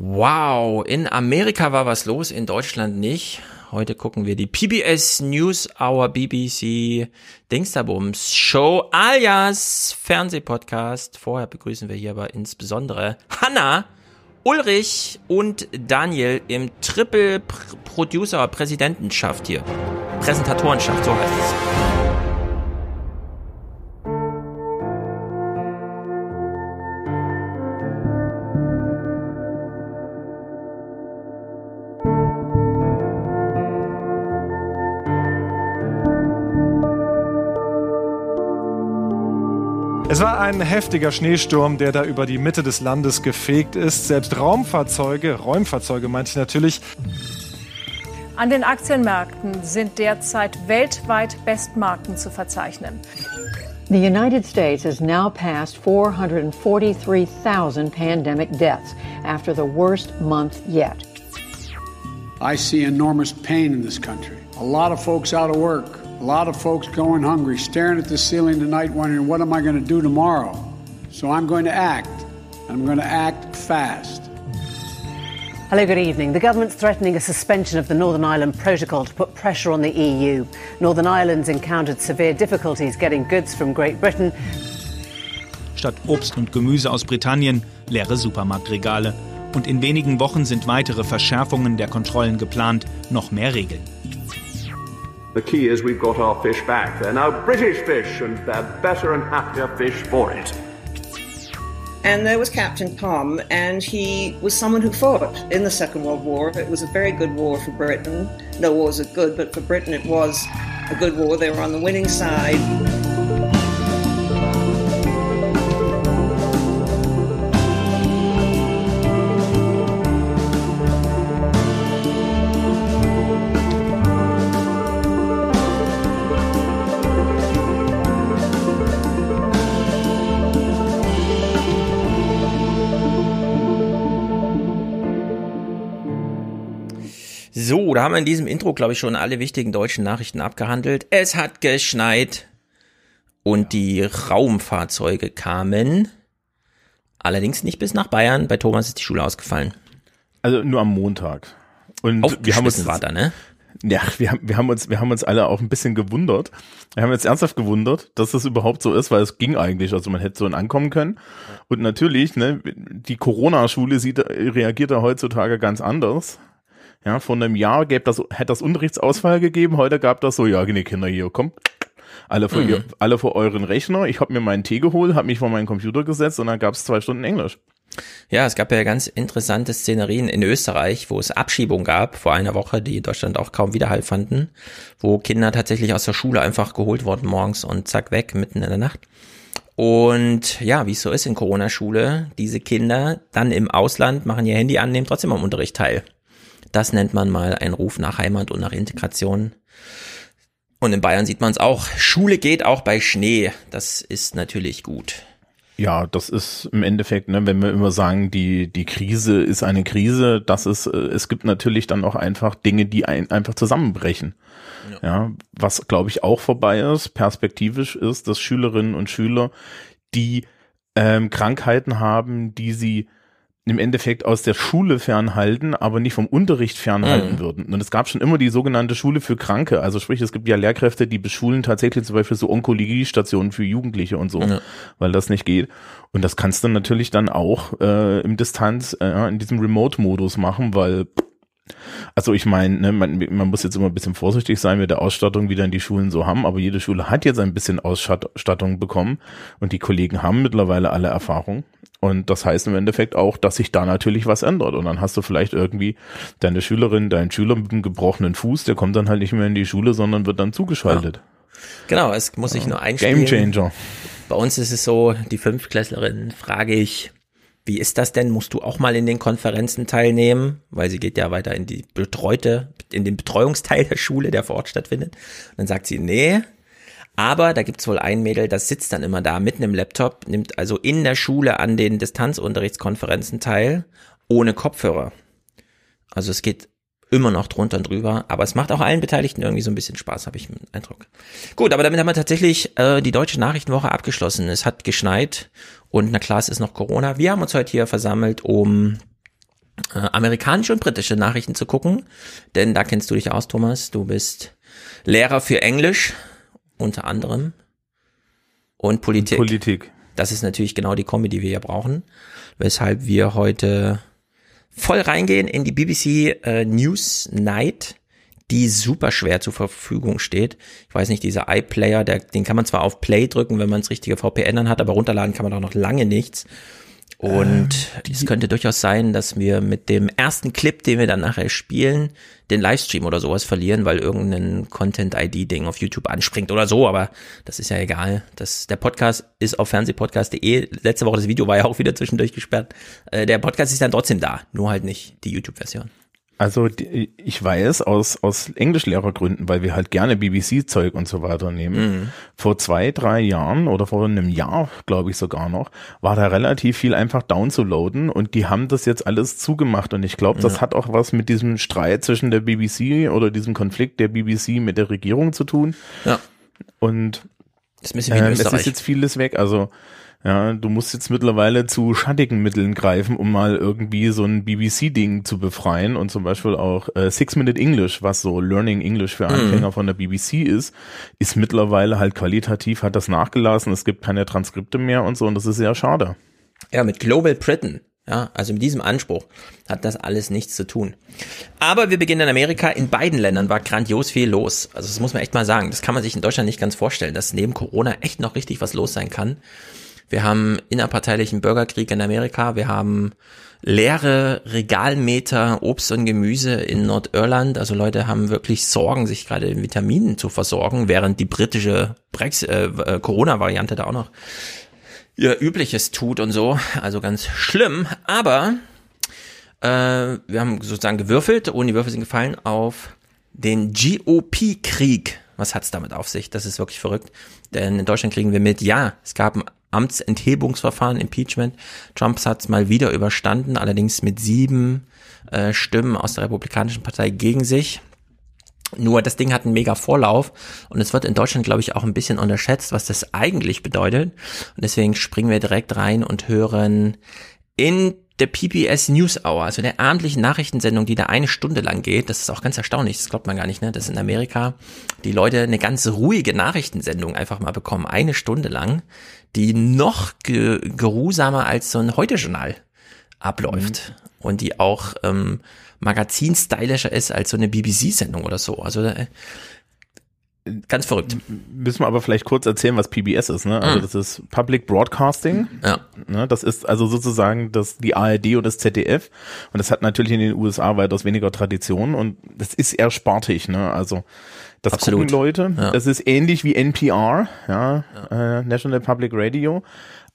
Wow, in Amerika war was los, in Deutschland nicht. Heute gucken wir die PBS News Hour BBC Dingsterbums Show alias Fernsehpodcast. Vorher begrüßen wir hier aber insbesondere Hanna, Ulrich und Daniel im Triple Producer Präsidentenschaft hier. Präsentatorenschaft, so heißt es. Ein heftiger Schneesturm, der da über die Mitte des Landes gefegt ist. Selbst Raumfahrzeuge, Räumfahrzeuge meinte ich natürlich. An den Aktienmärkten sind derzeit weltweit Bestmarken zu verzeichnen. The United States has now passed 443,000 pandemic deaths after the worst month yet. I see enormous pain in this country. A lot of folks out of work. A lot of folks going hungry, staring at the ceiling tonight, wondering, what am I going to do tomorrow? So I'm going to act. I'm going to act fast. Hello, good evening. The government's threatening a suspension of the Northern Ireland Protocol to put pressure on the EU. Northern Ireland's encountered severe difficulties getting goods from Great Britain. Statt Obst und Gemüse aus Britannien leere Supermarktregale. Und in wenigen Wochen sind weitere Verschärfungen der Kontrollen geplant, noch mehr Regeln. The key is we've got our fish back. They're now British fish, and they're better and happier fish for it. And there was Captain Tom, and he was someone who fought in the Second World War. It was a very good war for Britain. No war was good, but for Britain it was a good war. They were on the winning side. So, da haben wir in diesem Intro, glaube ich, schon alle wichtigen deutschen Nachrichten abgehandelt. Es hat geschneit und die Raumfahrzeuge kamen. Allerdings nicht bis nach Bayern. Bei Thomas ist die Schule ausgefallen. Also nur am Montag. Und wir haben uns war da, ne? Ja, wir haben, wir haben uns, wir haben uns alle auch ein bisschen gewundert. Wir haben jetzt ernsthaft gewundert, dass das überhaupt so ist, weil es ging eigentlich, also man hätte so ankommen können. Und natürlich, ne, die Corona-Schule sieht, reagiert da heutzutage ganz anders. Ja, vor einem Jahr gäbe das, hätte das Unterrichtsausfall gegeben, heute gab das so, ja, nee, Kinder hier, komm, alle vor, mhm. ihr, alle vor euren Rechner. Ich habe mir meinen Tee geholt, habe mich vor meinen Computer gesetzt und dann gab es zwei Stunden Englisch. Ja, es gab ja ganz interessante Szenerien in Österreich, wo es Abschiebung gab vor einer Woche, die in Deutschland auch kaum Widerhall fanden, wo Kinder tatsächlich aus der Schule einfach geholt wurden morgens und zack weg, mitten in der Nacht. Und ja, wie es so ist in Corona-Schule, diese Kinder dann im Ausland machen ihr Handy an, nehmen trotzdem am Unterricht teil. Das nennt man mal ein Ruf nach Heimat und nach Integration. Und in Bayern sieht man es auch. Schule geht auch bei Schnee. Das ist natürlich gut. Ja, das ist im Endeffekt, ne, wenn wir immer sagen, die, die Krise ist eine Krise, das ist, äh, es gibt natürlich dann auch einfach Dinge, die ein, einfach zusammenbrechen. Ja, ja was glaube ich auch vorbei ist, perspektivisch ist, dass Schülerinnen und Schüler, die ähm, Krankheiten haben, die sie im Endeffekt aus der Schule fernhalten, aber nicht vom Unterricht fernhalten mhm. würden. Und es gab schon immer die sogenannte Schule für Kranke. Also sprich, es gibt ja Lehrkräfte, die beschulen tatsächlich zum Beispiel so Onkologiestationen für Jugendliche und so, ja. weil das nicht geht. Und das kannst du natürlich dann auch äh, im Distanz, äh, in diesem Remote-Modus machen, weil also ich meine, ne, man, man muss jetzt immer ein bisschen vorsichtig sein mit der Ausstattung, wie dann die Schulen so haben, aber jede Schule hat jetzt ein bisschen Ausstattung bekommen und die Kollegen haben mittlerweile alle Erfahrung. Und das heißt im Endeffekt auch, dass sich da natürlich was ändert. Und dann hast du vielleicht irgendwie deine Schülerin, deinen Schüler mit einem gebrochenen Fuß, der kommt dann halt nicht mehr in die Schule, sondern wird dann zugeschaltet. Ja. Genau, es muss sich nur einspielen. Game Changer. Bei uns ist es so, die Fünftklässlerin frage ich, wie ist das denn? Musst du auch mal in den Konferenzen teilnehmen? Weil sie geht ja weiter in die betreute, in den Betreuungsteil der Schule, der vor Ort stattfindet. Und dann sagt sie, nee, aber da gibt's wohl ein Mädel, das sitzt dann immer da mitten im Laptop, nimmt also in der Schule an den Distanzunterrichtskonferenzen teil, ohne Kopfhörer. Also es geht immer noch drunter und drüber, aber es macht auch allen Beteiligten irgendwie so ein bisschen Spaß, habe ich den Eindruck. Gut, aber damit haben wir tatsächlich äh, die deutsche Nachrichtenwoche abgeschlossen. Es hat geschneit und na klar, es ist noch Corona. Wir haben uns heute hier versammelt, um äh, amerikanische und britische Nachrichten zu gucken, denn da kennst du dich aus, Thomas. Du bist Lehrer für Englisch unter anderem und Politik. Politik. Das ist natürlich genau die Kombi, die wir hier brauchen, weshalb wir heute voll reingehen in die BBC äh, News Night, die super schwer zur Verfügung steht. Ich weiß nicht, dieser iPlayer, der, den kann man zwar auf Play drücken, wenn man das richtige VPN dann hat, aber runterladen kann man auch noch lange nichts. Und ähm, es könnte durchaus sein, dass wir mit dem ersten Clip, den wir dann nachher spielen, den Livestream oder sowas verlieren, weil irgendein Content-ID-Ding auf YouTube anspringt oder so, aber das ist ja egal. Das, der Podcast ist auf fernsehpodcast.de. Letzte Woche das Video war ja auch wieder zwischendurch gesperrt. Äh, der Podcast ist dann trotzdem da, nur halt nicht die YouTube-Version. Also die, ich weiß aus, aus Englischlehrergründen, weil wir halt gerne BBC-Zeug und so weiter nehmen. Mhm. Vor zwei, drei Jahren oder vor einem Jahr, glaube ich sogar noch, war da relativ viel einfach downzuladen und die haben das jetzt alles zugemacht und ich glaube, das ja. hat auch was mit diesem Streit zwischen der BBC oder diesem Konflikt der BBC mit der Regierung zu tun. Ja. Und das ist, äh, es ist jetzt vieles weg. Also ja, du musst jetzt mittlerweile zu schattigen Mitteln greifen, um mal irgendwie so ein BBC-Ding zu befreien und zum Beispiel auch äh, Six Minute English, was so Learning English für Anfänger mhm. von der BBC ist, ist mittlerweile halt qualitativ, hat das nachgelassen, es gibt keine Transkripte mehr und so und das ist sehr schade. Ja, mit Global Britain ja, also mit diesem Anspruch hat das alles nichts zu tun. Aber wir beginnen in Amerika. In beiden Ländern war grandios viel los. Also das muss man echt mal sagen. Das kann man sich in Deutschland nicht ganz vorstellen, dass neben Corona echt noch richtig was los sein kann. Wir haben innerparteilichen Bürgerkrieg in Amerika. Wir haben leere Regalmeter Obst und Gemüse in Nordirland. Also Leute haben wirklich Sorgen, sich gerade in Vitaminen zu versorgen, während die britische äh, äh, Corona-Variante da auch noch ihr Übliches tut und so. Also ganz schlimm. Aber äh, wir haben sozusagen gewürfelt und die Würfel sind gefallen auf den GOP-Krieg. Was hat's damit auf sich? Das ist wirklich verrückt. Denn in Deutschland kriegen wir mit, ja, es gab ein Amtsenthebungsverfahren, Impeachment. Trump hat es mal wieder überstanden, allerdings mit sieben äh, Stimmen aus der Republikanischen Partei gegen sich. Nur das Ding hat einen mega Vorlauf und es wird in Deutschland, glaube ich, auch ein bisschen unterschätzt, was das eigentlich bedeutet. Und deswegen springen wir direkt rein und hören in der PBS News Hour, also der abendlichen Nachrichtensendung, die da eine Stunde lang geht. Das ist auch ganz erstaunlich, das glaubt man gar nicht, ne? Dass in Amerika die Leute eine ganz ruhige Nachrichtensendung einfach mal bekommen, eine Stunde lang, die noch ge geruhsamer als so ein Heute-Journal abläuft. Mhm. Und die auch ähm, magazin-stylischer ist als so eine BBC-Sendung oder so. Also äh, ganz verrückt. Müssen wir aber vielleicht kurz erzählen, was PBS ist. Ne? Also mhm. das ist Public Broadcasting. Ja. Ne? Das ist also sozusagen das die ARD oder das ZDF. Und das hat natürlich in den USA weitaus weniger Tradition und das ist eher spartig. Ne? Also das Absolut. gucken Leute. Ja. Das ist ähnlich wie NPR, ja, ja. Äh, National Public Radio.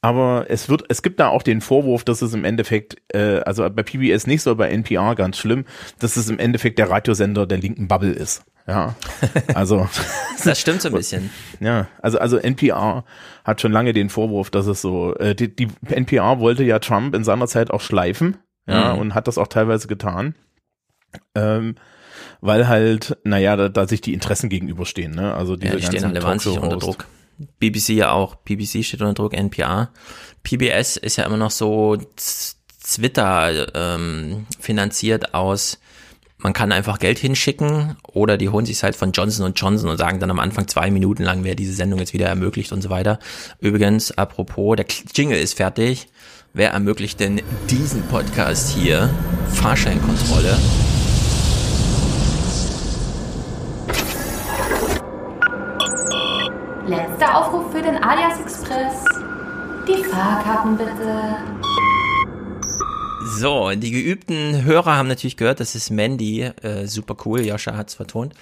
Aber es wird, es gibt da auch den Vorwurf, dass es im Endeffekt, äh, also bei PBS nicht so, bei NPR ganz schlimm, dass es im Endeffekt der Radiosender der linken Bubble ist. Ja, also. das stimmt so ein bisschen. Ja, also, also NPR hat schon lange den Vorwurf, dass es so, äh, die, die NPR wollte ja Trump in seiner Zeit auch schleifen, ja, mhm. und hat das auch teilweise getan. Ähm, weil halt, naja, da, da sich die Interessen gegenüberstehen, ne? Also diese ja, die stehen alle wahnsinnig unter Druck. BBC ja auch. BBC steht unter Druck, NPR. PBS ist ja immer noch so Twitter ähm, finanziert aus man kann einfach Geld hinschicken oder die holen sich halt von Johnson Johnson und sagen dann am Anfang zwei Minuten lang, wer diese Sendung jetzt wieder ermöglicht und so weiter. Übrigens, apropos, der Jingle ist fertig. Wer ermöglicht denn diesen Podcast hier? Fahrscheinkontrolle. Letzter Aufruf für den Alias Express. Die Fahrkarten bitte. So, die geübten Hörer haben natürlich gehört, das ist Mandy, äh, super cool, Joscha hat's vertont.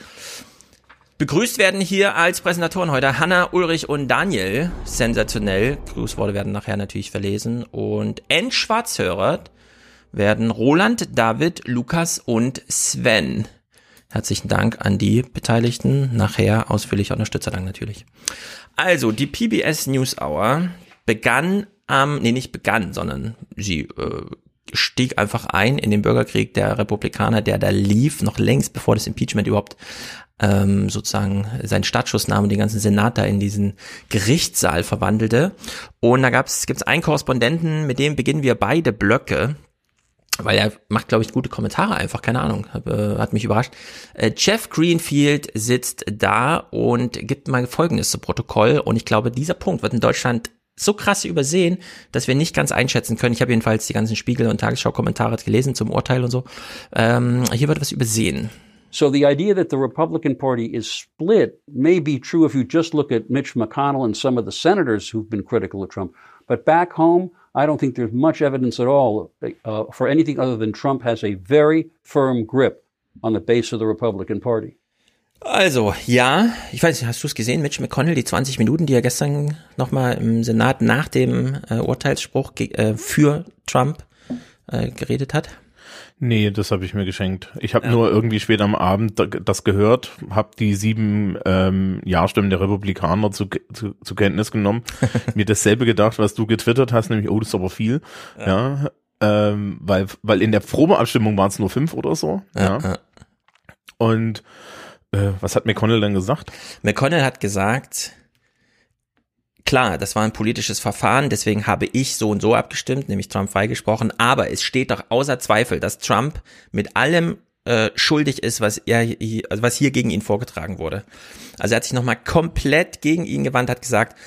Begrüßt werden hier als Präsentatoren heute Hanna, Ulrich und Daniel, sensationell. Grußworte werden nachher natürlich verlesen. Und End Schwarzhörer werden Roland, David, Lukas und Sven. Herzlichen Dank an die Beteiligten. Nachher ausführlicher Unterstützerdank natürlich. Also, die PBS News Hour begann am, nee, nicht begann, sondern sie äh, stieg einfach ein in den Bürgerkrieg der Republikaner, der da lief, noch längst bevor das Impeachment überhaupt ähm, sozusagen seinen Startschuss nahm und den ganzen Senat da in diesen Gerichtssaal verwandelte. Und da gab's gibt's einen Korrespondenten, mit dem beginnen wir beide Blöcke weil er macht, glaube ich, gute Kommentare einfach, keine Ahnung, hab, äh, hat mich überrascht. Äh, Jeff Greenfield sitzt da und gibt mal Folgendes zu Protokoll und ich glaube, dieser Punkt wird in Deutschland so krass übersehen, dass wir nicht ganz einschätzen können. Ich habe jedenfalls die ganzen Spiegel- und Tagesschau-Kommentare gelesen zum Urteil und so. Ähm, hier wird was übersehen. So the idea that the Republican Party is split may be true if you just look at Mitch McConnell and some of the senators who've been critical of Trump. But back home, I don't think there's much evidence at all uh, for anything other than Trump has a very firm grip on the base of the Republican Party. Also, ja, ich weiß nicht, hast du es gesehen, Mitch McConnell, die 20 Minuten, die er gestern nochmal im Senat nach dem äh, Urteilsspruch äh, für Trump äh, geredet hat? Nee, das habe ich mir geschenkt. Ich habe ja. nur irgendwie spät am Abend das gehört, habe die sieben ähm, Ja-Stimmen der Republikaner zu, zu, zu Kenntnis genommen, mir dasselbe gedacht, was du getwittert hast, nämlich, oh, das ist aber viel. Ja. ja ähm, weil, weil in der Probeabstimmung waren es nur fünf oder so. Ja. ja. Und äh, was hat McConnell dann gesagt? McConnell hat gesagt, Klar, das war ein politisches Verfahren, deswegen habe ich so und so abgestimmt, nämlich Trump freigesprochen, aber es steht doch außer Zweifel, dass Trump mit allem äh, schuldig ist, was er, also was hier gegen ihn vorgetragen wurde. Also er hat sich nochmal komplett gegen ihn gewandt, hat gesagt,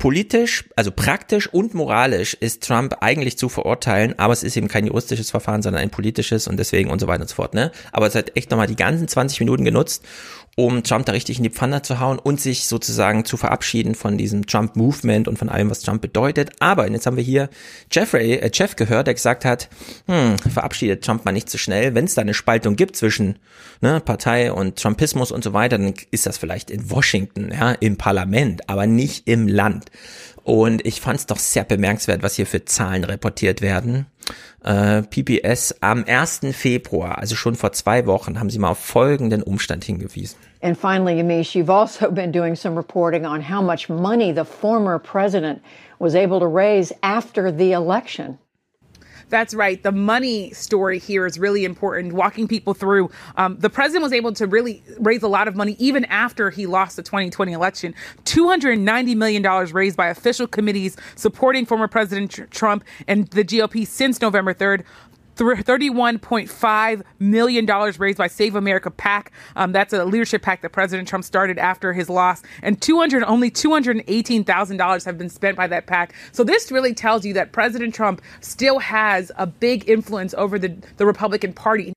politisch, also praktisch und moralisch ist Trump eigentlich zu verurteilen, aber es ist eben kein juristisches Verfahren, sondern ein politisches und deswegen und so weiter und so fort, ne? Aber es hat echt nochmal die ganzen 20 Minuten genutzt, um Trump da richtig in die Pfanne zu hauen und sich sozusagen zu verabschieden von diesem Trump-Movement und von allem, was Trump bedeutet. Aber jetzt haben wir hier Jeffrey, äh, Jeff gehört, der gesagt hat, hm, verabschiedet Trump mal nicht zu so schnell. Wenn es da eine Spaltung gibt zwischen ne, Partei und Trumpismus und so weiter, dann ist das vielleicht in Washington, ja, im Parlament, aber nicht im Land. Und ich fand es doch sehr bemerkenswert, was hier für Zahlen reportiert werden. Äh, PBS am 1. Februar, also schon vor zwei Wochen, haben sie mal auf folgenden Umstand hingewiesen. And finally, Yamish, you've also been doing some reporting on how much money the former president was able to raise after the election. That's right. The money story here is really important, walking people through. Um, the president was able to really raise a lot of money even after he lost the 2020 election. $290 million raised by official committees supporting former President Trump and the GOP since November 3rd. $31.5 million raised by Save America PAC. Um, that's a leadership PAC that President Trump started after his loss. And 200, only $218,000 have been spent by that PAC. So this really tells you that President Trump still has a big influence over the, the Republican Party.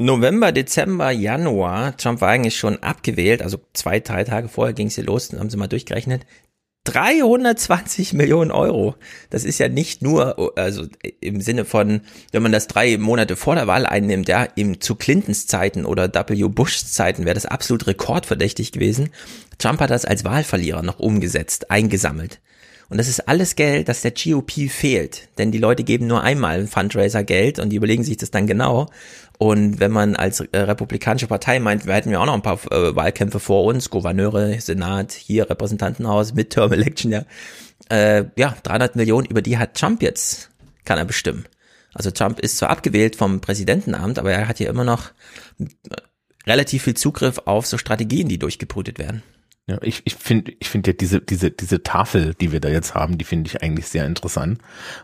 November, Dezember, Januar, Trump war eigentlich schon abgewählt, also zwei, drei Tage vorher ging es hier los, haben sie mal durchgerechnet. 320 Millionen Euro. Das ist ja nicht nur, also im Sinne von, wenn man das drei Monate vor der Wahl einnimmt, ja, im, zu Clintons Zeiten oder W. Bushs Zeiten wäre das absolut rekordverdächtig gewesen. Trump hat das als Wahlverlierer noch umgesetzt, eingesammelt. Und das ist alles Geld, das der GOP fehlt. Denn die Leute geben nur einmal Fundraiser Geld und die überlegen sich das dann genau. Und wenn man als äh, republikanische Partei meint, wir hätten ja auch noch ein paar äh, Wahlkämpfe vor uns, Gouverneure, Senat, hier Repräsentantenhaus, Midterm Election, ja, äh, ja, 300 Millionen, über die hat Trump jetzt, kann er bestimmen. Also Trump ist zwar abgewählt vom Präsidentenamt, aber er hat hier immer noch äh, relativ viel Zugriff auf so Strategien, die durchgebrütet werden. Ja, ich, ich finde ich finde ja diese, diese, diese Tafel, die wir da jetzt haben, die finde ich eigentlich sehr interessant,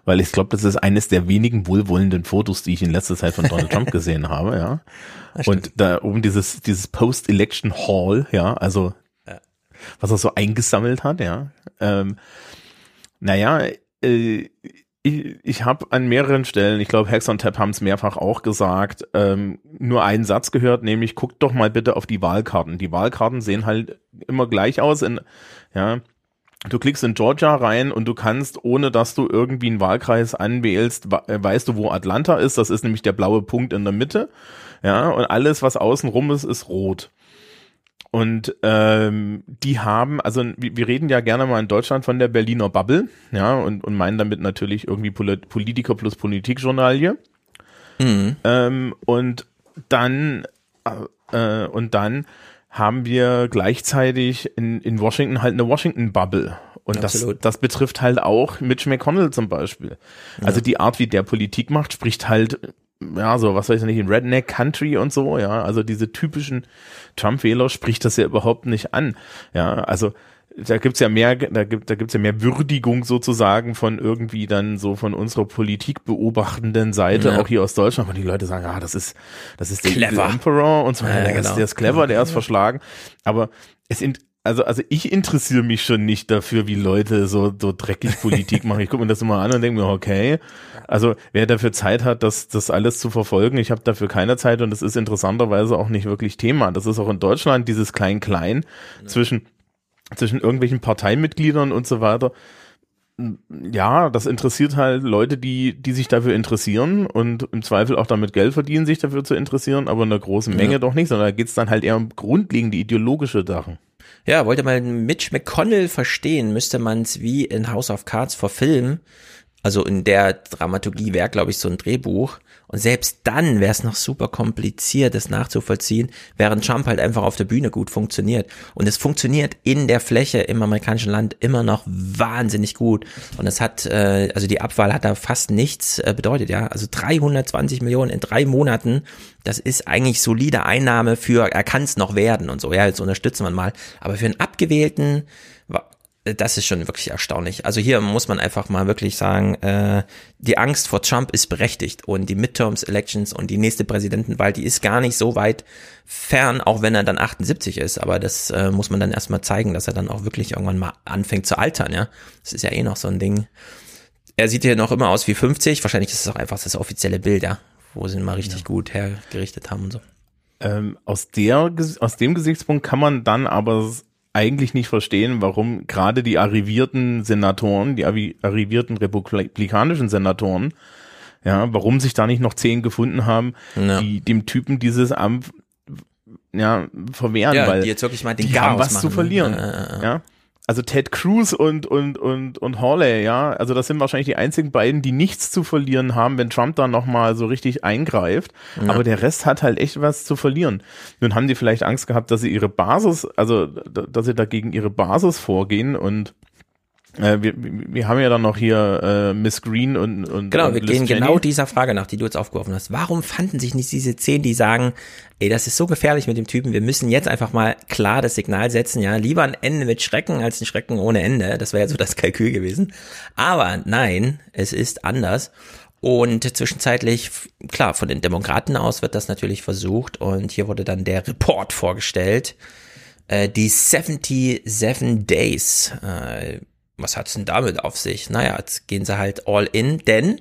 weil ich glaube, das ist eines der wenigen wohlwollenden Fotos, die ich in letzter Zeit von Donald Trump gesehen habe, ja. Und da oben dieses, dieses Post-Election Hall, ja, also ja. was er so eingesammelt hat, ja. Ähm, naja, äh, ich, ich habe an mehreren Stellen, ich glaube, Hex und Tap haben es mehrfach auch gesagt, ähm, nur einen Satz gehört, nämlich guckt doch mal bitte auf die Wahlkarten. Die Wahlkarten sehen halt immer gleich aus. In, ja, du klickst in Georgia rein und du kannst, ohne dass du irgendwie einen Wahlkreis anwählst, äh, weißt du, wo Atlanta ist. Das ist nämlich der blaue Punkt in der Mitte. Ja, und alles, was außen rum ist, ist rot. Und ähm, die haben, also wir reden ja gerne mal in Deutschland von der Berliner Bubble, ja, und, und meinen damit natürlich irgendwie Politiker plus Politikjournalie. Mhm. Ähm, und dann äh, und dann haben wir gleichzeitig in, in Washington halt eine Washington-Bubble. Und das, das betrifft halt auch Mitch McConnell zum Beispiel. Ja. Also die Art, wie der Politik macht, spricht halt ja, so, was weiß ich nicht, in Redneck Country und so, ja, also diese typischen Trump-Wähler spricht das ja überhaupt nicht an. Ja, also da gibt's ja mehr, da gibt, da gibt's ja mehr Würdigung sozusagen von irgendwie dann so von unserer Politik beobachtenden Seite, Ja. auch hier aus Deutschland, weil die Leute sagen, ah, das ist, das ist der Clever. Evil Emperor und so, Ja, der, genau. ist, der ist clever, der ist verschlagen. Aber es sind, also, also ich interessiere mich schon nicht dafür, wie Leute so, so dreckig Politik machen. Ich gucke mir das immer an und denke mir, okay, also wer dafür Zeit hat, das, das alles zu verfolgen, ich habe dafür keine Zeit und es ist interessanterweise auch nicht wirklich Thema. Das ist auch in Deutschland dieses Klein-Klein zwischen zwischen irgendwelchen Parteimitgliedern und so weiter. Ja, das interessiert halt Leute, die, die sich dafür interessieren und im Zweifel auch damit Geld verdienen, sich dafür zu interessieren, aber in einer großen Menge Ja. doch nicht, sondern da geht's dann halt eher um grundlegende ideologische Sachen. Ja, wollte man Mitch McConnell verstehen, müsste man es wie in House of Cards verfilmen. Also in der Dramaturgie wäre, glaube ich, so ein Drehbuch. Und selbst dann wäre es noch super kompliziert, das nachzuvollziehen, während Trump halt einfach auf der Bühne gut funktioniert. Und es funktioniert in der Fläche im amerikanischen Land immer noch wahnsinnig gut. Und es hat, äh, also die Abwahl hat da fast nichts äh, bedeutet, ja. Also 320 Millionen in drei Monaten, das ist eigentlich solide Einnahme für, er kann es noch werden und so, ja, jetzt unterstützen wir mal. Aber für einen Abgewählten, das ist schon wirklich erstaunlich. Also hier muss man einfach mal wirklich sagen, äh, die Angst vor Trump ist berechtigt und die Midterms-Elections und die nächste Präsidentenwahl, die ist gar nicht so weit fern, auch wenn er dann 78 ist. Aber das äh, muss man dann erstmal zeigen, dass er dann auch wirklich irgendwann mal anfängt zu altern, ja. Das ist ja eh noch so ein Ding. Er sieht hier noch immer aus wie 50. Wahrscheinlich ist es auch einfach das offizielle Bild, ja, wo sie ihn mal richtig gut hergerichtet haben und so. Ähm, aus der, aus dem Gesichtspunkt kann man dann aber eigentlich nicht verstehen, warum gerade die arrivierten Senatoren, die arri- arrivierten republikanischen Senatoren, ja, warum sich da nicht noch zehn gefunden haben, Ja. die dem Typen dieses Amt ja, verwehren, Ja, weil die jetzt wirklich mal den die haben was machen, zu ne? verlieren. Äh, äh. Ja. Also Ted Cruz und, und, und, und Hawley, ja, also das sind wahrscheinlich die einzigen beiden, die nichts zu verlieren haben, wenn Trump da nochmal so richtig eingreift. Ja. Aber der Rest hat halt echt was zu verlieren. Nun haben die vielleicht Angst gehabt, dass sie ihre Basis, also dass sie dagegen ihre Basis vorgehen und äh, wir, wir haben ja dann noch hier äh, Miss Green und, und Genau, und wir gehen Cheney. genau dieser Frage nach, die du jetzt aufgeworfen hast. Warum fanden sich nicht diese zehn, die sagen, ey, das ist so gefährlich mit dem Typen, wir müssen jetzt einfach mal klar das Signal setzen, ja, lieber ein Ende mit Schrecken als ein Schrecken ohne Ende. Das wäre ja so das Kalkül gewesen. Aber nein, es ist anders. Und zwischenzeitlich, klar, von den Demokraten aus wird das natürlich versucht und hier wurde dann der Report vorgestellt. Äh, die 77 Days. Äh, was hat's denn damit auf sich? Naja, jetzt gehen sie halt all in, denn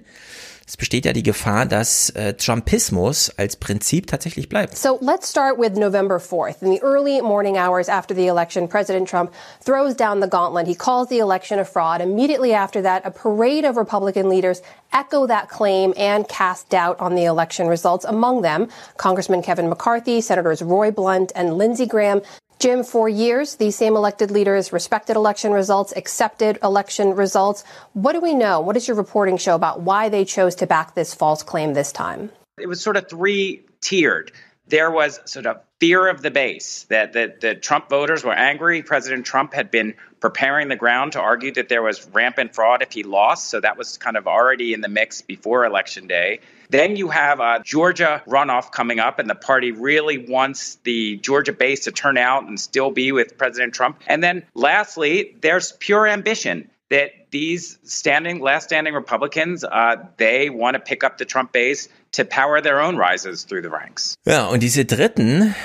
es besteht ja die Gefahr, dass äh, Trumpismus als Prinzip tatsächlich bleibt. So let's start with November 4th. In the early morning hours after the election, President Trump throws down the gauntlet. He calls the election a fraud. Immediately after that, a parade of Republican leaders echo that claim and cast doubt on the election results. Among them, Congressman Kevin McCarthy, Senators Roy Blunt and Lindsey Graham. Jim, for years, these same elected leaders respected election results, accepted election results. What do we know? What does your reporting show about why they chose to back this false claim this time? it was sort of three tiered. There was sort of fear of the base that, that the Trump voters were angry. President Trump had been preparing the ground to argue that there was rampant fraud if he lost. So that was kind of already in the mix before Election Day. Then you have a Georgia runoff coming up, and the party really wants the Georgia base to turn out and still be with President Trump. And then lastly, there's pure ambition that these standing, last standing Republicans, uh, they want to pick up the Trump base to power their own rises through the ranks. Ja, und diese Dritten,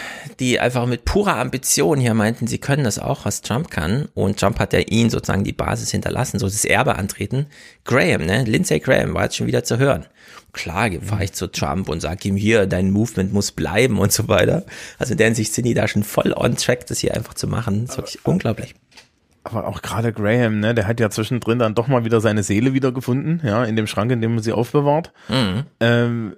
die einfach mit purer Ambition hier meinten, sie können das auch, was Trump kann. Und Trump hat ja ihnen sozusagen die Basis hinterlassen, so das Erbe antreten. Graham, ne? Lindsey Graham war jetzt schon wieder zu hören. Klar, fahre ich zu Trump und sag ihm hier, dein Movement muss bleiben und so weiter. Also in der Hinsicht sind die da schon voll on track, das hier einfach zu machen. Das ist wirklich unglaublich. Aber auch gerade Graham, ne, der hat ja zwischendrin dann doch mal wieder seine Seele wiedergefunden, ja, in dem Schrank, in dem man sie aufbewahrt. Mhm. Ähm,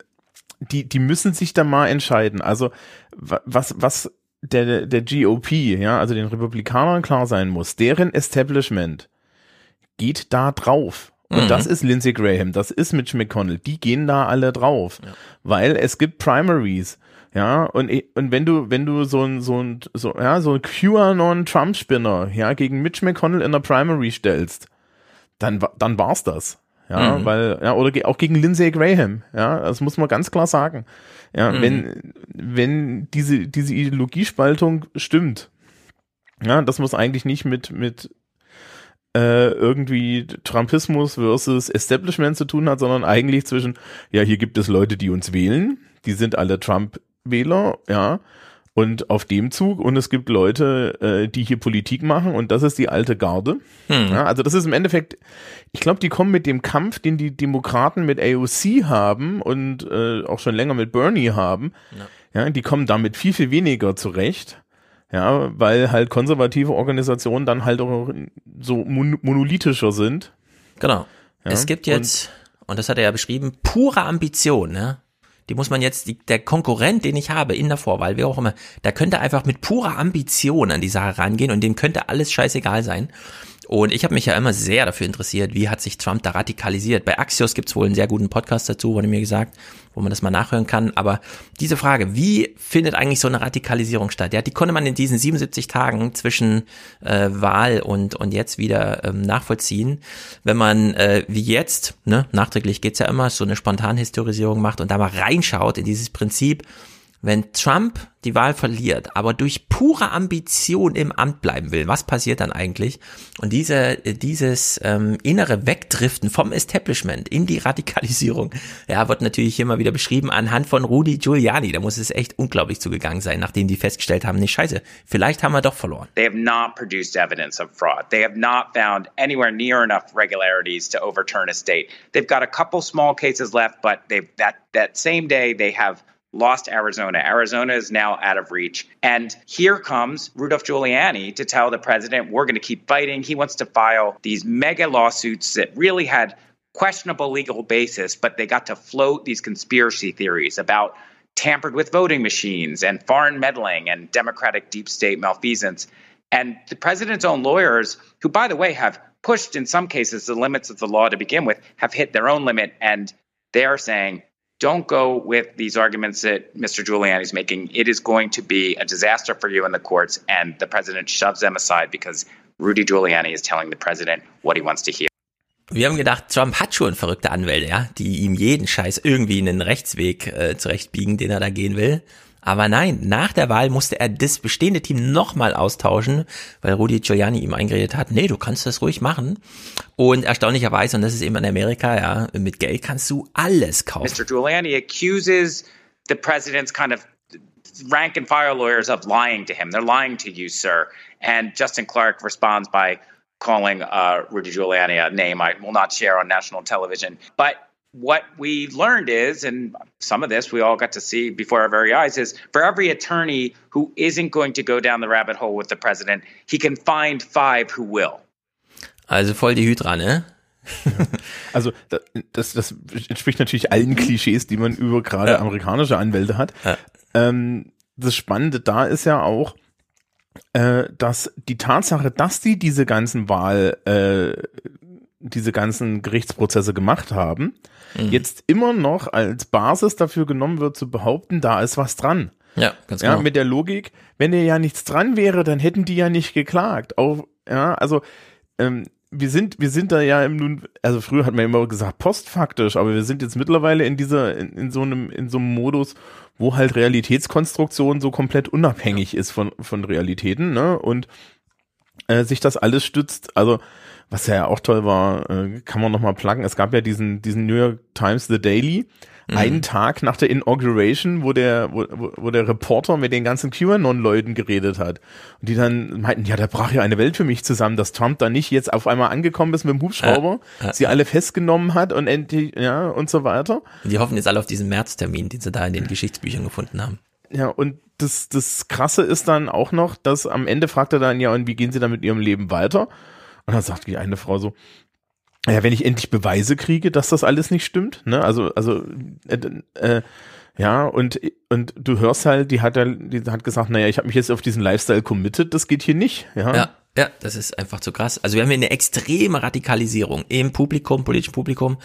die, die müssen sich da mal entscheiden. Also wa- was, was der, der GOP, ja, also den Republikanern klar sein muss, deren Establishment geht da drauf. Und Mhm. das ist Lindsey Graham, das ist Mitch McConnell, die gehen da alle drauf. Weil es gibt Primaries. Ja, und, und wenn du, wenn du so ein, so ein, so, ja, so ein QAnon-Trump-Spinner, ja, gegen Mitch McConnell in der Primary stellst, dann, dann war's das. Ja, Mhm. weil, ja, oder auch gegen Lindsey Graham, ja, das muss man ganz klar sagen. Ja, Mhm. wenn, wenn diese, diese Ideologiespaltung stimmt, Ja, das muss eigentlich nicht mit, mit äh, irgendwie Trumpismus versus Establishment zu tun hat, sondern eigentlich zwischen, ja, hier gibt es Leute, die uns wählen, die sind alle Trump-Wähler, ja, und auf dem Zug und es gibt Leute, äh, die hier Politik machen und das ist die alte Garde. Hm. Ja, also das ist im Endeffekt, ich glaube, die kommen mit dem Kampf, den die Demokraten mit AOC haben und äh, auch schon länger mit Bernie haben, ja. ja, die kommen damit viel, viel weniger zurecht. Ja, weil halt konservative Organisationen dann halt auch so mon monolithischer sind. Genau. Ja, es gibt jetzt, und, und das hat er ja beschrieben, pure Ambition, ne? Die muss man jetzt, die, der Konkurrent, den ich habe in der Vorwahl, wie auch immer, der könnte einfach mit purer Ambition an die Sache rangehen und dem könnte alles scheißegal sein. Und ich habe mich ja immer sehr dafür interessiert, wie hat sich Trump da radikalisiert. Bei Axios gibt's wohl einen sehr guten Podcast dazu, wurde mir gesagt, wo man das mal nachhören kann. Aber diese Frage, wie findet eigentlich so eine Radikalisierung statt? Ja, die konnte man in diesen 77 Tagen zwischen äh, Wahl und, und jetzt wieder ähm, nachvollziehen. Wenn man äh, wie jetzt, ne, nachträglich geht's ja immer, so eine Spontanhistorisierung macht und da mal reinschaut in dieses Prinzip, wenn Trump die Wahl verliert, aber durch pure Ambition im Amt bleiben will, was passiert dann eigentlich? Und diese, dieses ähm, innere Wegdriften vom Establishment in die Radikalisierung, ja, wird natürlich hier mal wieder beschrieben anhand von Rudy Giuliani. Da muss es echt unglaublich zugegangen sein, nachdem die festgestellt haben, nee, scheiße, vielleicht haben wir doch verloren. They have not produced evidence of fraud. They have not found anywhere near enough regularities to overturn a state. They've got a couple small cases left, but they've that that same day they have lost Arizona. Arizona is now out of reach. And here comes Rudolph Giuliani to tell the president, we're going to keep fighting. He wants to file these mega lawsuits that really had questionable legal basis, but they got to float these conspiracy theories about tampered with voting machines and foreign meddling and Democratic deep state malfeasance. And the president's own lawyers, who, by the way, have pushed in some cases the limits of the law to begin with, have hit their own limit. And they are saying, don't go with these arguments that Mr. Giuliani is making. It is going to be a disaster for you in the courts, and the president shoves them aside because Rudy Giuliani is telling the president what he wants to hear. Wir haben gedacht, Trump hat schon verrückte Anwälte, ja, die ihm jeden Scheiß irgendwie in den Rechtsweg äh, zurechtbiegen, den er da gehen will. Aber nein, nach der Wahl musste er das bestehende Team nochmal austauschen, weil Rudy Giuliani ihm eingeredet hat, nee, du kannst das ruhig machen. Und erstaunlicherweise, und das ist eben in Amerika, ja, mit Geld kannst du alles kaufen. Mr. Giuliani accuses the president's kind of rank and file lawyers of lying to him. They're lying to you, sir. And Justin Clark responds by calling uh, Rudy Giuliani a name I will not share on national television. But what we learned is, and some of this we all got to see before our very eyes, is for every attorney who isn't going to go down the rabbit hole with the president, he can find five who will. Also voll die Hydra, ne? also das, das entspricht natürlich allen Klischees, die man über gerade ja. amerikanische Anwälte hat. Ja. Ähm, das Spannende da ist ja auch, äh, dass die Tatsache, dass die diese ganzen Wahl, äh, diese ganzen Gerichtsprozesse gemacht haben, mhm. jetzt immer noch als Basis dafür genommen wird, zu behaupten, da ist was dran. Ja, ganz genau. Ja, mit der Logik, wenn dir ja nichts dran wäre, dann hätten die ja nicht geklagt. Auch, ja, also ähm, wir sind, wir sind da ja im nun, also früher hat man immer gesagt postfaktisch, aber wir sind jetzt mittlerweile in dieser, in, in so einem, in so einem Modus, wo halt Realitätskonstruktion so komplett unabhängig ist von, von Realitäten, ne? Und äh, sich das alles stützt, also was ja auch toll war, äh, kann man nochmal pluggen. Es gab ja diesen, diesen New York Times The Daily, mhm. einen Tag nach der Inauguration, wo der, wo, wo der Reporter mit den ganzen QAnon-Leuten geredet hat. Und die dann meinten, ja, da brach ja eine Welt für mich zusammen, dass Trump da nicht jetzt auf einmal angekommen ist mit dem Hubschrauber, äh, äh, sie alle festgenommen hat und endlich, ja, und so weiter. Die hoffen jetzt alle auf diesen Märztermin, den sie da in den Geschichtsbüchern gefunden haben. Ja, und das, das Krasse ist dann auch noch, dass am Ende fragt er dann, ja, und wie gehen sie dann mit ihrem Leben weiter? Und dann sagt die eine Frau so, ja, wenn ich endlich Beweise kriege, dass das alles nicht stimmt, ne? Also, also, äh, äh, ja, und, und du hörst halt, die hat ja, die hat gesagt, naja, ich habe mich jetzt auf diesen Lifestyle committed, das geht hier nicht, ja. Ja, ja, das ist einfach zu krass. Also wir haben hier eine extreme Radikalisierung im Publikum, politischen Publikum,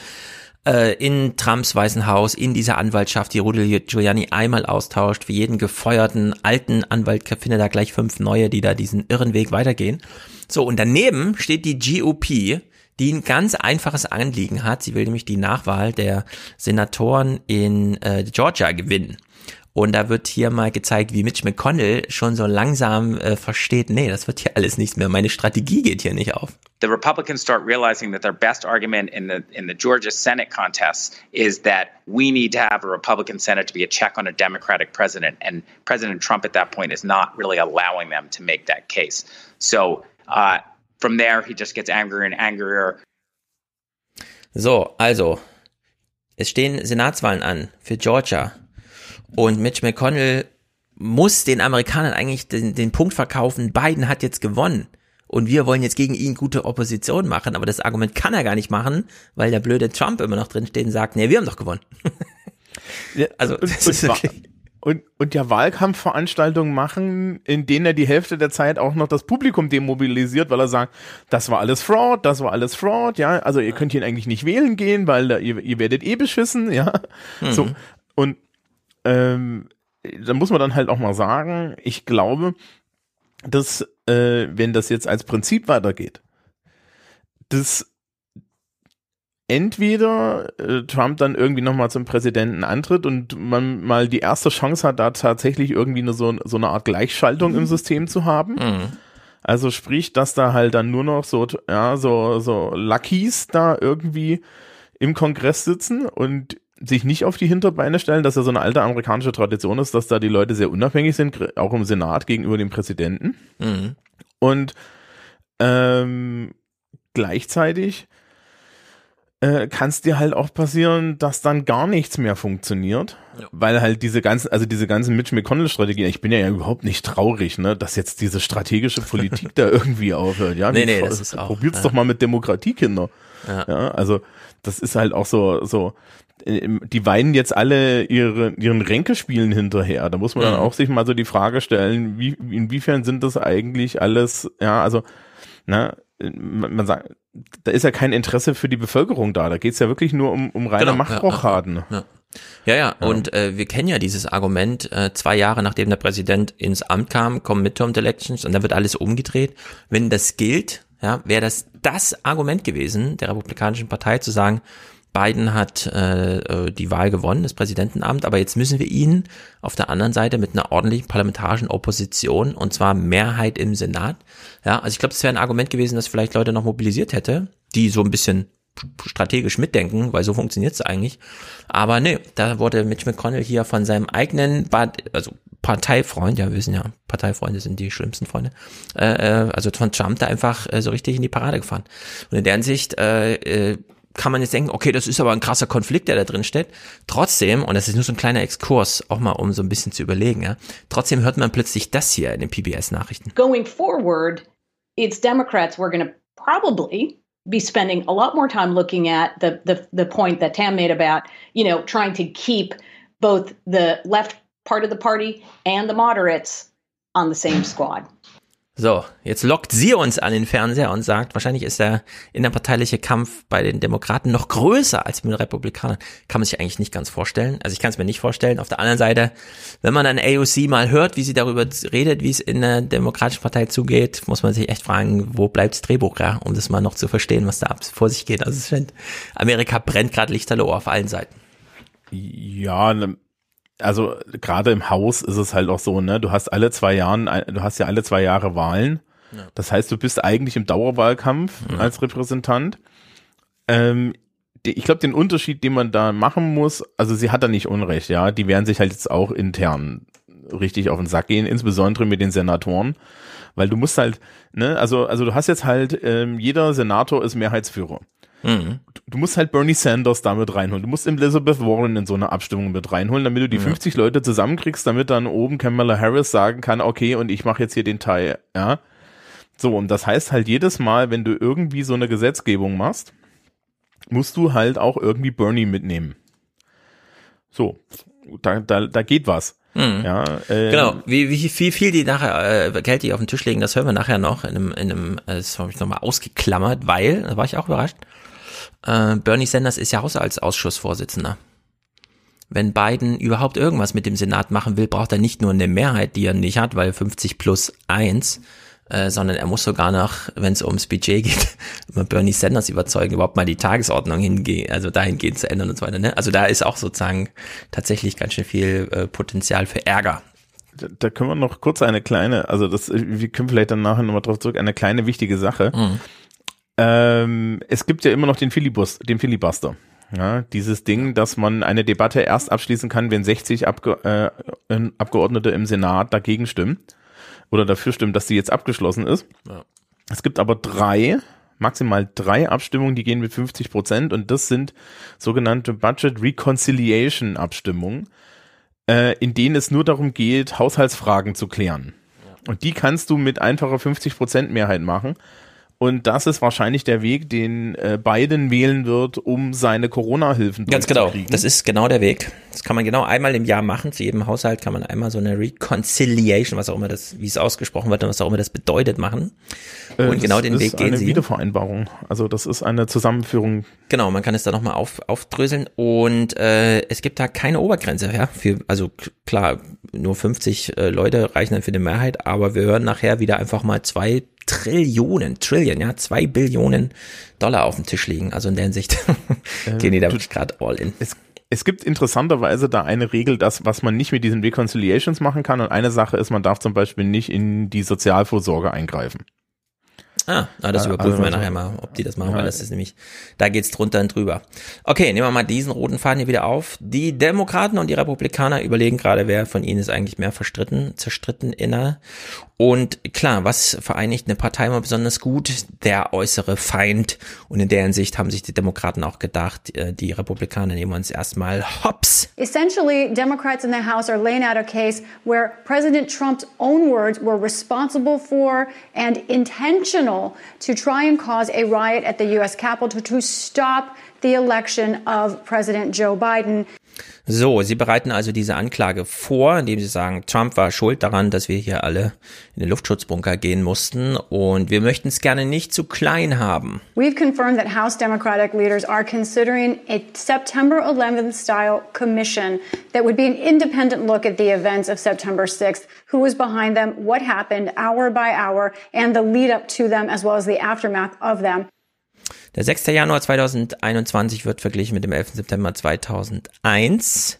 äh, in Trumps Weißen Haus, in dieser Anwaltschaft, die Rudy Giuliani einmal austauscht, für jeden gefeuerten alten Anwalt findet da gleich fünf neue, die da diesen irren Weg weitergehen. So, und daneben steht die GOP, die ein ganz einfaches Anliegen hat. Sie will nämlich die Nachwahl der Senatoren in äh, Georgia gewinnen. Und da wird hier mal gezeigt, wie Mitch McConnell schon so langsam äh, versteht, nee, das wird hier alles nichts mehr. Meine Strategie geht hier nicht auf. The Republicans start realizing that their best argument in the in the Georgia Senate contest is that we need to have a Republican Senate to be a check on a Democratic president, and President Trump at that point is not really allowing them to make that case. So uh, from there, he just gets angrier and angrier. So, also es stehen Senatswahlen an für Georgia. Und Mitch McConnell muss den Amerikanern eigentlich den, den Punkt verkaufen, Biden hat jetzt gewonnen. Und wir wollen jetzt gegen ihn gute Opposition machen, aber das Argument kann er gar nicht machen, weil der blöde Trump immer noch drin steht und sagt, nee, wir haben doch gewonnen. Also, das ist wirklich und, und ja Wahlkampfveranstaltungen machen, in denen er die Hälfte der Zeit auch noch das Publikum demobilisiert, weil er sagt, das war alles Fraud, das war alles Fraud, ja, also ihr könnt ihn eigentlich nicht wählen gehen, weil da, ihr, ihr werdet eh beschissen, ja. Mhm. So. Und ähm, da muss man dann halt auch mal sagen, ich glaube, dass, äh, wenn das jetzt als Prinzip weitergeht, das entweder äh, Trump dann irgendwie nochmal zum Präsidenten antritt und man mal die erste Chance hat, da tatsächlich irgendwie eine, so, so eine Art Gleichschaltung mhm. im System zu haben. Mhm. Also sprich, dass da halt dann nur noch so, ja, so, so Luckies da irgendwie im Kongress sitzen und sich nicht auf die Hinterbeine stellen, dass ja so eine alte amerikanische Tradition ist, dass da die Leute sehr unabhängig sind, auch im Senat gegenüber dem Präsidenten. Mhm. Und ähm, gleichzeitig äh, kann es dir halt auch passieren, dass dann gar nichts mehr funktioniert, ja. weil halt diese ganzen, also diese ganzen Mitch McConnell Strategien, ich bin ja, ja überhaupt nicht traurig, ne, dass jetzt diese strategische Politik da irgendwie aufhört, ja, nee, nee, das ist auch, probiert's ja. doch mal mit Demokratie, Kinder, ja. ja, also das ist halt auch so, so, die weinen jetzt alle ihre, ihren Ränkespielen hinterher. Da muss man mhm. dann auch sich mal so die Frage stellen, wie, inwiefern sind das eigentlich alles, ja, also, ne, man sagt, da ist ja kein Interesse für die Bevölkerung da. Da geht's ja wirklich nur um, um reine genau, Machtrochaden. Ja, ja. Ja, ja, ja. und äh, wir kennen ja dieses Argument, äh, zwei Jahre nachdem der Präsident ins Amt kam, kommen Midterm-Elections und dann wird alles umgedreht. Wenn das gilt, ja, wäre das das Argument gewesen der Republikanischen Partei zu sagen, Biden hat äh, äh, die Wahl gewonnen, das Präsidentenamt, aber jetzt müssen wir ihn auf der anderen Seite mit einer ordentlichen parlamentarischen Opposition und zwar Mehrheit im Senat. Ja, also ich glaube, das wäre ein Argument gewesen, das vielleicht Leute noch mobilisiert hätte, die so ein bisschen strategisch mitdenken, weil so funktioniert es eigentlich. Aber nee, da wurde Mitch McConnell hier von seinem eigenen, also Parteifreund, ja, wir wissen ja, Parteifreunde sind die schlimmsten Freunde, äh, äh, also von Trump da einfach äh, so richtig in die Parade gefahren. Und in der Hinsicht äh, äh, kann man jetzt denken, okay, das ist aber ein krasser Konflikt, der da drin steht. Trotzdem, und das ist nur so ein kleiner Exkurs, auch mal um so ein bisschen zu überlegen, ja, trotzdem hört man plötzlich das hier in den PBS-Nachrichten. Going forward, it's Democrats we're going to probably be spending a lot more time looking at the, the the point that Tam made about, you know, trying to keep both the left part of the party and the moderates on the same squad. So, jetzt lockt sie uns an den Fernseher und sagt, wahrscheinlich ist der innerparteiliche Kampf bei den Demokraten noch größer als mit den Republikanern. Kann man sich eigentlich nicht ganz vorstellen. Also ich kann es mir nicht vorstellen. Auf der anderen Seite, wenn man dann AOC mal hört, wie sie darüber redet, wie es in der Demokratischen Partei zugeht, muss man sich echt fragen, wo bleibt das Drehbuch, ja, um das mal noch zu verstehen, was da vor sich geht. Also ich finde, Amerika brennt gerade Lichterloh auf allen Seiten. Ja, ne, also gerade im Haus ist es halt auch so, ne? Du hast alle zwei Jahren, du hast ja alle zwei Jahre Wahlen. Ja. Das heißt, du bist eigentlich im Dauerwahlkampf ja. als Repräsentant. Ähm, ich glaube, den Unterschied, den man da machen muss, also sie hat da nicht Unrecht, ja. Die werden sich halt jetzt auch intern richtig auf den Sack gehen, insbesondere mit den Senatoren. Weil du musst halt, ne, also, also du hast jetzt halt, ähm, jeder Senator ist Mehrheitsführer. Mhm. Du musst halt Bernie Sanders damit reinholen. Du musst Elizabeth Warren in so eine Abstimmung mit reinholen, damit du die ja. 50 Leute zusammenkriegst, damit dann oben Kamala Harris sagen kann, okay, und ich mache jetzt hier den Teil, ja. So, und das heißt halt jedes Mal, wenn du irgendwie so eine Gesetzgebung machst, musst du halt auch irgendwie Bernie mitnehmen. So, da, da, da geht was. Mhm. Ja, äh, genau. Wie, wie, wie viel die nachher äh, Geld die auf den Tisch legen, das hören wir nachher noch in einem, in einem, äh, das habe ich nochmal ausgeklammert, weil, da war ich auch überrascht, äh, Bernie Sanders ist ja Haushaltsausschussvorsitzender. Wenn Biden überhaupt irgendwas mit dem Senat machen will, braucht er nicht nur eine Mehrheit, die er nicht hat, weil 50 plus 1 äh, sondern er muss sogar noch, wenn es ums Budget geht, Bernie Sanders überzeugen, überhaupt mal die Tagesordnung hingehen, also dahingehend zu ändern und so weiter. Ne? Also da ist auch sozusagen tatsächlich ganz schön viel äh, Potenzial für Ärger. Da, da können wir noch kurz eine kleine, also das, wir können vielleicht dann nachher nochmal drauf zurück, eine kleine wichtige Sache. Mhm. Ähm, es gibt ja immer noch den, Filibus, den Filibuster. Ja, dieses Ding, dass man eine Debatte erst abschließen kann, wenn 60 Abge äh, Abgeordnete im Senat dagegen stimmen oder dafür stimmen, dass sie jetzt abgeschlossen ist. Ja. Es gibt aber drei, maximal drei Abstimmungen, die gehen mit 50 Prozent und das sind sogenannte Budget Reconciliation Abstimmungen, äh, in denen es nur darum geht, Haushaltsfragen zu klären. Ja. Und die kannst du mit einfacher 50 Prozent Mehrheit machen. Und das ist wahrscheinlich der Weg, den äh, Biden wählen wird, um seine Corona-Hilfen Ganz genau. Das ist genau der Weg. Das kann man genau einmal im Jahr machen. Zu jedem Haushalt kann man einmal so eine Reconciliation, was auch immer das, wie es ausgesprochen wird und was auch immer das bedeutet, machen. Äh, und genau den Weg gehen eine sie. Wiedervereinbarung. Also das ist eine Zusammenführung. Genau, man kann es da nochmal auf, aufdröseln. Und äh, es gibt da keine Obergrenze, ja. Für, also klar, nur 50 äh, Leute reichen dann für die Mehrheit, aber wir hören nachher wieder einfach mal zwei Trillionen, Trillion, ja, zwei Billionen Dollar auf dem Tisch liegen. Also in der Hinsicht äh, gehen die da wirklich gerade all in. Es, es gibt interessanterweise da eine Regel, dass was man nicht mit diesen Reconciliations machen kann. Und eine Sache ist, man darf zum Beispiel nicht in die Sozialvorsorge eingreifen. Ah, ah das überprüfen also, wir nachher mal, ob die das machen, ja. weil das ist nämlich, da geht's drunter und drüber. Okay, nehmen wir mal diesen roten Faden hier wieder auf. Die Demokraten und die Republikaner überlegen gerade, wer von ihnen ist eigentlich mehr verstritten, zerstritten inner. Und klar, was vereinigt eine Partei immer besonders gut? Der äußere Feind. Und in der Hinsicht haben sich die Demokraten auch gedacht, äh, die Republikaner nehmen uns erstmal hops. Essentially, Democrats in the House are laying out a case where President Trump's own words were responsible for and intentional to try and cause a riot at the U.S. Capitol to stop the election of President Joe Biden. So, sie bereiten also diese Anklage vor, indem sie sagen, Trump war schuld daran, dass wir hier alle in den Luftschutzbunker gehen mussten und wir möchten es gerne nicht zu klein haben. We've confirmed that House Democratic leaders are considering a September 11th style commission that would be an independent look at the events of September 6th, who was behind them, what happened hour by hour and the lead up to them as well as the aftermath of them. Der 6. Januar 2021 wird verglichen mit dem 11. September 2001.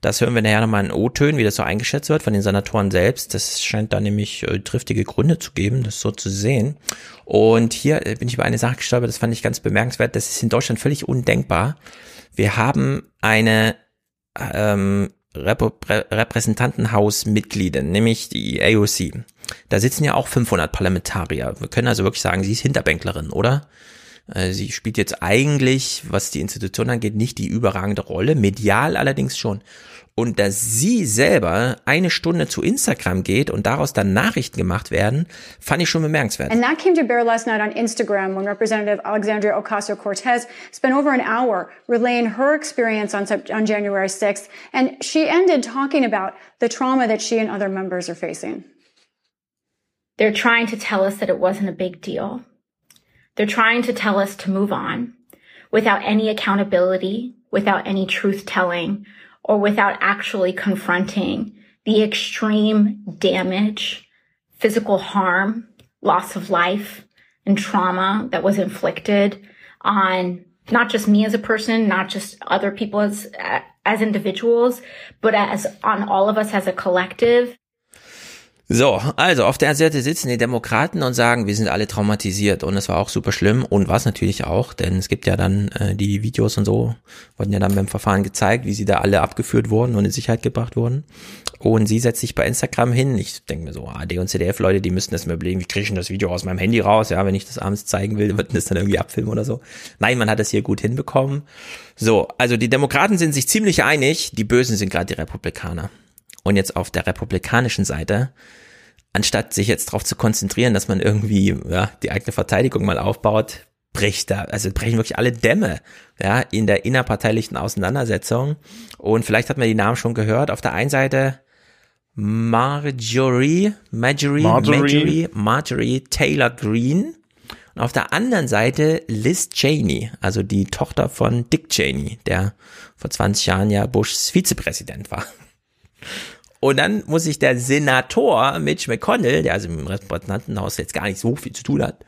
Das hören wir nachher nochmal in O-Tönen, wie das so eingeschätzt wird von den Senatoren selbst. Das scheint da nämlich äh, triftige Gründe zu geben, das so zu sehen. Und hier äh, bin ich über eine Sache gestolpert, das fand ich ganz bemerkenswert. Das ist in Deutschland völlig undenkbar. Wir haben eine ähm, Repräsentantenhausmitglieder, nämlich die AOC. Da sitzen ja auch 500 Parlamentarier. Wir können also wirklich sagen, sie ist Hinterbänklerin, oder? Äh, sie spielt jetzt eigentlich, was die Institution angeht, nicht die überragende Rolle, medial allerdings schon. Und dass sie selber eine Stunde zu Instagram geht und daraus dann Nachrichten gemacht werden, fand ich schon bemerkenswert. And that came to bear last night on Instagram when Representative Alexandria Ocasio-Cortez spent over an hour relaying her experience on, on January 6th. And she ended talking about the trauma that she and other members are facing. They're trying to tell us that it wasn't a big deal. They're trying to tell us to move on without any accountability, without any truth telling, or without actually confronting the extreme damage, physical harm, loss of life, and trauma that was inflicted on not just me as a person, not just other people as, as individuals, but as on all of us as a collective. So, also auf der Seite sitzen die Demokraten und sagen, wir sind alle traumatisiert und es war auch super schlimm und war es natürlich auch, denn es gibt ja dann äh, die Videos und so, wurden ja dann beim Verfahren gezeigt, wie sie da alle abgeführt wurden und in Sicherheit gebracht wurden. Und sie setzt sich bei Instagram hin. Ich denke mir so, AD und CDF-Leute, die müssen das mir überlegen, wie kriege ich denn das Video aus meinem Handy raus? Ja, wenn ich das abends zeigen will, wird das dann irgendwie abfilmen oder so. Nein, man hat das hier gut hinbekommen. So, also die Demokraten sind sich ziemlich einig, die Bösen sind gerade die Republikaner. Und jetzt auf der republikanischen Seite, anstatt sich jetzt darauf zu konzentrieren, dass man irgendwie ja, die eigene Verteidigung mal aufbaut, bricht da, also brechen wirklich alle Dämme, ja, in der innerparteilichen Auseinandersetzung. Und vielleicht hat man die Namen schon gehört. Auf der einen Seite Marjorie, Marjorie, Marjorie, Marjorie, Marjorie Taylor Greene. Und auf der anderen Seite Liz Cheney, also die Tochter von Dick Cheney, der vor 20 Jahren ja Bushs Vizepräsident war. Und dann muss sich der Senator Mitch McConnell, der also im Repräsentantenhaus jetzt gar nicht so viel zu tun hat,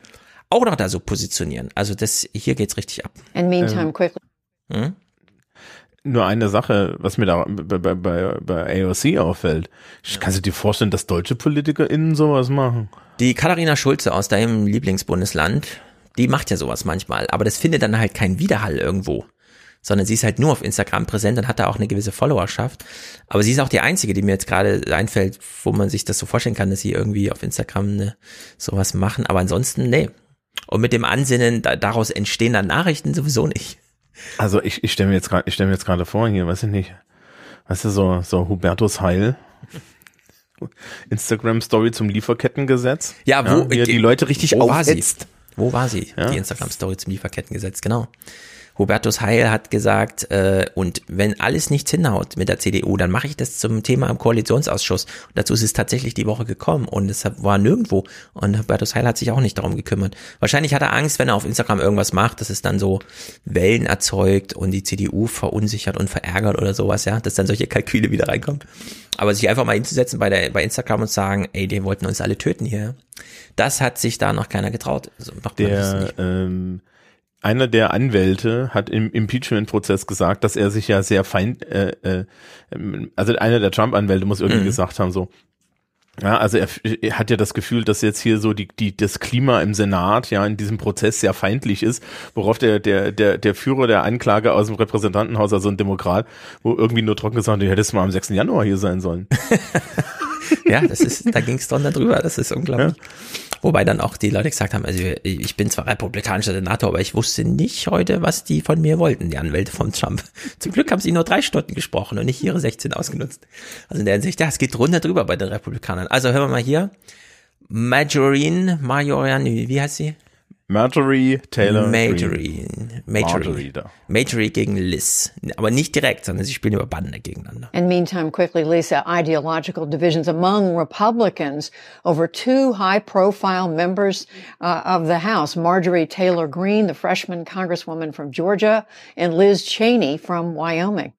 auch noch da so positionieren. Also das, hier geht's richtig ab. And meantime, Ähm. quickly. Hm? Nur eine Sache, was mir da bei, bei, bei, bei AOC auffällt. Kannst du dir vorstellen, dass deutsche PolitikerInnen sowas machen? Die Katharina Schulze aus deinem Lieblingsbundesland, die macht ja sowas manchmal, aber das findet dann halt keinen Widerhall irgendwo. Sondern sie ist halt nur auf Instagram präsent und hat da auch eine gewisse Followerschaft. Aber sie ist auch die einzige, die mir jetzt gerade einfällt, wo man sich das so vorstellen kann, dass sie irgendwie auf Instagram eine, sowas machen. Aber ansonsten, nee. Und mit dem Ansinnen, da, daraus entstehen dann Nachrichten sowieso nicht. Also ich, ich stelle mir jetzt gerade, ich stelle mir jetzt gerade vor hier, weiß ich nicht, weißt du, so, so Hubertus Heil. Instagram Story zum Lieferkettengesetz. Ja, wo er die Leute richtig wo war sie? aufhetzt. Wo war sie? Ja. Die Instagram-Story zum Lieferkettengesetz, genau. Hubertus Heil hat gesagt, äh, und wenn alles nichts hinhaut mit der CDU, dann mache ich das zum Thema im Koalitionsausschuss. Und dazu ist es tatsächlich die Woche gekommen und es war nirgendwo. Und Hubertus Heil hat sich auch nicht darum gekümmert. Wahrscheinlich hat er Angst, wenn er auf Instagram irgendwas macht, dass es dann so Wellen erzeugt und die CDU verunsichert und verärgert oder sowas, ja, dass dann solche Kalküle wieder reinkommen. Aber sich einfach mal hinzusetzen bei, der, bei Instagram und sagen, ey, die wollten uns alle töten hier. Das hat sich da noch keiner getraut. So macht man das nicht. Der, ähm, einer der Anwälte hat im Impeachment-Prozess gesagt, dass er sich ja sehr feind, äh, äh, also einer der Trump-Anwälte muss irgendwie Mhm. gesagt haben, so, ja, also er, er hat ja das Gefühl, dass jetzt hier so die, die, das Klima im Senat ja in diesem Prozess sehr feindlich ist, worauf der, der, der, der Führer der Anklage aus dem Repräsentantenhaus, also ein Demokrat, wo irgendwie nur trocken gesagt hat, du hättest mal am 6. Januar hier sein sollen. Ja, das ist, da ging es dann drüber, das ist unglaublich. Wobei dann auch die Leute gesagt haben, also ich bin zwar republikanischer Senator, aber ich wusste nicht heute, was die von mir wollten, die Anwälte von Trump. Zum Glück haben sie nur drei Stunden gesprochen und nicht ihre 16 ausgenutzt. Also in der Hinsicht, ja, es geht runter drüber bei den Republikanern. Also hören wir mal hier. Majorine, Majorian, wie wie heißt sie? Marjorie Taylor Marjorie. Greene. Marjorie. Marjorie da. Marjorie gegen Liz. Aber nicht direkt, sondern sie spielen über Bande gegeneinander. And meantime, quickly, Lisa, ideological divisions among Republicans over two high profile members uh, of the House, Marjorie Taylor Greene, the freshman congresswoman from Georgia, and Liz Cheney from Wyoming.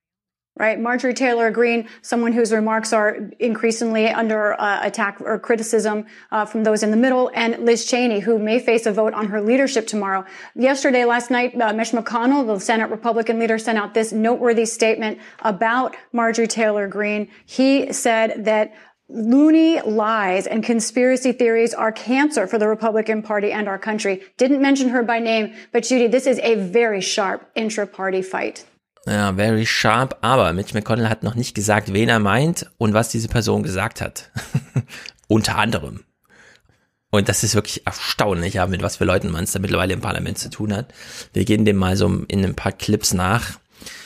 Right. Marjorie Taylor Greene, someone whose remarks are increasingly under uh, attack or criticism uh, from those in the middle, and Liz Cheney, who may face a vote on her leadership tomorrow. Yesterday, last night, uh, Mitch McConnell, the Senate Republican leader, sent out this noteworthy statement about Marjorie Taylor Greene. He said that loony lies and conspiracy theories are cancer for the Republican Party and our country. Didn't mention her by name, but Judy, this is a very sharp intra-party fight. Ja, very sharp, aber Mitch McConnell hat noch nicht gesagt, wen er meint und was diese Person gesagt hat. Unter anderem. Und das ist wirklich erstaunlich, ja, mit was für Leuten man es da mittlerweile im Parlament zu tun hat. Wir gehen dem mal so in ein paar Clips nach.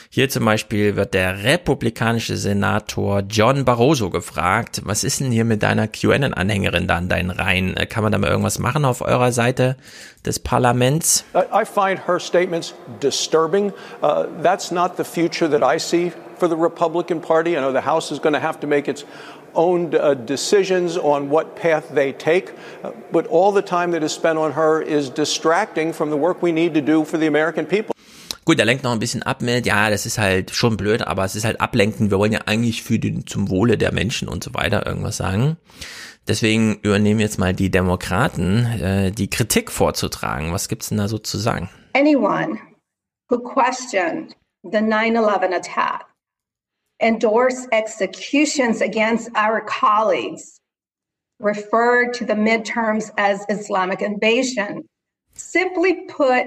Hier zum Beispiel wird der republikanische Senator John Barroso gefragt, was ist denn hier mit deiner QAnon-Anhängerin da an deinen Reihen? Äh, Kann man da mal irgendwas machen auf eurer Seite des Parlaments? I find her statements disturbing. Uh, that's not the future that I see for the Republican Party. I know the House is going to have to make its own uh, decisions on what path they take, uh, but all the time that is spent on her is distracting from the work we need to do for the American people. Gut, er lenkt noch ein bisschen ab mit, ja, das ist halt schon blöd, aber es ist halt ablenken. Wir wollen ja eigentlich für den, zum Wohle der Menschen und so weiter irgendwas sagen. Deswegen übernehmen jetzt mal die Demokraten, äh, die Kritik vorzutragen. Was gibt's denn da so zu sagen? anyone who questioned the 9 11 attack, endorsed executions against our colleagues, referred to the midterms as Islamic invasion, simply put,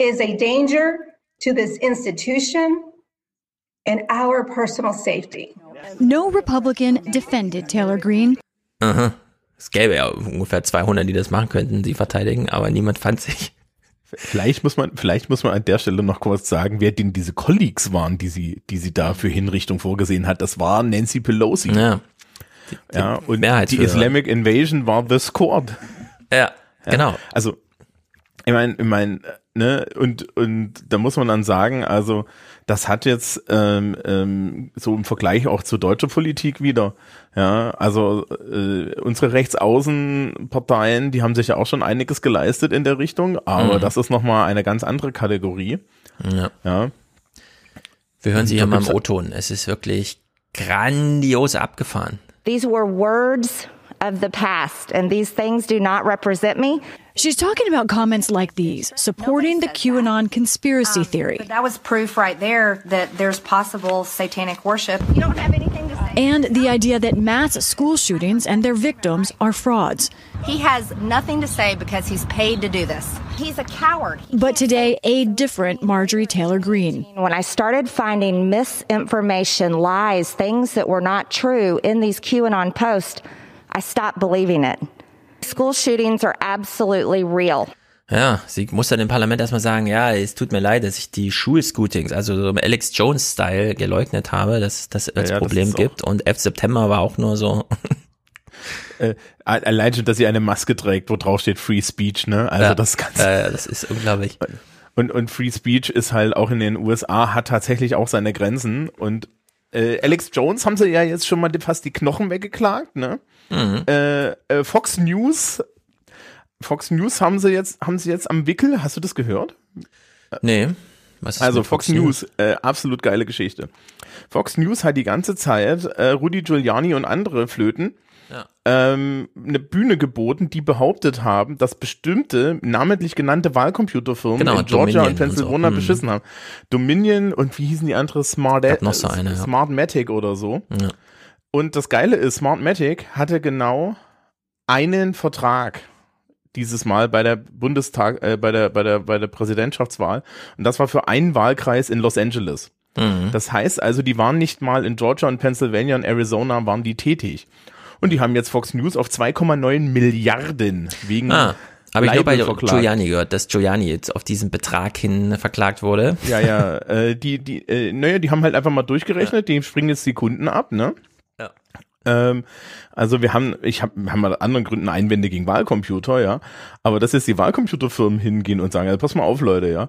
is a danger to this institution and our personal safety. No Republican defended Taylor Greene. Aha. Es gäbe ja ungefähr 200, die das machen könnten, sie verteidigen, aber niemand fand sich. Vielleicht muss man, vielleicht muss man an der Stelle noch kurz sagen, wer denn diese Colleagues waren, die sie, die sie da für Hinrichtung vorgesehen hat. Das war Nancy Pelosi. Ja. ja und die. Islamic Invasion war The Squad. Ja, genau. Also, ich meine, ich meine, ne, und, und da muss man dann sagen, also, das hat jetzt ähm, ähm, so im Vergleich auch zur deutschen Politik wieder, ja, also äh, unsere Rechtsaußenparteien, die haben sich ja auch schon einiges geleistet in der Richtung, aber Mhm. das ist nochmal eine ganz andere Kategorie. Ja. ja. Wir hören sie hier mal im O-Ton. Es ist wirklich grandios abgefahren. These were words of the past, and these things do not represent me. She's talking about comments like these, supporting the QAnon conspiracy um, theory. But that was proof right there that there's possible satanic worship. You don't have anything to say. And the idea that mass school shootings and their victims are frauds. He has nothing to say because he's paid to do this. He's a coward. But today, a different Marjorie Taylor Greene. When I started finding misinformation, lies, things that were not true in these QAnon posts, I stopped believing it. School shootings are absolutely real. Ja, sie muss dann im Parlament erstmal sagen, ja, es tut mir leid, dass ich die Schulscootings, also so im Alex Jones-Style geleugnet habe, dass das als Ja, das Problem auch- gibt. Und 11. September war auch nur so. Äh, allein schon, dass sie eine Maske trägt, wo drauf steht Free Speech, ne? Also Ja, das ganz. äh, das ist unglaublich. Und, und Free Speech ist halt auch in den USA, hat tatsächlich auch seine Grenzen. Und äh, Alex Jones haben sie ja jetzt schon mal fast die Knochen weggeklagt, ne? Mhm. Äh, äh, Fox News, Fox News haben sie jetzt, haben sie jetzt am Wickel. Hast du das gehört? Nee. Also mit Fox, News, äh, absolut geile Geschichte. Fox News hat die ganze Zeit äh, Rudy Giuliani und andere Flöten Ja. ähm, eine Bühne geboten, die behauptet haben, dass bestimmte namentlich genannte Wahlcomputerfirmen Genau, in Georgia Dominion und Pennsylvania und so. Mhm. beschissen haben. Dominion und wie hießen die andere? Smart Gab noch so eine, ja. Smartmatic oder so. Ja. Und das Geile ist, Smartmatic hatte genau einen Vertrag dieses Mal bei der Bundestag, äh, bei der, bei der, bei der Präsidentschaftswahl. Und das war für einen Wahlkreis in Los Angeles. Mhm. Das heißt also, die waren nicht mal in Georgia und Pennsylvania und Arizona waren die tätig. Und die haben jetzt Fox News auf 2,9 Milliarden wegen Ah, habe ich nur bei verklagt. Giuliani gehört, dass Giuliani jetzt auf diesen Betrag hin verklagt wurde. Ja, ja, äh, die, die, äh, naja, die haben halt einfach mal durchgerechnet, die springen jetzt die Kunden ab, ne? Ähm, also wir haben, ich habe, wir haben mal anderen Gründen Einwände gegen Wahlcomputer, ja. Aber dass jetzt die Wahlcomputerfirmen hingehen und sagen, also pass mal auf, Leute, ja.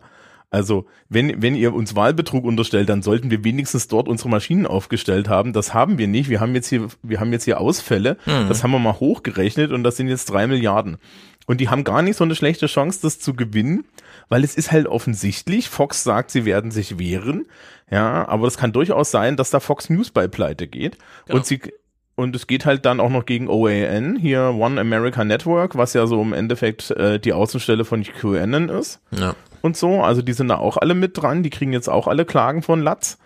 Also, wenn, wenn ihr uns Wahlbetrug unterstellt, dann sollten wir wenigstens dort unsere Maschinen aufgestellt haben. Das haben wir nicht. Wir haben jetzt hier, wir haben jetzt hier Ausfälle. Mhm. Das haben wir mal hochgerechnet und das sind jetzt drei Milliarden. Und die haben gar nicht so eine schlechte Chance, das zu gewinnen, weil es ist halt offensichtlich, Fox sagt, sie werden sich wehren. Ja, aber es kann durchaus sein, dass da Fox News bei pleite geht. Und sie, und es geht halt dann auch noch gegen OAN, hier One America Network, was ja so im Endeffekt äh, die Außenstelle von QAnon ist. Ja. Und so, also die sind da auch alle mit dran, die kriegen jetzt auch alle Klagen von Latz.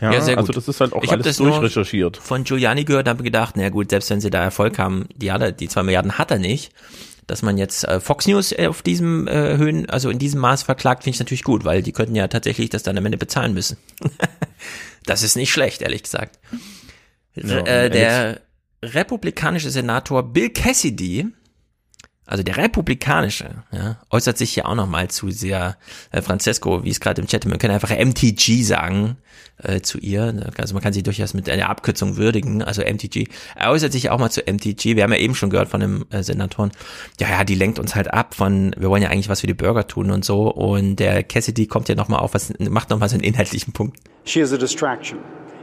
Ja, Ja, sehr gut. also das ist halt auch Ich alles das nur durchrecherchiert. Von Giuliani gehört, habe gedacht, na gut, selbst wenn sie da Erfolg haben, die hat er, die zwei Milliarden hat er nicht. Dass man jetzt äh, Fox News äh, auf diesem äh, Höhen, also in diesem Maß verklagt, finde ich natürlich gut, weil die könnten ja tatsächlich das dann am Ende bezahlen müssen. das ist nicht schlecht, ehrlich gesagt. Ja, äh, der republikanische Senator Bill Cassidy, also der republikanische, ja, äußert sich ja auch nochmal zu sehr, äh, Francesco, wie es gerade im Chat, man kann einfach MTG sagen äh, zu ihr, also man kann sie durchaus mit einer Abkürzung würdigen, also MTG. Er äußert sich auch mal zu MTG, wir haben ja eben schon gehört von dem äh, Senatoren, ja, ja, die lenkt uns halt ab von, wir wollen ja eigentlich was für die Bürger tun und so und der Cassidy kommt ja nochmal auf, was, macht nochmal so einen inhaltlichen Punkt. She is a distraction.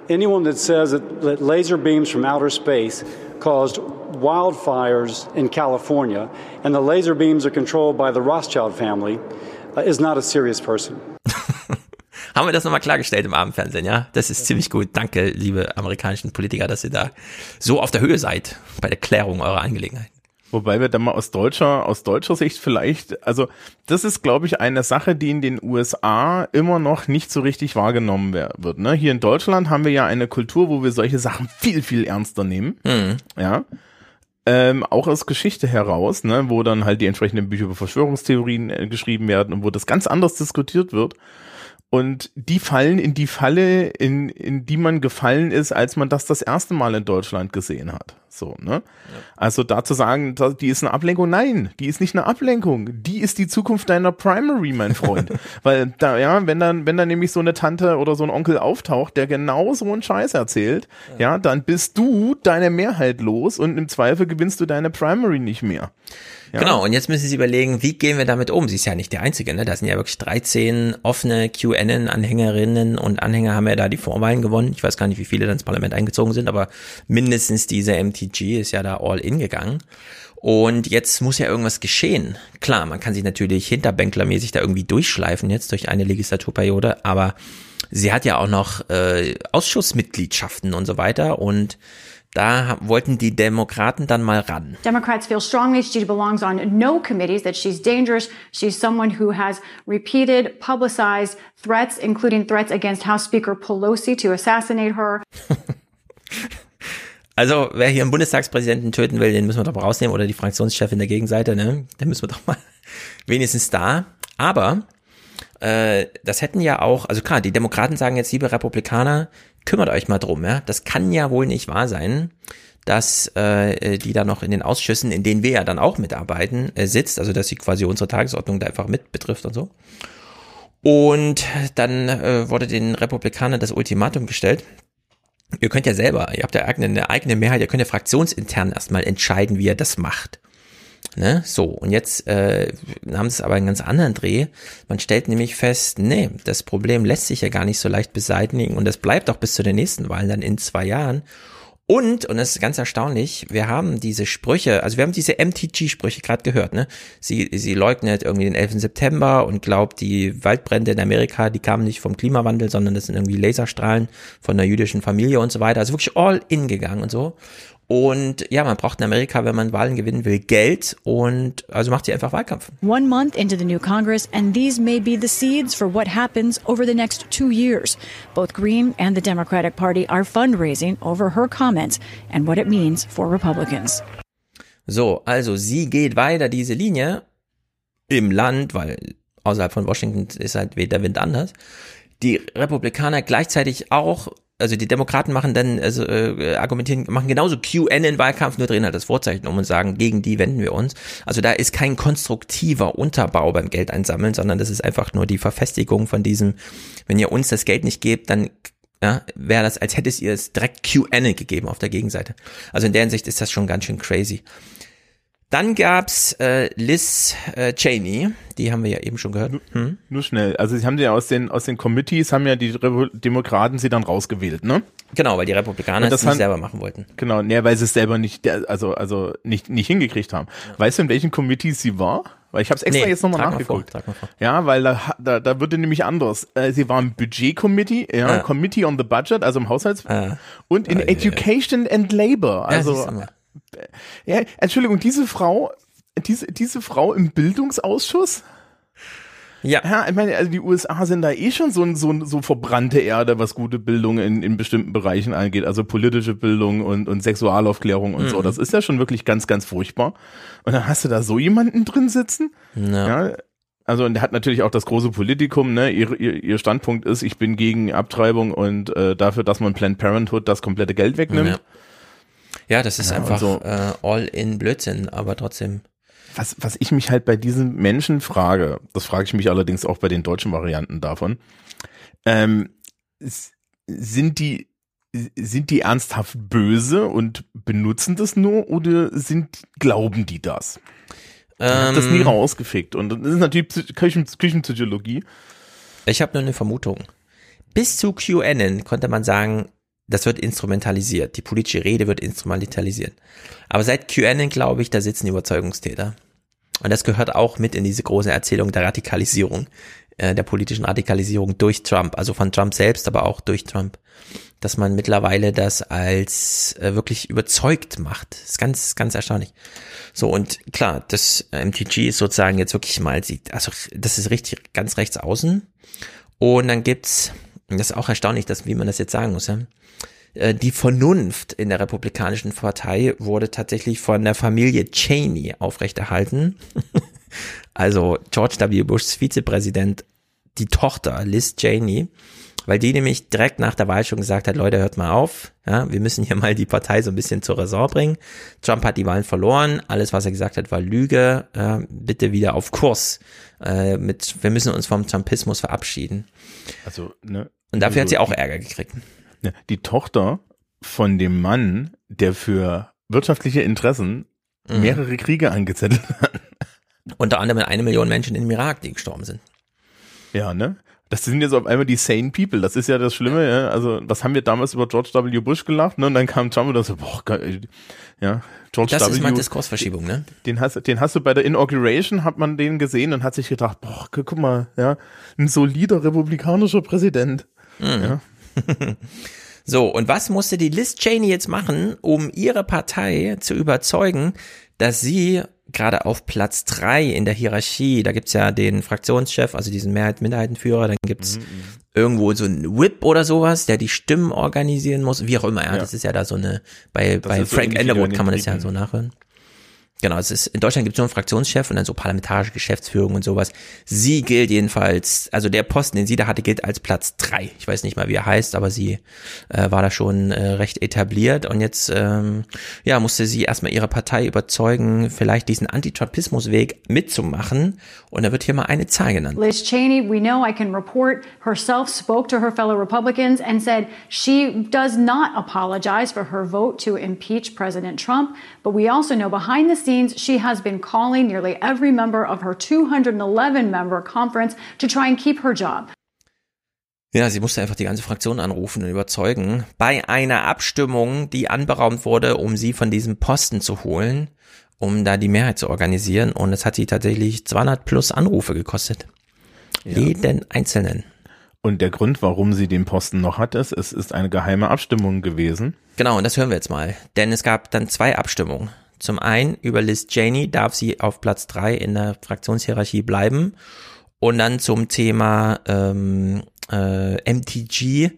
Anyone that says that, that laser beams from outer space caused wildfires in California and the laser beams are controlled by the Rothschild family uh, is not a serious person. Haben wir das nochmal klargestellt im Abendfernsehen, ja? Das ist ziemlich gut. Danke, liebe amerikanischen Politiker, dass ihr da so auf der Höhe seid bei der Klärung eurer Angelegenheiten. Wobei wir da mal aus deutscher, aus deutscher Sicht vielleicht, also das ist, glaube ich, eine Sache, die in den USA immer noch nicht so richtig wahrgenommen wird. Ne? Hier in Deutschland haben wir ja eine Kultur, wo wir solche Sachen viel, viel ernster nehmen. Mhm. Ja. Ähm, auch aus Geschichte heraus, ne, wo dann halt die entsprechenden Bücher über Verschwörungstheorien äh, geschrieben werden und wo das ganz anders diskutiert wird. Und die fallen in die Falle, in, in die man gefallen ist, als man das das erste Mal in Deutschland gesehen hat. So, ne? Also da zu sagen, die ist eine Ablenkung, nein, die ist nicht eine Ablenkung. Die ist die Zukunft deiner Primary, mein Freund. Weil da, ja, wenn dann, wenn dann nämlich so eine Tante oder so ein Onkel auftaucht, der genau so einen Scheiß erzählt, ja, dann bist du deine Mehrheit los und im Zweifel gewinnst du deine Primary nicht mehr. Ja? Genau, und jetzt müssen Sie überlegen, wie gehen wir damit um? Sie ist ja nicht der Einzige, ne? Da sind ja wirklich 13 offene QAnon-Anhängerinnen und Anhänger haben ja da die Vorwahlen gewonnen. Ich weiß gar nicht, wie viele dann ins Parlament eingezogen sind, aber mindestens diese MTG ist ja da all in gegangen. Und jetzt muss ja irgendwas geschehen. Klar, man kann sich natürlich hinterbänklermäßig da irgendwie durchschleifen jetzt durch eine Legislaturperiode, aber sie hat ja auch noch äh, Ausschussmitgliedschaften und so weiter und da wollten die Demokraten dann mal ran. Democrats feel strongly she belongs on no committees, that she's dangerous. She's someone who has repeated, publicized threats, including threats against House Speaker Pelosi to assassinate her. Also, wer hier einen Bundestagspräsidenten töten will, den müssen wir doch mal rausnehmen oder die Fraktionschefin der Gegenseite, ne? Den müssen wir doch mal wenigstens da. Aber äh, das hätten ja auch, also klar, die Demokraten sagen jetzt, liebe Republikaner, kümmert euch mal drum, ja. Das kann ja wohl nicht wahr sein, dass äh, die da noch in den Ausschüssen, in denen wir ja dann auch mitarbeiten, äh, sitzt, also dass sie quasi unsere Tagesordnung da einfach mit betrifft und so. Und dann äh, wurde den Republikanern das Ultimatum gestellt. Ihr könnt ja selber, ihr habt ja eine eigene Mehrheit, ihr könnt ja fraktionsintern erstmal entscheiden, wie ihr das macht. Ne? So, und jetzt äh, haben es aber einen ganz anderen Dreh. Man stellt nämlich fest, nee, das Problem lässt sich ja gar nicht so leicht beseitigen und das bleibt auch bis zu den nächsten Wahlen dann in zwei Jahren. Und, und das ist ganz erstaunlich, wir haben diese Sprüche, also wir haben diese MTG-Sprüche gerade gehört, ne? Sie, sie leugnet irgendwie den 11. September und glaubt, die Waldbrände in Amerika, die kamen nicht vom Klimawandel, sondern das sind irgendwie Laserstrahlen von einer jüdischen Familie und so weiter. Also wirklich all in gegangen und so. Und ja, man braucht in Amerika, wenn man Wahlen gewinnen will, Geld und also macht sie einfach Wahlkampf. One month into the new Congress, and these may be the seeds for what happens over the next two years. Both Green and the Democratic Party are fundraising over her comments and what it means for Republicans. So, also sie geht weiter diese Linie im Land, weil außerhalb von Washington ist halt der Wind anders. Die Republikaner gleichzeitig auch also die Demokraten machen dann, also äh, argumentieren, machen genauso QN-Wahlkampf, nur drehen halt das Vorzeichen um und sagen, gegen die wenden wir uns. Also da ist kein konstruktiver Unterbau beim Geld einsammeln, sondern das ist einfach nur die Verfestigung von diesem, wenn ihr uns das Geld nicht gebt, dann ja, wäre das, als hättet ihr es direkt QN gegeben auf der Gegenseite. Also in der Hinsicht ist das schon ganz schön crazy. Dann gab's äh, Liz äh, Cheney, die haben wir ja eben schon gehört. Hm? Nur schnell, also sie haben ja aus den aus den Committees haben ja die Re Demokraten sie dann rausgewählt, ne? Genau, weil die Republikaner das nicht selber machen wollten. Genau, ne, weil sie es selber nicht, also also nicht nicht hingekriegt haben. Ja. Weißt du, in welchen Committees sie war? Weil ich habe es extra nee, jetzt nochmal nachgeguckt. Mal vor, ja, weil da, da, da würde nämlich anders. Äh, sie war im Budget-Committee, ja, ah. Committee on the Budget, also im Haushalts ah. und in ah, Education ja. and Labor. Also ja, ja, Entschuldigung, diese Frau, diese, diese Frau im Bildungsausschuss? Ja. ja. Ich meine, also die USA sind da eh schon so, so, so verbrannte Erde, was gute Bildung in, in bestimmten Bereichen angeht, also politische Bildung und, und Sexualaufklärung und mhm. so. Das ist ja schon wirklich ganz, ganz furchtbar. Und dann hast du da so jemanden drin sitzen. Ja. ja also und der hat natürlich auch das große Politikum, ne? Ihr, ihr, ihr Standpunkt ist, ich bin gegen Abtreibung und äh, dafür, dass man Planned Parenthood das komplette Geld wegnimmt. Ja. Ja, das ist ja, einfach so. äh, all in Blödsinn, aber trotzdem. Was, was ich mich halt bei diesen Menschen frage, das frage ich mich allerdings auch bei den deutschen Varianten davon, ähm, sind die, sind die ernsthaft böse und benutzen das nur oder sind, glauben die das? Habe das nie ähm. rausgefickt und das ist natürlich Küchen, Küchenpsychologie. Ich habe nur eine Vermutung. Bis zu QAnon konnte man sagen, das wird instrumentalisiert. Die politische Rede wird instrumentalisiert. Aber seit QAnon, glaube ich, da sitzen Überzeugungstäter. Und das gehört auch mit in diese große Erzählung der Radikalisierung, äh, der politischen Radikalisierung durch Trump, also von Trump selbst, aber auch durch Trump. Dass man mittlerweile das als äh, wirklich überzeugt macht. Ist ganz, ganz erstaunlich. So, und klar, das MTG ist sozusagen jetzt wirklich mal, also das ist richtig ganz rechts außen. Und dann gibt's, das ist auch erstaunlich, dass, wie man das jetzt sagen muss, ja, äh, die Vernunft in der Republikanischen Partei wurde tatsächlich von der Familie Cheney aufrechterhalten. also George W. Bushs Vizepräsident, die Tochter Liz Cheney, weil die nämlich direkt nach der Wahl schon gesagt hat, Leute, hört mal auf, ja, wir müssen hier mal die Partei so ein bisschen zur Raison bringen. Trump hat die Wahlen verloren, alles, was er gesagt hat, war Lüge, äh, bitte wieder auf Kurs. Äh, mit, wir müssen uns vom Trumpismus verabschieden. Also, ne, Und dafür hat sie auch Ärger gekriegt. Die Tochter von dem Mann, der für wirtschaftliche Interessen mhm. mehrere Kriege angezettelt hat. Unter anderem eine Million Menschen im Irak, die gestorben sind. Ja, ne? Das sind jetzt auf einmal die sane people. Das ist ja das Schlimme. Ja? Also, was haben wir damals über George W. Bush gelacht? Ne? Und dann kam Trump und das so, boah, geil. ja, George das W. Das ist mal Diskursverschiebung, ne? Den hast, den hast du bei der Inauguration, hat man den gesehen und hat sich gedacht, boah, guck mal, ja, ein solider republikanischer Präsident. Mhm. Ja. so, und was musste die Liz Cheney jetzt machen, um ihre Partei zu überzeugen, dass sie gerade auf Platz drei in der Hierarchie, da gibt's ja den Fraktionschef, also diesen Mehrheit Minderheitenführer, dann gibt's mhm, irgendwo so ein Whip oder sowas, der die Stimmen organisieren muss, wie auch immer, ja, ja. das ist ja da so eine, bei, das bei Frank so Underwood kann man das ja so nachhören. Genau, es ist, in Deutschland gibt es nur einen Fraktionschef und dann so parlamentarische Geschäftsführung und sowas. Sie gilt jedenfalls, also der Posten, den sie da hatte, gilt als Platz drei. Ich weiß nicht mal, wie er heißt, aber sie äh, war da schon äh, recht etabliert und jetzt ähm, ja, musste sie erstmal ihre Partei überzeugen, vielleicht diesen Antitrumpismusweg mitzumachen. Und da wird hier mal eine Zahl genannt. Liz Cheney, we know I can report, herself spoke to her fellow Republicans and said she does not apologize for her vote to impeach President Trump, but we also know behind the scenes scenes, she has been calling nearly every member of her 211 member conference to try and keep her job. Ja, sie musste einfach die ganze Fraktion anrufen und überzeugen. Bei einer Abstimmung, die anberaumt wurde, um sie von diesem Posten zu holen, um da die Mehrheit zu organisieren. Und es hat sie tatsächlich 200 plus Anrufe gekostet. Ja. Jeden einzelnen. Und der Grund, warum sie den Posten noch hat, ist, es ist eine geheime Abstimmung gewesen. Genau, und das hören wir jetzt mal. Denn es gab dann zwei Abstimmungen. Zum einen über Liz Cheney darf sie auf Platz drei in der Fraktionshierarchie bleiben. Und dann zum Thema ähm, äh, MTG.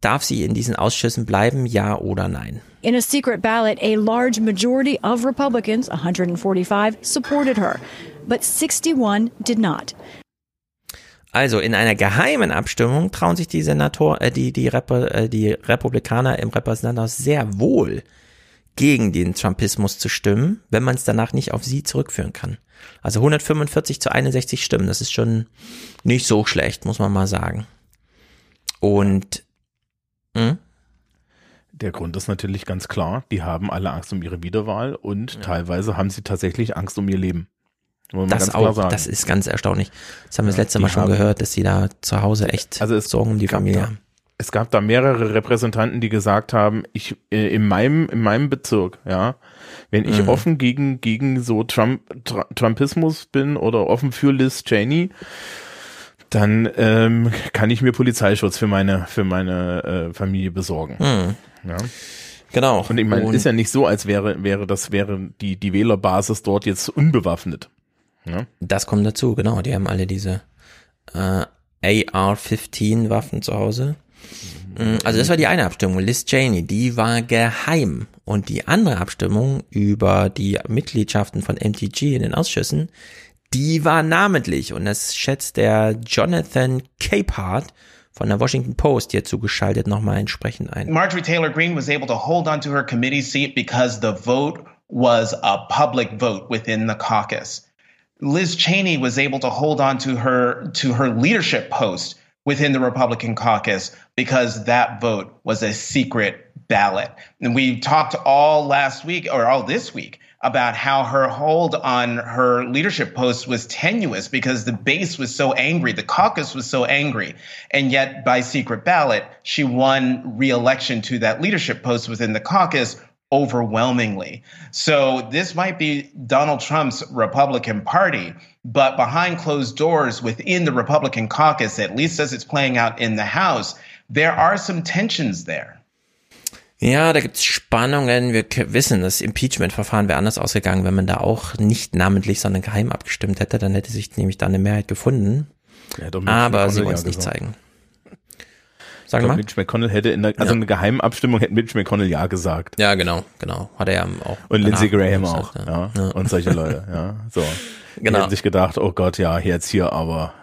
Darf sie in diesen Ausschüssen bleiben, ja oder nein? In a secret ballot, a large majority of Republicans, 145, supported her, but 61 did not. Also in einer geheimen Abstimmung trauen sich die Senator, äh, die die, Rep äh, die Republikaner im Repräsentantenhaus sehr wohl gegen den Trumpismus zu stimmen, wenn man es danach nicht auf sie zurückführen kann. Also 145 zu 61 Stimmen, das ist schon nicht so schlecht, muss man mal sagen. Und hm? der Grund ist natürlich ganz klar, die haben alle Angst um ihre Wiederwahl und ja. teilweise haben sie tatsächlich Angst um ihr Leben. Das auch, das ist ganz erstaunlich. Das haben wir das letzte Mal schon haben, gehört, dass sie da zu Hause echt also Sorgen um die Familie haben es gab da mehrere Repräsentanten, die gesagt haben, ich äh, in meinem in meinem Bezirk, ja, wenn ich mhm. offen gegen gegen so Trump Tr Trumpismus bin oder offen für Liz Cheney, dann ähm, kann ich mir Polizeischutz für meine für meine äh, Familie besorgen. Mhm. Ja. Genau. Und ich meine, ist ja nicht so, als wäre wäre das wäre die die Wählerbasis dort jetzt unbewaffnet. Ja? Das kommt dazu, genau. Die haben alle diese äh, AR-15 Waffen zu Hause. Mm, also das war die eine Abstimmung, Liz Cheney, die war geheim. Und die andere Abstimmung über die Mitgliedschaften von MTG in den Ausschüssen, die war namentlich. Und das schätzt der Jonathan Capehart von der Washington Post hier zugeschaltet nochmal entsprechend ein. Marjorie Taylor Greene was able to hold on to her committee seat because the vote was a public vote within the caucus. Liz Cheney was able to hold on to her to her leadership post within the Republican caucus because that vote was a secret ballot. And we talked all last week or all this week about how her hold on her leadership post was tenuous because the base was so angry, the caucus was so angry. And yet by secret ballot, she won re-election to that leadership post within the caucus overwhelmingly. So this might be Donald Trump's Republican Party, but behind closed doors within the Republican caucus, at least as it's playing out in the House, there are some tensions there. Ja, da gibt's Spannungen. Wir wissen, das Impeachment-Verfahren wäre anders ausgegangen, wenn man da auch nicht namentlich, sondern geheim abgestimmt hätte. Dann hätte sich nämlich da eine Mehrheit gefunden. Aber sie wollen es nicht zeigen. Sag mal. Mitch McConnell hätte in der, also ja. eine geheimen Abstimmung hätte Mitch McConnell ja gesagt. Ja, genau, genau. Hat er ja auch. Und Lindsey Graham auch, ja. Ja. ja. Und solche Leute, ja. So. Genau. Die hätten sich gedacht, oh Gott, ja, jetzt hier, aber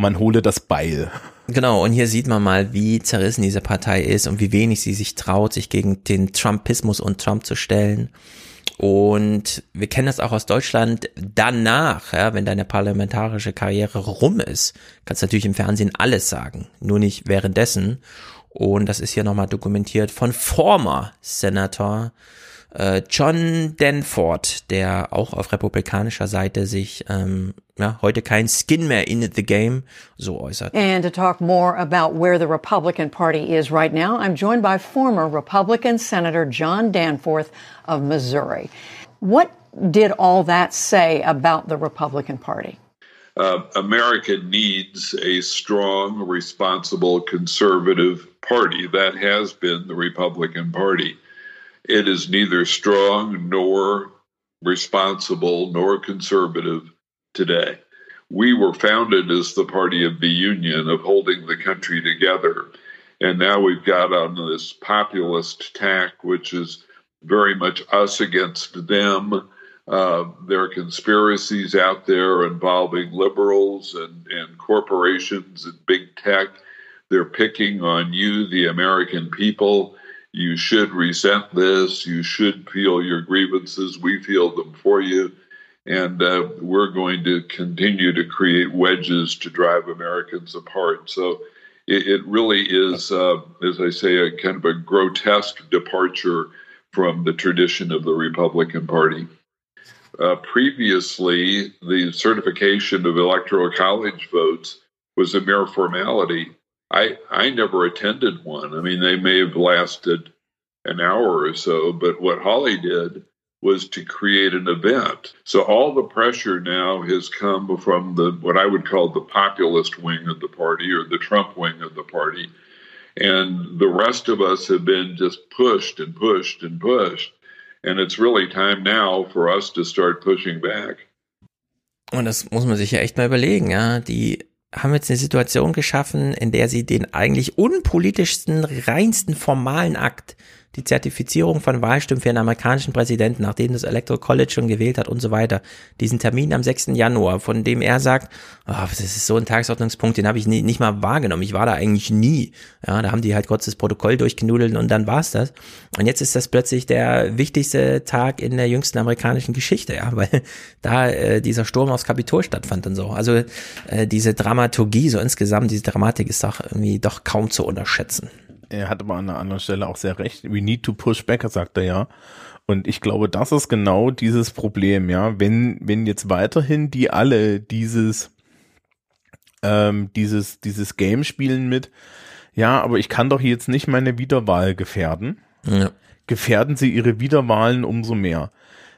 man hole das Beil. Genau, und hier sieht man mal, wie zerrissen diese Partei ist und wie wenig sie sich traut, sich gegen den Trumpismus und Trump zu stellen. Und wir kennen das auch aus Deutschland. Danach, ja, wenn deine parlamentarische Karriere rum ist, kannst du natürlich im Fernsehen alles sagen, nur nicht währenddessen. Und das ist hier nochmal dokumentiert von former Senator John Danford, der auch auf republikanischer Seite sich ähm, ja, heute kein Skin mehr in the game so äußert. And to talk more about where the Republican Party is right now, I'm joined by former Republican Senator John Danforth of Missouri. What did all that say about the Republican Party? uh, America needs a strong, responsible, conservative party. That has been the Republican Party. It is neither strong nor responsible nor conservative today. We were founded as the party of the union, of holding the country together. And now we've got on this populist tack, which is very much us against them. Uh, there are conspiracies out there involving liberals and, and corporations and big tech. They're picking on you, the American people. You should resent this. You should feel your grievances. We feel them for you. And uh, we're going to continue to create wedges to drive Americans apart. So it, it really is, uh, as I say, a kind of a grotesque departure from the tradition of the Republican Party. Uh, previously, the certification of electoral college votes was a mere formality. I, I never attended one. I mean, they may have lasted an hour or so, but what Holly did was to create an event. So all the pressure now has come from the what I would call the populist wing of the party or the Trump wing of the party. And the rest of us have been just pushed and pushed and pushed. And it's really time now for us to start pushing back. Und das muss man sich ja echt mal überlegen, ja. Die haben jetzt eine Situation geschaffen, in der sie den eigentlich unpolitischsten, reinsten formalen Akt die Zertifizierung von Wahlstimmen für einen amerikanischen Präsidenten, nachdem das Electoral College schon gewählt hat und so weiter. Diesen Termin am 6. Januar, von dem er sagt, oh, das ist so ein Tagesordnungspunkt, den habe ich nie, nicht mal wahrgenommen. Ich war da eigentlich nie. Ja, da haben die halt kurz das Protokoll durchgenudelt und dann war's das. Und jetzt ist das plötzlich der wichtigste Tag in der jüngsten amerikanischen Geschichte, ja, weil da äh, dieser Sturm aufs Kapitol stattfand und so. Also äh, diese Dramaturgie, so insgesamt, diese Dramatik ist doch irgendwie doch kaum zu unterschätzen er hat aber an einer anderen Stelle auch sehr recht. We need to push back, sagt er ja. Und ich glaube, das ist genau dieses Problem, ja. Wenn, wenn jetzt weiterhin die alle dieses, ähm, dieses, dieses Game spielen mit, ja, aber ich kann doch jetzt nicht meine Wiederwahl gefährden. Ja. Gefährden sie ihre Wiederwahlen umso mehr.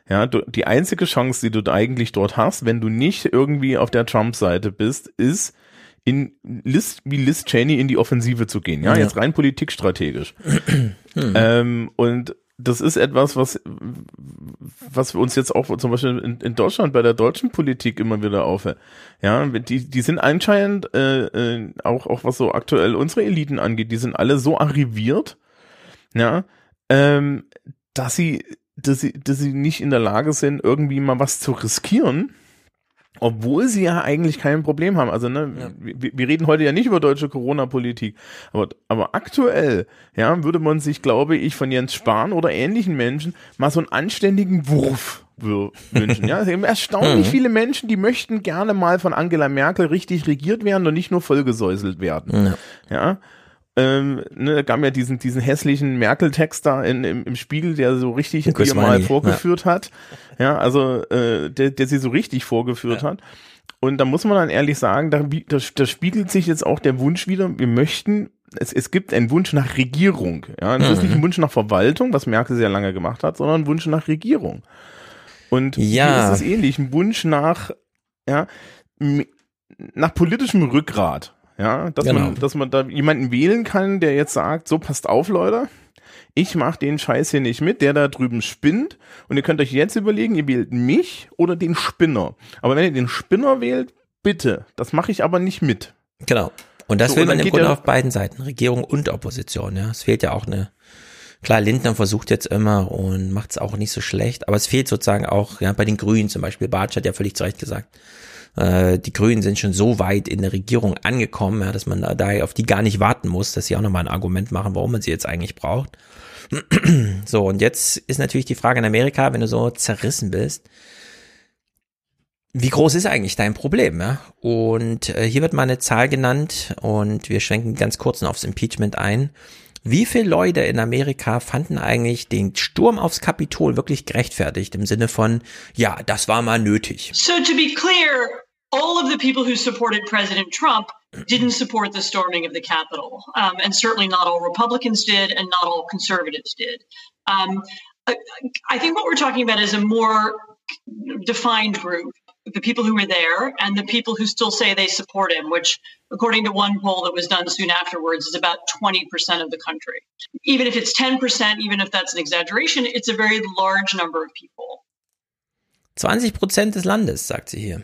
Ja, du, die einzige Chance, die du eigentlich dort hast, wenn du nicht irgendwie auf der Trump-Seite bist, ist, in Liz, wie Liz Cheney in die Offensive zu gehen. Ja, ja. jetzt rein politikstrategisch. hm. ähm, und das ist etwas, was, was wir uns jetzt auch zum Beispiel in, in Deutschland bei der deutschen Politik immer wieder auffällt. Ja, die, die sind anscheinend äh, äh, auch, auch was so aktuell unsere Eliten angeht, die sind alle so arriviert, ja, ähm, dass sie, dass sie, dass sie nicht in der Lage sind, irgendwie mal was zu riskieren obwohl sie ja eigentlich kein Problem haben. Also, ne, ja. wir, wir, reden heute ja nicht über deutsche Corona-Politik, aber, aber aktuell, ja, würde man sich, glaube ich, von Jens Spahn oder ähnlichen Menschen mal so einen anständigen Wurf wünschen. Ja, es sind erstaunlich mhm. viele Menschen, die möchten gerne mal von Angela Merkel richtig regiert werden und nicht nur vollgesäuselt werden. Ja. ja ähm, ne, gab ja diesen, diesen hässlichen Merkel-Text da in, im, im Spiegel, der so richtig hier mal vorgeführt ja. hat. Ja, also äh, der, der sie so richtig vorgeführt ja. hat. Und da muss man dann ehrlich sagen, da, da, da spiegelt sich jetzt auch der Wunsch wieder, wir möchten es, es gibt einen Wunsch nach Regierung. Ja, es mhm. ist nicht ein Wunsch nach Verwaltung, was Merkel sehr lange gemacht hat, sondern ein Wunsch nach Regierung. Und ja. hier ist es ähnlich, ein Wunsch nach, ja, nach politischem Rückgrat. Ja, dass genau. man, dass man da jemanden wählen kann, der jetzt sagt, so passt auf, Leute. Ich mach den Scheiß hier nicht mit, der da drüben spinnt. Und ihr könnt euch jetzt überlegen, ihr wählt mich oder den Spinner. Aber wenn ihr den Spinner wählt, bitte. Das mache ich aber nicht mit. Genau. Und das so, will man im Grunde auf beiden Seiten, Regierung und Opposition. Ja, es fehlt ja auch eine. Klar, Lindner versucht jetzt immer und macht es auch nicht so schlecht, aber es fehlt sozusagen auch, ja, bei den Grünen zum Beispiel. Bartsch hat ja völlig zu Recht gesagt, äh, die Grünen sind schon so weit in der Regierung angekommen, ja, dass man da auf die gar nicht warten muss, dass sie auch nochmal ein Argument machen, warum man sie jetzt eigentlich braucht. so, und jetzt ist natürlich die Frage in Amerika, wenn du so zerrissen bist, wie groß ist eigentlich dein Problem? Ja? Und äh, hier wird mal eine Zahl genannt und wir schwenken ganz kurz aufs Impeachment ein. Wie viele Leute in Amerika fanden eigentlich den Sturm aufs Kapitol wirklich gerechtfertigt im Sinne von, ja, das war mal nötig? So to be clear, all of the people who supported President Trump didn't support the storming of the Capitol. Um, and certainly not all Republicans did, and not all conservatives did. Um, I, think what we're talking about is a more defined group the people who were there and the people who still say they support him, which, according to one poll that was done soon afterwards, is about 20% of the country. Even if it's 10%, even if that's an exaggeration, it's a very large number of people. 20 Prozent des Landes, sagt sie hier.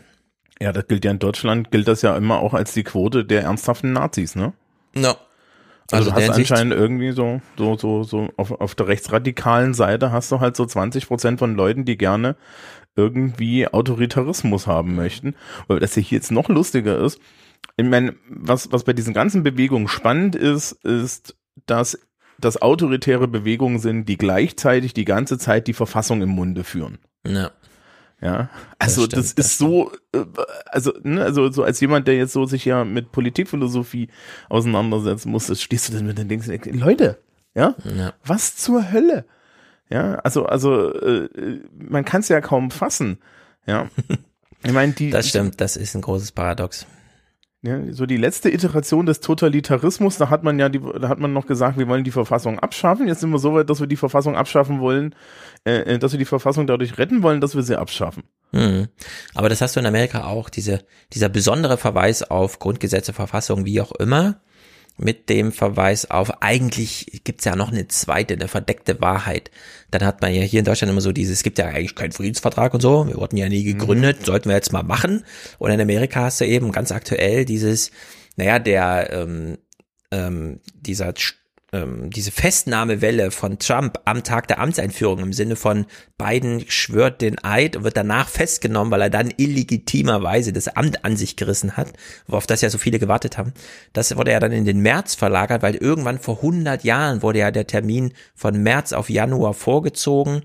Ja, das gilt ja in Deutschland, gilt das ja immer auch als die Quote der ernsthaften Nazis, ne? No. Also, Also du hast anscheinend irgendwie so, so, so, so auf, auf der rechtsradikalen Seite hast du halt so 20 Prozent von Leuten, die gerne irgendwie Autoritarismus haben möchten. Weil das hier jetzt noch lustiger ist. Ich meine, was, was bei diesen ganzen Bewegungen spannend ist, ist, dass das autoritäre Bewegungen sind, die gleichzeitig die ganze Zeit die Verfassung im Munde führen. Ja. Ja, also Das das, stimmt, ist so, äh, also, ne, also so als jemand, der jetzt so sich ja mit Politikphilosophie auseinandersetzen muss, das stehst du dann mit den Dings, Leute, ja, Ja. was zur Hölle? Ja, also, also äh, man kann es ja kaum fassen. Ja, ich meine, die, Das stimmt, das ist ein großes Paradox. Ja, so die letzte Iteration des Totalitarismus, da hat man ja, die, da hat man noch gesagt, wir wollen die Verfassung abschaffen. Jetzt sind wir so weit, dass wir die Verfassung abschaffen wollen, äh, äh, dass wir die Verfassung dadurch retten wollen, dass wir sie abschaffen. Mhm. Aber das hast du in Amerika auch, diese, dieser besondere Verweis auf Grundgesetze, Verfassung, wie auch immer, mit dem Verweis auf, eigentlich gibt's ja noch eine zweite, eine verdeckte Wahrheit. Dann hat man ja hier in Deutschland immer so dieses, es gibt ja eigentlich keinen Friedensvertrag und so, wir wurden ja nie gegründet, sollten wir jetzt mal machen. Und in Amerika hast du eben ganz aktuell dieses, naja, der, ähm, ähm, dieser ähm, diese Festnahmewelle von Trump am Tag der Amtseinführung im Sinne von Biden schwört den Eid und wird danach festgenommen, weil er dann illegitimerweise das Amt an sich gerissen hat, worauf das ja so viele gewartet haben. Das wurde ja dann in den März verlagert, weil irgendwann vor 100 Jahren wurde ja der Termin von März auf Januar vorgezogen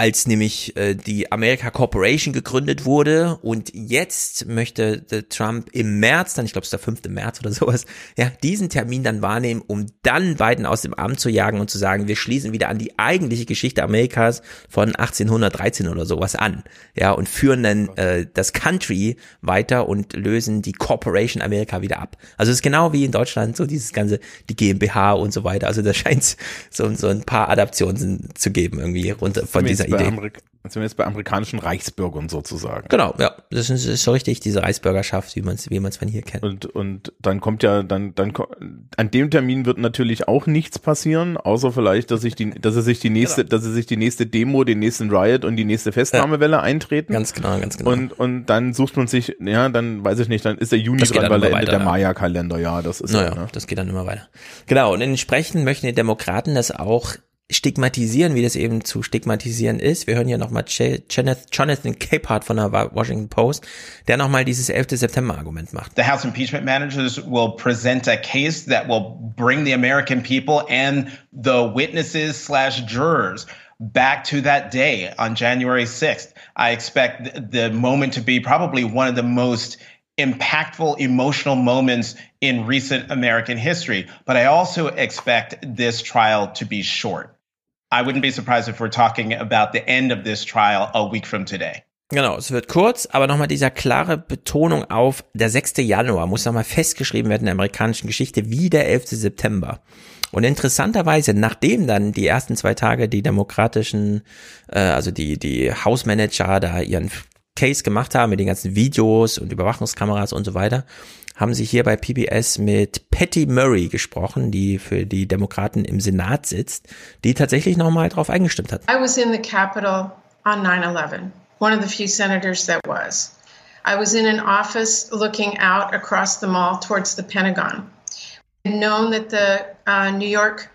als nämlich äh, die America Corporation gegründet wurde und jetzt möchte Trump im März, dann ich glaube es ist der 5. März oder sowas, ja, diesen Termin dann wahrnehmen, um dann Biden aus dem Amt zu jagen und zu sagen, wir schließen wieder an die eigentliche Geschichte Amerikas von 1813 oder sowas an, ja, und führen dann äh, das Country weiter und lösen die Corporation Amerika wieder ab. Also es ist genau wie in Deutschland so dieses ganze, die GmbH und so weiter, also da scheint so, so ein paar Adaptionen zu geben irgendwie runter von dieser Idee. Amerik sind wir jetzt bei amerikanischen Reichsbürgern sozusagen. Genau, ja, das ist, ist so richtig diese Reichsbürgerschaft, wie man es wie man's von hier kennt. Und, und dann kommt ja, dann, dann, an dem Termin wird natürlich auch nichts passieren, außer vielleicht, dass sich die, dass er sich die nächste, dass er sich die nächste Demo, den nächsten Riot und die nächste Festnahmewelle eintreten. Ganz genau, ganz genau. Und, und dann sucht man sich, ja, dann weiß ich nicht, dann ist der Juni dran, weil immer er Ende der ja. Maya-Kalender, ja, das ist Naja, ja, ne? das geht dann immer weiter. Genau, und entsprechend möchten die Demokraten das auch stigmatisieren, wie das eben zu stigmatisieren ist. Wir hören hier nochmal Jonathan Capehart von der Washington Post, der nochmal dieses 11. September-Argument macht. The House impeachment managers will present a case that will bring the American people and the witnesses slash jurors back to that day on January 6th. I expect the moment to be probably one of the most impactful emotional moments in recent American history. But I also expect this trial to be short. I wouldn't be surprised if we're talking about the end of this trial a week from today. Genau, es wird kurz, aber nochmal dieser klare Betonung auf, der 6. Januar muss nochmal festgeschrieben werden in der amerikanischen Geschichte wie der 11. September. Und interessanterweise, nachdem dann die ersten zwei Tage die demokratischen, äh, also die, die Hausmanager da ihren Case gemacht haben mit den ganzen Videos und Überwachungskameras und so weiter, haben sie hier bei PBS mit Patty Murray gesprochen, die für die Demokraten im Senat sitzt, die tatsächlich nochmal drauf eingestimmt hat. I was in the Capitol on 9 11, one of the few senators that was. I was in an office looking out across the mall towards the Pentagon. I'd known that the uh, New York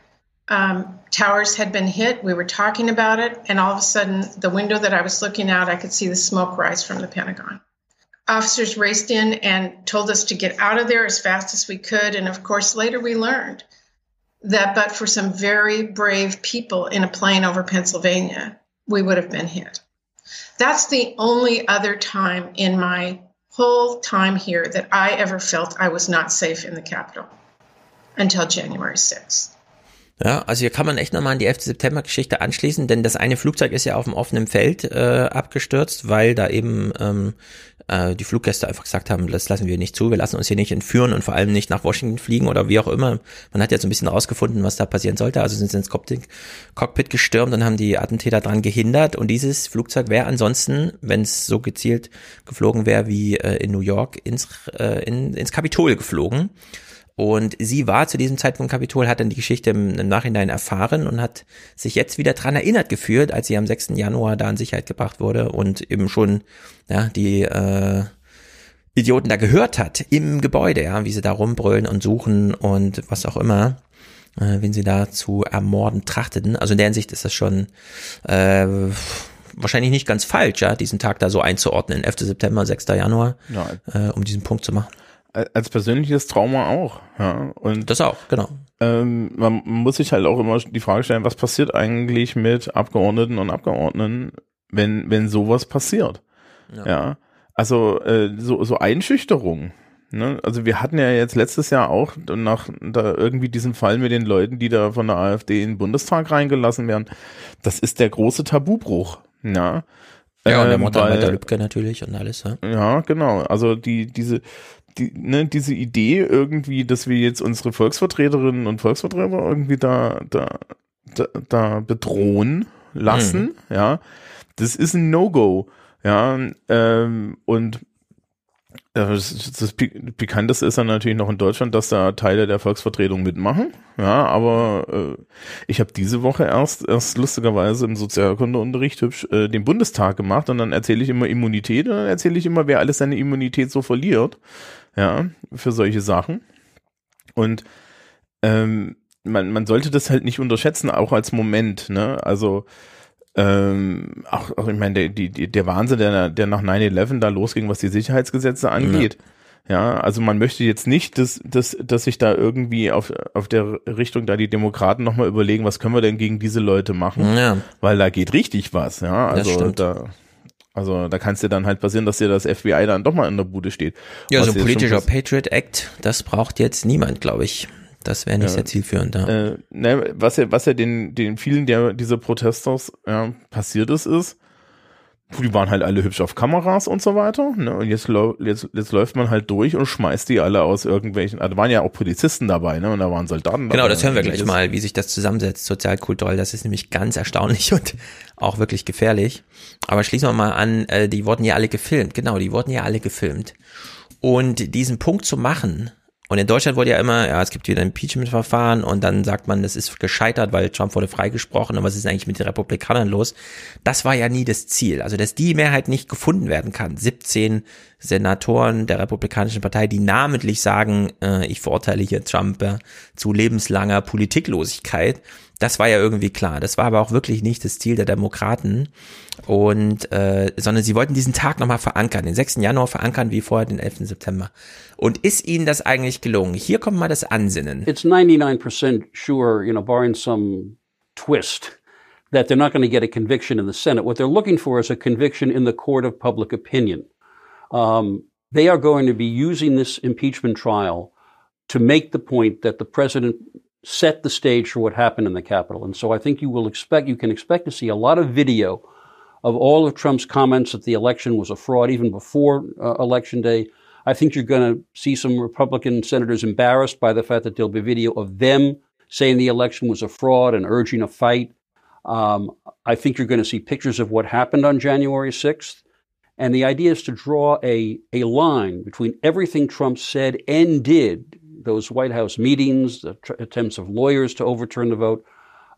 um, towers had been hit. We were talking about it, and all of a sudden, the window that I was looking out, I could see the smoke rise from the Pentagon. Officers raced in and told us to get out of there as fast as we could. And of course, later we learned that but for some very brave people in a plane over Pennsylvania, we would have been hit. That's the only other time in my whole time here that I ever felt I was not safe in the Capitol until January 6th. Ja, also hier kann man echt nochmal an die 11. September-Geschichte anschließen, denn das eine Flugzeug ist ja auf dem offenen Feld äh, abgestürzt, weil da eben ähm, äh, die Fluggäste einfach gesagt haben, das lassen wir nicht zu, wir lassen uns hier nicht entführen und vor allem nicht nach Washington fliegen oder wie auch immer. Man hat jetzt so ein bisschen rausgefunden, was da passieren sollte. Also sind sie ins Cockpit gestürmt und haben die Attentäter dran gehindert. Und dieses Flugzeug wäre ansonsten, wenn es so gezielt geflogen wäre wie äh, in New York, ins, äh, in, ins Kapitol geflogen. Und sie war zu diesem Zeitpunkt Kapitol, hat dann die Geschichte im, im, Nachhinein erfahren und hat sich jetzt wieder dran erinnert geführt, als sie am 6. Januar da in Sicherheit gebracht wurde und eben schon ja, die äh, Idioten da gehört hat im Gebäude, ja, wie sie da rumbrüllen und suchen und was auch immer, äh, wen sie da zu ermorden trachteten. Also in der Hinsicht ist das schon äh, wahrscheinlich nicht ganz falsch, ja, diesen Tag da so einzuordnen, 11. September, 6. Januar, ja. äh, um diesen Punkt zu machen als persönliches Trauma auch. Ja. Und das auch, genau. Ähm, man muss sich halt auch immer die Frage stellen, was passiert eigentlich mit Abgeordneten und Abgeordneten, wenn wenn sowas passiert? Ja. ja. Also äh, so so Einschüchterung. Ne? Also wir hatten ja jetzt letztes Jahr auch nach da irgendwie diesen Fall mit den Leuten, die da von der AfD in den Bundestag reingelassen werden. Das ist der große Tabubruch. Ja. Ja, und der ähm, Mord an Walter Lübcke natürlich und alles, ja. Ja, genau. Also die, diese, die, ne, diese Idee irgendwie, dass wir jetzt unsere Volksvertreterinnen und Volksvertreter irgendwie da, da, da, da bedrohen lassen, mhm. ja, das ist ein No-Go, ja, ähm, und das, das Bekannteste ist dann natürlich noch in Deutschland, dass da Teile der Volksvertretung mitmachen. Ja, aber äh, ich habe diese Woche erst erst lustigerweise im Sozialkundeunterricht hübsch äh, den Bundestag gemacht und dann erzähle ich immer Immunität und dann erzähle ich immer, wer alles seine Immunität so verliert ja, für solche Sachen. Und ähm, man, man sollte das halt nicht unterschätzen, auch als Moment, ne? Also ähm, auch, auch ich meine, der, die, der Wahnsinn, der, der nach 9-11 da losging, was die Sicherheitsgesetze angeht. Ja. ja, also man möchte jetzt nicht, dass, dass, dass sich da irgendwie auf, auf der Richtung da die Demokraten nochmal überlegen, was können wir denn gegen diese Leute machen? Ja. Weil da geht richtig was, ja. Also da also da kann es dir dann halt passieren, dass dir das FBI dann doch mal in der Bude steht. Ja, so ein politischer Patriot Act, das braucht jetzt niemand, glaube ich. Das wäre nicht ja, sehr zielführend. Ja. Äh, ne, was ja, was ja den, den vielen der dieser Protesters ja, passiert ist, ist, die waren halt alle hübsch auf Kameras und so weiter. Ne? Und jetzt, jetzt, jetzt läuft man halt durch und schmeißt die alle aus irgendwelchen. Also waren ja auch Polizisten dabei, ne? Und da waren Soldaten dabei. Genau, das hören wir gleich mal, wie sich das zusammensetzt, sozialkulturell. Das ist nämlich ganz erstaunlich und auch wirklich gefährlich. Aber schließen wir mal an, äh, die wurden ja alle gefilmt. Genau, die wurden ja alle gefilmt. Und diesen Punkt zu machen, und in Deutschland wurde ja immer, ja, es gibt wieder ein Impeachment-Verfahren und dann sagt man, das ist gescheitert, weil Trump wurde freigesprochen und was ist eigentlich mit den Republikanern los? Das war ja nie das Ziel. Also, dass die Mehrheit nicht gefunden werden kann. 17 Senatoren der Republikanischen Partei, die namentlich sagen, äh, ich verurteile hier Trump äh, zu lebenslanger Politiklosigkeit. Das war ja irgendwie klar. Das war aber auch wirklich nicht das Ziel der Demokraten. Und äh, sondern sie wollten diesen Tag nochmal verankern, den 6. Januar verankern, wie vorher den 11. September. Und ist ihnen das eigentlich gelungen? Hier kommt mal das Ansinnen. It's 99% sure, you know, barring some twist, that they're not going to get a conviction in the Senate. What they're looking for is a conviction in the court of public opinion. Um, they are going to be using this impeachment trial to make the point that the president set the stage for what happened in the Capitol. And so I think you will expect, you can expect to see a lot of video of all of Trump's comments that the election was a fraud even before uh, election day. I think you're going to see some Republican senators embarrassed by the fact that there'll be video of them saying the election was a fraud and urging a fight. Um, I think you're going to see pictures of what happened on January 6th. And the idea is to draw a, a line between everything Trump said and did, those White House meetings, the tr- attempts of lawyers to overturn the vote,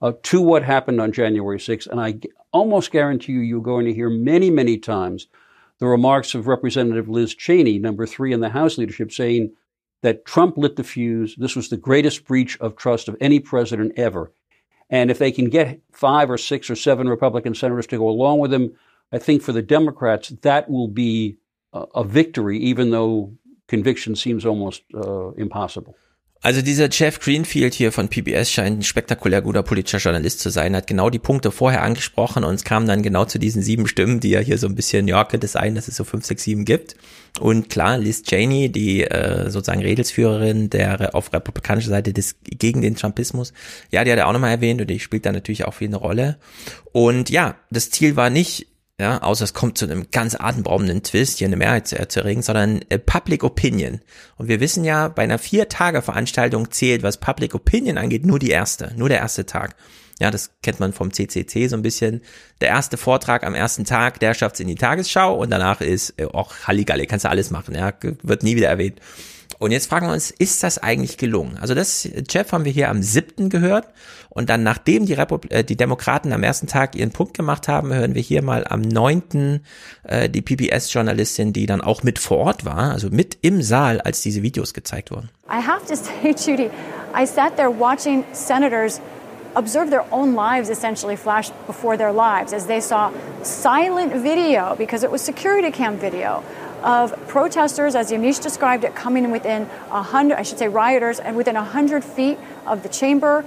uh, to what happened on January 6th. And I g- almost guarantee you, you're going to hear many, many times the remarks of Representative Liz Cheney, number three in the House leadership, saying that Trump lit the fuse. This was the greatest breach of trust of any president ever. And if they can get five or six or seven Republican senators to go along with him, I think for the Democrats, that will be a, a victory, even though conviction seems almost uh, impossible. Also dieser Jeff Greenfield hier von PBS scheint ein spektakulär guter politischer Journalist zu sein, hat genau die Punkte vorher angesprochen und es kam dann genau zu diesen sieben Stimmen, die ja hier so ein bisschen, ja, könnte es sein, dass es so fünf, sechs, sieben gibt. Und klar, Liz Cheney, die äh, sozusagen Redelsführerin der auf republikanischer Seite des gegen den Trumpismus, ja, die hat er auch nochmal erwähnt und die spielt da natürlich auch viel eine Rolle. Und ja, das Ziel war nicht ja, außer es kommt zu einem ganz atemberaubenden Twist, hier eine Mehrheit zu erregen, sondern äh, Public Opinion. Und wir wissen ja, bei einer Vier-Tage-Veranstaltung zählt, was Public Opinion angeht, nur die erste, nur der erste Tag. Ja, das kennt man vom CCC so ein bisschen. Der erste Vortrag am ersten Tag, der schafft's in die Tagesschau und danach ist äh, auch Halligalle, kannst du alles machen, ja, wird nie wieder erwähnt. Und jetzt fragen wir uns, ist das eigentlich gelungen? Also das, Jeff haben wir hier am siebten gehört und dann nachdem die, Repub äh, die Demokraten am ersten Tag ihren Punkt gemacht haben, hören wir hier mal am neunten äh, die PBS-Journalistin, die dann auch mit vor Ort war, also mit im Saal, als diese Videos gezeigt wurden. I have to say, Judy, I sat there watching senators observe their own lives essentially flash before their lives as they saw silent video because it was security cam video of protesters, as Yamish described it, coming in within a hundred, I should say rioters, and within a hundred feet of the chamber.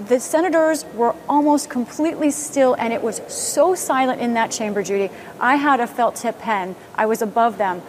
The senators were almost completely still, and it was so silent in that chamber, Judy. I had a felt tip pen. I was above them.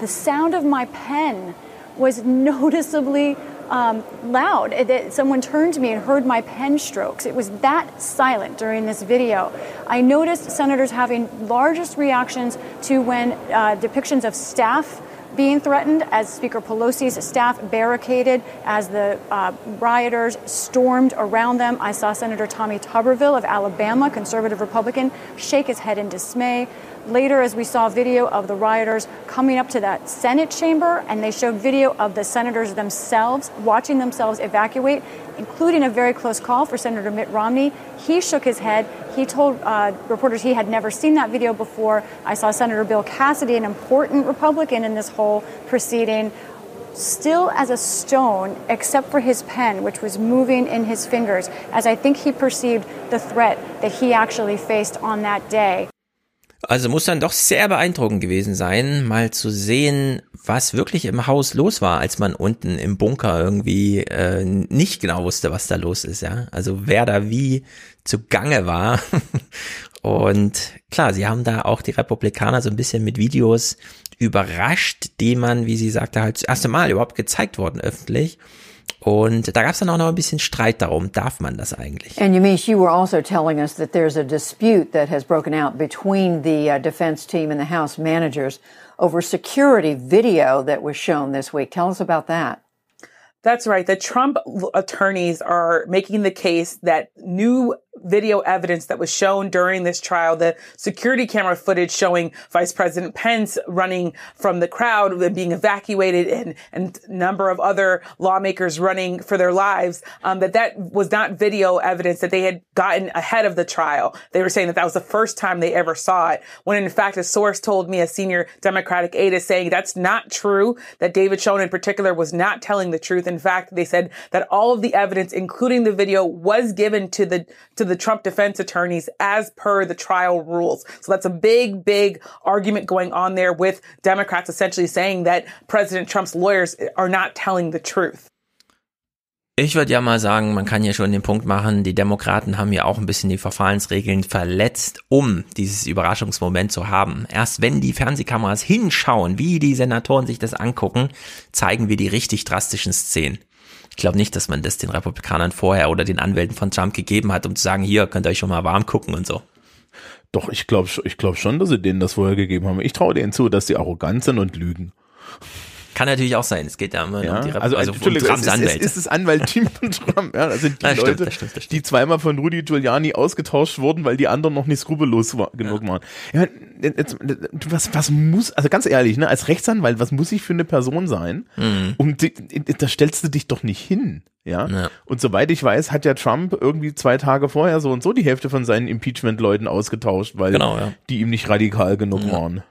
The sound of my pen was noticeably um, loud. It, someone turned to me and heard my pen strokes. It was that silent during this video. I noticed senators having largest reactions to when uh, depictions of staff being threatened as Speaker Pelosi's staff barricaded as the uh, rioters stormed around them. I saw Senator Tommy Tuberville of Alabama, conservative Republican, shake his head in dismay. Later, as we saw video of the rioters coming up to that Senate chamber, and they showed video of the senators themselves watching themselves evacuate, including a very close call for Senator Mitt Romney. He shook his head. He told uh, reporters he had never seen that video before. I saw Senator Bill Cassidy, an important Republican in this whole proceeding, still as a stone, except for his pen, which was moving in his fingers, as I think he perceived the threat that he actually faced on that day. Also muss dann doch sehr beeindruckend gewesen sein, mal zu sehen, was wirklich im Haus los war, als man unten im Bunker irgendwie äh, nicht genau wusste, was da los ist, ja. Also wer da wie zugange war. Und klar, sie haben da auch die Republikaner so ein bisschen mit Videos überrascht, die man, wie sie sagte, halt das erste Mal überhaupt gezeigt worden öffentlich. Und da gab es dann auch noch ein bisschen Streit darum, darf man das eigentlich? And Yamish, you were also telling us that there's a dispute that has broken out between the uh, defense team and the House managers over security video that was shown this week. Tell us about that. That's right. The Trump attorneys are making the case that new video evidence that was shown during this trial, the security camera footage showing Vice President Pence running from the crowd being evacuated and, and number of other lawmakers running for their lives, um, that that was not video evidence that they had gotten ahead of the trial. They were saying that that was the first time they ever saw it. When in fact, a source told me, a senior Democratic aide is saying that's not true, that David Schoen in particular was not telling the truth. In fact, they said that all of the evidence, including the video, was given to the, to the Trump defense attorneys as per the trial rules. So that's a big, big argument going on there with Democrats essentially saying that President Trump's lawyers are not telling the truth. Ich würde ja mal sagen, man kann hier schon den Punkt machen, die Demokraten haben ja auch ein bisschen die Verfahrensregeln verletzt, um dieses Überraschungsmoment zu haben. Erst wenn die Fernsehkameras hinschauen, wie die Senatoren sich das angucken, zeigen wir die richtig drastischen Szenen. Ich glaube nicht, dass man das den Republikanern vorher oder den Anwälten von Trump gegeben hat, um zu sagen, hier könnt ihr euch schon mal warm gucken und so. Doch, ich glaube ich glaub schon, dass sie denen das vorher gegeben haben. Ich traue denen zu, dass sie arrogant sind und lügen. Kann natürlich auch sein. Es geht ja immer ja, um die Rep also, also um Trumps es, Anwälte. Es ist das Anwaltteam von Trump. Ja, das sind die ja, Leute, stimmt, das stimmt, das stimmt. die zweimal von Rudy Giuliani ausgetauscht wurden, weil die anderen noch nicht skrupellos war, genug waren. Ja, jetzt, was, was muss, also ganz ehrlich, ne, als Rechtsanwalt, was muss ich für eine Person sein? Mhm. Um, da stellst du dich doch nicht hin. Ja? ja. Und soweit ich weiß, hat ja Trump irgendwie zwei Tage vorher so und so die Hälfte von seinen Impeachment-Leuten ausgetauscht, weil genau, ja. die ihm nicht radikal genug ja. waren.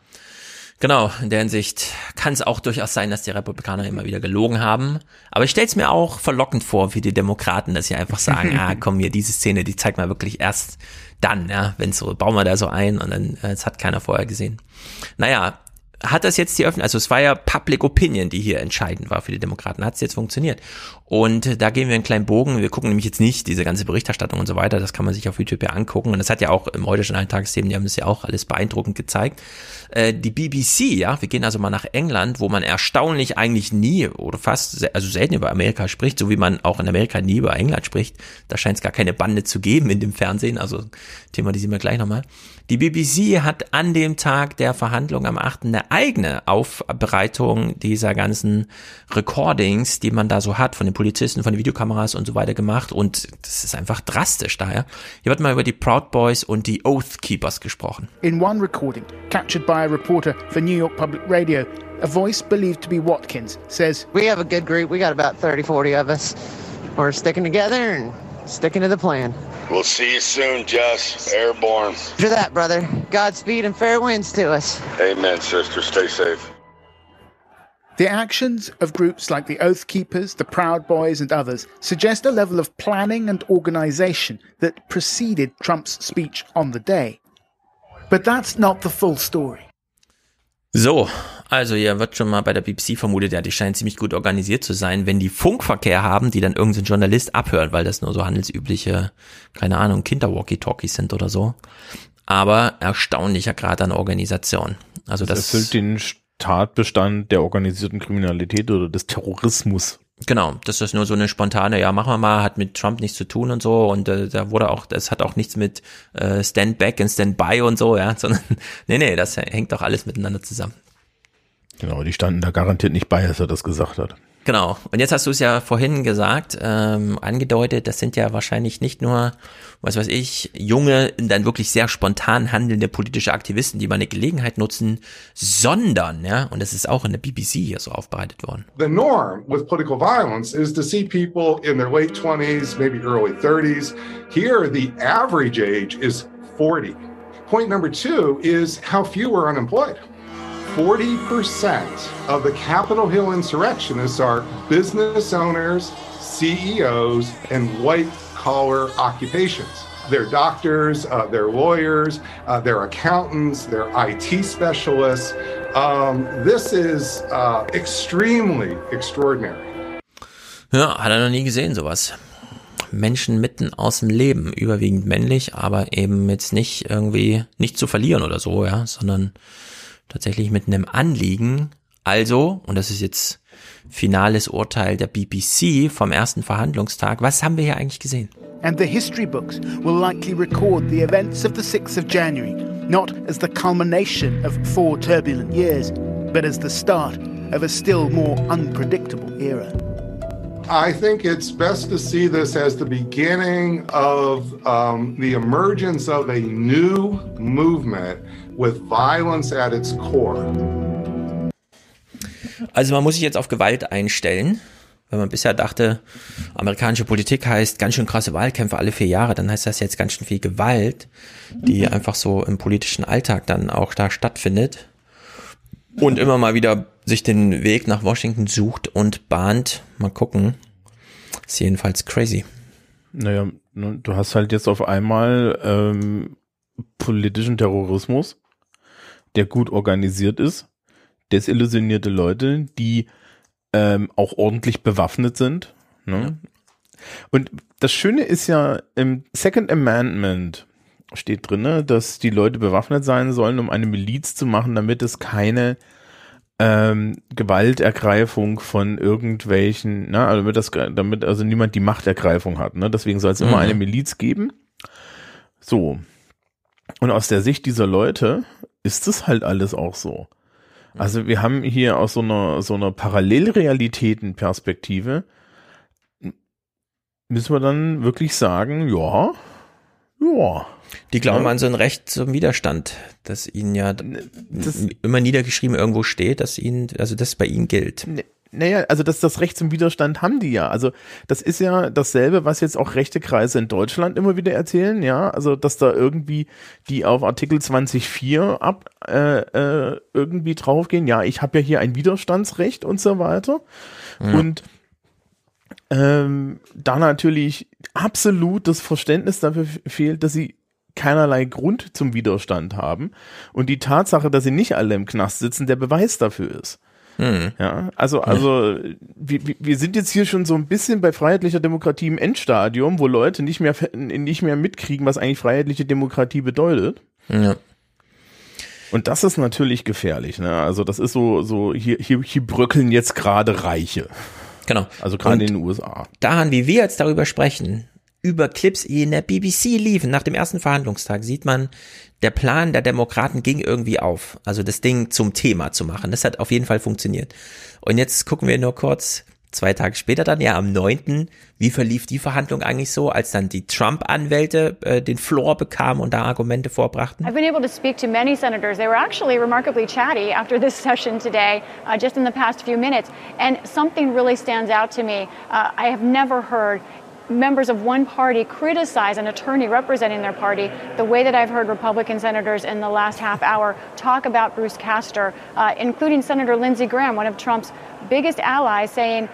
Genau, in der Hinsicht kann es auch durchaus sein, dass die Republikaner immer wieder gelogen haben. Aber ich stelle es mir auch verlockend vor für die Demokraten, dass sie einfach sagen, ah, komm hier, diese Szene, die zeigt mal wirklich erst dann, ja, wenn so, bauen wir da so ein und dann, äh, es hat keiner vorher gesehen. Naja, hat das jetzt die Öffentlichkeit, also es war ja Public Opinion, die hier entscheidend war für die Demokraten, hat es jetzt funktioniert. Und da gehen wir einen kleinen Bogen, wir gucken nämlich jetzt nicht diese ganze Berichterstattung und so weiter, das kann man sich auf YouTube ja angucken und das hat ja auch im allen Tagesthemen, die haben das ja auch alles beeindruckend gezeigt. Äh, die BBC, ja, wir gehen also mal nach England, wo man erstaunlich eigentlich nie oder fast, also selten über Amerika spricht, so wie man auch in Amerika nie über England spricht. Da scheint es gar keine Bande zu geben in dem Fernsehen, also thematisieren wir gleich nochmal. Die BBC hat an dem Tag der Verhandlung am 8. eine eigene Aufbereitung dieser ganzen Recordings, die man da so hat, von den Polizisten, von den Videokameras und so weiter gemacht. Und das ist einfach drastisch daher. Hier wird mal über die Proud Boys und die Oath Keepers gesprochen. In one recording, captured by a reporter for New York Public Radio, a voice believed to be Watkins says, We have a good group. We got about 30, 40 of us. We're sticking together and sticking to the plan. We'll see you soon, Jess. Airborne. After that, brother, Godspeed and fair winds to us. Amen, sister. Stay safe. The actions of groups like the Oath Keepers, the Proud Boys, and others suggest a level of planning and organization that preceded Trump's speech on the day. But that's not the full story. So, also hier wird schon mal bei der BBC vermutet, ja, die scheinen ziemlich gut organisiert zu sein, wenn die Funkverkehr haben, die dann irgendein Journalist abhört, weil das nur so handelsübliche, keine Ahnung, Kinder-Walkie-Talkies sind oder so. Aber erstaunlicher Grad an Organisation. Also das, das erfüllt den Tatbestand der organisierten Kriminalität oder des Terrorismus. Genau, das ist nur so eine spontane, ja, machen wir mal, hat mit Trump nichts zu tun und so und äh, da wurde auch, das hat auch nichts mit äh, Stand Back und Stand By und so, ja, sondern nee, nee, das hängt doch alles miteinander zusammen. Genau, die standen da garantiert nicht bei, als er das gesagt hat. Genau. Und jetzt hast du es ja vorhin gesagt, ähm, angedeutet, das sind ja wahrscheinlich nicht nur, was weiß ich, junge, dann wirklich sehr spontan handelnde politische Aktivisten, die mal eine Gelegenheit nutzen, sondern, ja, und das ist auch in der BBC hier so aufbereitet worden. The norm with political violence is to see people in their late 20s, maybe early 30s. Here, the average age is 40. Point number two is how few are unemployed. 40% of the Capitol Hill insurrectionists are business owners, CEOs, and white collar occupations. They're doctors, uh, they're lawyers, uh, they're accountants, they're IT specialists. Um, this is uh, extremely extraordinary. Ja, hat er noch nie gesehen, sowas. Menschen mitten aus dem Leben, überwiegend männlich, aber eben jetzt nicht irgendwie nicht zu verlieren oder so, ja, sondern tatsächlich mit einem Anliegen. Also, und das ist jetzt finales Urteil der BBC vom ersten Verhandlungstag, was haben wir hier eigentlich gesehen? And the history books will likely record the events of the 6th of January, not as the culmination of four turbulent years, but as the start of a still more unpredictable era. I think it's best to see this as the beginning of um, the emergence of a new movement with violence at its core. Also man muss sich jetzt auf Gewalt einstellen. Wenn man bisher dachte, amerikanische Politik heißt ganz schön krasse Wahlkämpfe alle vier Jahre, dann heißt das jetzt ganz schön viel Gewalt, die einfach so im politischen Alltag dann auch da stattfindet und immer mal wieder sich den Weg nach Washington sucht und bahnt. Mal gucken. Ist jedenfalls crazy. Naja, du hast halt jetzt auf einmal ähm, politischen Terrorismus, der gut organisiert ist, desillusionierte Leute, die ähm, auch ordentlich bewaffnet sind. Ne? Ja. Und das Schöne ist ja, im Second Amendment steht drin, dass die Leute bewaffnet sein sollen, um eine Miliz zu machen, damit es keine ähm, Gewaltergreifung von irgendwelchen, ne, also damit das, damit also niemand die Machtergreifung hat. Ne? Deswegen soll es immer mhm. eine Miliz geben. So. Und aus der Sicht dieser Leute ist es halt alles auch so. Also wir haben hier aus so einer, so einer Parallelrealitätenperspektive müssen wir dann wirklich sagen, ja, ja. Die glauben ja. an so ein Recht zum Widerstand, dass ihnen ja das, immer niedergeschrieben irgendwo steht, dass ihnen, also das bei ihnen gilt. Naja, also das, das Recht zum Widerstand haben die ja. Also das ist ja dasselbe, was jetzt auch rechte Kreise in Deutschland immer wieder erzählen, ja. Also dass da irgendwie die auf Artikel 20.4 ab äh, äh, irgendwie draufgehen. Ja, ich habe ja hier ein Widerstandsrecht und so weiter. Ja. Und ähm, da natürlich absolut das Verständnis dafür fehlt, dass sie keinerlei Grund zum Widerstand haben und die Tatsache, dass sie nicht alle im Knast sitzen, der Beweis dafür ist. Hm. Ja, also, also wir, wir sind jetzt hier schon so ein bisschen bei freiheitlicher Demokratie im Endstadium, wo Leute nicht mehr, nicht mehr mitkriegen, was eigentlich freiheitliche Demokratie bedeutet. Ja. Und das ist natürlich gefährlich, ne? Also das ist so, so hier, hier, hier bröckeln jetzt gerade Reiche. Genau. Also gerade in den USA. Daran, wie wir jetzt darüber sprechen, über Clips, die in der BBC liefen, nach dem ersten Verhandlungstag, sieht man, der Plan der Demokraten ging irgendwie auf. Also das Ding zum Thema zu machen. Das hat auf jeden Fall funktioniert. Und jetzt gucken wir nur kurz, zwei Tage später dann, ja am 9., wie verlief die Verhandlung eigentlich so, als dann die Trump-Anwälte äh, den Floor bekamen und da Argumente vorbrachten? I've been able to speak to many senators. They were actually remarkably chatty after this session today, uh, just in the past few minutes. And something really stands out to me. Uh, I have never heard members of one party criticize an attorney representing their party the way that I've heard Republican senators in the last half hour talk about Bruce Castor, uh, including Senator Lindsey Graham, one of Trump's biggest allies, saying,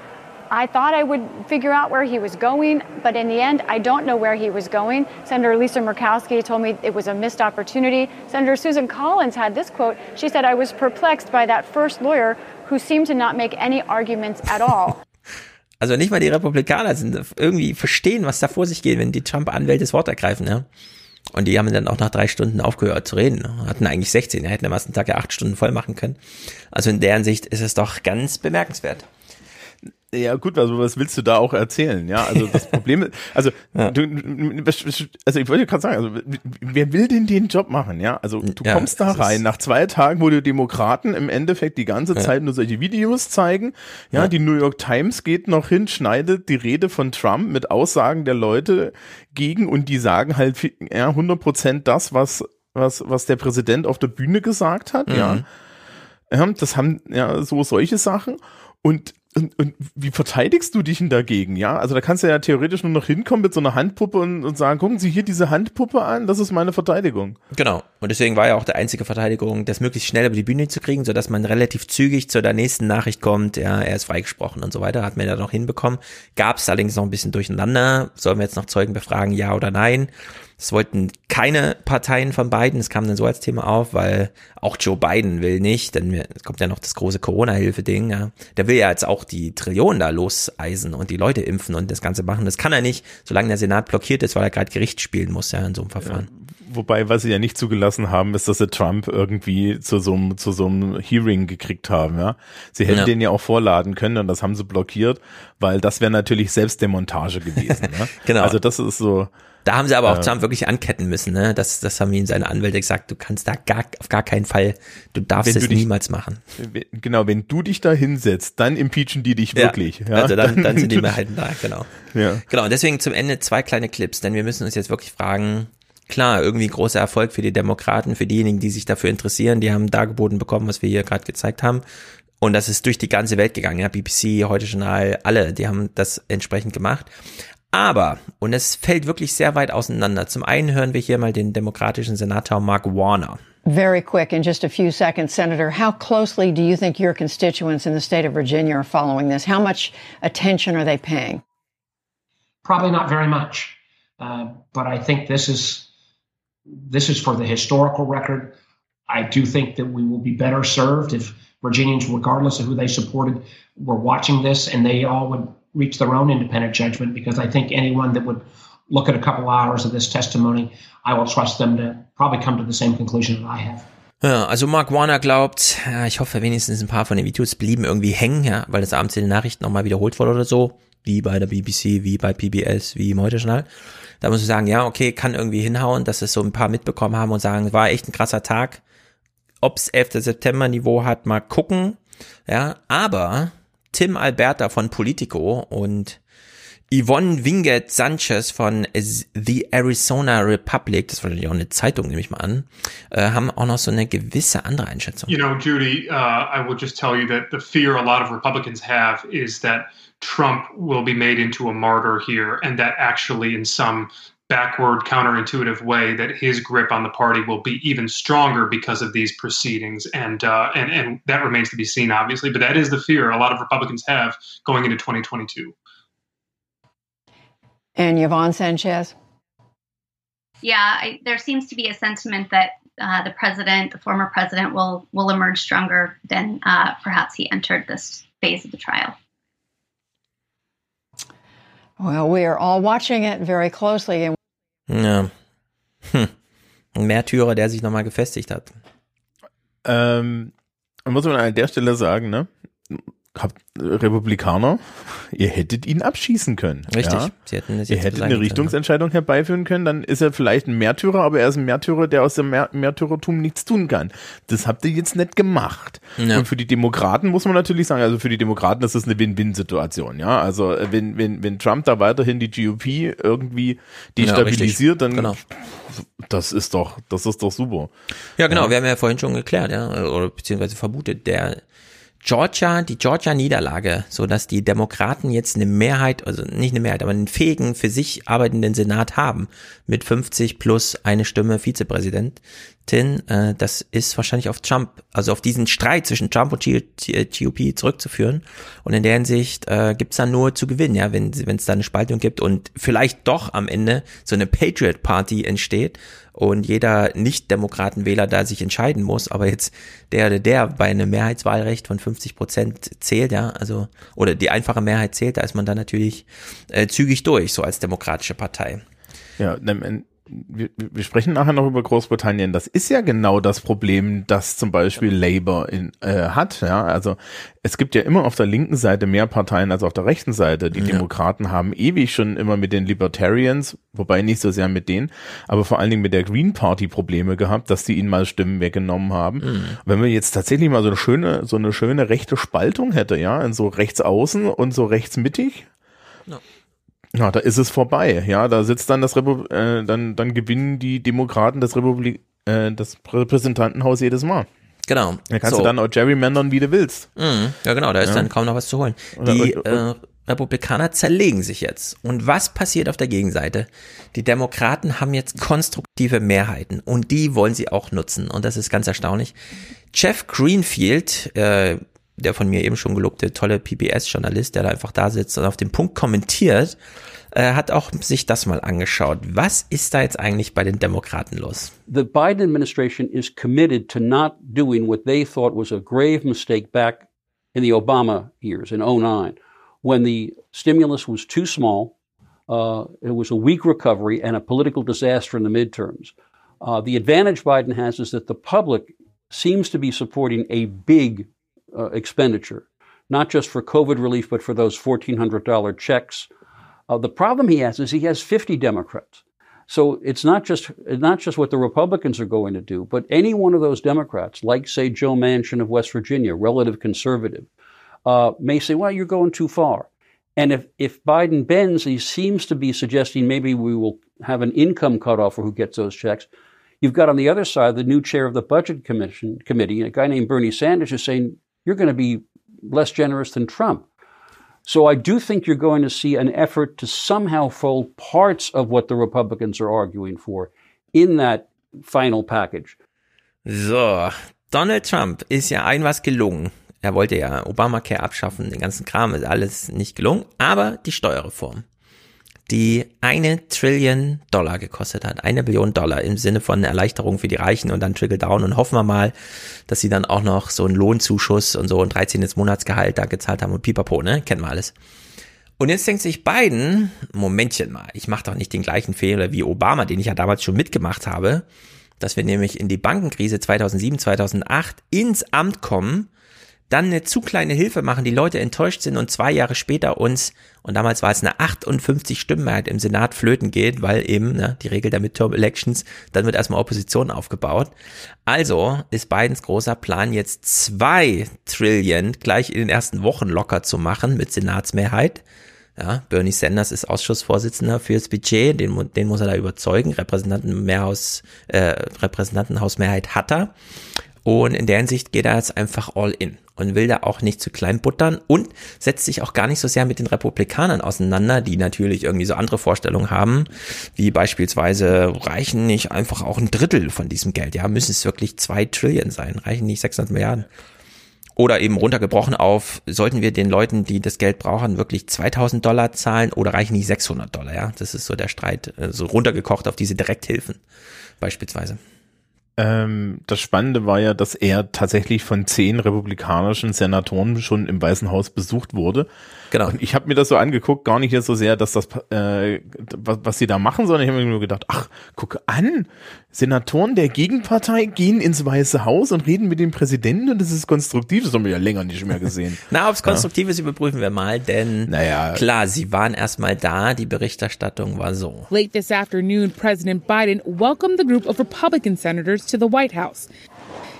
I thought I would figure out where he was going, but in the end, I don't know where he was going. Senator Lisa Murkowski told me it was a missed opportunity. Senator Susan Collins had this quote. She said, I was perplexed by that first lawyer who seemed to not make any arguments at all. Also nicht mal die Republikaner sind irgendwie verstehen, was da vor sich geht, wenn die Trump-Anwälte das Wort ergreifen, ja. Und die haben dann auch nach drei Stunden aufgehört zu reden. Hatten eigentlich 16, ja, hätten am ersten Tag ja acht Stunden voll machen können. Also in deren Sicht ist es doch ganz bemerkenswert. Ja, gut, also was willst du da auch erzählen? Ja, also das Problem ist, also, ja. du, also ich wollte gerade sagen, also wer will denn den Job machen? Ja, also du ja, kommst da rein nach zwei Tagen, wo die Demokraten im Endeffekt die ganze Zeit ja. nur solche Videos zeigen. Ja, die New York Times geht noch hin, schneidet die Rede von Trump mit Aussagen der Leute gegen und die sagen halt ja 100 Prozent das, was was was der Präsident auf der Bühne gesagt hat. Mhm. Ja, ja, das haben ja so solche Sachen und und, und wie verteidigst du dich denn dagegen? Ja, also da kannst du ja theoretisch nur noch hinkommen mit so einer Handpuppe und, und sagen, gucken Sie hier diese Handpuppe an, das ist meine Verteidigung. Genau. Und deswegen war ja auch der einzige Verteidigung, das möglichst schnell über die Bühne zu kriegen, sodass man relativ zügig zu der nächsten Nachricht kommt, ja, er ist freigesprochen und so weiter, hat man ja noch hinbekommen. Gab es allerdings noch ein bisschen durcheinander. Sollen wir jetzt noch Zeugen befragen, ja oder nein? Es wollten keine Parteien von beiden, es kam dann so als Thema auf, weil auch Joe Biden will nicht, denn es kommt ja noch das große Corona-Hilfe-Ding, ja. Der will ja jetzt auch die Trillionen da loseisen und die Leute impfen und das Ganze machen. Das kann er nicht, solange der Senat blockiert ist, weil er gerade Gericht spielen muss, ja, in so einem Verfahren. Ja, wobei, was sie ja nicht zugelassen haben, ist, dass sie Trump irgendwie zu so einem, zu so einem Hearing gekriegt haben, ja. Sie hätten ja. den ja auch vorladen können und das haben sie blockiert, weil das wäre natürlich Selbstdemontage gewesen, ne? genau. Also das ist so, da haben sie aber auch Trump wirklich anketten müssen, ne? Das, das haben ihm seine Anwälte gesagt, du kannst da gar, auf gar keinen Fall, du darfst es niemals machen. Genau, wenn du dich da hinsetzt, dann impeachen die dich wirklich. Ja, Also dann, dann sind die Mehrheiten da, genau. Ja. Genau, und deswegen zum Ende zwei kleine Clips, denn wir müssen uns jetzt wirklich fragen, klar, irgendwie großer Erfolg für die Demokraten, für diejenigen, die sich dafür interessieren, die haben dargeboten bekommen, was wir hier gerade gezeigt haben. Und das ist durch die ganze Welt gegangen, ja, BBC, Heute Journal, alle, die haben das entsprechend gemacht. Aber, und es fällt wirklich sehr weit auseinander. Zum einen hören wir hier mal den demokratischen Senator Mark Warner. Very quick, in just a few seconds, Senator, how closely do you think your constituents in the state of Virginia are following this? How much attention are they paying? Probably not very much, uh, but I think this is this is for the historical record. I do think that we will be better served if Virginians, regardless of who they supported, were watching this and they all would reach their own independent judgment because I think anyone that would look at a couple hours of this testimony, I will trust them to probably come to the same conclusion that I have. Ja, also Mark Warner glaubt, ja, ich hoffe wenigstens ein paar von den Videos blieben irgendwie hängen, ja, weil das abends in den Nachrichten nochmal wiederholt wurde oder so, wie bei der BBC, wie bei PBS, wie im Heute-Journal. Da muss ich sagen, ja, okay, kann irgendwie hinhauen, dass es so ein paar mitbekommen haben und sagen, war echt ein krasser Tag. Ob's 11. September Niveau hat, mal gucken. Ja, aber Tim Alberta von Politico und Yvonne Winget Sanchez von The Arizona Republic, das war natürlich auch eine Zeitung, nehme ich mal an, äh, haben auch noch so eine gewisse andere Einschätzung. You know, Judy, uh, I will just tell you that the fear a lot of Republicans have is that Trump will be made into a martyr here and that actually in some backward, counterintuitive way that his grip on the party will be even stronger because of these proceedings, and uh, and and that remains to be seen, obviously. But that is the fear a lot of Republicans have going into 2022. And Yvonne Sanchez. Yeah, I, there seems to be a sentiment that uh, the president, the former president, will will emerge stronger than uh, perhaps he entered this phase of the trial. Well, we are all watching it very closely. Ja. Hm. Ein Märtyrer, der sich nochmal gefestigt hat. Ähm, muss man an der Stelle sagen, ne? Habt Republikaner, ihr hättet ihn abschießen können. Richtig. Ja? Sie hätten es ihr hättet eine Richtungsentscheidung herbeiführen können, dann ist er vielleicht ein Märtyrer, aber er ist ein Märtyrer, der aus dem Mär Märtyrertum nichts tun kann. Das habt ihr jetzt nicht gemacht. Ja. Und für die Demokraten muss man natürlich sagen, also für die Demokraten ist das eine Win-Win-Situation, ja. Also äh, wenn, wenn, wenn Trump da weiterhin die GOP irgendwie destabilisiert, Ja, dann Genau. das ist doch, das ist doch super. Ja, genau, wir haben ja vorhin schon geklärt, ja, oder beziehungsweise vermutet, der Georgia, die Georgia-Niederlage, so dass die Demokraten jetzt eine Mehrheit, also nicht eine Mehrheit, aber einen fähigen, für sich arbeitenden Senat haben, mit 50 plus eine Stimme Vizepräsidentin, äh, das ist wahrscheinlich auf Trump, also auf diesen Streit zwischen Trump und GOP zurückzuführen. Und in der Hinsicht äh, gibt's da nur zu gewinnen, ja, wenn es da eine Spaltung gibt und vielleicht doch am Ende so eine Patriot Party entsteht und jeder Nicht-Demokraten-Wähler da sich entscheiden muss, aber jetzt der oder der bei einem Mehrheitswahlrecht von 50 Prozent zählt, ja, also, oder die einfache Mehrheit zählt, da ist man dann natürlich äh, zügig durch, so als demokratische Partei. Ja, wir, wir sprechen nachher noch über Großbritannien. Das ist ja genau das Problem, das zum Beispiel Labour in, äh, hat. Ja, also es gibt ja immer auf der linken Seite mehr Parteien als auf der rechten Seite. Die Ja. Demokraten haben ewig schon immer mit den Libertarians, wobei nicht so sehr mit denen, aber vor allen Dingen mit der Green Party Probleme gehabt, dass die ihnen mal Stimmen weggenommen haben. Mhm. Wenn man jetzt tatsächlich mal so eine schöne, so eine schöne rechte Spaltung hätte, ja, in so rechts außen und so rechts mittig, na, da ist es vorbei. Ja, da sitzt dann das Repu äh, dann dann gewinnen die Demokraten das Republik äh, das Repräsentantenhaus jedes Mal. Genau. Da kannst So. du dann auch gerrymandern, wie du willst. Mhm. Ja, genau, da ist Ja. dann kaum noch was zu holen. Die äh, Republikaner zerlegen sich jetzt. Und was passiert auf der Gegenseite? Die Demokraten haben jetzt konstruktive Mehrheiten und die wollen sie auch nutzen. Und das ist ganz erstaunlich. Jeff Greenfield, äh, der von mir eben schon gelobte tolle PBS-Journalist, der da einfach da sitzt und auf den Punkt kommentiert, äh, hat auch sich das mal angeschaut. Was ist da jetzt eigentlich bei den Demokraten los? the Biden administration is committed to not doing what they thought was a grave mistake back in the Obama years in 09, when the stimulus was too small, uh, it was a weak recovery, and a political disaster in the midterms. Uh, the advantage Biden has is that the public seems to be supporting a big uh, expenditure, not just for COVID relief, but for those $1,400 checks. Uh, the problem he has is he has 50 Democrats. So it's not just not just what the Republicans are going to do, but any one of those Democrats, like say Joe Manchin of West Virginia, relative conservative, uh, may say, "Well, you're going too far." And if if Biden bends, he seems to be suggesting maybe we will have an income cutoff for who gets those checks. You've got on the other side the new chair of the Budget Commission committee, a guy named Bernie Sanders, who's saying you're going to be less generous than Trump. So I do think you're going to see an effort to somehow fold parts of what the Republicans are arguing for in that final package. So, Donald Trump ist ja ein was gelungen. Er wollte ja Obamacare abschaffen, den ganzen Kram ist alles nicht gelungen, aber die Steuerreform, die eine Trillion Dollar gekostet hat, eine Billion Dollar im Sinne von Erleichterung für die Reichen und dann Trickle Down und hoffen wir mal, dass sie dann auch noch so einen Lohnzuschuss und so ein 13. Monatsgehalt da gezahlt haben und pipapo, ne, kennen wir alles. Und jetzt denkt sich Biden, Momentchen mal, ich mache doch nicht den gleichen Fehler wie Obama, den ich ja damals schon mitgemacht habe, dass wir nämlich in die Bankenkrise 2007, 2008 ins Amt kommen, dann eine zu kleine Hilfe machen, die Leute enttäuscht sind und zwei Jahre später uns, und damals war es eine 58 Stimmenmehrheit im Senat flöten geht, weil eben ne, die Regel der Midterm Elections, dann wird erstmal Opposition aufgebaut. Also ist Bidens großer Plan jetzt zwei Trillion gleich in den ersten Wochen locker zu machen mit Senatsmehrheit. Ja, Bernie Sanders ist Ausschussvorsitzender fürs Budget, den, den muss er da überzeugen. Repräsentantenmehrhaus, äh, Repräsentantenhausmehrheit hat er. Und in der Hinsicht geht er jetzt einfach all in und will da auch nicht zu klein buttern und setzt sich auch gar nicht so sehr mit den Republikanern auseinander, die natürlich irgendwie so andere Vorstellungen haben, wie beispielsweise reichen nicht einfach auch ein Drittel von diesem Geld, ja, müssen es wirklich zwei Trillion sein, reichen nicht 600 Milliarden. Oder eben runtergebrochen auf, sollten wir den Leuten, die das Geld brauchen, wirklich 2000 Dollar zahlen oder reichen nicht 600 Dollar, ja? Das ist so der Streit, äh, so runtergekocht auf diese Direkthilfen beispielsweise. Ähm, das Spannende war ja, dass er tatsächlich von zehn republikanischen Senatoren schon im Weißen Haus besucht wurde. Genau. Und ich habe mir das so angeguckt, gar nicht jetzt so sehr, dass das, äh, was, was sie da machen, sondern ich habe mir nur gedacht, ach, guck an, Senatoren der Gegenpartei gehen ins Weiße Haus und reden mit dem Präsidenten und das ist konstruktiv. Das haben wir ja länger nicht mehr gesehen. Na, ob's konstruktiv ist, überprüfen wir mal, denn naja. klar, sie waren erstmal da, die Berichterstattung war so. Late this afternoon, President Biden welcomed the group of Republican senators to the White House.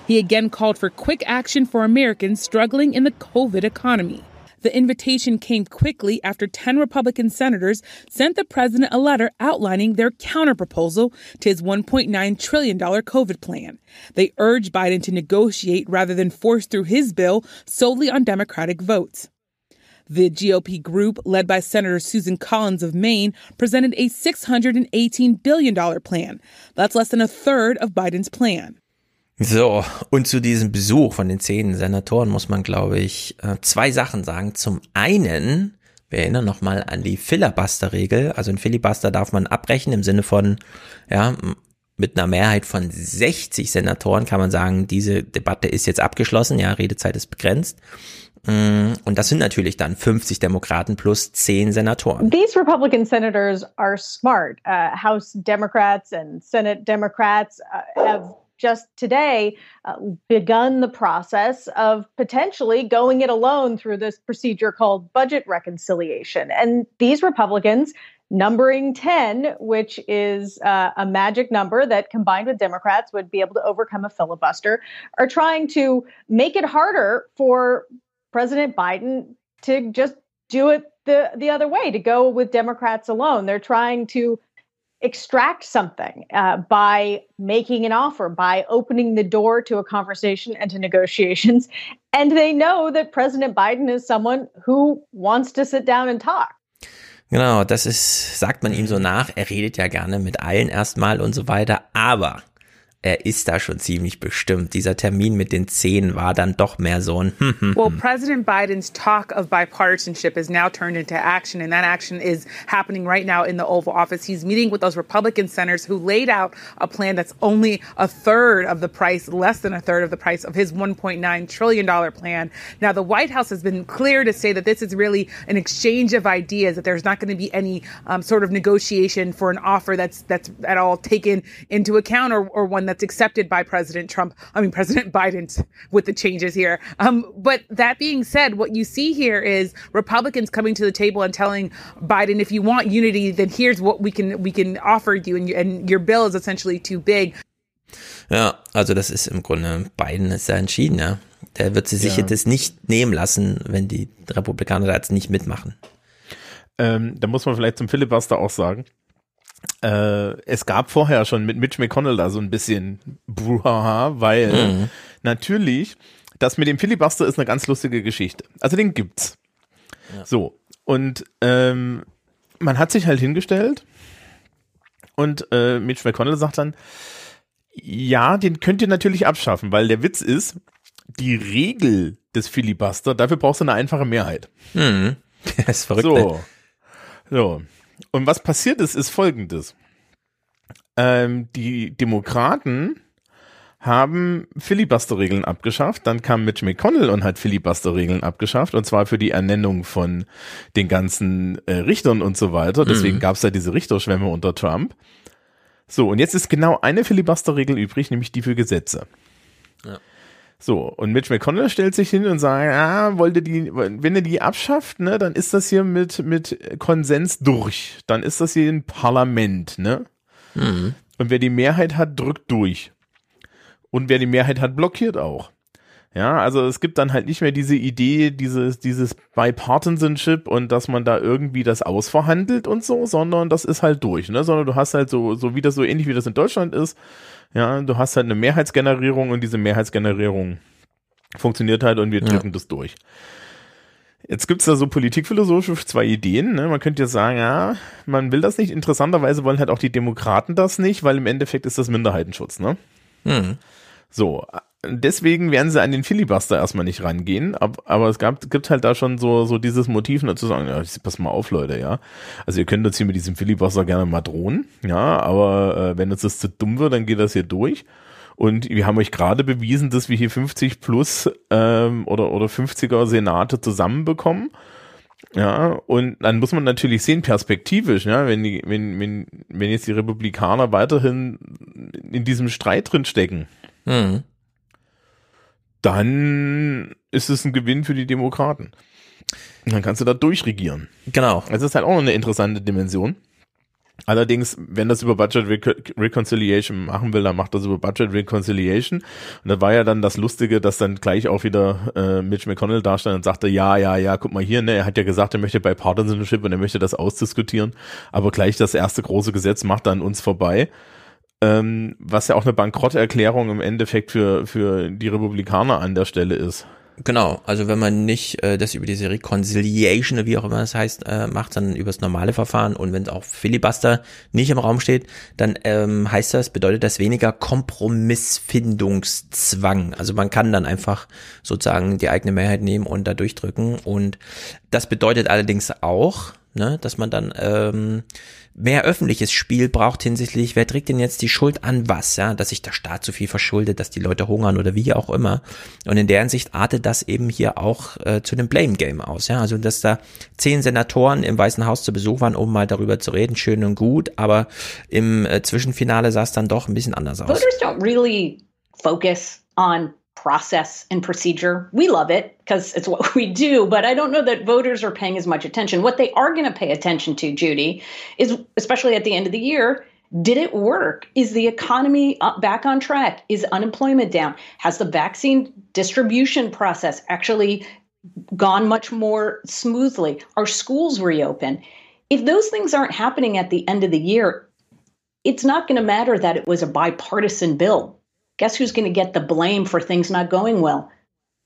He again called for quick action for Americans struggling in the COVID economy. The invitation came quickly after 10 Republican senators sent the president a letter outlining their counterproposal to his $1.9 trillion COVID plan. They urged Biden to negotiate rather than force through his bill solely on Democratic votes. The GOP group, led by Senator Susan Collins of Maine, presented a $618 billion plan. That's less than a third of Biden's plan. So, und zu diesem Besuch von den zehn Senatoren muss man, glaube ich, äh, zwei Sachen sagen. Zum einen, wir erinnern nochmal an die Filibuster-Regel. Also ein Filibuster darf man abbrechen im Sinne von, ja, mit einer Mehrheit von 60 Senatoren kann man sagen, diese Debatte ist jetzt abgeschlossen, ja, Redezeit ist begrenzt. Mm, und das sind natürlich dann 50 Demokraten plus 10 Senatoren. These Republican senators are smart. Uh, House Democrats and Senate Democrats uh, have just today uh, begun the process of potentially going it alone through this procedure called budget reconciliation. And these Republicans, numbering 10, which is uh, a magic number that combined with Democrats would be able to overcome a filibuster, are trying to make it harder for President Biden to just do it the, the other way, to go with Democrats alone. They're trying to extract something uh, by making an offer, by opening the door to a conversation and to negotiations. And they know that President Biden is someone who wants to sit down and talk. Genau, das ist, sagt man ihm so nach. Er redet ja gerne mit allen erstmal und so weiter. Aber er ist da schon ziemlich bestimmt. Dieser Termin mit den zehn war dann doch mehr so ein. Hm, hm, well, hm. President Biden's talk of bipartisanship is now turned into action, and that action is happening right now in the Oval Office. He's meeting with those Republican senators who laid out a plan that's only a third of the price, less than a third of the price of his $1.9 trillion plan. Now, the White House has been clear to say that this is really an exchange of ideas, that there's not going to be any um, sort of negotiation for an offer that's that's at all taken into account or, or one that's accepted by President Trump. I mean, President Biden with the changes here. Um, but that being said, what you see here is Republicans coming to the table and telling Biden, if you want unity, then here's what we can we can offer you, and, and your bill is essentially too big. Ja, also das ist im Grunde, Biden ist ja entschieden, ja. Der wird sie sich Ja. das nicht nehmen lassen, wenn die Republikaner da jetzt nicht mitmachen. Ähm, da muss man vielleicht zum Filibuster auch sagen. Äh, es gab vorher schon mit Mitch McConnell da so ein bisschen Bruhaha, weil Mhm. natürlich, das mit dem Filibuster ist eine ganz lustige Geschichte. Also den gibt's. So. Und ähm, man hat sich halt hingestellt und äh, Mitch McConnell sagt dann, ja, den könnt ihr natürlich abschaffen, weil der Witz ist, die Regel des Filibuster, dafür brauchst du eine einfache Mehrheit. Mhm. Das ist verrückt. So. ne? So. Und was passiert ist, ist folgendes. Ähm, die Demokraten haben Filibuster-Regeln abgeschafft. Dann kam Mitch McConnell und hat Filibuster-Regeln abgeschafft. Und zwar für die Ernennung von den ganzen äh, Richtern und so weiter. Deswegen Mhm. gab es ja diese Richterschwämme unter Trump. So, und jetzt ist genau eine Filibuster-Regel übrig, nämlich die für Gesetze. Ja. So, und Mitch McConnell stellt sich hin und sagt, ah, wollt ihr die, wenn ihr die abschafft, ne, dann ist das hier mit, mit Konsens durch. Dann ist das hier ein Parlament, ne? Mhm. Und wer die Mehrheit hat, drückt durch. Und wer die Mehrheit hat, blockiert auch. Ja, also es gibt dann halt nicht mehr diese Idee, dieses, dieses Bipartisanship und dass man da irgendwie das ausverhandelt und so, sondern das ist halt durch, ne? Sondern du hast halt so, so wie das so ähnlich wie das in Deutschland ist, ja, du hast halt eine Mehrheitsgenerierung und diese Mehrheitsgenerierung funktioniert halt und wir Ja. drücken das durch. Jetzt gibt's da so politikphilosophisch zwei Ideen. Ne? Man könnte ja sagen, ja, man will das nicht. Interessanterweise wollen halt auch die Demokraten das nicht, weil im Endeffekt ist das Minderheitenschutz. Ne? Mhm. So, deswegen werden sie an den Filibuster erstmal nicht rangehen, ab, aber es gab, gibt halt da schon so, so dieses Motiv, ne, zu sagen, ja, pass mal auf, Leute, ja. Also ihr könnt uns hier mit diesem Filibuster gerne mal drohen, ja, aber äh, wenn uns das zu dumm wird, dann geht das hier durch. Und wir haben euch gerade bewiesen, dass wir hier 50 plus ähm, oder, oder 50er Senate zusammenbekommen. Ja, und dann muss man natürlich sehen, perspektivisch, ja, wenn, die, wenn, wenn, wenn jetzt die Republikaner weiterhin in diesem Streit drin stecken, Mhm. dann ist es ein Gewinn für die Demokraten. Und dann kannst du da durchregieren. Genau. Das ist halt auch noch eine interessante Dimension. Allerdings, wenn das über Budget Reco Reconciliation machen will, dann macht das über Budget Reconciliation. Und da war ja dann das Lustige, dass dann gleich auch wieder äh, Mitch McConnell da stand und sagte, ja, ja, ja, guck mal hier, ne, er hat ja gesagt, er möchte Bipartisanship und er möchte das ausdiskutieren, aber gleich das erste große Gesetz macht an uns vorbei. Ähm, was ja auch eine Bankrotterklärung im Endeffekt für, für die Republikaner an der Stelle ist. Genau, also wenn man nicht äh, das über diese Reconciliation, wie auch immer das heißt, äh, macht, sondern über das normale Verfahren und wenn auch Filibuster nicht im Raum steht, dann ähm, heißt das, bedeutet das weniger Kompromissfindungszwang. Also man kann dann einfach sozusagen die eigene Mehrheit nehmen und da durchdrücken und das bedeutet allerdings auch, ne, dass man dann ähm, mehr öffentliches Spiel braucht hinsichtlich, wer trägt denn jetzt die Schuld an was, ja, dass sich der Staat zu viel verschuldet, dass die Leute hungern oder wie auch immer. Und in der Hinsicht artet das eben hier auch äh, zu einem Blame Game aus, ja, also dass da zehn Senatoren im Weißen Haus zu Besuch waren, um mal darüber zu reden, schön und gut, aber im äh, Zwischenfinale sah es dann doch ein bisschen anders aus. Voters don't really focus on process and procedure. We love it because it's what we do, but I don't know that voters are paying as much attention. What they are going to pay attention to, Judy, is especially at the end of the year, did it work? Is the economy back on track? Is unemployment down? Has the vaccine distribution process actually gone much more smoothly? Are schools reopened? If those things aren't happening at the end of the year, it's not going to matter that it was a bipartisan bill. Guess who's going to get the blame for things not going well?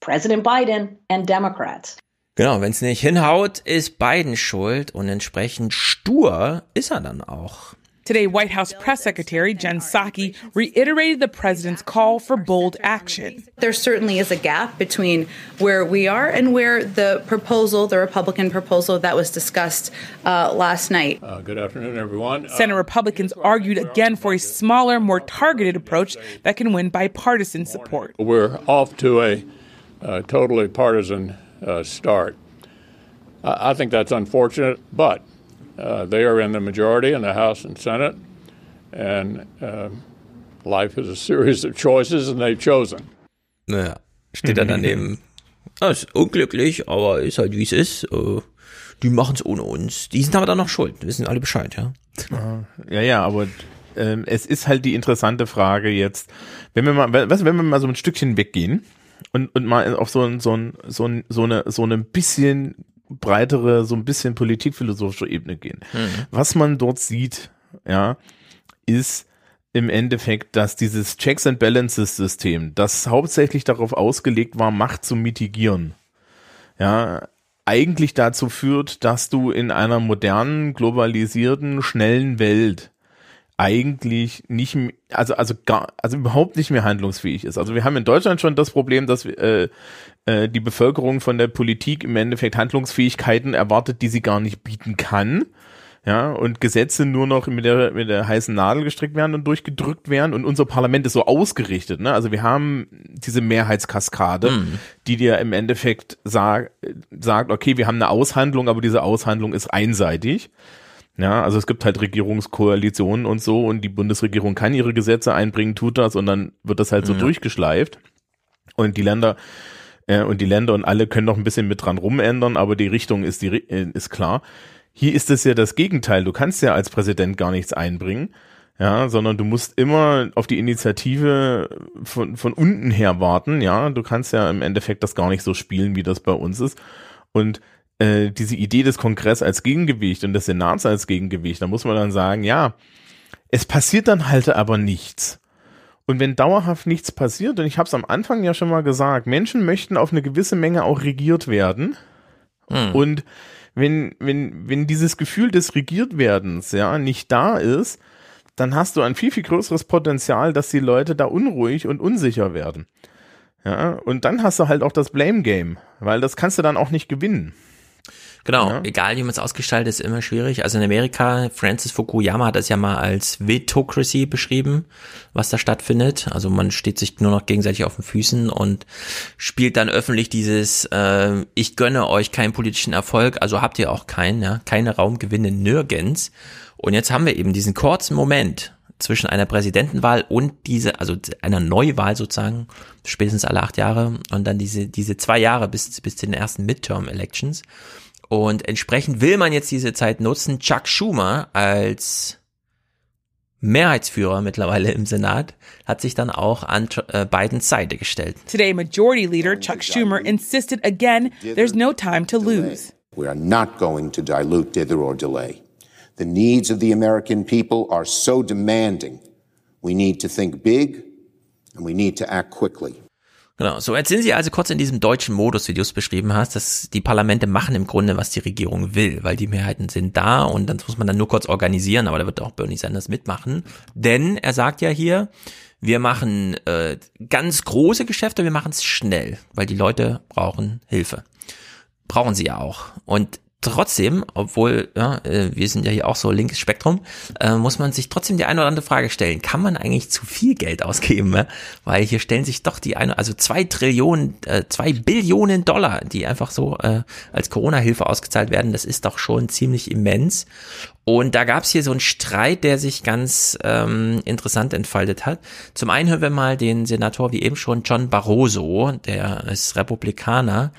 President Biden and Democrats. Genau, wenn es nicht hinhaut, ist Biden schuld und entsprechend stur ist er dann auch. Today, White House Press Secretary Jen Psaki reiterated the president's call for bold action. There certainly is a gap between where we are and where the proposal, the Republican proposal that was discussed uh, last night. Uh, good afternoon, everyone. Uh, Senate Republicans argued again for a smaller, more targeted approach that can win bipartisan support. we're off to a uh, totally partisan uh, start. I, I think that's unfortunate, but uh, they are in the majority in the House and Senate, and uh, life is a series of choices, and they've chosen. Naja, steht er daneben. Ah, ist unglücklich, aber ist halt wie es ist. Äh, die machen es ohne uns. Die sind aber dann noch schuld. Wissen alle Bescheid, ja. Ja, ja, aber ähm, es ist halt die interessante Frage jetzt, wenn wir mal, was, wenn wir mal so ein Stückchen weggehen und, und mal auf so ein, so ein, so ein, so eine, so eine bisschen breitere, so ein bisschen politikphilosophische Ebene gehen. Mhm. Was man dort sieht, ja, ist im Endeffekt, dass dieses Checks and Balances System, das hauptsächlich darauf ausgelegt war, Macht zu mitigieren, ja, eigentlich dazu führt, dass du in einer modernen, globalisierten, schnellen Welt eigentlich nicht, also also gar, also überhaupt nicht mehr handlungsfähig ist. Also wir haben in Deutschland schon das Problem, dass äh, äh, die Bevölkerung von der Politik im Endeffekt Handlungsfähigkeiten erwartet, die sie gar nicht bieten kann. Ja, und Gesetze nur noch mit der, mit der heißen Nadel gestrickt werden und durchgedrückt werden und unser Parlament ist so ausgerichtet, ne? Also wir haben diese Mehrheitskaskade, Mhm. die dir im Endeffekt sag, sagt, okay, wir haben eine Aushandlung, aber diese Aushandlung ist einseitig. Ja, also es gibt halt Regierungskoalitionen und so und die Bundesregierung kann ihre Gesetze einbringen, tut das und dann wird das halt so Ja. durchgeschleift. Und die Länder äh, und die Länder und alle können noch ein bisschen mit dran rumändern, aber die Richtung ist die äh, ist klar. Hier ist es ja das Gegenteil. Du kannst ja als Präsident gar nichts einbringen, ja, sondern du musst immer auf die Initiative von von unten her warten. Ja, du kannst ja im Endeffekt das gar nicht so spielen, wie das bei uns ist. Und äh, diese Idee des Kongress als Gegengewicht und des Senats als Gegengewicht, da muss man dann sagen, ja, es passiert dann halt aber nichts. Und wenn dauerhaft nichts passiert, und ich habe es am Anfang ja schon mal gesagt, Menschen möchten auf eine gewisse Menge auch regiert werden. Hm. Und wenn, wenn, wenn dieses Gefühl des Regiertwerdens ja nicht da ist, dann hast du ein viel, viel größeres Potenzial, dass die Leute da unruhig und unsicher werden. Ja, und dann hast du halt auch das Blame Game, weil das kannst du dann auch nicht gewinnen. Genau, ja. egal wie man es ausgestaltet, ist immer schwierig. Also in Amerika, Francis Fukuyama hat das ja mal als Vetocracy beschrieben, was da stattfindet. Also man steht sich nur noch gegenseitig auf den Füßen und spielt dann öffentlich dieses, äh, ich gönne euch keinen politischen Erfolg, also habt ihr auch keinen, ja, keine Raumgewinne nirgends. Und jetzt haben wir eben diesen kurzen Moment, zwischen einer Präsidentenwahl und diese, also einer Neuwahl sozusagen, spätestens alle acht Jahre und dann diese, diese zwei Jahre bis, bis zu den ersten Midterm-Elections. Und entsprechend will man jetzt diese Zeit nutzen. Chuck Schumer als Mehrheitsführer mittlerweile im Senat hat sich dann auch an äh, Bidens Seite gestellt. Today Majority Leader Chuck Schumer insisted again there's no time to lose. We are not going to dilute dither or delay. The needs of the American people are so demanding. We need to think big and we need to act quickly. Genau, so jetzt sind sie also kurz in diesem deutschen Modus, wie du es beschrieben hast, dass die Parlamente machen im Grunde, was die Regierung will, weil die Mehrheiten sind da und dann muss man dann nur kurz organisieren, aber da wird auch Bernie Sanders mitmachen. Denn er sagt ja hier, wir machen äh, ganz große Geschäfte, wir machen es schnell, weil die Leute brauchen Hilfe. Brauchen sie ja auch. Und trotzdem, obwohl ja, äh, wir sind ja hier auch so linkes Spektrum, äh, muss man sich trotzdem die eine oder andere Frage stellen. Kann man eigentlich zu viel Geld ausgeben? Ne? Weil hier stellen sich doch die eine, also zwei Trillionen, äh, zwei Billionen Dollar, die einfach so äh, als Corona-Hilfe ausgezahlt werden, das ist doch schon ziemlich immens. Und da gab es hier so einen Streit, der sich ganz ähm, interessant entfaltet hat. Zum einen hören wir mal den Senator, wie eben schon, John Barroso, der ist Republikaner,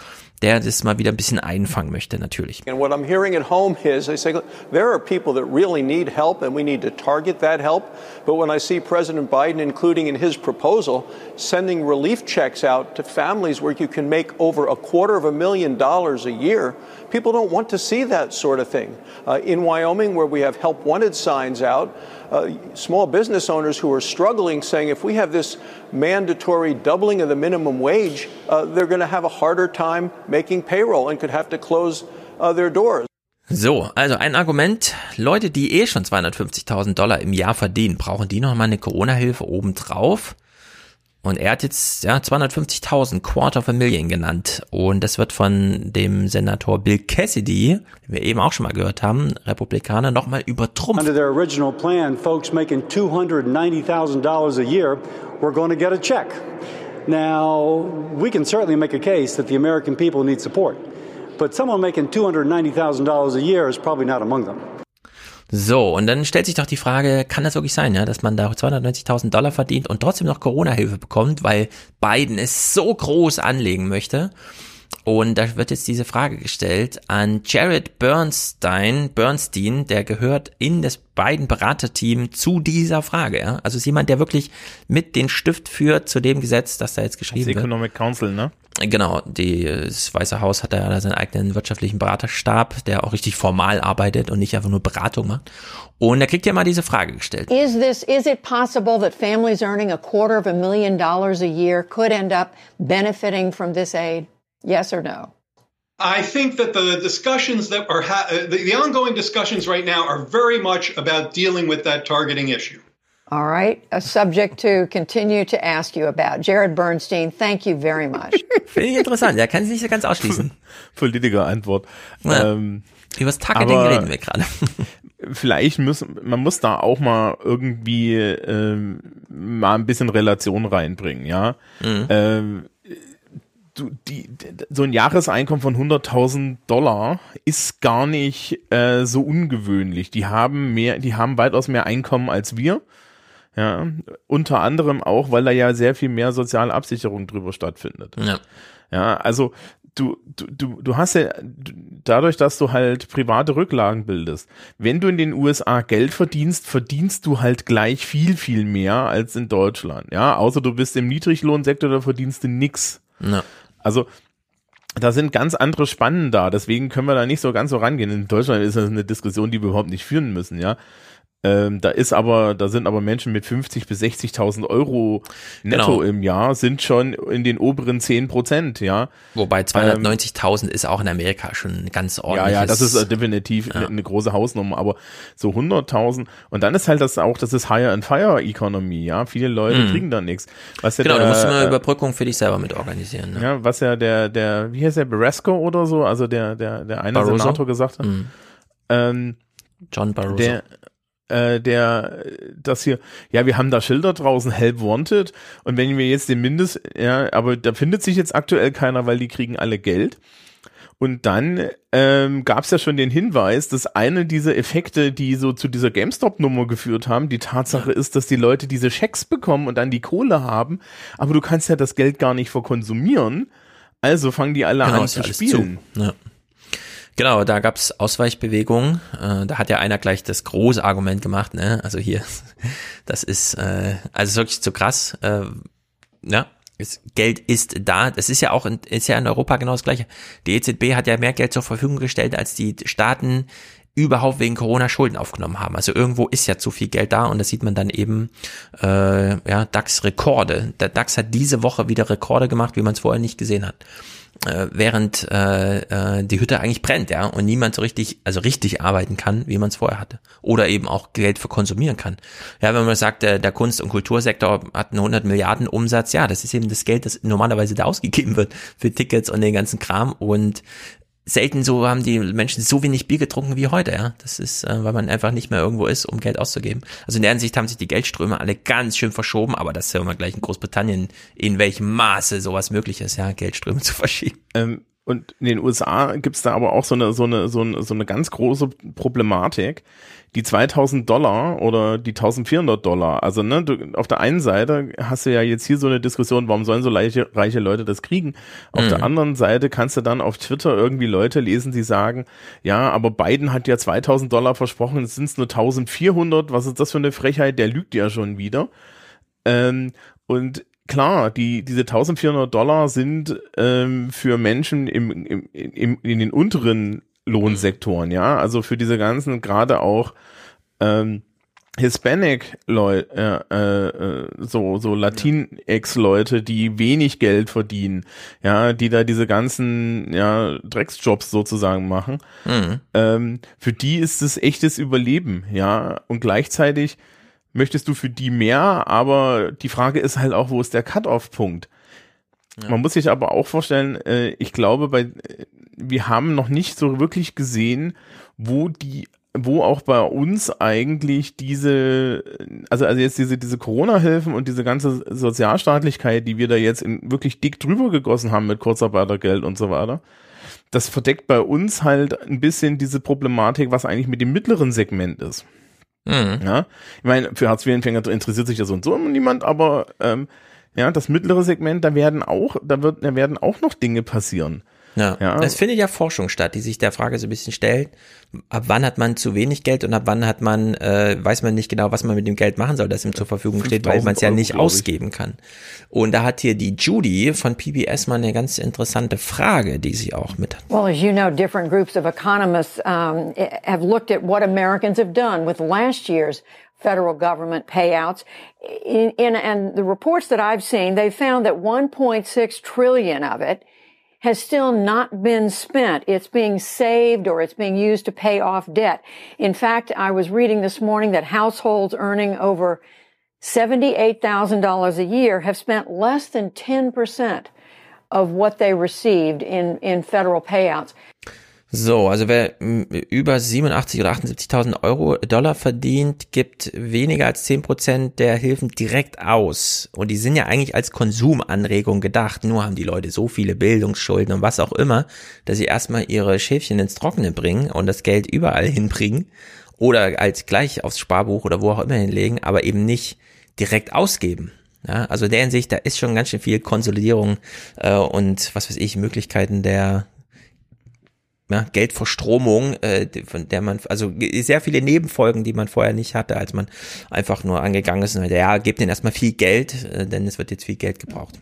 der das mal wieder ein bisschen einfangen möchte, natürlich. And what I'm hearing at home is they say there are people that really need help and we need to target that help. But when I see President Biden, including in his proposal, sending relief checks out to families where you can make over a quarter of a million dollars a year, people don't want to see that sort of thing. Uh, in Wyoming, where we have help wanted signs out, uh, small business owners who are struggling saying if we have this mandatory doubling of the minimum wage, uh, they're going to have a harder time making payroll and could have to close uh, their doors. So, also ein Argument, Leute, die eh schon 250.000 Dollar im Jahr verdienen, brauchen die noch mal eine Corona-Hilfe obendrauf? Und er hat jetzt ja 250.000 Quarter of a Million genannt. Und das wird von dem Senator Bill Cassidy, den wir eben auch schon mal gehört haben, Republikaner, nochmal übertrumpft. Under their original plan, folks making $290,000 a year were going to get a check. Now, we can certainly make a case that the American people need support. But someone making $290,000 a year is probably not among them. So, und dann stellt sich doch die Frage, kann das wirklich sein, ja, dass man da 290.000 Dollar verdient und trotzdem noch Corona-Hilfe bekommt, weil Biden es so groß anlegen möchte? Und da wird jetzt diese Frage gestellt an Jared Bernstein, Bernstein, der gehört in das beiden Beraterteam zu dieser Frage. Ja? Also ist jemand, der wirklich mit den Stift führt zu dem Gesetz, das da jetzt geschrieben das Economic wird. Council, ne? Genau, die, das Weiße Haus hat da seinen eigenen wirtschaftlichen Beraterstab, der auch richtig formal arbeitet und nicht einfach nur Beratung macht. Und er kriegt ja mal diese Frage gestellt. Is this, is it possible that families earning a quarter of a million dollars a year could end up benefiting from this aid? Yes or no? I think that the discussions that are ha- uh, the, the ongoing discussions right now are very much about dealing with that targeting issue. All right, a subject to continue to ask you about. Jared Bernstein, thank you very much. Finde ich interessant. Er kann sich nicht ganz ausschließen. Politiker Antwort. Ja. Ähm, Über das Targeting reden wir gerade. vielleicht müssen, man muss da auch mal irgendwie ähm, mal ein bisschen Relation reinbringen, ja. Mhm. Ähm, du, die, so ein Jahreseinkommen von 100.000 Dollar ist gar nicht äh, so ungewöhnlich. Die haben mehr, die haben weitaus mehr Einkommen als wir. Ja, unter anderem auch, weil da ja sehr viel mehr soziale Absicherung drüber stattfindet. Ja. Ja, also du, du, du, du hast ja dadurch, dass du halt private Rücklagen bildest. Wenn du in den USA Geld verdienst, verdienst du halt gleich viel, viel mehr als in Deutschland. Ja, außer du bist im Niedriglohnsektor, da verdienst du nix. Ja. Also da sind ganz andere Spannen da, deswegen können wir da nicht so ganz so rangehen. In Deutschland ist das eine Diskussion, die wir überhaupt nicht führen müssen, ja. Ähm, da ist aber, da sind aber Menschen mit 50 bis 60.000 Euro netto Genau. im Jahr sind schon in den oberen 10 Prozent, ja. Wobei 290.000 ist auch in Amerika schon ganz Ja, ordentliches. ja, das ist äh, definitiv eine, eine große Hausnummer, aber so 100.000 und dann ist halt das auch, das ist Hire and Fire Economy, ja. Viele Leute Mhm. kriegen da nichts. Was ja Genau, der, du musst eine äh, Überbrückung für dich selber mit organisieren. Ne? Ja, was ja der, der, wie heißt der, Barrasco oder so, also der, der, der eine Barroso? Senator gesagt hat. Mhm. Ähm, John Barroso. Der, äh, der, das hier, ja, wir haben da Schilder draußen, Help Wanted. Und wenn wir jetzt den Mindest, ja, aber da findet sich jetzt aktuell keiner, weil die kriegen alle Geld. Und dann ähm, gab es ja schon den Hinweis, dass eine dieser Effekte, die so zu dieser GameStop-Nummer geführt haben, die Tatsache ist, dass die Leute diese Schecks bekommen und dann die Kohle haben, aber du kannst ja das Geld gar nicht verkonsumieren. Also fangen die alle Genau, an zu spielen. zu. Ja. Genau, da gab's Ausweichbewegungen. Äh, da hat ja einer gleich das große Argument gemacht, ne? Also hier, das ist äh, also wirklich zu krass. Äh, ja, das Geld ist da. Das ist ja auch in, ist ja in Europa genau das gleiche. Die EZB hat ja mehr Geld zur Verfügung gestellt, als die Staaten überhaupt wegen Corona Schulden aufgenommen haben. Also irgendwo ist ja zu viel Geld da und das sieht man dann eben äh, ja DAX-Rekorde. Der DAX hat diese Woche wieder Rekorde gemacht, wie man es vorher nicht gesehen hat äh, während äh, äh, die Hütte eigentlich brennt, ja, und niemand so richtig, also richtig arbeiten kann, wie man es vorher hatte. Oder eben auch Geld für konsumieren kann. Ja, wenn man sagt, der, der Kunst- und Kultursektor hat einen 100 Milliarden Umsatz, ja, das ist eben das Geld, das normalerweise da ausgegeben wird für Tickets und den ganzen Kram und selten so haben die Menschen so wenig Bier getrunken wie heute, ja. Das ist, äh, weil man einfach nicht mehr irgendwo ist, um Geld auszugeben. Also in der Hinsicht haben sich die Geldströme alle ganz schön verschoben, aber das hören wir gleich in Großbritannien, in welchem Maße sowas möglich ist, ja, Geldströme zu verschieben. Ähm, und in den USA gibt's da aber auch so eine, so eine, so eine, so eine ganz große Problematik. Die 2000 Dollar oder die 1400 Dollar. Also, ne, du, auf der einen Seite hast du ja jetzt hier so eine Diskussion, warum sollen so reiche, reiche Leute das kriegen? Auf Mhm. der anderen Seite kannst du dann auf Twitter irgendwie Leute lesen, die sagen, ja, aber Biden hat ja 2000 Dollar versprochen, jetzt sind's nur 1400. Was ist das für eine Frechheit? Der lügt ja schon wieder. Ähm, und klar, die, diese 1400 Dollar sind ähm, für Menschen im, im, im, in den unteren Lohnsektoren, ja, also für diese ganzen, gerade auch ähm, Hispanic Leute, äh, äh, so so Latinx-Leute, die wenig Geld verdienen, ja, die da diese ganzen ja Drecksjobs sozusagen machen. Mhm. Ähm, für die ist es echtes Überleben, ja, und gleichzeitig möchtest du für die mehr, aber die Frage ist halt auch, wo ist der Cut-off-Punkt? Man muss sich aber auch vorstellen, äh, ich glaube, bei, äh, wir haben noch nicht so wirklich gesehen, wo die, wo auch bei uns eigentlich diese, also, also jetzt diese, diese Corona-Hilfen und diese ganze Sozialstaatlichkeit, die wir da jetzt in, wirklich dick drüber gegossen haben mit Kurzarbeitergeld und so weiter, das verdeckt bei uns halt ein bisschen diese Problematik, was eigentlich mit dem mittleren Segment ist. Mhm. Ja, ich meine, für Hartz-IV-Empfänger interessiert sich ja so und so immer niemand, aber ähm, ja, das mittlere Segment, da werden auch, da wird, da werden auch noch Dinge passieren. Ja. Ja. Es findet ja Forschung statt, die sich der Frage so ein bisschen stellt, ab wann hat man zu wenig Geld und ab wann hat man, äh, weiß man nicht genau, was man mit dem Geld machen soll, das ihm zur Verfügung steht, weil 5000 man es ja Euro, nicht ausgeben kann. Und da hat hier die Judy von PBS mal eine ganz interessante Frage, die sie auch mit hat. Well, as you know, different groups of economists um, have looked at what Americans have done with last year's federal government payouts. In, in, and the reports that I've seen, they found that 1.6 trillion of it has still not been spent. It's being saved or it's being used to pay off debt. In fact, I was reading this morning that households earning over $78,000 a year have spent less than 10% of what they received in, in federal payouts. So, also wer über 87 oder 78.000 Euro Dollar verdient, gibt weniger als 10 Prozent der Hilfen direkt aus. Und die sind ja eigentlich als Konsumanregung gedacht. Nur haben die Leute so viele Bildungsschulden und was auch immer, dass sie erstmal ihre Schäfchen ins Trockene bringen und das Geld überall hinbringen oder als gleich aufs Sparbuch oder wo auch immer hinlegen, aber eben nicht direkt ausgeben. Ja, also in der Hinsicht, da ist schon ganz schön viel Konsolidierung äh, und was weiß ich, Möglichkeiten der ja, Geldverstromung, äh, von der man, also sehr viele Nebenfolgen, die man vorher nicht hatte, als man einfach nur angegangen ist und ja, gebt denen erstmal viel Geld, äh, denn es wird jetzt viel Geld gebraucht.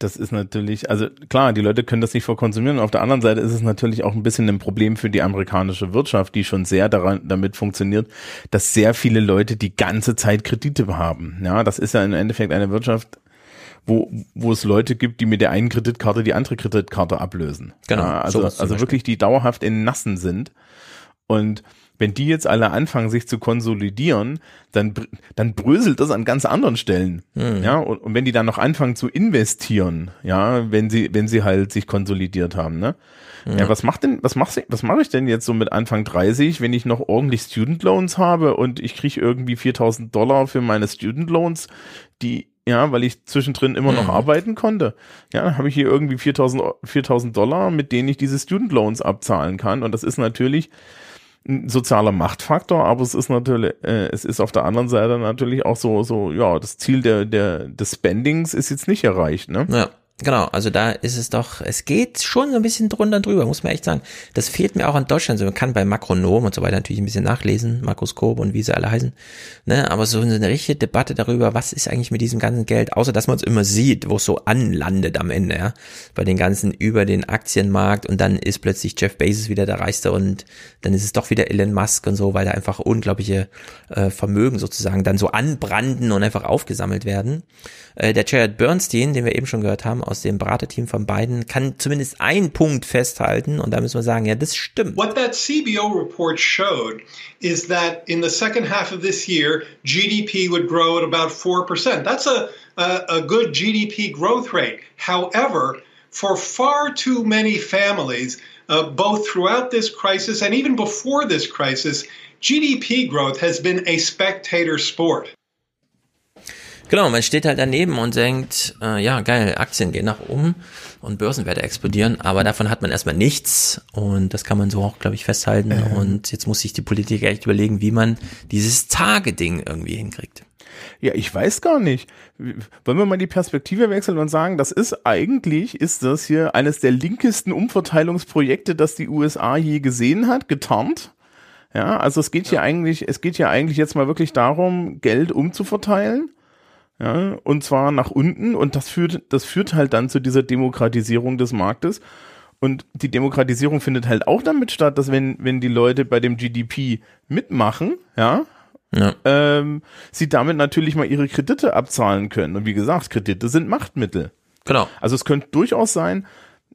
das ist natürlich, also klar, die Leute können das nicht verkonsumieren. Auf der anderen Seite ist es natürlich auch ein bisschen ein Problem für die amerikanische Wirtschaft, die schon sehr daran, damit funktioniert, dass sehr viele Leute die ganze Zeit Kredite haben. Ja, das ist ja im Endeffekt eine Wirtschaft, wo, wo es Leute gibt, die mit der einen Kreditkarte die andere Kreditkarte ablösen. Genau, Ja, also, also wirklich die dauerhaft in Nassen sind. Und wenn die jetzt alle anfangen, sich zu konsolidieren, dann, dann bröselt das an ganz anderen Stellen. Mhm. Ja, und, und wenn die dann noch anfangen zu investieren, ja, wenn sie, wenn sie halt sich konsolidiert haben, ne? Ja, Ja. was macht denn, was machst was mache ich denn jetzt so mit Anfang 30, wenn ich noch ordentlich Student Loans habe und ich kriege irgendwie 4000 Dollar für meine Student Loans, die, ja, weil ich zwischendrin immer noch Mhm. arbeiten konnte. Ja, dann habe ich hier irgendwie 4000, Eu- 4000 Dollar, mit denen ich diese Student Loans abzahlen kann. Und das ist natürlich ein sozialer Machtfaktor, aber es ist natürlich, äh, es ist auf der anderen Seite natürlich auch so, so, ja, das Ziel der, der, des Spendings ist jetzt nicht erreicht, ne? Ja, genau. Also da ist es doch, es geht schon so ein bisschen drunter drüber, muss man echt sagen. Das fehlt mir auch in Deutschland. So, man kann bei Makronom und so weiter natürlich ein bisschen nachlesen, Makroskop und wie sie alle heißen. Ne? Aber so eine richtige Debatte darüber, was ist eigentlich mit diesem ganzen Geld, außer dass man es immer sieht, wo es so anlandet am Ende, ja. Bei den ganzen über den Aktienmarkt und dann ist plötzlich Jeff Bezos wieder der Reichste und dann ist es doch wieder Elon Musk und so, weil da einfach unglaubliche äh, Vermögen sozusagen dann so anbranden und einfach aufgesammelt werden. Äh, der Jared Bernstein, den wir eben schon gehört haben, aus dem Beraterteam von Biden, kann zumindest einen Punkt festhalten und da müssen wir sagen, ja, das stimmt. What that CBO report showed is that in the second half of this year, GDP would grow at about 4%. That's a, a, a good GDP growth rate. However, for far too many families, uh, both throughout this crisis and even before this crisis, GDP growth has been a spectator sport. Genau, man steht halt daneben und denkt, äh, ja, geil, Aktien gehen nach oben und Börsenwerte explodieren, aber davon hat man erstmal nichts und das kann man so auch, glaube ich, festhalten Ähm. und jetzt muss sich die Politik echt überlegen, wie man dieses Targeting irgendwie hinkriegt. Ja, ich weiß gar nicht. Wollen wir mal die Perspektive wechseln und sagen, das ist eigentlich, ist das hier eines der linkesten Umverteilungsprojekte, das die USA je gesehen hat, getarnt. Ja, also es geht hier eigentlich, es geht hier eigentlich jetzt mal wirklich darum, Geld umzuverteilen. Ja, und zwar nach unten und das führt, das führt halt dann zu dieser Demokratisierung des Marktes. Und die Demokratisierung findet halt auch damit statt, dass wenn, wenn die Leute bei dem GDP mitmachen, ja, Ja. ähm, sie damit natürlich mal ihre Kredite abzahlen können. Und wie gesagt, Kredite sind Machtmittel. Genau. Also es könnte durchaus sein,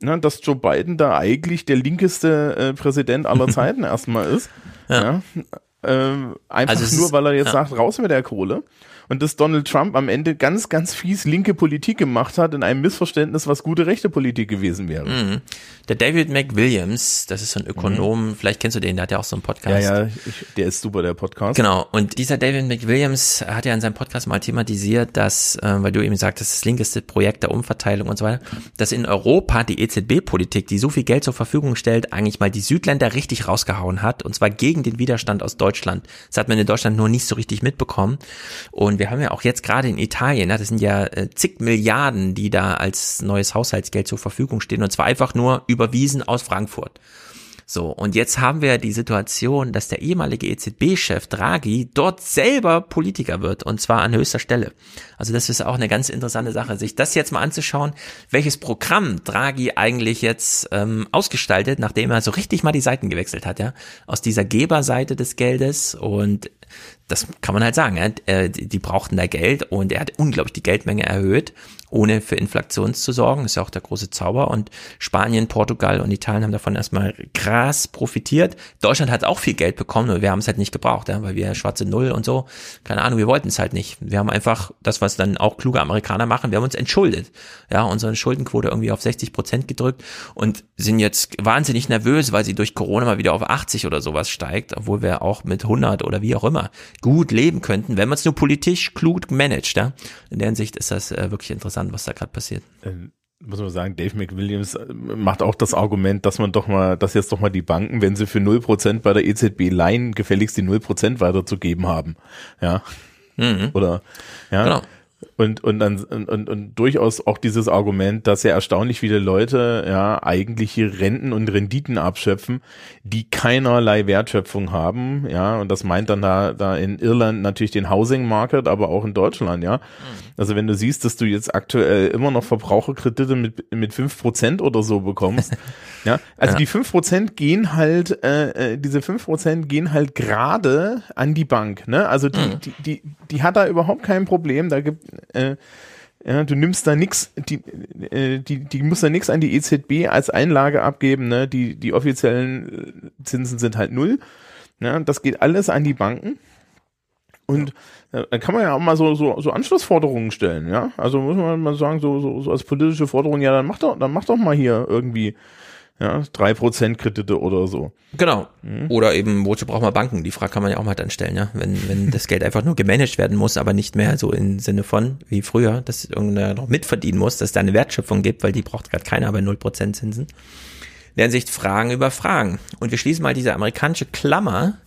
ne, dass Joe Biden da eigentlich der linkeste äh, Präsident aller Zeiten erstmal ist. Ja. Ähm, einfach Also nur, weil er jetzt ja. sagt, raus mit der Kohle. Und dass Donald Trump am Ende ganz, ganz fies linke Politik gemacht hat in einem Missverständnis, was gute rechte Politik gewesen wäre. Mhm. Der David McWilliams, das ist so ein Ökonom, vielleicht kennst du den, der hat ja auch so einen Ja, Podcast. ja, ich, der ist super, der Podcast. Genau, und dieser David McWilliams hat ja in seinem Podcast mal thematisiert, dass, äh, weil du eben sagtest, das linkeste Projekt der Umverteilung und so weiter, dass in Europa die EZB-Politik, die so viel Geld zur Verfügung stellt, eigentlich mal die Südländer richtig rausgehauen hat, und zwar gegen den Widerstand aus Deutschland. Das hat man in Deutschland nur nicht so richtig mitbekommen. Und wir haben ja auch jetzt gerade in Italien, ne, das sind ja äh, zig Milliarden, die da als neues Haushaltsgeld zur Verfügung stehen, und zwar einfach nur überwiesen aus Frankfurt. So, und jetzt haben wir die Situation, dass der ehemalige EZB-Chef Draghi dort selber Politiker wird und zwar an höchster Stelle. Also das ist auch eine ganz interessante Sache, sich das jetzt mal anzuschauen, welches Programm Draghi eigentlich jetzt ähm, ausgestaltet, nachdem er so richtig mal die Seiten gewechselt hat, ja, aus dieser Geberseite des Geldes und das kann man halt sagen, ja, äh, die brauchten da Geld und er hat unglaublich die Geldmenge erhöht, ohne für Inflation zu sorgen. ist ja auch der große Zauber. Und Spanien, Portugal und Italien haben davon erstmal krass profitiert. Deutschland hat auch viel Geld bekommen, nur wir haben es halt nicht gebraucht, ja, weil wir schwarze Null und so, keine Ahnung, wir wollten es halt nicht. Wir haben einfach das, was dann auch kluge Amerikaner machen, wir haben uns entschuldet. Ja, unsere Schuldenquote irgendwie auf 60 Prozent gedrückt und sind jetzt wahnsinnig nervös, weil sie durch Corona mal wieder auf 80 oder sowas steigt, obwohl wir auch mit 100 oder wie auch immer gut leben könnten, wenn man es nur politisch klug managt. Ja? In der Hinsicht ist das äh, wirklich interessant, was da gerade passiert. Ähm, muss man sagen, Dave McWilliams äh, macht auch das Argument, dass man doch mal, dass jetzt doch mal die Banken, wenn sie für 0% bei der EZB leihen, gefälligst die 0% weiterzugeben haben. Ja. Mhm. Oder, ja. Genau. Und, und dann, und, und, und durchaus auch dieses Argument, dass ja erstaunlich viele Leute ja eigentlich hier Renten und Renditen abschöpfen, die keinerlei Wertschöpfung haben, ja, und das meint dann da, da in Irland natürlich den Housing Market, aber auch in Deutschland, ja. Also wenn du siehst, dass du jetzt aktuell immer noch Verbraucherkredite mit, mit fünf Prozent oder so bekommst, ja, also Ja. die fünf Prozent gehen halt, äh, äh, diese fünf Prozent gehen halt gerade an die Bank, ne? Also die, Mhm. die, die, die hat da überhaupt kein Problem, da gibt, äh, ja, du nimmst da nix, die, äh, die, die muss da nix an die EZB als Einlage abgeben, ne? Die, die offiziellen äh, Zinsen sind halt null. Ne? Das geht alles an die Banken. Und äh, dann kann man ja auch mal so, so, so Anschlussforderungen stellen, ja. Also muss man mal sagen, so, so, so als politische Forderung, ja, dann mach doch, dann mach doch mal hier irgendwie, ja, drei Prozent Kredite oder so. Genau. Oder eben, wozu braucht man Banken? Die Frage kann man ja auch mal dann stellen, ja. Wenn, wenn das Geld einfach nur gemanagt werden muss, aber nicht mehr so im Sinne von, wie früher, dass irgendeiner noch mitverdienen muss, dass es da eine Wertschöpfung gibt, weil die braucht gerade keiner bei 0% Zinsen. In der Hinsicht Fragen über Fragen. Und wir schließen mal diese amerikanische Klammer,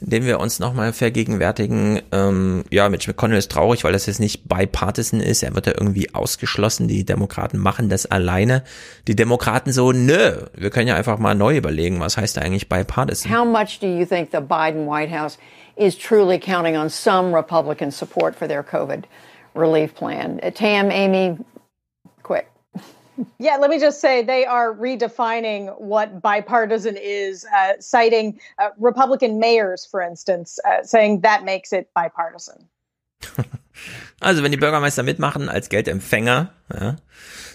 indem wir uns nochmal vergegenwärtigen, ähm, ja, Mitch McConnell ist traurig, weil das jetzt nicht bipartisan ist. Er wird da irgendwie ausgeschlossen. Die Demokraten machen das alleine. Die Demokraten so, nö, wir können ja einfach mal neu überlegen, was heißt eigentlich bipartisan? How much do you think the Biden White House is truly counting on some Republican support for their COVID relief plan? Uh, Tam, Amy. Yeah, let me just say they are redefining what bipartisan is, uh, citing uh, Republican mayors, for instance, uh, saying that makes it bipartisan. Also wenn die Bürgermeister mitmachen als Geldempfänger, ja,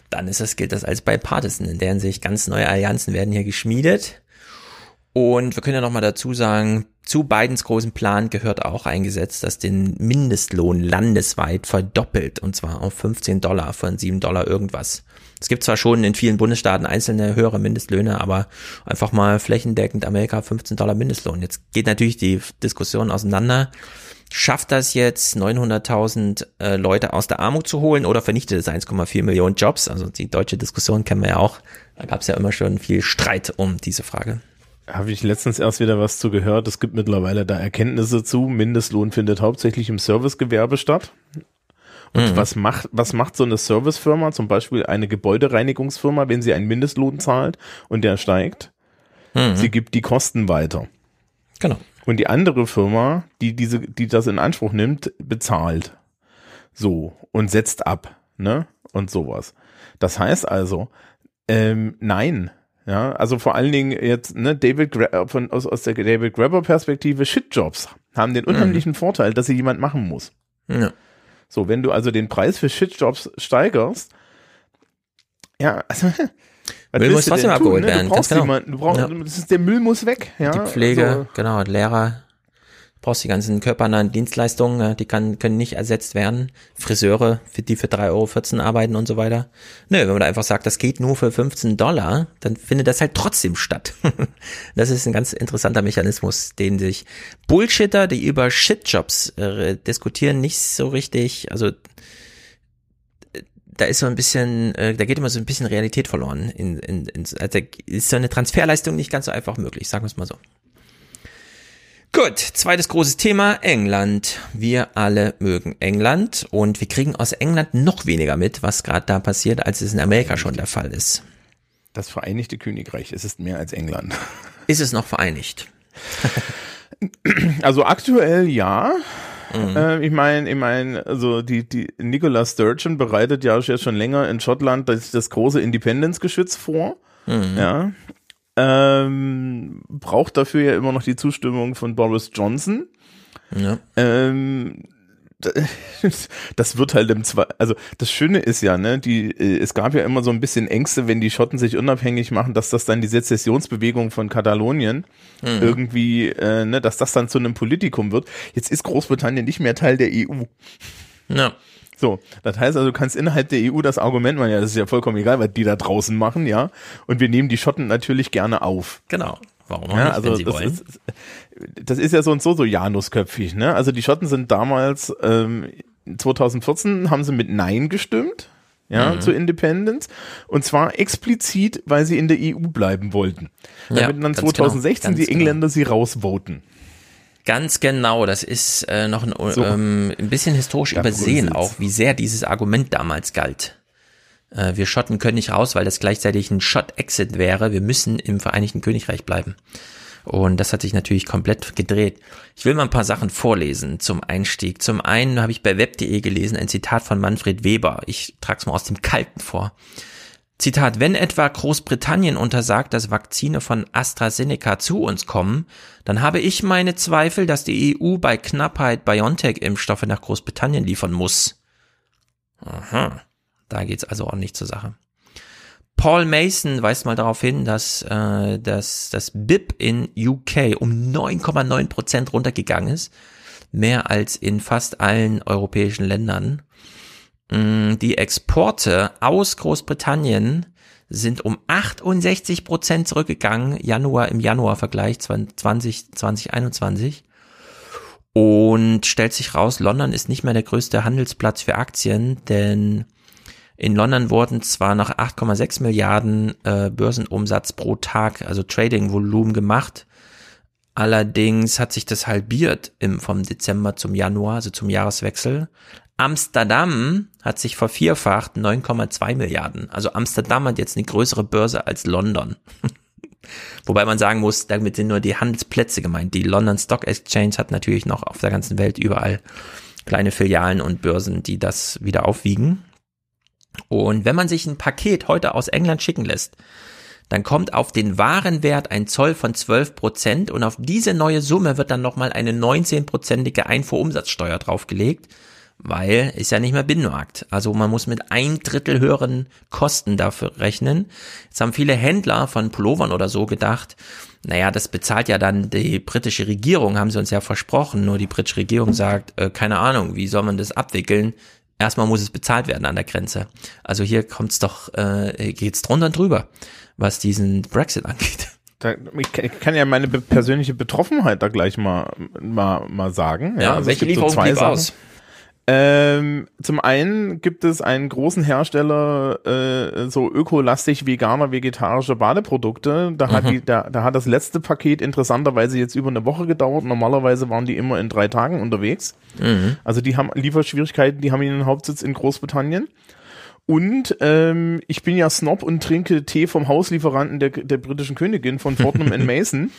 dann ist das, gilt das als bipartisan. In deren sich ganz neue Allianzen werden hier geschmiedet. Und wir können ja nochmal dazu sagen, zu Bidens großen Plan gehört auch eingesetzt, dass den Mindestlohn landesweit verdoppelt und zwar auf 15 Dollar von 7 Dollar irgendwas. Es gibt zwar schon in vielen Bundesstaaten einzelne höhere Mindestlöhne, aber einfach mal flächendeckend Amerika 15 Dollar Mindestlohn. Jetzt geht natürlich die Diskussion auseinander. Schafft das jetzt 900.000 äh, Leute aus der Armut zu holen oder vernichtet es 1,4 Millionen Jobs? Also die deutsche Diskussion kennen wir ja auch. Da gab es ja immer schon viel Streit um diese Frage. Habe ich letztens erst wieder was zu gehört. Es gibt mittlerweile da Erkenntnisse zu. Mindestlohn findet hauptsächlich im Servicegewerbe statt. Und Mhm. was macht, was macht so eine Servicefirma, zum Beispiel eine Gebäudereinigungsfirma, wenn sie einen Mindestlohn zahlt und der steigt? Mhm. Sie gibt die Kosten weiter. Genau. Und die andere Firma, die diese, die das in Anspruch nimmt, bezahlt. So. Und setzt ab, ne? Und sowas. Das heißt also, ähm, nein. Ja, also vor allen Dingen jetzt, ne, David Gra von, aus, aus der David Grabber Perspektive, Shitjobs haben den unheimlichen Vorteil, dass sie jemand machen muss. Ja. So, wenn du also den Preis für Shitjobs steigerst, ja, also, Müll muss trotzdem abgeholt ne? werden, Du brauchst genau. jemanden, du brauchst, Ja. das ist, der Müll muss weg, ja. Die Pflege, Also, genau, Lehrer, brauchst die ganzen körpernahen Dienstleistungen, ja, die kann, können nicht ersetzt werden. Friseure, für die für 3,14 Euro arbeiten und so weiter. Nö, wenn man da einfach sagt, das geht nur für 15 Dollar, dann findet das halt trotzdem statt. das ist ein ganz interessanter Mechanismus, den sich Bullshitter, die über Shitjobs äh, diskutieren, nicht so richtig, also da ist so ein bisschen, äh, da geht immer so ein bisschen Realität verloren. In, in, in, also ist so eine Transferleistung nicht ganz so einfach möglich, sagen wir es mal so. Gut, zweites großes Thema, England. Wir alle mögen England und wir kriegen aus England noch weniger mit, was gerade da passiert, als es in Amerika schon der Fall ist. Das Vereinigte Königreich, es ist mehr als England. Ist es noch vereinigt? Also aktuell ja. Mhm. Äh, ich meine, ich meine, also die, die Nicola Sturgeon bereitet ja schon länger in Schottland das, das große Independence-Geschütz vor. Mhm. Ja. Ähm, braucht dafür ja immer noch die Zustimmung von Boris Johnson. Ja. Ähm, das wird halt im zwei, also das Schöne ist ja, ne, die, äh, es gab ja immer so ein bisschen Ängste, wenn die Schotten sich unabhängig machen, dass das dann die Sezessionsbewegung von Katalonien Mhm. irgendwie, äh, ne, dass das dann zu einem Politikum wird. Jetzt ist Großbritannien nicht mehr Teil der EU. Ja. So, das heißt also, du kannst innerhalb der EU das Argument machen, ja, das ist ja vollkommen egal, was die da draußen machen, ja. Und wir nehmen die Schotten natürlich gerne auf. Genau. Warum auch Ja, nicht, also wenn sie das wollen? ist, das ist ja so und so so Janusköpfig, ne? Also die Schotten sind damals, ähm, 2014 haben sie mit Nein gestimmt, ja, Mhm. zur Independence. Und zwar explizit, weil sie in der EU bleiben wollten. Ja, Damit dann ganz genau, 2016 ganz die genau. Engländer sie rausvoten. Ganz genau, das ist äh, noch ein, so. ähm, ein bisschen historisch da übersehen auch, wie sehr dieses Argument damals galt. Äh, wir Schotten können nicht raus, weil das gleichzeitig ein Shot-Exit wäre. Wir müssen im Vereinigten Königreich bleiben. Und das hat sich natürlich komplett gedreht. Ich will mal ein paar Sachen vorlesen zum Einstieg. Zum einen habe ich bei web.de gelesen ein Zitat von Manfred Weber. Ich trage es mal aus dem Kalten vor. Zitat, wenn etwa Großbritannien untersagt, dass Vakzine von AstraZeneca zu uns kommen, dann habe ich meine Zweifel, dass die EU bei Knappheit BioNTech-Impfstoffe nach Großbritannien liefern muss. Aha, da geht's also nicht zur Sache. Paul Mason weist mal darauf hin, dass, äh, dass das BIP in UK um 9,9 Prozent runtergegangen ist, mehr als in fast allen europäischen Ländern. Mm, die Exporte aus Großbritannien sind um 68 Prozent zurückgegangen, Januar im Januar-Vergleich 20, 2021. Und stellt sich raus, London ist nicht mehr der größte Handelsplatz für Aktien, denn in London wurden zwar noch 8,6 Milliarden äh, Börsenumsatz pro Tag, also Trading-Volumen gemacht. Allerdings hat sich das halbiert im, vom Dezember zum Januar, also zum Jahreswechsel. Amsterdam hat sich vervierfacht, 9,2 Milliarden. Also Amsterdam hat jetzt eine größere Börse als London. Wobei man sagen muss, damit sind nur die Handelsplätze gemeint. Die London Stock Exchange hat natürlich noch auf der ganzen Welt überall kleine Filialen und Börsen, die das wieder aufwiegen. Und wenn man sich ein Paket heute aus England schicken lässt, dann kommt auf den Warenwert ein Zoll von 12 Prozent und auf diese neue Summe wird dann nochmal eine 19-prozentige Einfuhrumsatzsteuer draufgelegt, weil ist ja nicht mehr Binnenmarkt. Also man muss mit ein Drittel höheren Kosten dafür rechnen. Jetzt haben viele Händler von Pullovern oder so gedacht, naja, das bezahlt ja dann die britische Regierung, haben sie uns ja versprochen. Nur die britische Regierung sagt, äh, keine Ahnung, wie soll man das abwickeln? erstmal muss es bezahlt werden an der Grenze. Also hier kommt es doch, äh, geht's drunter und drüber, was diesen Brexit angeht. Da, ich kann ja meine persönliche Betroffenheit da gleich mal, mal, mal sagen. Ja, ja also welche Lieferung so blieb aus? Ähm, zum einen gibt es einen großen Hersteller, äh, so ökolastig veganer, vegetarische Badeprodukte. Da hat, mhm. die, da, da hat das letzte Paket interessanterweise jetzt über eine Woche gedauert. Normalerweise waren die immer in drei Tagen unterwegs. Mhm. Also die haben Lieferschwierigkeiten, die haben ihren Hauptsitz in Großbritannien. Und ähm, ich bin ja Snob und trinke Tee vom Hauslieferanten der, der britischen Königin von Fortnum Mason.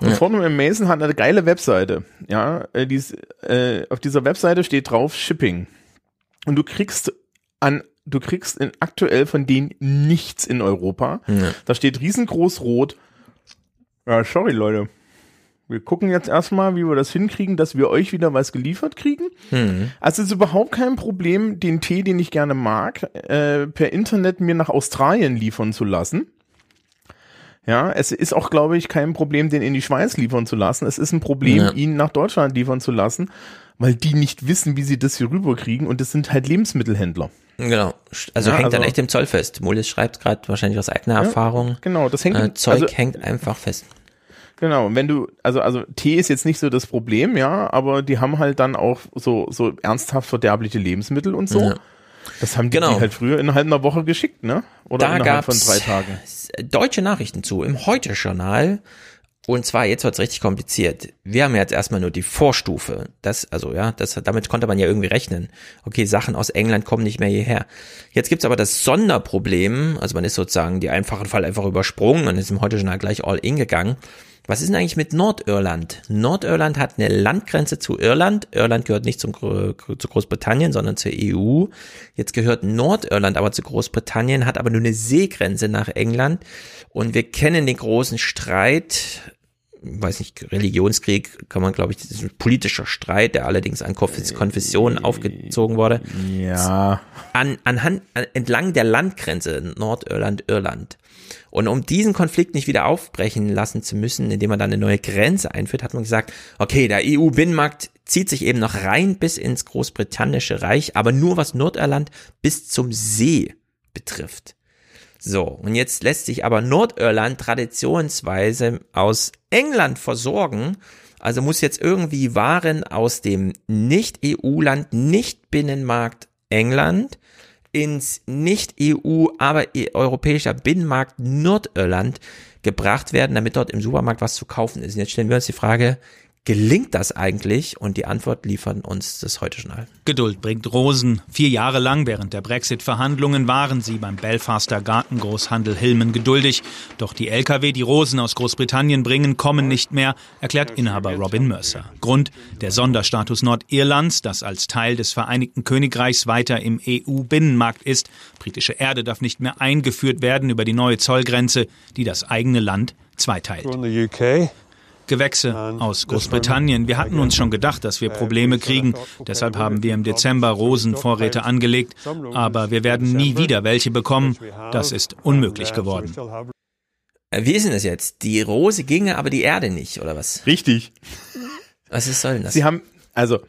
Und ja. Fortnum Mason hat eine geile Webseite. Ja, äh, dies, äh, auf dieser Webseite steht drauf Shipping. Und du kriegst an du kriegst in, aktuell von denen nichts in Europa. Ja. Da steht riesengroß rot. Ja, sorry Leute. Wir gucken jetzt erstmal, wie wir das hinkriegen, dass wir euch wieder was geliefert kriegen. Mhm. Also es ist überhaupt kein Problem, den Tee, den ich gerne mag, äh, per Internet mir nach Australien liefern zu lassen. Ja, es ist auch, glaube ich, kein Problem, den in die Schweiz liefern zu lassen. Es ist ein Problem, ja. ihn nach Deutschland liefern zu lassen, weil die nicht wissen, wie sie das hier rüberkriegen und das sind halt Lebensmittelhändler. Genau. Also ja, hängt also, dann echt im Zoll fest. Molis schreibt gerade wahrscheinlich aus eigener ja, Erfahrung. Genau, das hängt. Äh, Zeug also, hängt einfach fest. Genau, wenn du, also, also Tee ist jetzt nicht so das Problem, ja, aber die haben halt dann auch so, so ernsthaft verderbliche Lebensmittel und so. Ja. Das haben die, genau. die halt früher innerhalb einer Woche geschickt, ne? Oder da innerhalb von drei Tagen. Deutsche Nachrichten zu im Heute-Journal. Und zwar, jetzt wird's richtig kompliziert. Wir haben jetzt erstmal nur die Vorstufe. Das, also ja, das, damit konnte man ja irgendwie rechnen. Okay, Sachen aus England kommen nicht mehr hierher. Jetzt gibt's aber das Sonderproblem, also man ist sozusagen die einfachen Fall einfach übersprungen und ist im Heute-Journal gleich all in gegangen. Was ist denn eigentlich mit Nordirland? Nordirland hat eine Landgrenze zu Irland. Irland gehört nicht zum, zu Großbritannien, sondern zur EU. Jetzt gehört Nordirland aber zu Großbritannien, hat aber nur eine Seegrenze nach England. Und wir kennen den großen Streit, weiß nicht, Religionskrieg kann man, glaube ich, das ist ein politischer Streit, der allerdings an Konfessionen aufgezogen wurde. Ja. An, anhand, entlang der Landgrenze Nordirland, Irland. Und um diesen Konflikt nicht wieder aufbrechen lassen zu müssen, indem man dann eine neue Grenze einführt, hat man gesagt, okay, der EU-Binnenmarkt zieht sich eben noch rein bis ins Großbritannische Reich, aber nur was Nordirland bis zum See betrifft. So, und jetzt lässt sich aber Nordirland traditionsweise aus England versorgen, also muss jetzt irgendwie Waren aus dem Nicht-EU-Land, Nicht-Binnenmarkt England ins Nicht-EU, aber europäischer Binnenmarkt Nordirland gebracht werden, damit dort im Supermarkt was zu kaufen ist. Und jetzt stellen wir uns die Frage, gelingt das eigentlich? Und die Antwort liefern uns das heute Journal. Geduld bringt Rosen. Vier Jahre lang während der Brexit-Verhandlungen waren sie beim Belfaster Gartengroßhandel Hillman geduldig. Doch die Lkw, die Rosen aus Großbritannien bringen, kommen nicht mehr, erklärt Inhaber Robin Mercer. Grund der Sonderstatus Nordirlands, das als Teil des Vereinigten Königreichs weiter im EU-Binnenmarkt ist. Britische Erde darf nicht mehr eingeführt werden über die neue Zollgrenze, die das eigene Land zweiteilt. Gewächse aus Großbritannien. Wir hatten uns schon gedacht, dass wir Probleme kriegen. Deshalb haben wir im Dezember Rosenvorräte angelegt. Aber wir werden nie wieder welche bekommen. Das ist unmöglich geworden. Äh, Wie ist denn das jetzt? Die Rose ginge, aber die Erde nicht, oder was? Richtig. Was ist soll denn das? Sie haben, also,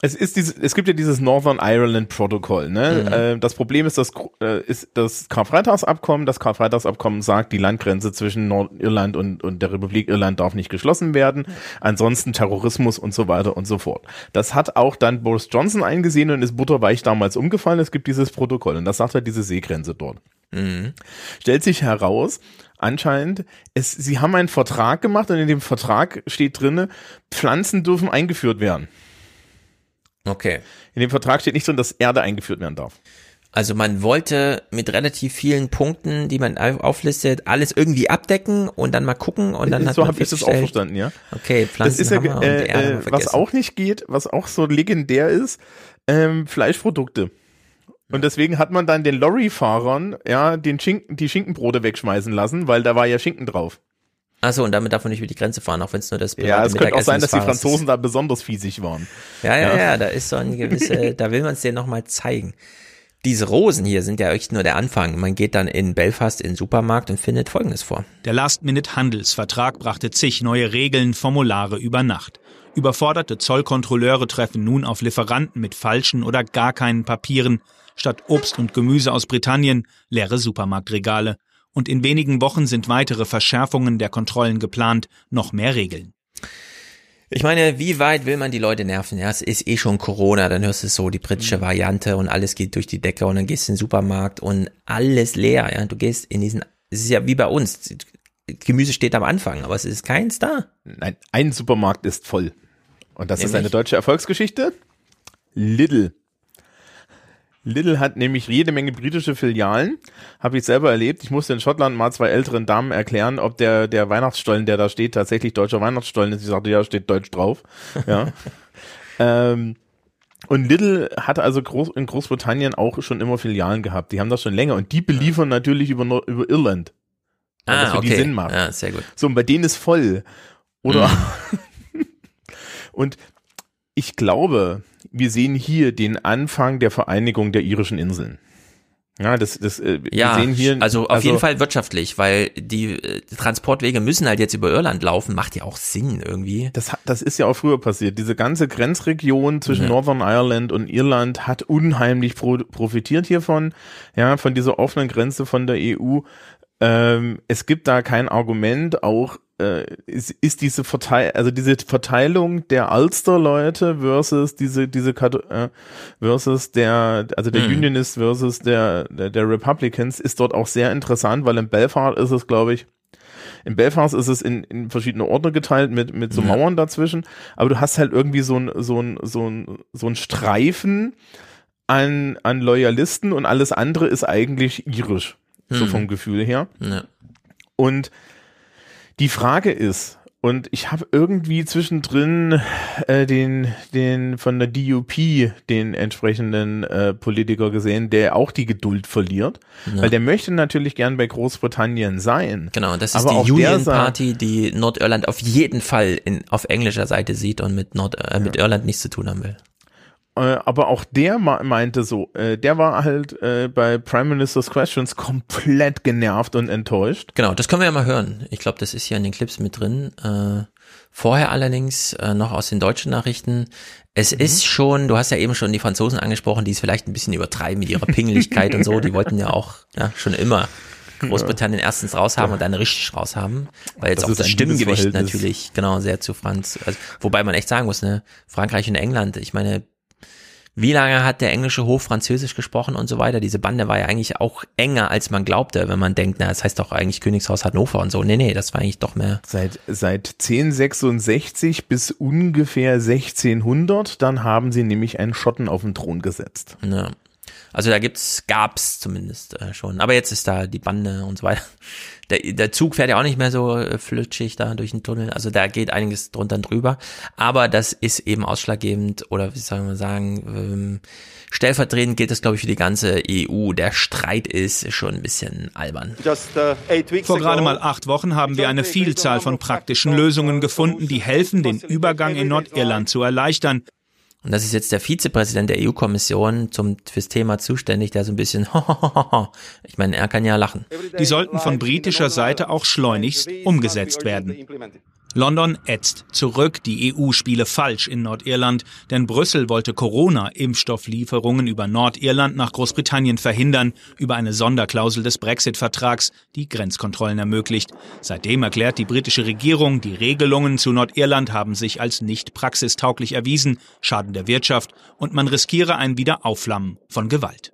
es ist dieses, es gibt ja dieses Northern Ireland Protokoll, ne? Mhm. Äh, das Problem ist, das äh, ist das Karfreitagsabkommen. Das Karfreitagsabkommen sagt, die Landgrenze zwischen Nordirland und, und der Republik Irland darf nicht geschlossen werden. Ansonsten Terrorismus und so weiter und so fort. Das hat auch dann Boris Johnson eingesehen und ist butterweich damals umgefallen. Es gibt dieses Protokoll und das sagt halt diese Seegrenze dort. Mhm. Stellt sich heraus, anscheinend, es, sie haben einen Vertrag gemacht und in dem Vertrag steht drinne, Pflanzen dürfen eingeführt werden. Okay. In dem Vertrag steht nicht drin, dass Erde eingeführt werden darf. Also man wollte mit relativ vielen Punkten, die man au- auflistet, alles irgendwie abdecken und dann mal gucken und dann hat so man habe ich das auch verstanden, ja. Okay, Pflanzen das ist ja, äh, äh, was auch nicht geht, was auch so legendär ist, ähm, Fleischprodukte. Und deswegen hat man dann den Lorry-Fahrern ja den Schinken, die Schinkenbrote wegschmeißen lassen, weil da war ja Schinken drauf. Achso, und damit darf man nicht über die Grenze fahren, auch wenn es nur das Ja, es könnte auch sein, dass die Franzosen da besonders fiesig waren. ist. Ja, ja, ja, da ist so ein gewisse, da will man es dir nochmal zeigen. Diese Rosen hier sind ja echt nur der Anfang. Man geht dann in Belfast in den Supermarkt und findet Folgendes vor. Der Last-Minute-Handelsvertrag brachte zig neue Regeln, Formulare über Nacht. Überforderte Zollkontrolleure treffen nun auf Lieferanten mit falschen oder gar keinen Papieren. Statt Obst und Gemüse aus Britannien leere Supermarktregale. Und in wenigen Wochen sind weitere Verschärfungen der Kontrollen geplant, noch mehr Regeln. Ich meine, wie weit will man die Leute nerven? Ja, es ist eh schon Corona, dann hörst du so die britische Variante und alles geht durch die Decke und dann gehst du in den Supermarkt und alles leer. Ja, du gehst in diesen, es ist ja wie bei uns. Gemüse steht am Anfang, aber es ist keins da. Nein, ein Supermarkt ist voll. Und das ist Nämlich? eine deutsche Erfolgsgeschichte. Lidl. Lidl hat nämlich jede Menge britische Filialen. Habe ich selber erlebt. Ich musste in Schottland mal zwei älteren Damen erklären, ob der, der Weihnachtsstollen, der da steht, tatsächlich deutscher Weihnachtsstollen ist. Ich sagte, ja, steht deutsch drauf. Ja. ähm, und Lidl hat also Groß, in Großbritannien auch schon immer Filialen gehabt. Die haben das schon länger. Und die beliefern natürlich über, Nord- über Irland. Weil Ah, das für die okay. Sinn macht. Ja, sehr gut. So, und bei denen ist voll. Oder? Mhm. und ich glaube, wir sehen hier den Anfang der Vereinigung der irischen Inseln. Ja, das, das, äh, Ja, wir sehen hier. also auf jeden Fall wirtschaftlich, weil die äh, Transportwege müssen halt jetzt über Irland laufen, macht ja auch Sinn irgendwie. Das, hat- das ist ja auch früher passiert. Diese ganze Grenzregion zwischen Ja. Northern Ireland und Irland hat unheimlich pro, profitiert hiervon, ja, von dieser offenen Grenze von der EU. Ähm, es gibt da kein Argument, auch ist, ist diese Verteil also diese Verteilung der Ulster-Leute versus diese diese Kato äh, versus der also der Mhm. Unionist versus der, der der Republicans ist dort auch sehr interessant, weil in Belfast ist es glaube ich in Belfast ist es in, in verschiedene Orte geteilt mit, mit so. Mauern dazwischen, aber du hast halt irgendwie so ein, so ein, so ein, so ein Streifen an, an Loyalisten und alles andere ist eigentlich irisch, so Hm. vom Gefühl her. Ja. Und die Frage ist, und ich habe irgendwie zwischendrin äh, den, den von der DUP, den entsprechenden äh, Politiker gesehen, der auch die Geduld verliert, Ja. weil der möchte natürlich gern bei Großbritannien sein. Genau, das ist die Union Party, die Nordirland auf jeden Fall in, auf englischer Seite sieht und mit Nord, äh, mit Irland nichts zu tun haben will. Äh, aber auch der meinte so, äh, der war halt äh, bei Prime Minister's Questions komplett genervt und enttäuscht. Genau, das können wir ja mal hören. Ich glaube, das ist hier in den Clips mit drin. Äh, vorher allerdings äh, noch aus den deutschen Nachrichten. Es Mhm. ist schon, du hast ja eben schon die Franzosen angesprochen, die es vielleicht ein bisschen übertreiben mit ihrer Pingeligkeit und so. Die wollten ja auch ja, schon immer Großbritannien erstens raushaben und dann richtig raushaben, weil jetzt Das auch das Liebesverhältnis. natürlich genau sehr zu Franz. Also, wobei man echt sagen muss, ne, Frankreich und England, ich meine, wie lange hat der englische Hof Französisch gesprochen und so weiter. Diese Bande war ja eigentlich auch enger, als man glaubte, wenn man denkt, na, das heißt doch eigentlich Königshaus Hannover und so. Nee, nee, das war eigentlich doch mehr. Seit, seit 1066 bis ungefähr 1600, dann haben sie nämlich einen Schotten auf den Thron gesetzt. Ja. Also da gibt's, gab's zumindest äh, schon. Aber jetzt ist da die Bande und so weiter. Der, der Zug fährt ja auch nicht mehr so äh, flutschig da durch den Tunnel. Also da geht einiges drunter und drüber. Aber das ist eben ausschlaggebend oder wie soll man sagen, ähm, stellvertretend gilt das glaube ich für die ganze EU. Der Streit ist schon ein bisschen albern. Vor gerade mal acht Wochen haben wir eine Vielzahl von praktischen Lösungen gefunden, die helfen, den Übergang in Nordirland zu erleichtern. Und das ist jetzt der Vizepräsident der EU-Kommission zum fürs Thema zuständig, der so ein bisschen, ich meine, er kann ja lachen. Die sollten von britischer Seite auch schleunigst umgesetzt werden. London ätzt zurück, die EU spiele falsch in Nordirland, denn Brüssel wollte Corona-Impfstofflieferungen über Nordirland nach Großbritannien verhindern, über eine Sonderklausel des Brexit-Vertrags, die Grenzkontrollen ermöglicht. Seitdem erklärt die britische Regierung, die Regelungen zu Nordirland haben sich als nicht praxistauglich erwiesen, schaden der Wirtschaft und man riskiere ein Wiederaufflammen von Gewalt.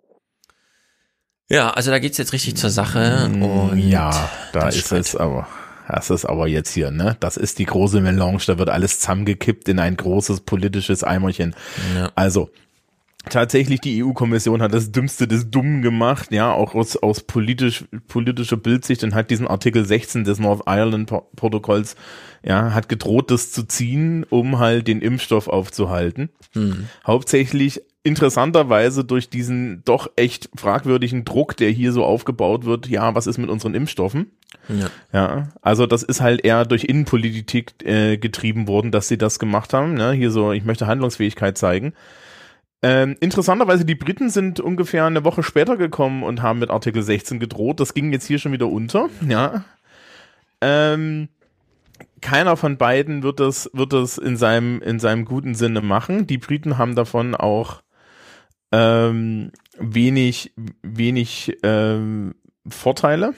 Ja, also da geht's jetzt richtig zur Sache. Und ja, da ist es aber. Das ist aber jetzt hier, ne? Das ist die große Melange, da wird alles zusammengekippt in ein großes politisches Eimerchen. Ja. Also, tatsächlich die EU-Kommission hat das Dümmste des Dummen gemacht, ja, auch aus, aus politisch, politischer Bildsicht und hat diesen Artikel 16 des North Ireland Protokolls, ja, hat gedroht, das zu ziehen, um halt den Impfstoff aufzuhalten. Hm. Hauptsächlich interessanterweise durch diesen doch echt fragwürdigen Druck, der hier so aufgebaut wird, ja, was ist mit unseren Impfstoffen? Ja. Ja, also das ist halt eher durch Innenpolitik äh, getrieben worden, dass sie das gemacht haben. Ne? Hier so, ich möchte Handlungsfähigkeit zeigen. Ähm, interessanterweise, die Briten sind ungefähr eine Woche später gekommen und haben mit Artikel 16 gedroht. Das ging jetzt hier schon wieder unter. Ja. Ähm, keiner von beiden wird das, wird das in seinem, in seinem guten Sinne machen. Die Briten haben davon auch ähm, wenig, wenig ähm, Vorteile.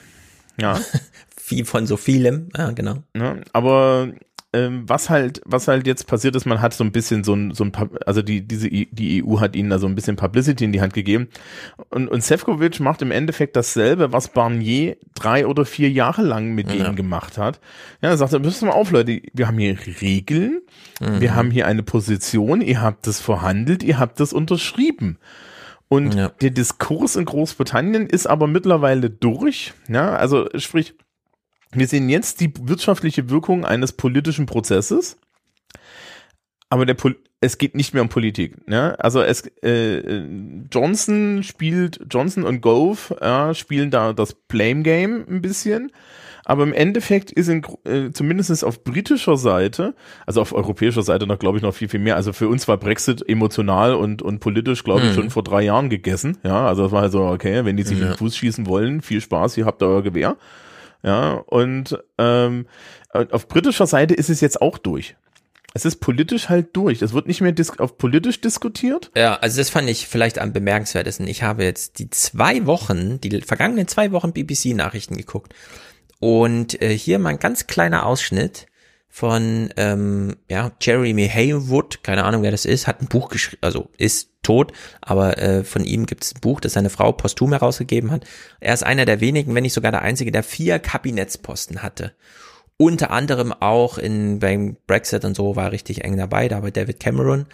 Ja. Wie von so vielem, ja, genau. Ja, aber ähm, was halt, was halt jetzt passiert ist, man hat so ein bisschen so ein, so ein also die, diese, die EU hat ihnen da so ein bisschen Publicity in die Hand gegeben. Und, und Sefcovic macht im Endeffekt dasselbe, was Barnier drei oder vier Jahre lang mit Ja. denen gemacht hat. Ja, er sagt, er, müssen mal auf, Leute, wir haben hier Regeln, Mhm. wir haben hier eine Position, ihr habt das verhandelt, ihr habt das unterschrieben. Und der Diskurs in Großbritannien ist aber mittlerweile durch. Ja, also sprich, wir sehen jetzt die wirtschaftliche Wirkung eines politischen Prozesses, aber der Pol es geht nicht mehr um Politik. Ne? Also es äh, Johnson spielt Johnson und Gove ja, spielen da das Blame Game ein bisschen. Aber im Endeffekt ist in, äh, zumindest auf britischer Seite, also auf europäischer Seite noch, glaube ich, noch viel, viel mehr. Also für uns war Brexit emotional und, und politisch, glaube ich, Mhm. schon vor drei Jahren gegessen. Ja, also das war halt so, okay, wenn die sich in Ja. den Fuß schießen wollen, viel Spaß, ihr habt da euer Gewehr. Ja, und ähm, auf britischer Seite ist es jetzt auch durch. Es ist politisch halt durch. Es wird nicht mehr auf politisch diskutiert. Ja, also das fand ich vielleicht am bemerkenswertesten. Ich habe jetzt die zwei Wochen, die vergangenen zwei Wochen BBC-Nachrichten geguckt. Und äh, hier mal ein ganz kleiner Ausschnitt von ähm, ja, Jeremy Haywood, keine Ahnung wer das ist, hat ein Buch geschrieben, also ist tot, aber äh, von ihm gibt es ein Buch, das seine Frau posthum herausgegeben hat. Er ist einer der wenigen, wenn nicht sogar der einzige, der vier Kabinettsposten hatte. Unter anderem auch in beim Brexit und so war er richtig eng dabei, da bei David Cameron.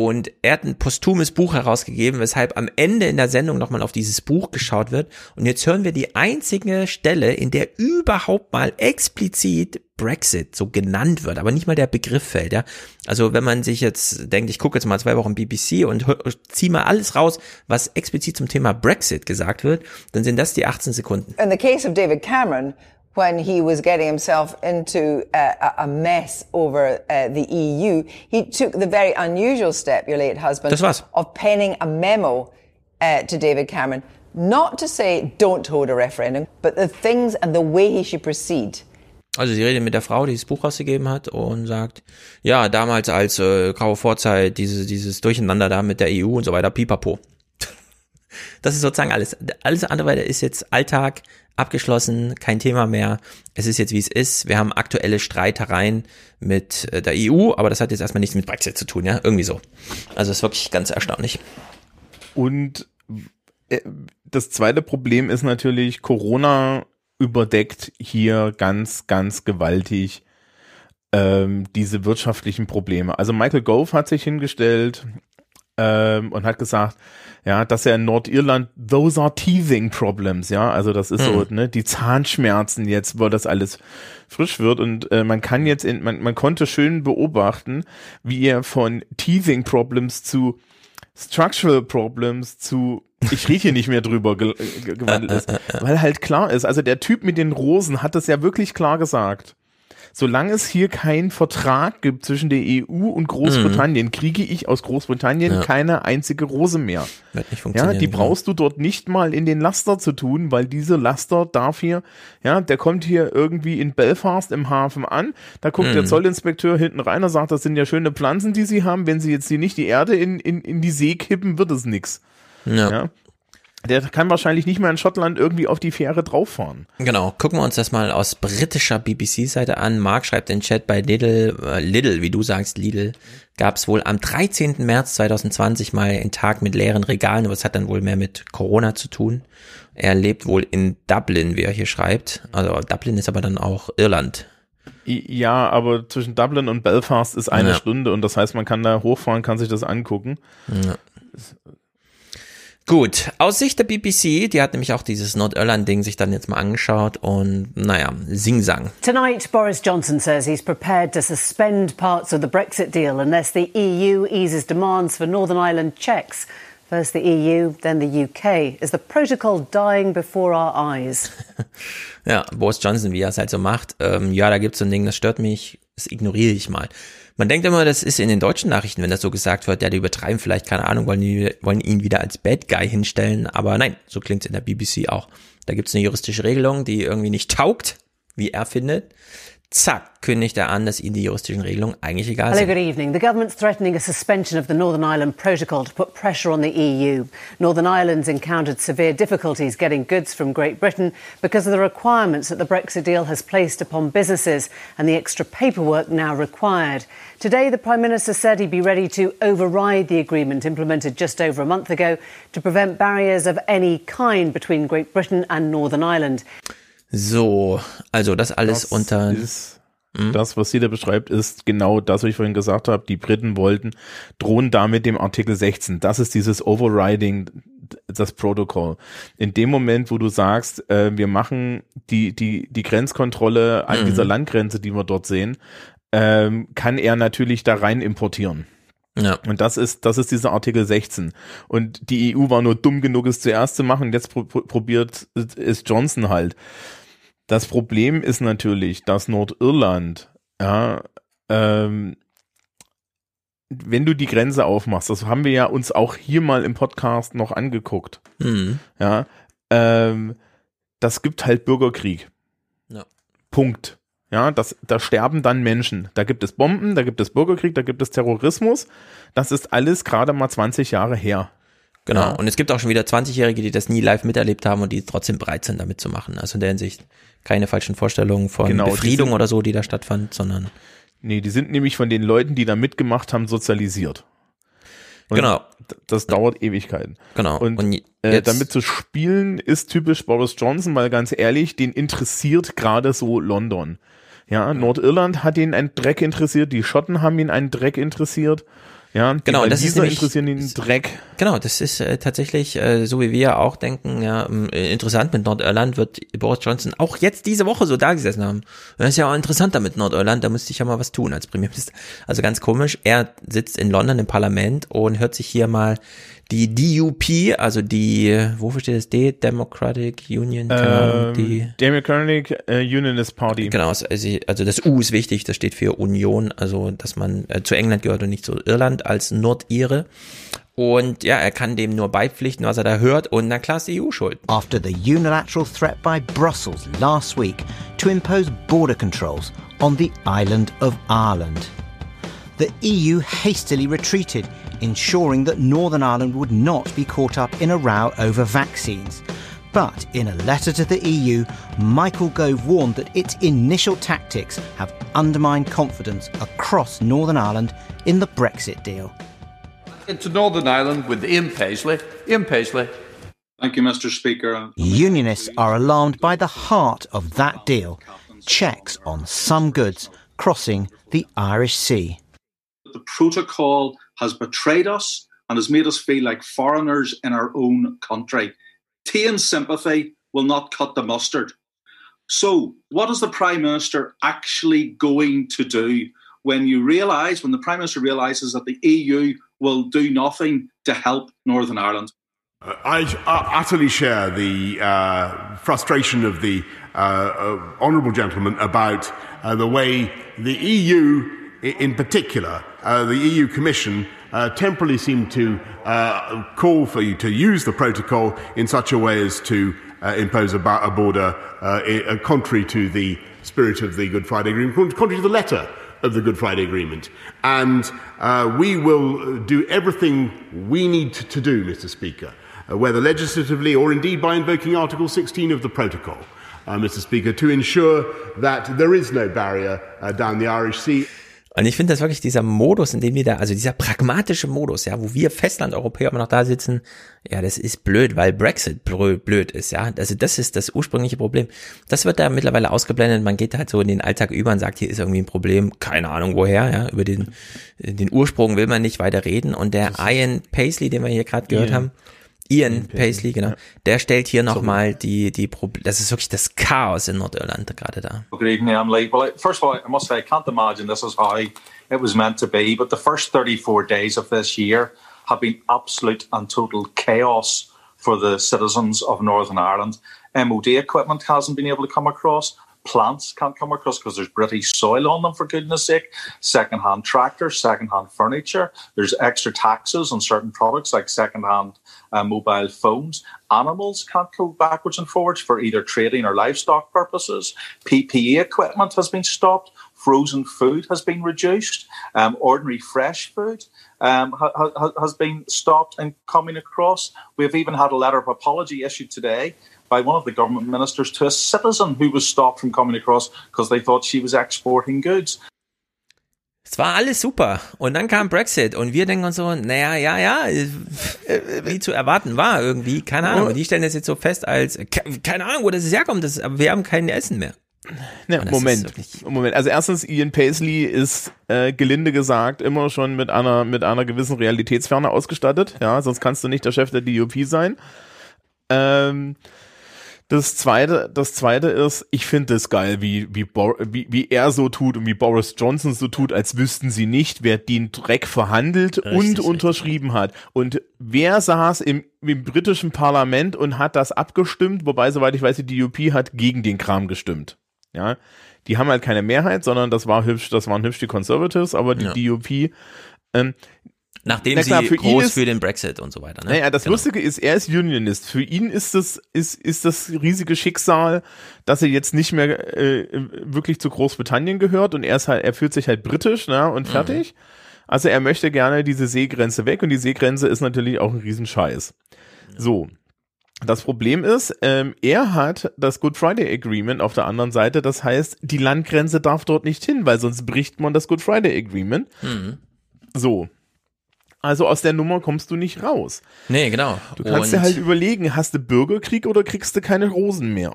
Und er hat ein posthumes Buch herausgegeben, weshalb am Ende in der Sendung nochmal auf dieses Buch geschaut wird. Und jetzt hören wir die einzige Stelle, in der überhaupt mal explizit Brexit so genannt wird, aber nicht mal der Begriff fällt, ja. Also wenn man sich jetzt denkt, ich gucke jetzt mal zwei Wochen BBC und hör- zieh mal alles raus, was explizit zum Thema Brexit gesagt wird, dann sind das die 18 Sekunden. In the case of David Cameron, when he was getting himself into uh, a, mess over uh, the EU, he took the very unusual step, your late husband, Das war's. of penning a memo uh, to David Cameron, not to say don't hold a referendum, but the things and the way he should proceed. Also sie redet mit der Frau, die das Buch rausgegeben hat und sagt, ja, damals als äh, graue Vorzeit, diese, dieses Durcheinander da mit der EU und so weiter, pipapo. Das ist sozusagen alles. Alles andere ist jetzt Alltag, abgeschlossen, kein Thema mehr. Es ist jetzt wie es ist. Wir haben aktuelle Streitereien mit äh, der EU, aber das hat jetzt erstmal nichts mit Brexit zu tun, ja, irgendwie so. Also ist wirklich ganz erstaunlich. Und äh, das zweite Problem ist natürlich, Corona überdeckt hier ganz, ganz gewaltig ähm, diese wirtschaftlichen Probleme. Also Michael Gove hat sich hingestellt ähm, und hat gesagt, ja, dass er in Nordirland, those are teething problems, ja, also das ist hm. so, ne, die Zahnschmerzen jetzt, wo das alles frisch wird. Und äh, man kann jetzt, in, man, man konnte schön beobachten, wie er von teething problems zu structural problems zu ich rede hier nicht mehr drüber ge gewandelt ist, weil halt klar ist, also der Typ mit den Rosen hat das ja wirklich klar gesagt solange es hier keinen Vertrag gibt zwischen der EU und Großbritannien, mhm. kriege ich aus Großbritannien ja. keine einzige Rose mehr. Wird nicht funktionieren. Ja, die brauchst du dort nicht mal in den Laster zu tun, weil diese Laster darf hier, ja, der kommt hier irgendwie in Belfast im Hafen an, da guckt mhm. der Zollinspekteur hinten rein und sagt, das sind ja schöne Pflanzen, die sie haben, wenn sie jetzt hier nicht die Erde in, in, in die See kippen, wird es nix. Ja. ja der kann wahrscheinlich nicht mehr in Schottland irgendwie auf die Fähre drauffahren. Genau, gucken wir uns das mal aus britischer BBC-Seite an. Mark schreibt in Chat bei Lidl, äh, Lidl, wie du sagst, Lidl, gab es wohl am 13. März 2020 mal einen Tag mit leeren Regalen, aber es hat dann wohl mehr mit Corona zu tun. Er lebt wohl in Dublin, wie er hier schreibt. Also Dublin ist aber dann auch Irland. Ja, aber zwischen Dublin und Belfast ist eine ja. Stunde und das heißt, man kann da hochfahren, kann sich das angucken. Ja. Gut, aus Sicht der BBC, die hat nämlich auch dieses Nordirland-Ding sich dann jetzt mal angeschaut und naja, Sing-Sang. Tonight, Boris Johnson says he's prepared to suspend parts of the Brexit deal unless the EU eases demands for Northern Ireland checks. First the EU, then the UK. Is the protocol dying before our eyes? ja, Boris Johnson, wie er es halt so macht. Ähm, ja, da gibt's so ein Ding, das stört mich, das ignoriere ich mal. Man denkt immer, das ist in den deutschen Nachrichten, wenn das so gesagt wird, ja, die übertreiben vielleicht, keine Ahnung, wollen, die, wollen ihn wieder als Bad Guy hinstellen, aber nein, so klingt's in der BBC auch. Da gibt's eine juristische Regelung, die irgendwie nicht taugt, wie er findet. Zack, kündigt er an, dass ihnen die juristischen Regelungen eigentlich egal sind. Hello, good evening. The government's threatening a suspension of the Northern Ireland Protocol to put pressure on the EU. Northern Ireland's encountered severe difficulties getting goods from Great Britain because of the requirements that the Brexit deal has placed upon businesses and the extra paperwork now required. Today, the Prime Minister said he'd be ready to override the agreement implemented just over a month ago to prevent barriers of any kind between Great Britain and Northern Ireland. So, also das alles das unter. Ist, hm? Das, was sie da beschreibt, ist genau das, was ich vorhin gesagt habe. Die Briten wollten, drohen damit dem Artikel 16. Das ist dieses Overriding, das Protokoll. In dem Moment, wo du sagst, äh, wir machen die, die, die Grenzkontrolle an mhm. dieser Landgrenze, die wir dort sehen, ähm, kann er natürlich da rein importieren. Ja. Und das ist, das ist dieser Artikel 16. Und die EU war nur dumm genug, es zuerst zu machen. Jetzt pro probiert es Johnson halt. Das Problem ist natürlich, dass Nordirland, ja, ähm, wenn du die Grenze aufmachst, das haben wir ja uns auch hier mal im Podcast noch angeguckt, mhm. ja, ähm, das gibt halt Bürgerkrieg. Ja. Punkt. Ja, das, da sterben dann Menschen. Da gibt es Bomben, da gibt es Bürgerkrieg, da gibt es Terrorismus. Das ist alles gerade mal 20 Jahre her. Genau. Ja. Und es gibt auch schon wieder 20-Jährige, die das nie live miterlebt haben und die trotzdem bereit sind, damit zu machen. Also in der Hinsicht keine falschen Vorstellungen von genau, Befriedung sind, oder so, die da stattfand, sondern. Nee, die sind nämlich von den Leuten, die da mitgemacht haben, sozialisiert. Und genau. Das dauert Ewigkeiten. Genau. Und, und äh, damit zu spielen ist typisch Boris Johnson, weil ganz ehrlich, den interessiert gerade so London. Ja, Nordirland hat ihn ein Dreck interessiert, die Schotten haben ihn einen Dreck interessiert. Ja, genau, das ist nämlich, interessieren den Dreck. Genau, das ist äh, tatsächlich, äh, so wie wir auch denken, ja, äh, interessant mit Nordirland wird Boris Johnson auch jetzt diese Woche so da gesessen haben. Das ist ja auch interessanter mit Nordirland, da müsste ich ja mal was tun als Premierminister. Also ganz komisch, er sitzt in London im Parlament und hört sich hier mal die DUP, also die, wofür steht das D? Democratic Union? Ähm, die Democratic uh, Unionist Party. Genau, also, also das U ist wichtig, das steht für Union, also dass man äh, zu England gehört und nicht zu Irland als Nordire. Und ja, er kann dem nur beipflichten, was er da hört. Und na klar ist die EU schuld. After the unilateral threat by Brussels last week to impose border controls on the island of Ireland. The EU hastily retreated ensuring that Northern Ireland would not be caught up in a row over vaccines. But in a letter to the EU, Michael Gove warned that its initial tactics have undermined confidence across Northern Ireland in the Brexit deal. Into Northern Ireland with Ian Paisley. Ian Paisley. Thank you, Mr. Speaker. Unionists are alarmed by the heart of that deal checks on some goods crossing the Irish Sea. The protocol has betrayed us and has made us feel like foreigners in our own country. Tea and sympathy will not cut the mustard. So, what is the Prime Minister actually going to do when you realise, when the Prime Minister realises that the EU will do nothing to help Northern Ireland? Uh, I, I, utterly share the uh, frustration of the uh, uh honourable gentleman about uh, the way the EU, in particular, uh, the EU Commission, temporarily seemed to call for you to use the protocol in such a way as to impose a, a border contrary to the spirit of the Good Friday Agreement, contrary to the letter of the Good Friday Agreement. And uh, we will do everything we need to do, Mr. Speaker, uh, whether legislatively or indeed by invoking Article 16 of the Protocol, uh, Mr. Speaker, to ensure that there is no barrier uh, down the Irish Sea. Und ich finde das wirklich dieser Modus, in dem wir da, also dieser pragmatische Modus, ja, wo wir Festland-Europäer immer noch da sitzen, ja, das ist blöd, weil Brexit blöd ist, ja. Also das ist das ursprüngliche Problem. Das wird da mittlerweile ausgeblendet. Man geht halt so in den Alltag über und sagt, hier ist irgendwie ein Problem, keine Ahnung woher, ja. Über den, den Ursprung will man nicht weiter reden. Und der Ian Paisley, den wir hier gerade gehört yeah. haben, Ian Paisley, genau. Der stellt hier nochmal die, die Probleme. Das ist wirklich das Chaos in Nordirland gerade da. Good evening, I'm Lee. Well, first of all, I must say, I can't imagine this is how it was meant to be. But the first 34 days of this year have been absolute and total chaos for the citizens of Northern Ireland. MOD equipment hasn't been able to come across plants can't come across because there's British soil on them, for goodness sake. Second-hand tractors, second-hand furniture. There's extra taxes on certain products like second-hand uh, mobile phones. Animals can't go backwards and forwards for either trading or livestock purposes. PPE equipment has been stopped. Frozen food has been reduced. Um, ordinary fresh food um, ha- ha- has been stopped and coming across. We've even had a letter of apology issued today by one of the government ministers to a citizen who was stopped from coming across because they thought she was exporting goods. Es war alles super. Und dann kam Brexit und wir denken uns so, naja, ja, ja, wie zu erwarten war irgendwie, keine Ahnung. Und die stellen das jetzt so fest als, keine Ahnung, wo das herkommt, das, aber wir haben kein Essen mehr. Ja, Moment, Moment. Also erstens, Ian Paisley ist äh, gelinde gesagt immer schon mit einer mit einer gewissen Realitätsferne ausgestattet. Ja, sonst kannst du nicht der Chef der DUP sein. Ähm, das zweite, das zweite ist, ich finde es geil, wie, wie, wie, wie er so tut und wie Boris Johnson so tut, als wüssten sie nicht, wer den Dreck verhandelt richtig, und unterschrieben hat. Und wer saß im, im britischen Parlament und hat das abgestimmt, wobei, soweit ich weiß, die DUP hat gegen den Kram gestimmt. Ja. Die haben halt keine Mehrheit, sondern das war hübsch, das waren hübsch die Conservatives, aber die ja. DUP, ähm, Nachdem klar, sie für groß ist, für den Brexit und so weiter. Ne? Naja, das genau. Lustige ist, er ist Unionist. Für ihn ist das, ist, ist das riesige Schicksal, dass er jetzt nicht mehr äh, wirklich zu Großbritannien gehört und er ist halt, er fühlt sich halt britisch, ne, und mhm. fertig. Mhm. Also er möchte gerne diese Seegrenze weg und die Seegrenze ist natürlich auch ein Riesenscheiß. Ja. So. Das Problem ist, ähm, er hat das Good Friday Agreement auf der anderen Seite. Das heißt, die Landgrenze darf dort nicht hin, weil sonst bricht man das Good Friday Agreement. Mhm. So. Also aus der Nummer kommst du nicht raus. Nee, genau. Du kannst und dir halt überlegen, hast du Bürgerkrieg oder kriegst du keine Rosen mehr?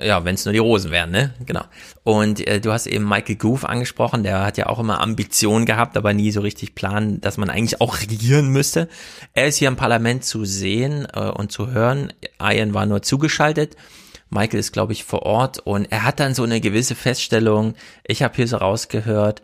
Ja, wenn es nur die Rosen wären, ne? Genau. Und äh, du hast eben Michael Gove angesprochen, der hat ja auch immer Ambitionen gehabt, aber nie so richtig planen, dass man eigentlich auch regieren müsste. Er ist hier im Parlament zu sehen äh, und zu hören. Ian war nur zugeschaltet. Michael ist, glaube ich, vor Ort und er hat dann so eine gewisse Feststellung. Ich habe hier so rausgehört,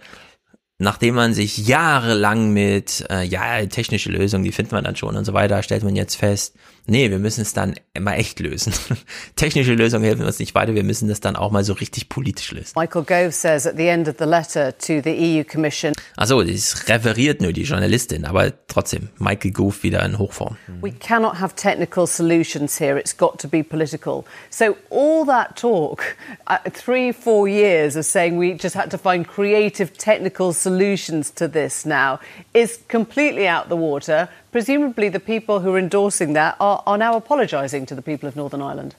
nachdem man sich jahrelang mit, äh, ja, technische Lösungen, die findet man dann schon und so weiter, stellt man jetzt fest, nee, wir müssen es dann mal echt lösen. Technische Lösungen helfen uns nicht weiter, wir müssen das dann auch mal so richtig politisch lösen. Michael Gove says at the end of the letter to the EU Commission. Also, das referiert nur die Journalistin, aber trotzdem, Michael Gove wieder in Hochform. We cannot have technical solutions here, it's got to be political. So all that talk, uh, three, four years of saying we just had to find creative technical solutions to this now is completely out the water. Presumably the people who are endorsing that are, are now apologising to the people of Northern Ireland.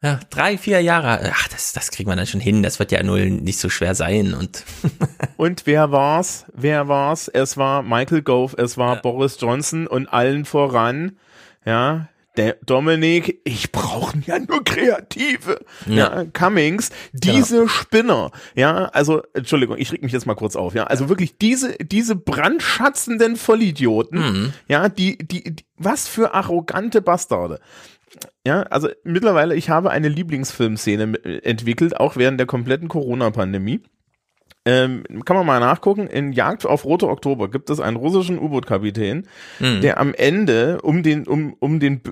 Ja, drei, vier Jahre, ach, das, das kriegt man dann schon hin, das wird ja null nicht so schwer sein und. und wer war's? Wer war's? Es war Michael Gove, es war ja. Boris Johnson und allen voran, ja, der Dominik, ich brauche ja nur Kreative. Ja, ja Cummings, diese genau. Spinner, ja, also Entschuldigung, ich reg mich jetzt mal kurz auf, ja, also wirklich diese diese brandschatzenden Vollidioten, mhm. ja, die, die die was für arrogante Bastarde. Ja, also mittlerweile, ich habe eine Lieblingsfilmszene entwickelt, auch während der kompletten Corona-Pandemie. Ähm, kann man mal nachgucken. In Jagd auf Rote Oktober gibt es einen russischen U-Boot-Kapitän, mhm. der am Ende, um den, um, um den,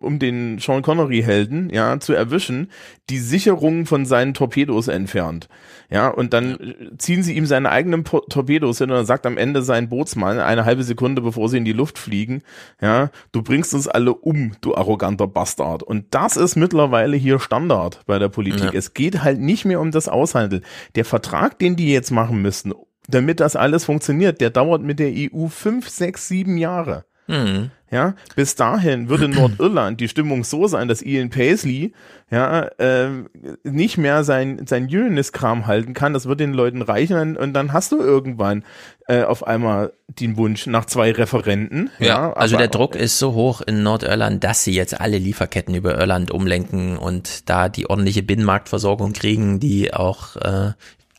um den Sean Connery-Helden, ja, zu erwischen, die Sicherungen von seinen Torpedos entfernt. Ja, und dann ziehen sie ihm seine eigenen Torpedos hin und dann sagt am Ende sein Bootsmann, eine halbe Sekunde bevor sie in die Luft fliegen, ja, du bringst uns alle um, du arroganter Bastard. Und das ist mittlerweile hier Standard bei der Politik. Ja. Es geht halt nicht mehr um das Aushandeln. Der Vertrag, den die jetzt machen müssen, damit das alles funktioniert, der dauert mit der EU fünf, sechs, sieben Jahre. Mhm. Ja, bis dahin würde Nordirland die Stimmung so sein, dass Ian Paisley ja äh, nicht mehr sein sein Unionist-Kram halten kann. Das wird den Leuten reichen und dann hast du irgendwann äh, auf einmal den Wunsch nach zwei Referenten. Ja, ja also der Druck ist so hoch in Nordirland, dass sie jetzt alle Lieferketten über Irland umlenken und da die ordentliche Binnenmarktversorgung kriegen, die auch äh,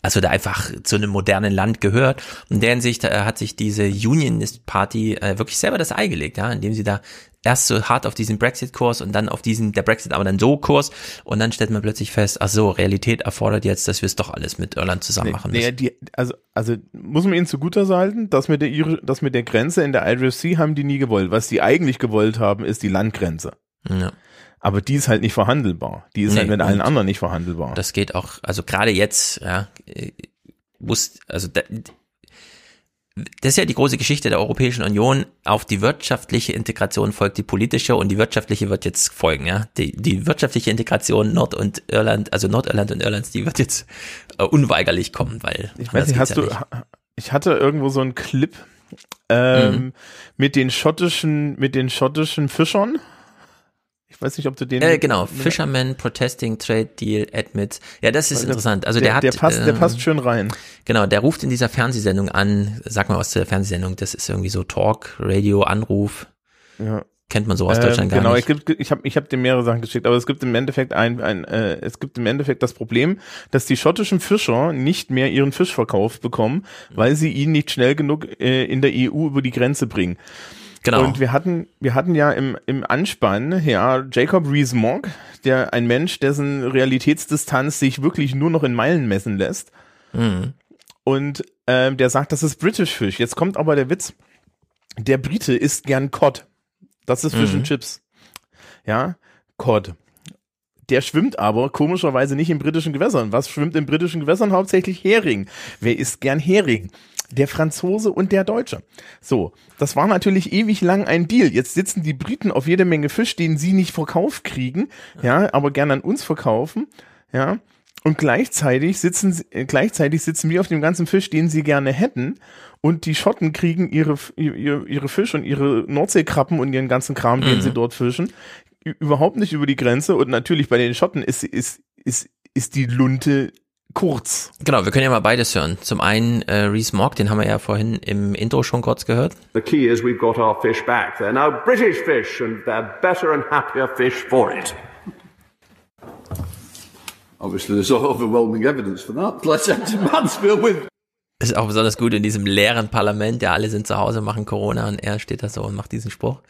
also da einfach zu einem modernen Land gehört. Und in der Hinsicht äh, hat sich diese Unionist Party äh, wirklich selber das Ei gelegt, ja, indem sie da erst so hart auf diesen Brexit-Kurs und dann auf diesen, der Brexit aber dann so Kurs und dann stellt man plötzlich fest, ach so, Realität erfordert jetzt, dass wir es doch alles mit Irland zusammen machen müssen. Nee, die, also, also muss man ihnen zugute halten, dass mit der, das mit der Grenze in der Irish Sea haben die nie gewollt. Was die eigentlich gewollt haben, ist die Landgrenze. Ja. Aber die ist halt nicht verhandelbar. Die ist nee, halt mit allen anderen nicht verhandelbar. Das geht auch, also gerade jetzt, ja, muss, also da, das ist ja die große Geschichte der Europäischen Union. Auf die wirtschaftliche Integration folgt die politische und die wirtschaftliche wird jetzt folgen, ja. Die, die wirtschaftliche Integration Nord- und Irland, also Nordirland und Irlands, die wird jetzt äh, unweigerlich kommen, weil. Ich weiß nicht, hast ja du, nicht. ich hatte irgendwo so einen Clip ähm, mhm. mit den schottischen, mit den schottischen Fischern. Ich weiß nicht, ob du den. Äh, genau, Fisherman Protesting Trade Deal Admit. Ja, das ist der, interessant. Also der, der hat. Der passt, äh, der passt schön rein. Genau, der ruft in dieser Fernsehsendung an. Sag mal was zur Fernsehsendung. Das ist irgendwie so Talk, Radio, Anruf. Ja. Kennt man so aus Deutschland ähm, gar genau, nicht. Genau, ich habe ich hab dir mehrere Sachen geschickt, aber es gibt im Endeffekt ein, ein äh, es gibt im Endeffekt das Problem, dass die schottischen Fischer nicht mehr ihren Fisch verkauft bekommen, weil sie ihn nicht schnell genug äh, in der EU über die Grenze bringen. Genau. Und wir hatten, wir hatten ja im, im Anspann, ja, Jacob Rees-Mogg, der ein Mensch, dessen Realitätsdistanz sich wirklich nur noch in Meilen messen lässt. Mhm. Und ähm, der sagt, das ist British Fish. Jetzt kommt aber der Witz. Der Brite isst gern Cod. Das ist Fish mhm. and Chips. Ja, Cod. Der schwimmt aber komischerweise nicht in britischen Gewässern. Was schwimmt in britischen Gewässern? Hauptsächlich Hering. Wer isst gern Hering? Der Franzose und der Deutsche. So, das war natürlich ewig lang ein Deal. Jetzt sitzen die Briten auf jede Menge Fisch, den sie nicht verkauft kriegen, ja, aber gerne an uns verkaufen, ja. Und gleichzeitig sitzen, äh, gleichzeitig sitzen wir auf dem ganzen Fisch, den sie gerne hätten. Und die Schotten kriegen ihre, ihre, ihre Fisch und ihre Nordseekrabben und ihren ganzen Kram, den mhm. sie dort fischen, überhaupt nicht über die Grenze. Und natürlich bei den Schotten ist, ist, ist, ist die Lunte kurz. Genau, wir können ja mal beides hören. Zum einen äh, Reese Mogg, den haben wir ja vorhin im Intro schon kurz gehört. The key is we've got our fish back. They're now British fish and they're better and happier fish for it. Obviously there's overwhelming evidence for that. Let's to Mansfield with ist auch besonders gut in diesem leeren Parlament, ja, alle sind zu Hause, machen Corona und er steht da so und macht diesen Spruch.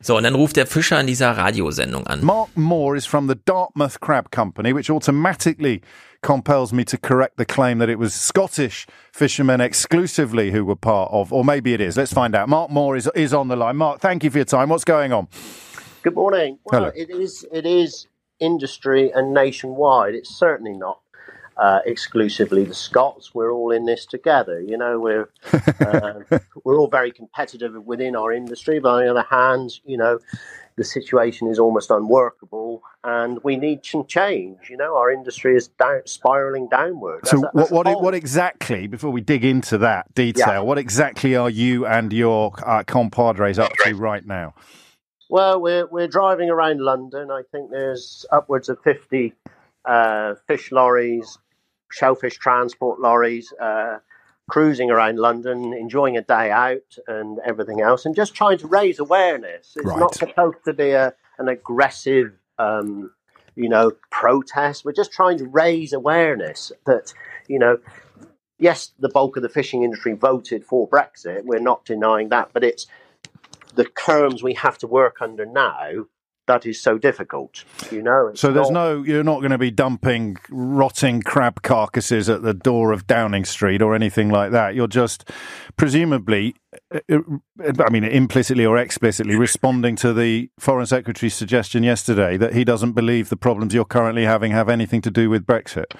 So, und dann ruft der Fischer in dieser Radiosendung an. Mark Moore is from the Dartmouth Crab Company, which automatically compels me to correct the claim that it was Scottish fishermen exclusively who were part of, or maybe it is. Let's find out. Mark Moore is, is on the line. Mark, thank you for your time. What's going on? Good morning. Well, Hello. it is it is industry and nationwide. It's certainly not uh, exclusively the Scots. We're all in this together. You know, we're uh, we're all very competitive within our industry. But on the other hand, you know, the situation is almost unworkable, and we need some change. You know, our industry is down, spiraling downward. So, As a- what what, what exactly? Before we dig into that detail, Yeah. what exactly are you and your uh, compadres up to right now? Well, we're we're driving around London. I think there's upwards of fifty uh, fish lorries, shellfish transport lorries, uh, cruising around London, enjoying a day out and everything else, and just trying to raise awareness. It's Right. not supposed to be a an aggressive, um, you know, protest. We're just trying to raise awareness that you know. Yes, the bulk of the fishing industry voted for Brexit. We're not denying that, but it's the terms we have to work under now that is so difficult. You know, So there's not- no, you're not going to be dumping rotting crab carcasses at the door of Downing Street or anything like that. You're just presumably, uh, uh, I mean, implicitly or explicitly responding to the Foreign Secretary's suggestion yesterday that he doesn't believe the problems you're currently having have anything to do with Brexit.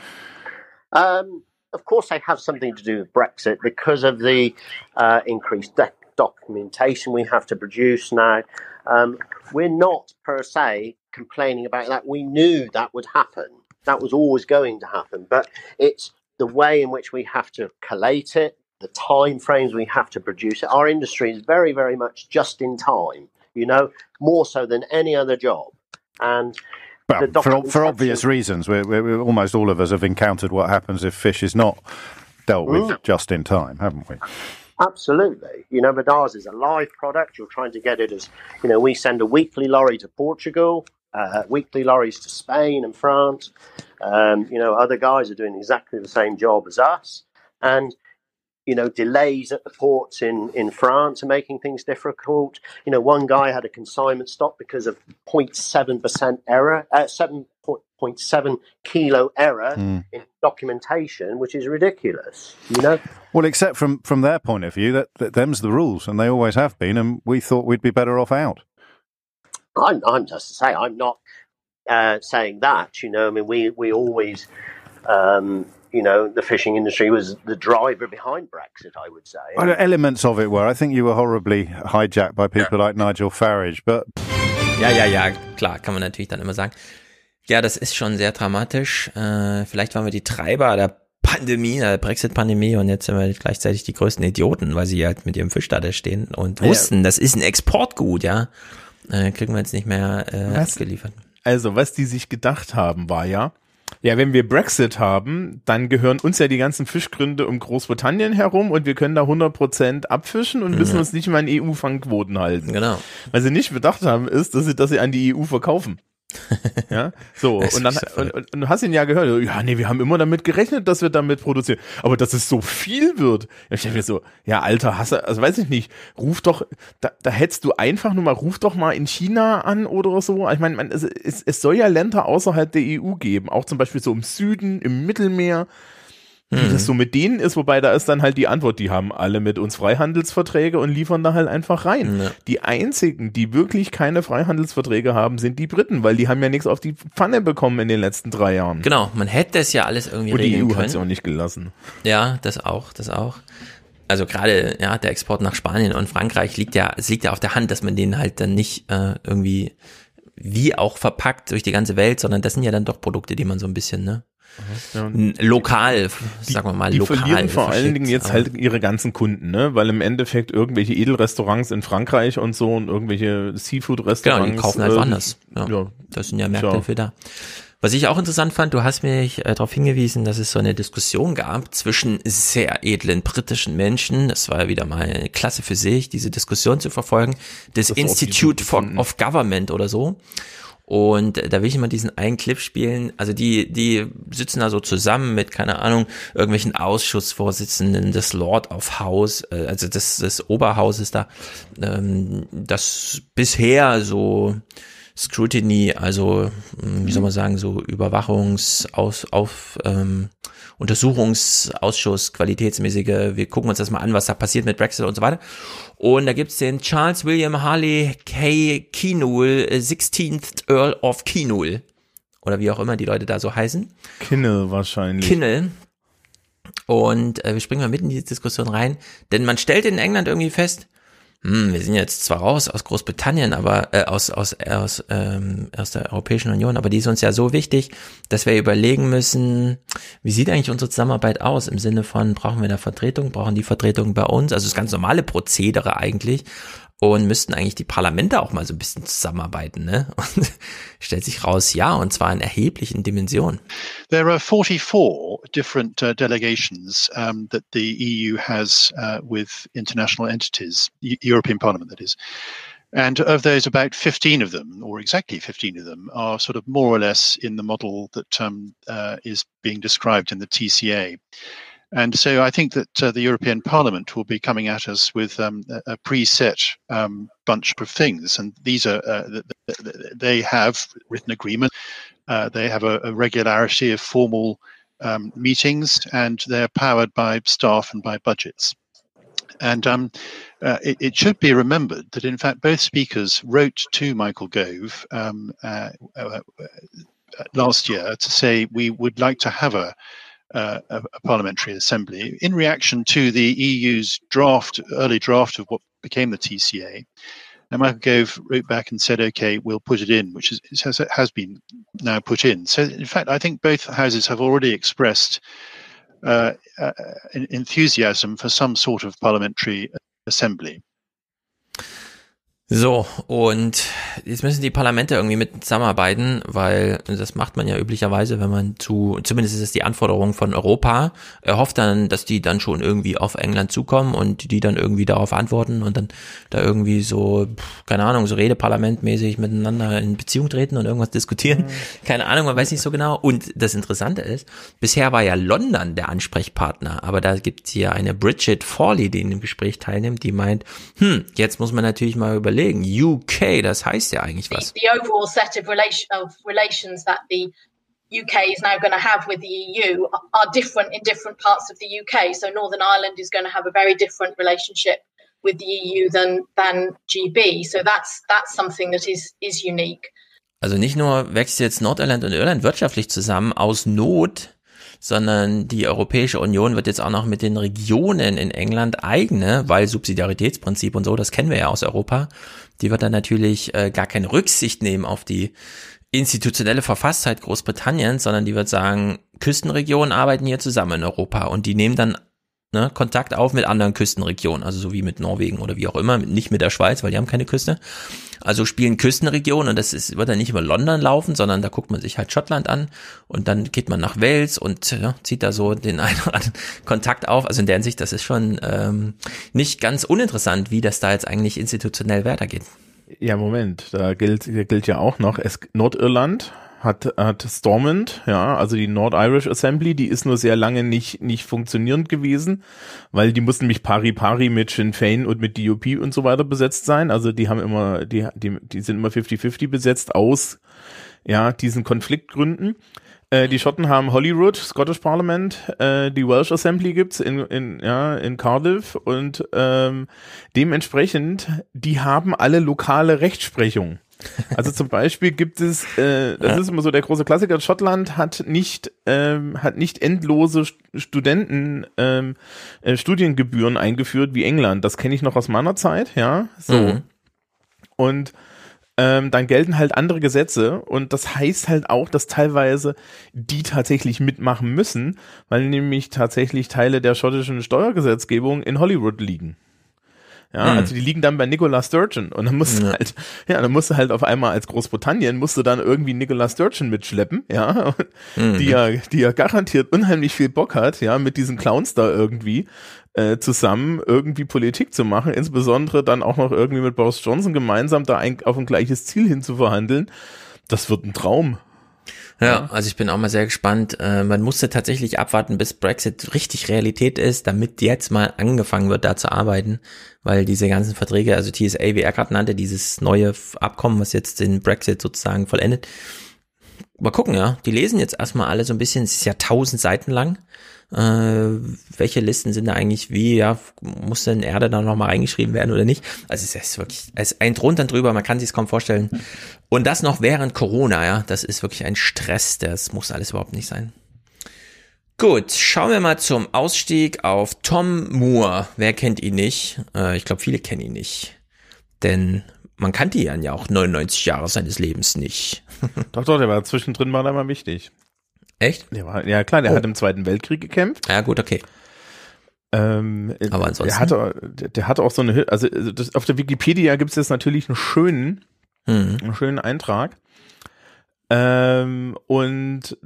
Um, of course, they have something to do with Brexit because of the uh, increased doc- documentation we have to produce now. Um, we're not per se complaining about that. We knew that would happen. That was always going to happen. But it's the way in which we have to collate it, the time frames we have to produce it. Our industry is very, very much just in time. You know, more so than any other job. And Well, for, for obvious reasons, we're, we're, we're- almost all of us have encountered what happens if fish is not dealt with Mm. just in time, haven't we? Absolutely. You know, but ours is a live product. You're trying to get it as, you know, we send a weekly lorry to Portugal, uh, weekly lorries to Spain and France. Um, you know, other guys are doing exactly the same job as us. And, you know, delays at the ports in, in France are making things difficult. You know, one guy had a consignment stop because of 0.7% error, uh, 7.7 kilo error Mm. in documentation, which is ridiculous, you know? Well, except from, from their point of view, that, that them's the rules, and they always have been, and we thought we'd be better off out. I'm, I'm just to say, I'm not uh, saying that. You know, I mean, we we always, um, you know, the fishing industry was the driver behind Brexit. I would say. Well, Elements of it were. I think you were horribly hijacked by people like Nigel Farage, but Ja, ja, ja, klar, kann man natürlich dann immer sagen. Ja, das ist schon sehr dramatisch. Äh, vielleicht waren wir die Treiber der Pandemie, der Brexit-Pandemie und jetzt sind wir gleichzeitig die größten Idioten, weil sie halt mit ihrem Fisch da stehen und Ja. wussten, das ist ein Exportgut, ja. Äh, kriegen wir jetzt nicht mehr äh, Was? abgeliefert. Also, was die sich gedacht haben, war ja, ja, wenn wir Brexit haben, dann gehören uns ja die ganzen Fischgründe um Großbritannien herum und wir können da 100% abfischen und müssen Ja. uns nicht mal an EU-Fangquoten halten. Genau. Was sie nicht bedacht haben, ist, dass sie, dass sie an die EU verkaufen. Ja, so, und dann, und, und, und du hast ihn ja gehört, ja, nee, wir haben immer damit gerechnet, dass wir damit produzieren, aber dass es so viel wird. Ja, ich denke mir so, ja, Alter, hast du, also weiß ich nicht, ruf doch, da, da hättest du einfach nur mal, ruf doch mal in China an oder so. Ich meine, man, es, es, es soll ja Länder außerhalb der EU geben, auch zum Beispiel so im Süden, im Mittelmeer, wie Mhm. das so mit denen ist, wobei da ist dann halt die Antwort, die haben alle mit uns Freihandelsverträge und liefern da halt einfach rein. Ja. Die einzigen, die wirklich keine Freihandelsverträge haben, sind die Briten, weil die haben ja nichts auf die Pfanne bekommen in den letzten drei Jahren. Genau, man hätte es ja alles irgendwie Und die regeln EU hat können. es auch nicht gelassen. Ja, das auch, das auch. Also gerade ja, der Export nach Spanien und Frankreich liegt ja, es liegt ja auf der Hand, dass man den halt dann nicht äh, irgendwie wie auch verpackt durch die ganze Welt, sondern das sind ja dann doch Produkte, die man so ein bisschen ne Ja. lokal, sagen wir mal Die lokal. verlieren vor allen Dingen jetzt halt ihre ganzen Kunden, ne? Weil im Endeffekt irgendwelche Edelrestaurants in Frankreich und so und irgendwelche Seafood-Restaurants. Genau, die kaufen halt äh, woanders. Ja. ja. Das sind ja Märkte Tja. dafür da. Was ich auch interessant fand, du hast mich äh, darauf hingewiesen, dass es so eine Diskussion gab zwischen sehr edlen britischen Menschen. Das war ja wieder mal eine Klasse für sich, diese Diskussion zu verfolgen. Das, Das Institute of Government oder so. Und da will ich mal diesen einen Clip spielen. Also die, die sitzen da so zusammen mit, keine Ahnung, irgendwelchen Ausschussvorsitzenden des Lord of House, äh, also des, des Oberhauses da, ähm, das bisher so Scrutiny, also wie soll man sagen, so Überwachungs, aus, auf, ähm, Untersuchungsausschuss, qualitätsmäßige, wir gucken uns das mal an, was da passiert mit Brexit und so weiter. Und da gibt's den Charles William Harley K. Kinul, 16th Earl of Kinul. Oder wie auch immer die Leute da so heißen. Kinnel wahrscheinlich. Kinnel. Und äh, wir springen mal mitten in die Diskussion rein, denn man stellt in England irgendwie fest, hm, wir sind jetzt zwar raus aus Großbritannien, aber äh, aus aus aus ähm, aus der Europäischen Union, aber die ist uns ja so wichtig, dass wir überlegen müssen, wie sieht eigentlich unsere Zusammenarbeit aus im Sinne von brauchen wir da Vertretung, brauchen die Vertretung bei uns, also das ganz normale Prozedere eigentlich und müssten eigentlich die Parlamente auch mal so ein bisschen zusammenarbeiten, ne? Und stellt sich raus, ja, und zwar in erheblichen Dimensionen. There are 44 different uh, delegations um, that the EU has uh, with international entities, European Parliament that is. And of those, about 15 of them, or exactly 15 of them, are sort of more or less in the model that um, uh, is being described in the TCA. And so I think that uh, the European Parliament will be coming at us with um, a, a preset um, bunch of things. And these are, uh, they have written agreement, uh, they have a, a, regularity of formal um, meetings, and they're powered by staff and by budgets. And um, uh, it, it, should be remembered that, in fact, both speakers wrote to Michael Gove um, uh, uh, last year to say we would like to have a uh, a, a, parliamentary assembly in reaction to the EU's draft, early draft of what became the TCA. And Michael Gove wrote back and said, "Okay, we'll put it in," which is, has, has been now put in. So, in fact, I think both houses have already expressed uh, uh, enthusiasm for some sort of parliamentary assembly. So, und jetzt müssen die Parlamente irgendwie mit zusammenarbeiten, weil das macht man ja üblicherweise, wenn man zu, zumindest ist es die Anforderung von Europa, er hofft dann, dass die dann schon irgendwie auf England zukommen und die dann irgendwie darauf antworten und dann da irgendwie so, keine Ahnung, so Redeparlamentmäßig miteinander in Beziehung treten und irgendwas diskutieren. Mhm. Keine Ahnung, man weiß nicht so genau. Und das Interessante ist, bisher war ja London der Ansprechpartner, aber da gibt's hier eine Bridget Forley, die in dem Gespräch teilnimmt, die meint, hm, jetzt muss man natürlich mal überlegen, überlegen. UK, das heißt ja eigentlich was. The, the overall set of, relation, of relations that the UK is now going to have with the EU are different in different parts of the UK. So Northern Ireland is going to have a very different relationship with the EU than than GB. So that's that's something that is is unique. Also nicht nur wächst jetzt Nordirland und Irland wirtschaftlich zusammen aus Not, sondern die Europäische Union wird jetzt auch noch mit den Regionen in England eigene, weil Subsidiaritätsprinzip und so, das kennen wir ja aus Europa, die wird dann natürlich äh, gar keine Rücksicht nehmen auf die institutionelle Verfasstheit Großbritanniens, sondern die wird sagen, Küstenregionen arbeiten hier zusammen in Europa und die nehmen dann ne, Kontakt auf mit anderen Küstenregionen, also so wie mit Norwegen oder wie auch immer, nicht mit der Schweiz, weil die haben keine Küste. Also spielen Küstenregionen und das ist, wird dann nicht über London laufen, sondern da guckt man sich halt Schottland an und dann geht man nach Wales und ja, zieht da so den einen oder anderen Kontakt auf. Also in der Hinsicht, das ist schon ähm, nicht ganz uninteressant, wie das da jetzt eigentlich institutionell weitergeht. Ja, Moment, da gilt, gilt ja auch noch, es, Nordirland hat, hat Stormont, ja, also die Nord Irish Assembly, die ist nur sehr lange nicht, nicht funktionierend gewesen, weil die mussten mich pari pari mit Sinn Fein und mit DUP und so weiter besetzt sein. Also die haben immer, die, die, die sind immer 50-50 besetzt aus, ja, diesen Konfliktgründen. Äh, die Schotten haben Holyrood, Scottish Parliament, äh, die Welsh Assembly gibt's in, in, ja, in Cardiff und ähm, dementsprechend, die haben alle lokale Rechtsprechung. Also zum Beispiel gibt es, äh, das ist immer so der große Klassiker, Schottland hat nicht, ähm, hat nicht endlose Studenten ähm, äh, Studiengebühren eingeführt wie England. Das kenne ich noch aus meiner Zeit, ja. So. Mhm. Und ähm, dann gelten halt andere Gesetze und das heißt halt auch, dass teilweise die tatsächlich mitmachen müssen, weil nämlich tatsächlich Teile der schottischen Steuergesetzgebung in Hollywood liegen. Ja, mhm. also die liegen dann bei Nicola Sturgeon und dann musst du halt, ja, dann musst du halt auf einmal als Großbritannien musst du dann irgendwie Nicola Sturgeon mitschleppen, ja, mhm. die ja, die ja garantiert unheimlich viel Bock hat, ja, mit diesen Clowns da irgendwie äh, zusammen irgendwie Politik zu machen, insbesondere dann auch noch irgendwie mit Boris Johnson gemeinsam da ein, auf ein gleiches Ziel hin zu verhandeln. Das wird ein Traum. Ja, also ich bin auch mal sehr gespannt. Äh, man musste tatsächlich abwarten, bis Brexit richtig Realität ist, damit jetzt mal angefangen wird, da zu arbeiten, weil diese ganzen Verträge, also TSA, wie er gerade nannte, dieses neue Abkommen, was jetzt den Brexit sozusagen vollendet. Mal gucken, ja. Die lesen jetzt erstmal alle so ein bisschen, es ist ja tausend Seiten lang. Äh, welche Listen sind da eigentlich wie, ja, muss denn Erde da nochmal reingeschrieben werden oder nicht? Also es ist wirklich, es ist ein drunter drüber, man kann sich es kaum vorstellen. Und das noch während Corona, ja, das ist wirklich ein Stress, das muss alles überhaupt nicht sein. Gut, schauen wir mal zum Ausstieg auf Tom Moore. Wer kennt ihn nicht? Äh, ich glaube, viele kennen ihn nicht. Denn man kannte ihn ja auch 99 Jahre seines Lebens nicht. doch, doch, der war zwischendrin mal wichtig. Echt? War, ja klar, der Oh. hat im Zweiten Weltkrieg gekämpft. Ja, gut, okay. Ähm, Aber ansonsten? Der hatte, der, hatte auch so eine, also also das, auf der Wikipedia gibt es jetzt natürlich einen schönen, Mhm. einen schönen Eintrag. Ähm, und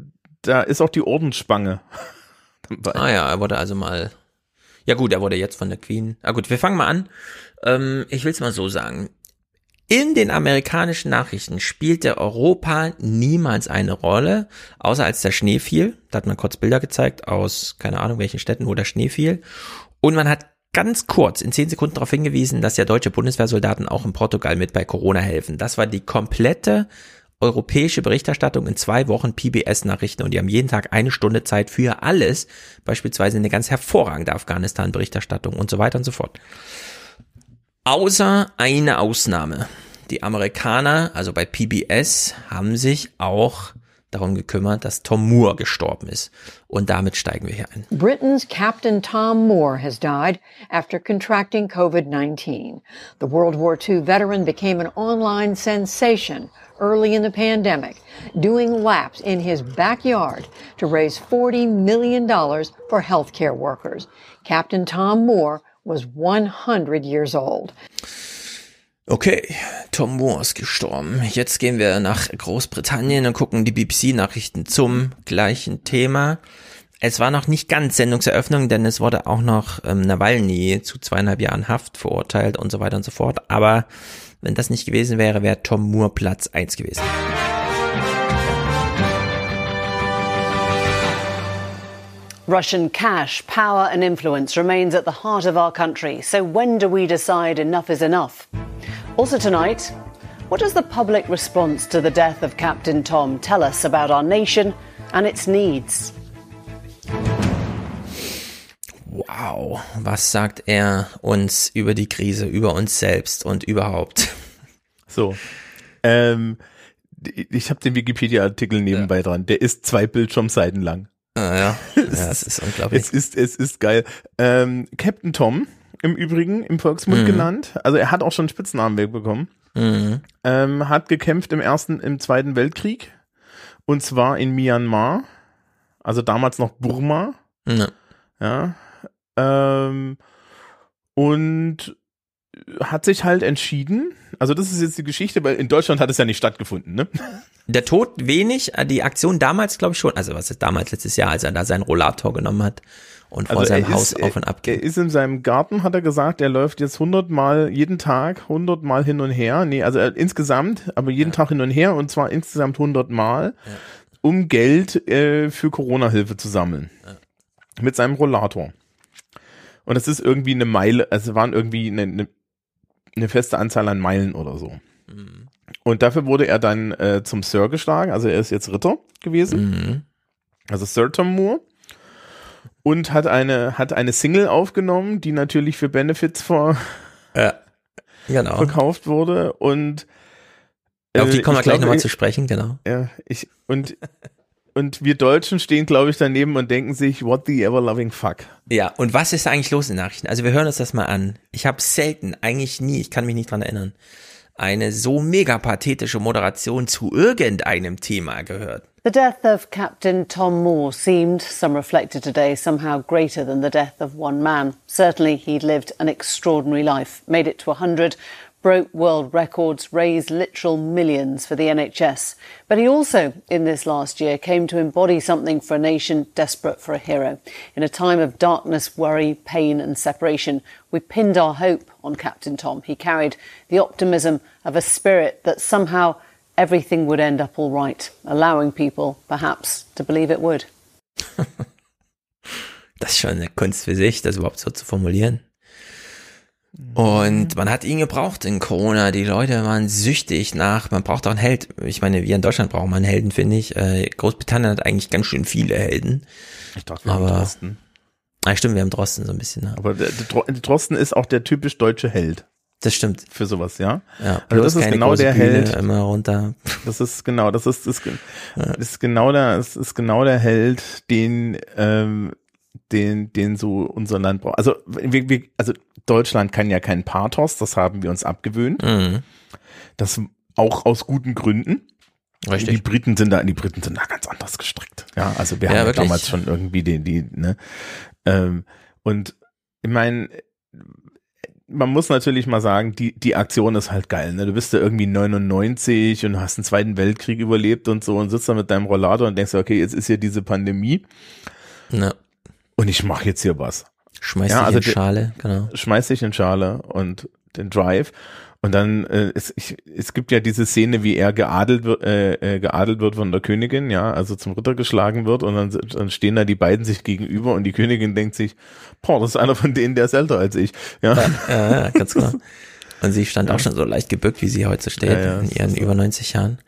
da ist auch die Ordensspange. Ah ja, er wurde also mal. Ja gut, er wurde jetzt von der Queen. Ah gut, wir fangen mal an. Ähm, ich will es mal so sagen. In den amerikanischen Nachrichten spielte Europa niemals eine Rolle, außer als der Schnee fiel. Da hat man kurz Bilder gezeigt aus, keine Ahnung, welchen Städten, wo der Schnee fiel. Und man hat ganz kurz in zehn Sekunden darauf hingewiesen, dass ja deutsche Bundeswehrsoldaten auch in Portugal mit bei Corona helfen. Das war die komplette europäische Berichterstattung in zwei Wochen PBS-Nachrichten und die haben jeden Tag eine Stunde Zeit für alles, beispielsweise eine ganz hervorragende Afghanistan-Berichterstattung und so weiter und so fort. Außer eine Ausnahme. Die Amerikaner, also bei PBS, haben sich auch darum gekümmert, dass Tom Moore gestorben ist. Und damit steigen wir hier ein. Britain's Captain Tom Moore has died after contracting COVID-19. The World War II veteran became an online sensation early in the pandemic, doing laps in his backyard to raise $40 million for healthcare workers. Captain Tom Moore was 100 years old. Okay, Tom Moore ist gestorben. Jetzt gehen wir nach Großbritannien und gucken die BBC-Nachrichten zum gleichen Thema. Es war noch nicht ganz Sendungseröffnung, denn es wurde auch noch ähm, Nawalny zu zweieinhalb Jahren Haft verurteilt und so weiter und so fort. Aber wenn das nicht gewesen wäre, wäre Tom Moore Platz eins gewesen. Russian cash, power, and influence remains at the heart of our country. So when do we decide enough is enough? Also tonight, what does the public response to the death of Captain Tom tell us about our nation and its needs? Wow, was sagt er uns über die Krise, über uns selbst und überhaupt? So. Ähm, ich habe den Wikipedia-Artikel nebenbei dran. Der ist zwei Bildschirmseiten lang. Ah, ja. ja, es ist unglaublich. Es ist, es ist geil. Ähm, Captain Tom, im Übrigen, im Volksmund Mhm. genannt. Also er hat auch schon einen Spitznamen wegbekommen. Mhm. Ähm, hat gekämpft im ersten, im zweiten Weltkrieg. Und zwar in Myanmar. Also damals noch Burma. Ja. Ja. Ähm, und hat sich halt entschieden, also das ist jetzt die Geschichte, weil in Deutschland hat es ja nicht stattgefunden, ne? Der Tod wenig, äh, die Aktion damals glaube ich schon, also was ist damals letztes Jahr, als er da seinen Rollator genommen hat und vor Also seinem Haus ist, auf und ab Er ist in seinem Garten, hat er gesagt, er läuft jetzt 100 Mal jeden Tag, 100 Mal hin und her. Nee, also er, insgesamt, aber jeden Tag hin und her und zwar insgesamt 100 Mal, um Geld äh, für Corona-Hilfe zu sammeln. Mit seinem Rollator. Und es ist irgendwie eine Meile, also es waren irgendwie eine, eine, eine feste Anzahl an Meilen oder so. Und dafür wurde er dann äh, zum Sir geschlagen, also er ist jetzt Ritter gewesen. Mhm. Also Sir Tom Moore und hat eine, hat eine Single aufgenommen, die natürlich für Benefits vor, Ja, genau. verkauft wurde und Auf die äh, kommen wir ich gleich nochmal zu sprechen, genau. Ja, ich, und, und wir Deutschen stehen, glaube ich, daneben und denken sich, what the ever loving fuck. Ja, und was ist eigentlich los in den Nachrichten? Also wir hören uns das mal an. Ich habe selten, eigentlich nie, ich kann mich nicht dran erinnern, eine so mega pathetische Moderation zu irgendeinem Thema gehört. The death of Captain Tom Moore seemed, some reflected today, somehow greater than the death of one man. Certainly, he'd lived an extraordinary life, made it to 100, broke world records, raised literal millions for the NHS. But he also, in this last year, came to embody something for a nation desperate for a hero. In a time of darkness, worry, pain, and separation, we pinned our hope on Captain Tom. He carried the optimism of a spirit that somehow everything would end up all right, allowing people perhaps to believe it would. Das ist schon eine Kunst für sich, das überhaupt so zu formulieren. Und man hat ihn gebraucht in Corona. Die Leute waren süchtig nach, man braucht auch einen Held. Ich meine, wir in Deutschland brauchen mal einen Helden, finde ich. Äh, Großbritannien hat eigentlich ganz schön viele Helden. Ich dachte, wir Aber- haben Drosten. Ah, stimmt, wir haben Drosten so ein bisschen. Ne? Aber der, der Dro- der Drosten ist auch der typisch deutsche Held. Das stimmt. Für sowas, ja. Ja, also das ist genau der Bühne, Held. Immer runter. Das ist genau, das ist, das, das ist genau der, das ist genau der Held, den, ähm, den, den so unser Land braucht. Also, wir, wir, also Deutschland kann ja kein Pathos, das haben wir uns abgewöhnt. Mhm. Das auch aus guten Gründen. Richtig. Die Briten sind da, die Briten sind da ganz anders gestrickt. Ja, also wir Ja, haben ja damals schon irgendwie die, die, ne, ähm, und ich meine, man muss natürlich mal sagen, die, die Aktion ist halt geil. Ne? Du bist da irgendwie 99 und hast den Zweiten Weltkrieg überlebt und so und sitzt da mit deinem Rollator und denkst, okay, jetzt ist hier diese Pandemie Ja. und ich mache jetzt hier was. Schmeiß Ja, dich also in Schale, genau. Schmeiß dich in Schale und den Drive. Und dann, äh, es, ich, es gibt ja diese Szene, wie er geadelt wird, äh, äh, geadelt wird von der Königin, ja, also zum Ritter geschlagen wird und dann, dann stehen da die beiden sich gegenüber und die Königin denkt sich, boah, das ist einer von denen, der ist älter als ich. Ja, Ja, ja, ganz genau. Und sie stand auch schon so leicht gebückt, wie sie heute steht, Ja, ja, in das ihren so. über 90 Jahren.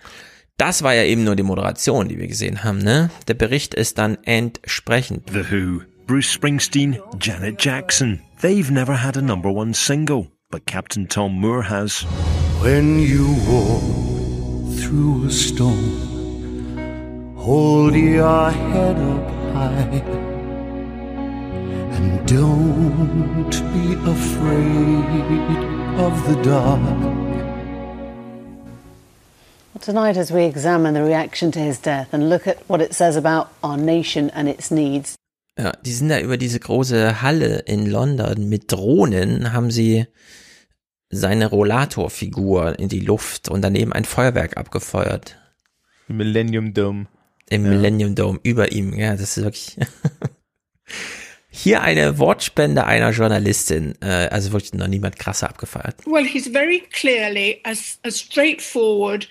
Das war ja eben nur die Moderation, die wir gesehen haben, ne? Der Bericht ist dann entsprechend. The Who, Bruce Springsteen, Janet Jackson. They've never had a number one single, but Captain Tom Moore has. When you walk through a storm, hold your head up high and don't be afraid of the dark. Tonight, as we examine the reaction to his death and look at what it says about our nation and its needs, Ja, die sind da über diese große Halle in London mit Drohnen, haben sie seine Rollatorfigur in die Luft und daneben ein Feuerwerk abgefeuert. Millennium Dome. Im Ja. Millennium Dome über ihm. Ja, das ist wirklich. Hier eine Wortspende einer Journalistin. Äh, also wirklich noch niemand krasser abgefeiert. Well, he's very clearly a, a straightforward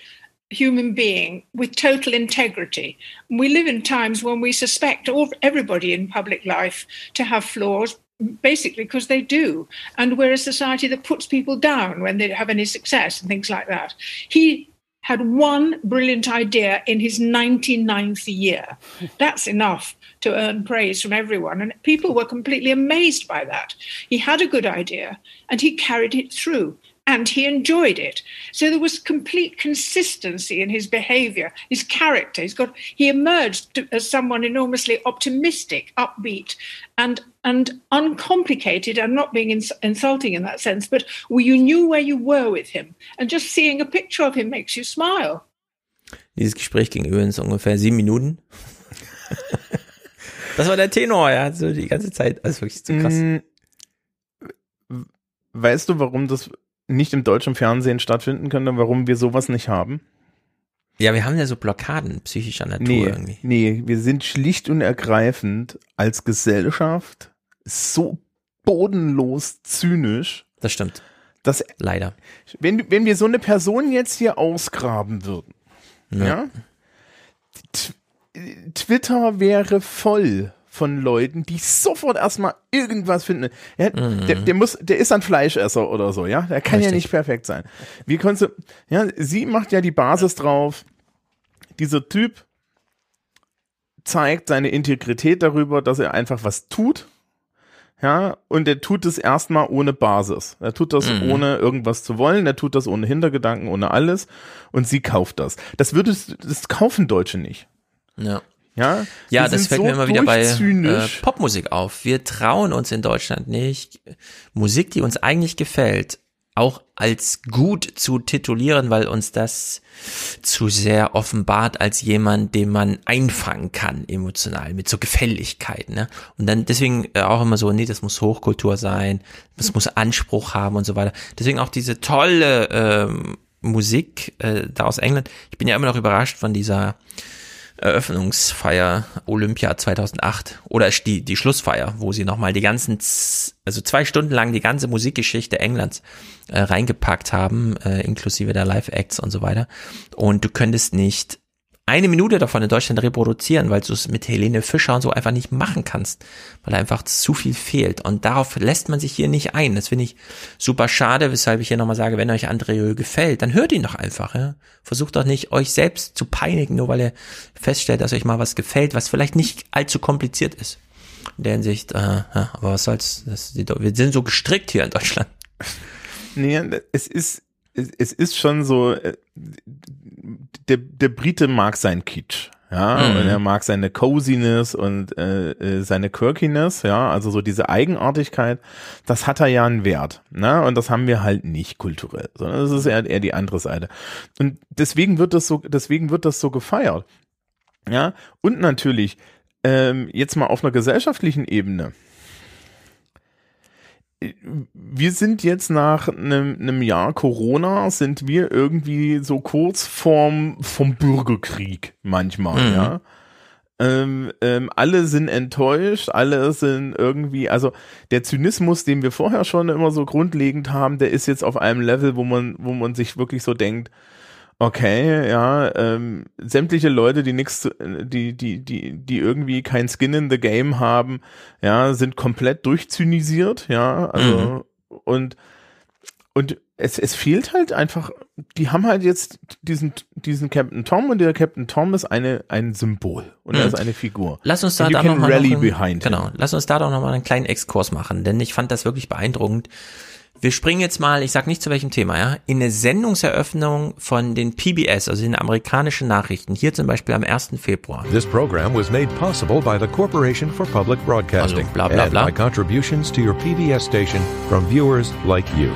human being with total integrity. We live in times when we suspect all, everybody in public life to have flaws, basically because they do. And we're a society that puts people down when they have any success and things like that. He had one brilliant idea in his 99th year. That's enough to earn praise from everyone. And people were completely amazed by that. He had a good idea and he carried it through and he enjoyed it. So there was complete consistency in his behavior, his character. He's got, he emerged as someone enormously optimistic, upbeat, and and uncomplicated. I'm not being ins- insulting in that sense, but where you knew where you were with him, and just seeing a picture of him makes you smile. Dieses Gespräch ging übrigens ungefähr sieben Minuten. das war der Tenor, ja, so die ganze Zeit. Also wirklich zu krass. Mm, Weißt du, warum das nicht im deutschen Fernsehen stattfinden könnte, warum wir sowas nicht haben? Ja, wir haben ja so Blockaden psychischer Natur Nee, irgendwie. nee, wir sind schlicht und ergreifend als Gesellschaft so bodenlos zynisch. Das stimmt. Dass, Leider. Wenn, wenn wir so eine Person jetzt hier ausgraben würden, Ja. ja, Twitter wäre voll von Leuten, die sofort erstmal irgendwas finden. Ja, Mhm. der, der muss, der ist ein Fleischesser oder so, ja. Der kann ja Richtig. nicht perfekt sein. Wie konntest du, ja, sie macht ja die Basis drauf. Dieser Typ zeigt seine Integrität darüber, dass er einfach was tut. Ja, und er tut es erstmal ohne Basis. Er tut das Mhm. ohne irgendwas zu wollen, er tut das ohne Hintergedanken, ohne alles und sie kauft das. Das würdest, das kaufen Deutsche nicht. Ja. Ja, Ja, das fällt so mir immer wieder bei äh. Popmusik auf. Wir trauen uns in Deutschland nicht, Musik, die uns eigentlich gefällt, auch als gut zu titulieren, weil uns das zu sehr offenbart als jemand, den man einfangen kann emotional mit so Gefälligkeit. Ne? Und dann deswegen äh, auch immer so, nee, das muss Hochkultur sein, das muss Anspruch haben und so weiter. Deswegen auch diese tolle ähm, Musik äh, da aus England. Ich bin ja immer noch überrascht von dieser Eröffnungsfeier Olympia 2008 oder die, die Schlussfeier, wo sie nochmal die ganzen, also zwei Stunden lang die ganze Musikgeschichte Englands äh, reingepackt haben, äh, inklusive der Live-Acts und so weiter. Und du könntest nicht eine Minute davon in Deutschland reproduzieren, weil du es mit Helene Fischer und so einfach nicht machen kannst, weil einfach zu viel fehlt. Und darauf lässt man sich hier nicht ein. Das finde ich super schade, weshalb ich hier nochmal sage, wenn euch André gefällt, dann hört ihn doch einfach. Ja? Versucht doch nicht, euch selbst zu peinigen, nur weil ihr feststellt, dass euch mal was gefällt, was vielleicht nicht allzu kompliziert ist. In der Hinsicht, äh, ja, aber was soll's, das, wir sind so gestrickt hier in Deutschland. Nee, es ist, es ist schon so, äh, der, der Brite mag sein Kitsch. Ja, mhm. und er mag seine Coziness und äh, äh, seine Quirkiness, ja, also so diese Eigenartigkeit, das hat er ja einen Wert, ne? Und das haben wir halt nicht kulturell, sondern das ist eher, eher die andere Seite. Und deswegen wird das so, deswegen wird das so gefeiert. Ja, und natürlich, ähm, jetzt mal auf einer gesellschaftlichen Ebene wir sind jetzt nach einem, einem Jahr Corona, sind wir irgendwie so kurz vorm, vom Bürgerkrieg manchmal, mhm. ja. Ähm, ähm, alle sind enttäuscht, alle sind irgendwie, also der Zynismus, den wir vorher schon immer so grundlegend haben, der ist jetzt auf einem Level, wo man, wo man sich wirklich so denkt, Okay, ja, ähm, sämtliche Leute, die nichts, die, die, die, die irgendwie kein Skin in the Game haben, ja, sind komplett durchzynisiert, ja, also, mhm. und, und es, es fehlt halt einfach, die haben halt jetzt diesen, diesen Captain Tom und der Captain Tom ist eine, ein Symbol und er mhm. ist eine Figur. Lass uns da, da noch mal noch genau, lass uns da doch noch mal einen kleinen Exkurs machen, denn ich fand das wirklich beeindruckend, wir springen jetzt mal, ich sag nicht zu welchem Thema, ja, in eine Sendungseröffnung von den PBS, also den amerikanischen Nachrichten, hier zum Beispiel am 1. Februar. This program was made possible by the Corporation for Public Broadcasting also bla, bla, bla. and by contributions to your PBS station from viewers like you.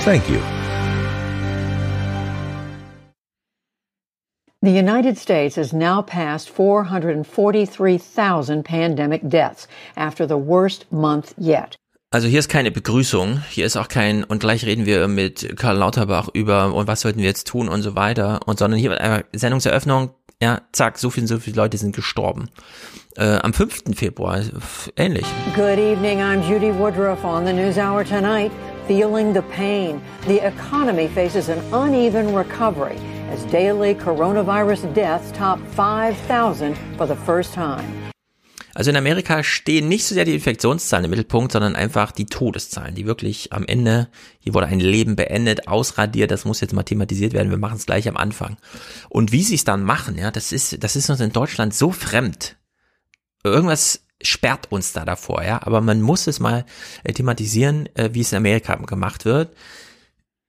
Thank you. The United States has now passed 443,000 pandemic deaths after the worst month yet. Also hier ist keine Begrüßung, hier ist auch kein, und gleich reden wir mit Karl Lauterbach über, und was sollten wir jetzt tun und so weiter, und sondern hier einfach Sendungseröffnung, ja, zack, so viele, so viele Leute sind gestorben. Äh, am 5. Februar, ähnlich. Good evening, I'm Judy Woodruff on the News Hour tonight. Feeling the pain. The economy faces an uneven recovery as daily coronavirus deaths top 5,000 for the first time. Also in Amerika stehen nicht so sehr die Infektionszahlen im Mittelpunkt, sondern einfach die Todeszahlen, die wirklich am Ende, hier wurde ein Leben beendet, ausradiert, das muss jetzt mal thematisiert werden, wir machen es gleich am Anfang. Und wie sie es dann machen, ja, das ist, das ist uns in Deutschland so fremd. Irgendwas sperrt uns da davor, ja, aber man muss es mal äh, thematisieren, äh, wie es in Amerika gemacht wird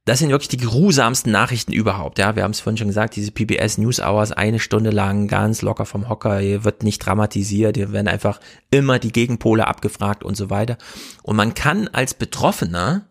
das sind wirklich die grusamsten Nachrichten überhaupt. Ja, wir haben es vorhin schon gesagt, diese PBS News Hours eine Stunde lang ganz locker vom Hocker, hier wird nicht dramatisiert, hier werden einfach immer die Gegenpole abgefragt und so weiter. Und man kann als Betroffener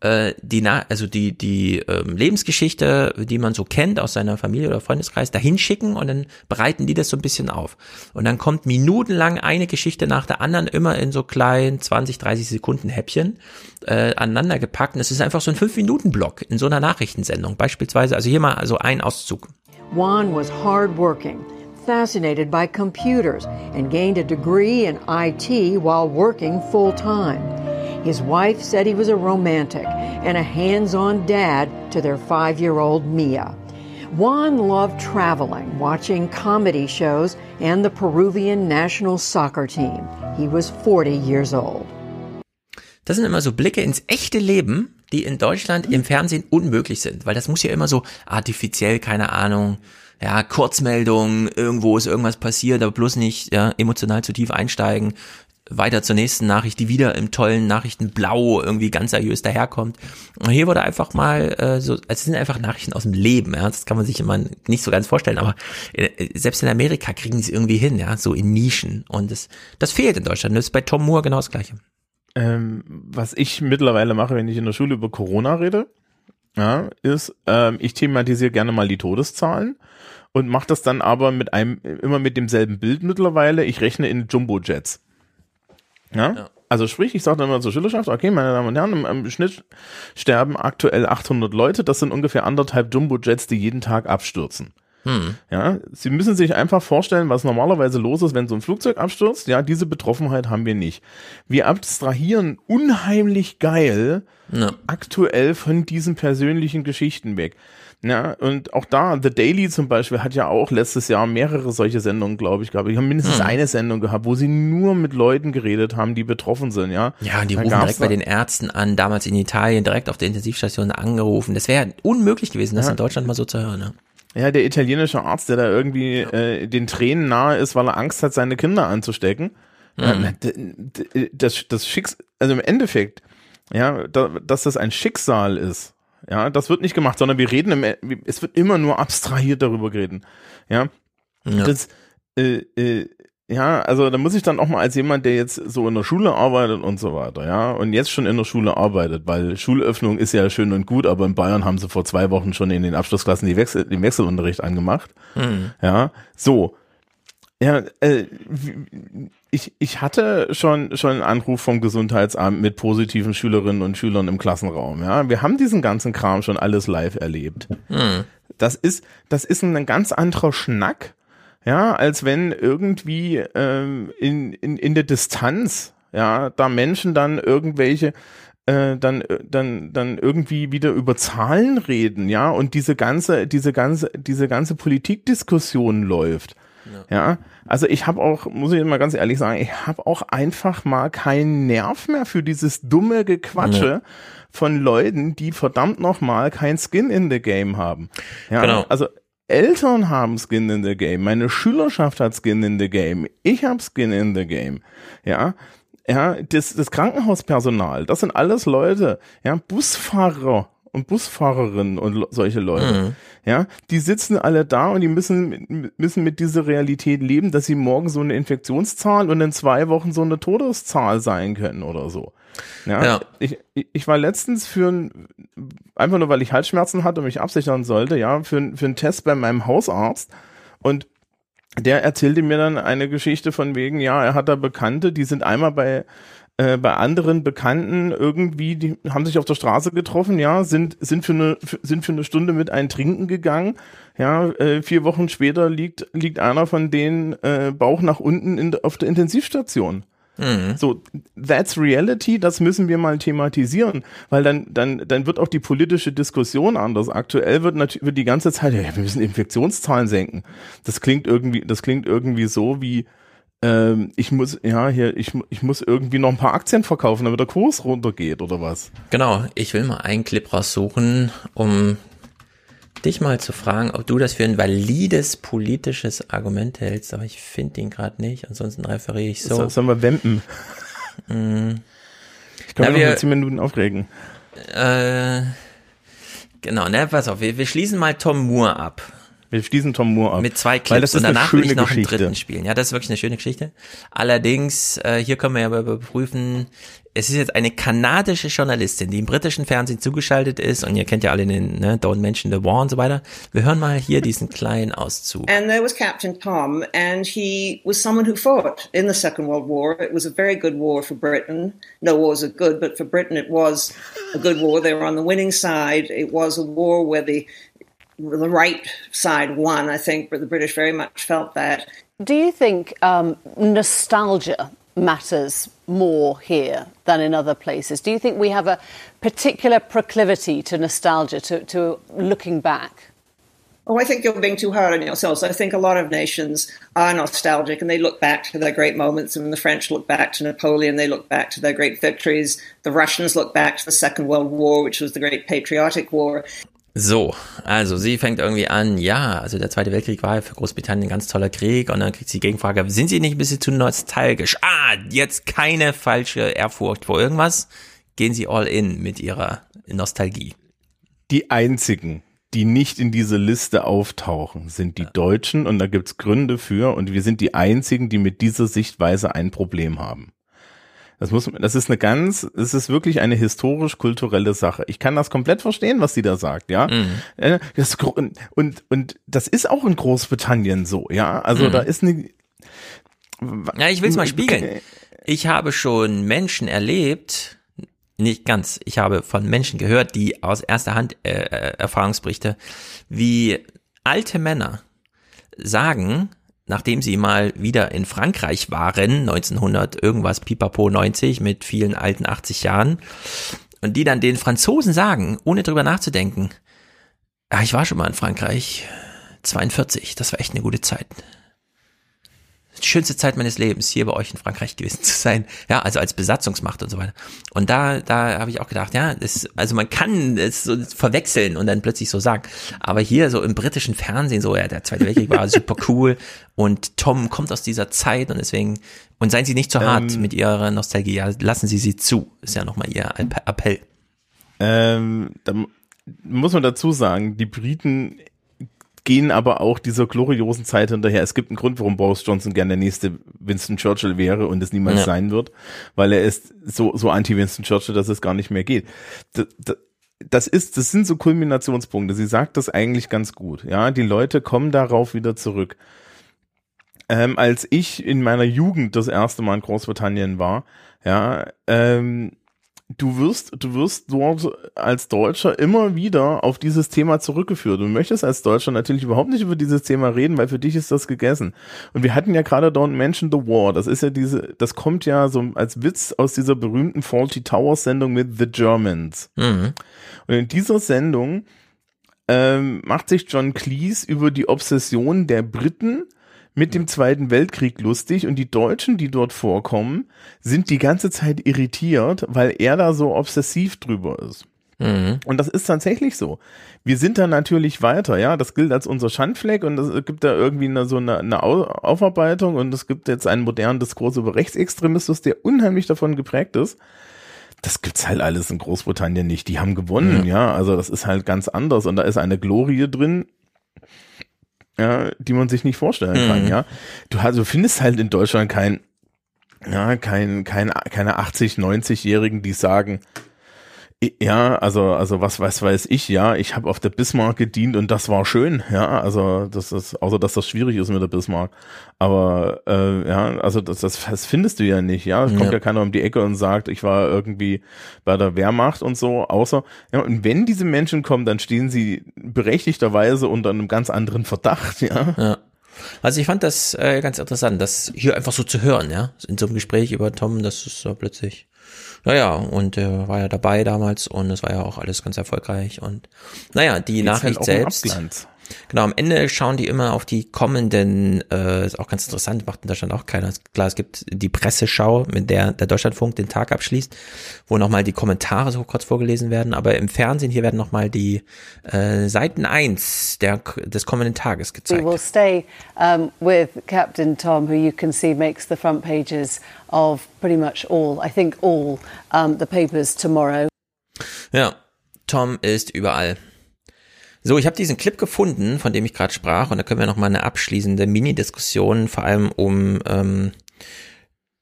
äh, die, also die, die ähm, Lebensgeschichte, die man so kennt aus seiner Familie oder Freundeskreis, dahin schicken und dann bereiten die das so ein bisschen auf. Und dann kommt minutenlang eine Geschichte nach der anderen, immer in so kleinen 20, 30 Sekunden Häppchen äh, aneinander gepackt. Und es ist einfach so ein 5-Minuten-Block in so einer Nachrichtensendung. Beispielsweise, also hier mal also ein Auszug. Juan was hardworking. fascinated by computers and gained a degree in IT while working full time. His wife said he was a romantic and a hands on dad to their five year old Mia. Juan loved traveling, watching comedy shows, and the Peruvian national soccer team. He was 40 years old. Das sind immer so Blicke ins echte Leben, die in Deutschland im Fernsehen unmöglich sind, weil das muss ja immer so artifiziell, keine Ahnung, ja, Kurzmeldung, irgendwo ist irgendwas passiert, aber bloß nicht ja, emotional zu tief einsteigen, weiter zur nächsten Nachricht, die wieder im tollen Nachrichtenblau irgendwie ganz seriös daherkommt. Und hier wurde einfach mal äh, so, also es sind einfach Nachrichten aus dem Leben, ja, das kann man sich immer nicht so ganz vorstellen, aber äh, selbst in Amerika kriegen sie irgendwie hin, ja, so in Nischen und das, das fehlt in Deutschland. Das ist bei Tom Moore genau das Gleiche. Ähm, was ich mittlerweile mache, wenn ich in der Schule über Corona rede, ja, ist, ähm, ich thematisiere gerne mal die Todeszahlen und mache das dann aber mit einem, immer mit demselben Bild mittlerweile. Ich rechne in Jumbo-Jets. Ja? ja. Also sprich, ich sage dann immer zur Schülerschaft, okay, meine Damen und Herren, im, im, Schnitt sterben aktuell 800 Leute, das sind ungefähr anderthalb Jumbo-Jets, die jeden Tag abstürzen. Hm. Ja, Sie müssen sich einfach vorstellen, was normalerweise los ist, wenn so ein Flugzeug abstürzt. Ja, diese Betroffenheit haben wir nicht. Wir abstrahieren unheimlich geil Ja. aktuell von diesen persönlichen Geschichten weg. Ja, und auch da, The Daily zum Beispiel hat ja auch letztes Jahr mehrere solche Sendungen, glaube ich, gehabt. Die haben mindestens Hm. eine Sendung gehabt, wo sie nur mit Leuten geredet haben, die betroffen sind, ja. Ja, und die Da rufen direkt bei da- den Ärzten an, damals in Italien, direkt auf der Intensivstation angerufen. Das wäre unmöglich gewesen, das Ja. in Deutschland mal so zu hören. Ne? Ja, der italienische Arzt, der da irgendwie äh, den Tränen nahe ist, weil er Angst hat, seine Kinder anzustecken. Ja, Mhm. das, das Schicks also im Endeffekt, ja, da, dass das ein Schicksal ist, ja, das wird nicht gemacht, sondern wir reden, im, es wird immer nur abstrahiert darüber reden, ja. Ja. Das, äh, äh, ja, also da muss ich dann auch mal als jemand, der jetzt so in der Schule arbeitet und so weiter, ja, und jetzt schon in der Schule arbeitet, weil Schulöffnung ist ja schön und gut, aber in Bayern haben sie vor zwei Wochen schon in den Abschlussklassen die Wechsel, den Wechselunterricht angemacht. Mhm. Ja, so. Ja, äh, ich, ich hatte schon, schon einen Anruf vom Gesundheitsamt mit positiven Schülerinnen und Schülern im Klassenraum. Ja, wir haben diesen ganzen Kram schon alles live erlebt. Mhm. Das ist, das ist ein ganz anderer Schnack, ja, als wenn irgendwie ähm, in, in, in der Distanz, ja, da Menschen dann irgendwelche äh, dann dann dann irgendwie wieder über Zahlen reden, ja, und diese ganze diese ganze diese ganze Politikdiskussion läuft. Ja, also ich habe auch, muss ich mal ganz ehrlich sagen, ich habe auch einfach mal keinen Nerv mehr für dieses dumme Gequatsche Ja. von Leuten, die verdammt nochmal kein Skin in the Game haben. Ja, Genau. also Eltern haben Skin in the Game, meine Schülerschaft hat Skin in the Game, ich habe Skin in the Game. Ja, ja, das, das Krankenhauspersonal, das sind alles Leute, ja, Busfahrer und Busfahrerinnen und solche Leute, Mhm. ja, die sitzen alle da und die müssen, müssen mit dieser Realität leben, dass sie morgen so eine Infektionszahl und in zwei Wochen so eine Todeszahl sein können oder so. Ja, Ja. Ich, ich war letztens für ein, einfach nur weil ich Halsschmerzen hatte und mich absichern sollte, ja, für, für einen Test bei meinem Hausarzt und der erzählte mir dann eine Geschichte von wegen, ja, er hat da Bekannte, die sind einmal bei äh, bei anderen Bekannten irgendwie, die haben sich auf der Straße getroffen, ja, sind sind für eine sind für eine Stunde mit ein Trinken gegangen, ja, äh, vier Wochen später liegt liegt einer von denen äh, Bauch nach unten in, auf der Intensivstation. Mhm. So, that's reality, das müssen wir mal thematisieren, weil dann, dann, dann wird auch die politische Diskussion anders. Aktuell wird natürlich, wird die ganze Zeit, ja, wir müssen Infektionszahlen senken. Das klingt irgendwie, das klingt irgendwie so wie, ähm, ich muss, ja, hier, ich, ich muss irgendwie noch ein paar Aktien verkaufen, damit der Kurs runtergeht oder was. Genau, ich will mal einen Clip raussuchen, um dich mal zu fragen, ob du das für ein valides politisches Argument hältst, aber ich finde den gerade nicht, ansonsten referiere ich so. So. Sollen wir wempen? Mm. Ich kann Na, mich noch wir- mal zehn Minuten aufregen. Äh, genau, ne, pass auf, wir, wir schließen mal Tom Moore ab. Wir schließen Tom Moore ab. Mit zwei Clips Weil das und ist eine danach will schöne ich noch Geschichte. einen dritten spielen. Ja, das ist wirklich eine schöne Geschichte. Allerdings, äh, hier können wir ja aber überprüfen, es ist jetzt eine kanadische Journalistin, die im britischen Fernsehen zugeschaltet ist und ihr kennt ja alle den, ne, Don't Mention the War und so weiter. Wir hören mal hier diesen kleinen Auszug. And there was Captain Tom, and he was someone who fought in the Second World War. It was a very good war for Britain. No wars are good, but for Britain it was a good war. They were on the winning side. It was a war where the the right side won. I think, but the British very much felt that. Do you think um, nostalgia matters more here than in other places? Do you think we have a particular proclivity to nostalgia, to, to looking back? Oh, I think you're being too hard on yourselves. I think a lot of nations are nostalgic and they look back to their great moments. And the French look back to Napoleon, they look back to their great victories. The Russians look back to the Second World War, which was the great patriotic war. So, also sie fängt irgendwie an, ja, also der Zweite Weltkrieg war ja für Großbritannien ein ganz toller Krieg und dann kriegt sie die Gegenfrage, sind Sie nicht ein bisschen zu nostalgisch? Ah, jetzt keine falsche Ehrfurcht vor irgendwas, gehen Sie all in mit Ihrer Nostalgie. Die einzigen, die nicht in diese Liste auftauchen, sind die Deutschen und da gibt's Gründe für und wir sind die einzigen, die mit dieser Sichtweise ein Problem haben. Das muss, das ist eine ganz, es ist wirklich eine historisch-kulturelle Sache. Ich kann das komplett verstehen, was sie da sagt, ja. Äh, Das, und, und das ist auch in Großbritannien so, ja. Also Mhm. da ist eine, Ja, ich will es mal spiegeln. Ich habe schon Menschen erlebt, nicht ganz, ich habe von Menschen gehört, die aus erster Hand äh, äh, Erfahrungsberichte, wie alte Männer sagen, nachdem sie mal wieder in Frankreich waren, 1900 irgendwas Pipapo 90 mit vielen alten 80 Jahren, und die dann den Franzosen sagen, ohne drüber nachzudenken, ja, ich war schon mal in Frankreich, 42, das war echt eine gute Zeit schönste Zeit meines Lebens, hier bei euch in Frankreich gewesen zu sein. Ja, also als Besatzungsmacht und so weiter. Und da, da habe ich auch gedacht, ja, das, also man kann es so verwechseln und dann plötzlich so sagen. Aber hier so im britischen Fernsehen, so, ja, der Zweite Weltkrieg war super cool und Tom kommt aus dieser Zeit und deswegen, und seien Sie nicht zu hart Ähm. mit Ihrer Nostalgie, ja, lassen Sie sie zu, ist ja nochmal Ihr Appell. Ähm, da muss man dazu sagen, die Briten gehen aber auch dieser gloriosen Zeit hinterher. Es gibt einen Grund, warum Boris Johnson gerne der nächste Winston Churchill wäre und es niemals Ja. sein wird, weil er ist so, so anti-Winston Churchill, dass es gar nicht mehr geht. D- Das ist, das sind so Kulminationspunkte. Sie sagt das eigentlich ganz gut. Ja, die Leute kommen darauf wieder zurück. Ähm, als ich in meiner Jugend das erste Mal in Großbritannien war, ja, ähm, du wirst, du wirst dort als Deutscher immer wieder auf dieses Thema zurückgeführt. Du möchtest als Deutscher natürlich überhaupt nicht über dieses Thema reden, weil für dich ist das gegessen. Und wir hatten ja gerade Don't Mention the War. Das ist ja diese, das kommt ja so als Witz aus dieser berühmten Faulty Towers Sendung mit The Germans. Mhm. Und in dieser Sendung ähm, macht sich John Cleese über die Obsession der Briten mit dem Zweiten Weltkrieg lustig und die Deutschen, die dort vorkommen, sind die ganze Zeit irritiert, weil er da so obsessiv drüber ist. Mhm. Und das ist tatsächlich so. Wir sind da natürlich weiter, ja. Das gilt als unser Schandfleck und es gibt da irgendwie eine, so eine, eine Au- Aufarbeitung und es gibt jetzt einen modernen Diskurs über Rechtsextremismus, der unheimlich davon geprägt ist. Das gibt's halt alles in Großbritannien nicht. Die haben gewonnen, ja. Also das ist halt ganz anders und da ist eine Glorie drin, ja, die man sich nicht vorstellen kann, Mhm. ja. Du, du findest halt in Deutschland kein, ja, kein, kein, keine 80, 90-Jährigen, die sagen, ja, also, also was, was weiß ich, ja, ich habe auf der Bismarck gedient und das war schön, ja, also das ist, außer dass das schwierig ist mit der Bismarck. Aber äh, ja, also das, das, das findest du ja nicht, ja. Es kommt Ja. ja keiner um die Ecke und sagt, ich war irgendwie bei der Wehrmacht und so, außer, ja, und wenn diese Menschen kommen, dann stehen sie berechtigterweise unter einem ganz anderen Verdacht, ja. Ja. Also ich fand das äh, ganz interessant, das hier einfach so zu hören, ja, in so einem Gespräch über Tom, das ist so plötzlich, naja, und er war ja dabei damals und es war ja auch alles ganz erfolgreich und naja, die Nachricht halt um selbst. Genau, am Ende schauen die immer auf die kommenden, äh, ist auch ganz interessant, macht in Deutschland auch keiner. Klar, es gibt die Presseschau, mit der der Deutschlandfunk den Tag abschließt, wo nochmal die Kommentare so kurz vorgelesen werden, aber im Fernsehen hier werden nochmal die äh, Seiten eins der, des kommenden Tages We gezeigt. will stay um, with Captain Tom, who you can see makes the front pages of pretty much all, I think all, um, the papers tomorrow. Ja, Tom ist überall. So, ich habe diesen Clip gefunden, von dem ich gerade sprach, und da können wir noch mal eine abschließende Mini-Diskussion, vor allem um, ähm,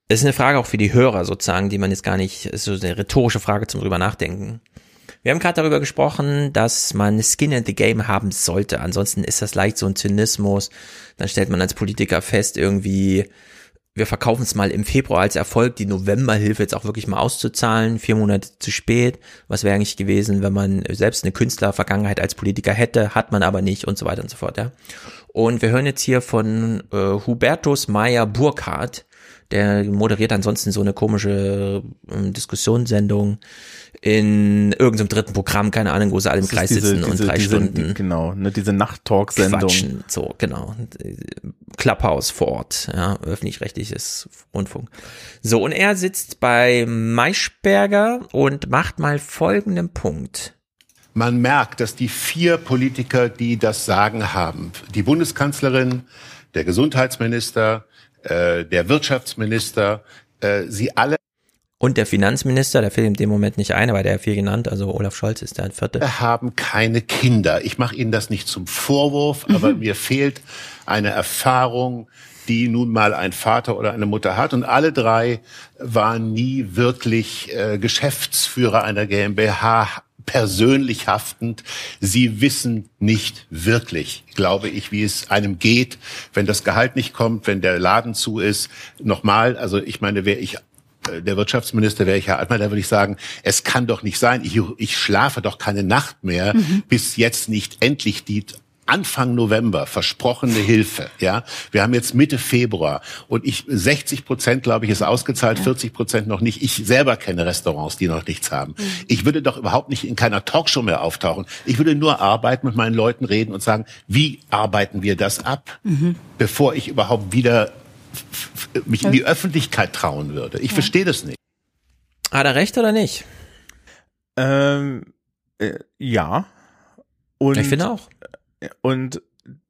das ist eine Frage auch für die Hörer sozusagen, die man jetzt gar nicht, ist so eine rhetorische Frage zum drüber nachdenken. Wir haben gerade darüber gesprochen, dass man Skin in the Game haben sollte. Ansonsten ist das leicht so ein Zynismus. Dann stellt man als Politiker fest, irgendwie, wir verkaufen es mal im Februar als Erfolg, die Novemberhilfe jetzt auch wirklich mal auszuzahlen, vier Monate zu spät. Was wäre eigentlich gewesen, wenn man selbst eine Künstlervergangenheit als Politiker hätte, hat man aber nicht und so weiter und so fort, ja. Und wir hören jetzt hier von äh, Hubertus Meyer Burkhardt, der moderiert ansonsten so eine komische ähm, Diskussionssendung in irgendeinem dritten Programm, keine Ahnung, wo sie alle im Kreis diese- sitzen und diese- drei diese- Stunden Genau, ne, diese Nacht-Talk-Sendung. quatschen, so, genau. Clubhouse vor Ort, ja, öffentlich-rechtliches Rundfunk. So, und er sitzt bei Maischberger und macht mal folgenden Punkt. Man merkt, dass die vier Politiker, die das Sagen haben, die Bundeskanzlerin, der Gesundheitsminister, äh, der Wirtschaftsminister, äh, sie alle Und der Finanzminister, der fällt in dem Moment nicht ein, aber der viel genannt, also Olaf Scholz ist der vierte. haben keine Kinder. Ich mache Ihnen das nicht zum Vorwurf, aber mir fehlt eine Erfahrung, die nun mal ein Vater oder eine Mutter hat. Und alle drei waren nie wirklich äh, Geschäftsführer einer GmbH persönlich haftend. Sie wissen nicht wirklich, glaube ich, wie es einem geht, wenn das Gehalt nicht kommt, wenn der Laden zu ist. Nochmal, also ich meine, wäre ich äh, der Wirtschaftsminister wäre ich Herr Altmaier, da würde ich sagen, es kann doch nicht sein, ich, ich schlafe doch keine Nacht mehr, bis jetzt nicht endlich die Anfang November versprochene Hilfe, ja. Wir haben jetzt Mitte Februar und ich 60 Prozent, glaube ich, ist ausgezahlt, 40 Prozent noch nicht. Ich selber kenne Restaurants, die noch nichts haben. Mhm. Ich würde doch überhaupt nicht in keiner Talkshow mehr auftauchen. Ich würde nur arbeiten, mit meinen Leuten reden und sagen, wie arbeiten wir das ab, Mhm. bevor ich überhaupt wieder mich in die Öffentlichkeit trauen würde. Ich verstehe das nicht. Hat er recht oder nicht? Ähm, äh, ja. Und, Ich finde auch. Und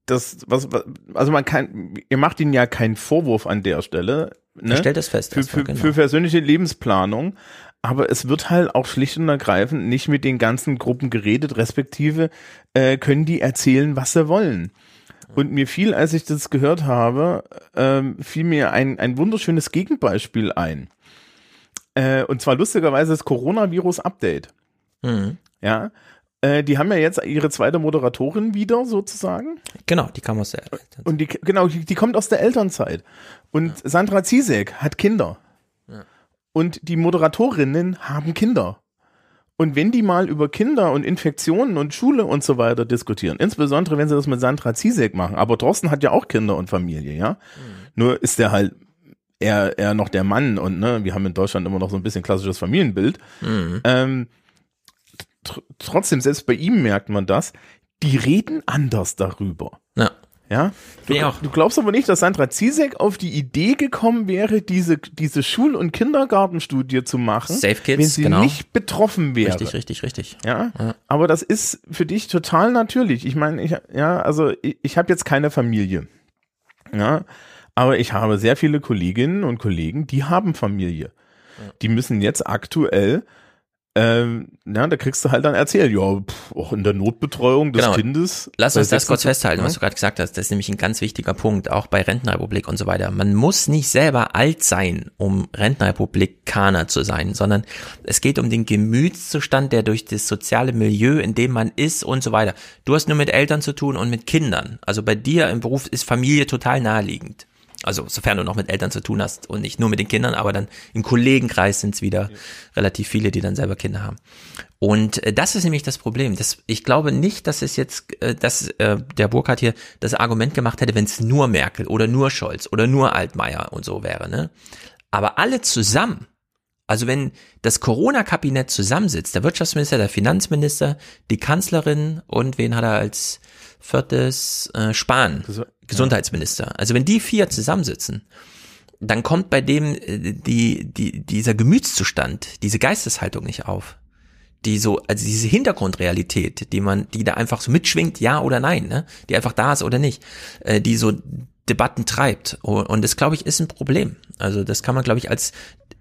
das, was, also man kann, ihr macht ihnen ja keinen Vorwurf an der Stelle. Ne? Stellt das fest Für, für, genau. für persönliche Lebensplanung. Aber es wird halt auch schlicht und ergreifend nicht mit den ganzen Gruppen geredet, respektive äh, können die erzählen, was sie wollen. Und mir fiel, als ich das gehört habe, ähm, fiel mir ein, ein wunderschönes Gegenbeispiel ein. Äh, und zwar lustigerweise das Coronavirus-Update. Mhm. Ja, äh, die haben ja jetzt ihre zweite Moderatorin wieder sozusagen. Genau, die kam aus der Und die, genau, die, die kommt aus der Elternzeit. Und Sandra Zizek hat Kinder. Ja. Und die Moderatorinnen haben Kinder. Und wenn die mal über Kinder und Infektionen und Schule und so weiter diskutieren, insbesondere wenn sie das mit Sandra Zizek machen, aber Thorsten hat ja auch Kinder und Familie, ja. Nur ist der halt eher, eher noch der Mann und ne, wir haben in Deutschland immer noch so ein bisschen klassisches Familienbild. Mhm. Ähm, tr trotzdem, selbst bei ihm merkt man das, die reden anders darüber. Ja. Ja? Du, du glaubst aber nicht, dass Sandra Zizek auf die Idee gekommen wäre, diese, diese Schul- und Kindergartenstudie zu machen, Safe Kids, wenn sie genau. nicht betroffen wäre. Richtig, richtig, richtig. Ja? Aber das ist für dich total natürlich. Ich meine, ich, ja, also ich, ich habe jetzt keine Familie. Ja, aber ich habe sehr viele Kolleginnen und Kollegen, die haben Familie. Die müssen jetzt aktuell, ähm, ja, da kriegst du halt dann erzählt, ja, pff, auch in der Notbetreuung des Genau. Kindes. Lass uns das kurz 26 festhalten, was du gerade gesagt hast. Das ist nämlich ein ganz wichtiger Punkt, auch bei Rentenrepublik und so weiter. Man muss nicht selber alt sein, um Rentenrepublikaner zu sein, sondern es geht um den Gemütszustand, der durch das soziale Milieu, in dem man ist und so weiter. Du hast nur mit Eltern zu tun und mit Kindern. Also bei dir im Beruf ist Familie total naheliegend. Also sofern du noch mit Eltern zu tun hast und nicht nur mit den Kindern, aber dann im Kollegenkreis sind es wieder relativ viele, die dann selber Kinder haben. Und äh, das ist nämlich das Problem. Das, ich glaube nicht, dass es jetzt, äh, dass äh, der Burkhardt hier das Argument gemacht hätte, wenn es nur Merkel oder nur Scholz oder nur Altmaier und so wäre. Ne? Aber alle zusammen, also wenn das Corona-Kabinett zusammensitzt, der Wirtschaftsminister, der Finanzminister, die Kanzlerin und wen hat er als viertes äh, Spahn, Gesundheitsminister. Also wenn die vier zusammensitzen, dann kommt bei dem äh, die, die, dieser Gemütszustand, diese Geisteshaltung nicht auf. Die so, also diese Hintergrundrealität, die man, die da einfach so mitschwingt, ja oder nein, ne? Die einfach da ist oder nicht, äh, die so Debatten treibt. Und und das, glaube ich, ist ein Problem. Also das kann man, glaube ich, als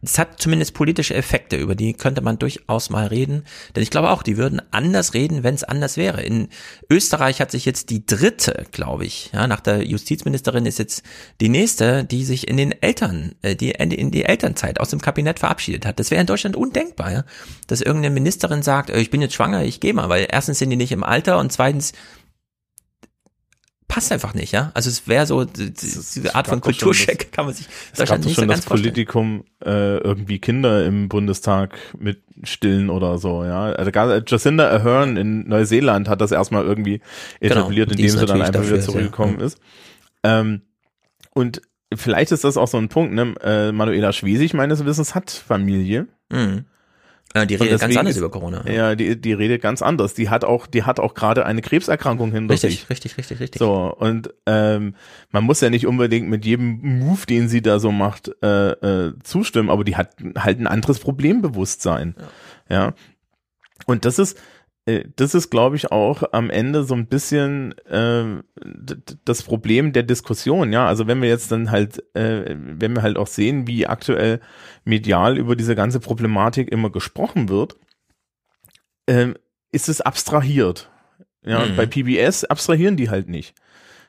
es hat zumindest politische Effekte, über die könnte man durchaus mal reden. Denn ich glaube auch, die würden anders reden, wenn es anders wäre. In Österreich hat sich jetzt die dritte, glaube ich, ja, nach der Justizministerin ist jetzt die nächste, die sich in den Eltern, äh, die in die Elternzeit aus dem Kabinett verabschiedet hat. Das wäre in Deutschland undenkbar, ja, dass irgendeine Ministerin sagt, äh, ich bin jetzt schwanger, ich gehe mal, weil erstens sind die nicht im Alter und zweitens passt einfach nicht, ja. Also es wäre so die- diese Art von Kulturcheck das- kann man sich Es gab nicht so schon ganz das. Politikum äh, irgendwie Kinder im Bundestag mit stillen oder so, ja. Also Jacinda Ahern in Neuseeland hat das erstmal irgendwie Genau, etabliert, die indem sie dann einfach wieder zurückgekommen ja. ist. Ähm, und vielleicht ist das auch so ein Punkt, ne? Äh, Manuela Schwesig meines Wissens hat Familie. Mhm. Ja, die redet ganz anders ist- über Corona. Ja, die, die redet ganz anders. Die hat auch, die hat auch gerade eine Krebserkrankung hinter Richtig, sich. richtig, richtig, richtig. So, und ähm, man muss ja nicht unbedingt mit jedem Move, den sie da so macht, äh, äh, zustimmen, aber die hat halt ein anderes Problembewusstsein. Ja. Und das ist, äh, das ist, glaube ich, auch am Ende so ein bisschen äh, das Problem der Diskussion, ja. Also wenn wir jetzt dann halt, äh, wenn wir halt auch sehen, wie aktuell medial über diese ganze Problematik immer gesprochen wird, ähm, ist es abstrahiert. Ja, Mhm. bei PBS abstrahieren die halt nicht.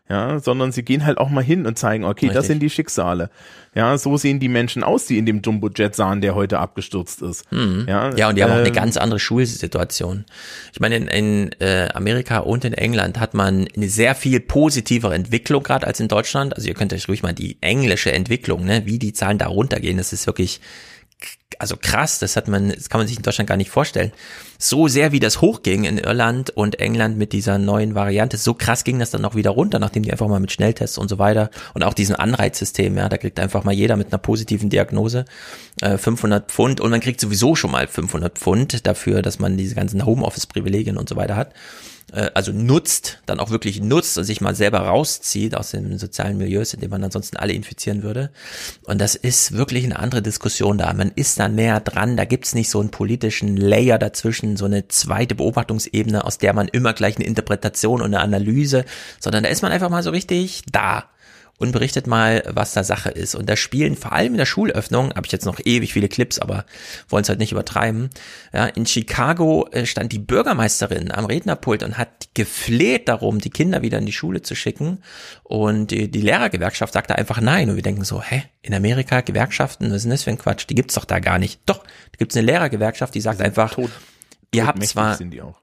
Ja, sondern sie gehen halt auch mal hin und zeigen, okay, das Richtig. sind die Schicksale. Ja, so sehen die Menschen aus, die in dem Jumbo-Jet sahen, der heute abgestürzt ist. Mhm. Ja, Ja, und die haben auch eine ähm, ganz andere Schulsituation. Ich meine, in, in äh, Amerika und in England hat man eine sehr viel positivere Entwicklung gerade als in Deutschland. Also ihr könnt euch ruhig mal die englische Entwicklung, ne, wie die Zahlen da runtergehen, das ist wirklich also krass, das hat man, das kann man sich in Deutschland gar nicht vorstellen. So sehr wie das hochging in Irland und England mit dieser neuen Variante, so krass ging das dann auch wieder runter, nachdem die einfach mal mit Schnelltests und so weiter und auch diesen Anreizsystem, ja, da kriegt einfach mal jeder mit einer positiven Diagnose äh, 500 Pfund und man kriegt sowieso schon mal 500 Pfund dafür, dass man diese ganzen Homeoffice-Privilegien und so weiter hat äh, also nutzt, dann auch wirklich nutzt und sich mal selber rauszieht aus den sozialen Milieus, in denen man ansonsten alle infizieren würde. Und das ist wirklich eine andere Diskussion da. Man ist da näher dran, da gibt's nicht so einen politischen Layer dazwischen, so eine zweite Beobachtungsebene, aus der man immer gleich eine Interpretation und eine Analyse, sondern da ist man einfach mal so richtig da und berichtet mal, was da Sache ist. Und da spielen vor allem in der Schulöffnung, habe ich jetzt noch ewig viele Clips, aber wollen es halt nicht übertreiben. Ja, in Chicago äh, stand die Bürgermeisterin am Rednerpult und hat gefleht darum, die Kinder wieder in die Schule zu schicken. Und die, die Lehrergewerkschaft sagte einfach nein. Und wir denken so, hä, in Amerika Gewerkschaften, was ist denn das für ein Quatsch? Die gibt's doch da gar nicht. Doch, da gibt's eine Lehrergewerkschaft, die sagt einfach, tot ihr habt zwar,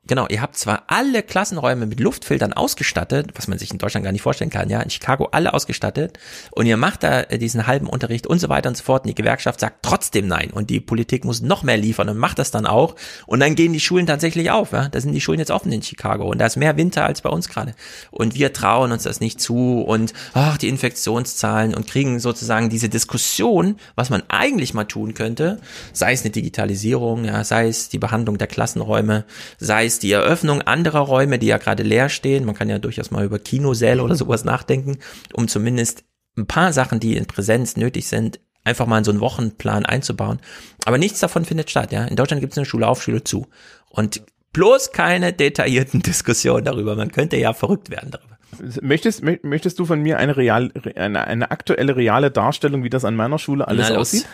genau, ihr habt zwar alle Klassenräume mit Luftfiltern ausgestattet, was man sich in Deutschland gar nicht vorstellen kann, ja, in Chicago alle ausgestattet und ihr macht da äh, diesen halben Unterricht und so weiter und so fort und die Gewerkschaft sagt trotzdem nein und die Politik muss noch mehr liefern und macht das dann auch und dann gehen die Schulen tatsächlich auf, ja, da sind die Schulen jetzt offen in Chicago und da ist mehr Winter als bei uns gerade. Und wir trauen uns das nicht zu und ach, die Infektionszahlen und kriegen sozusagen diese Diskussion, was man eigentlich mal tun könnte, sei es eine Digitalisierung, ja, sei es die Behandlung der Klassen Klassenräume, sei es die Eröffnung anderer Räume, die ja gerade leer stehen. Man kann ja durchaus mal über Kinosäle oder sowas nachdenken, um zumindest ein paar Sachen, die in Präsenz nötig sind, einfach mal in so einen Wochenplan einzubauen. Aber nichts davon findet statt, ja. In Deutschland gibt es eine Schule auf, Schule zu. Und bloß keine detaillierten Diskussionen darüber. Man könnte ja verrückt werden darüber. Möchtest, möchtest du von mir eine real, eine, eine aktuelle reale Darstellung, wie das an meiner Schule alles Na, aussieht?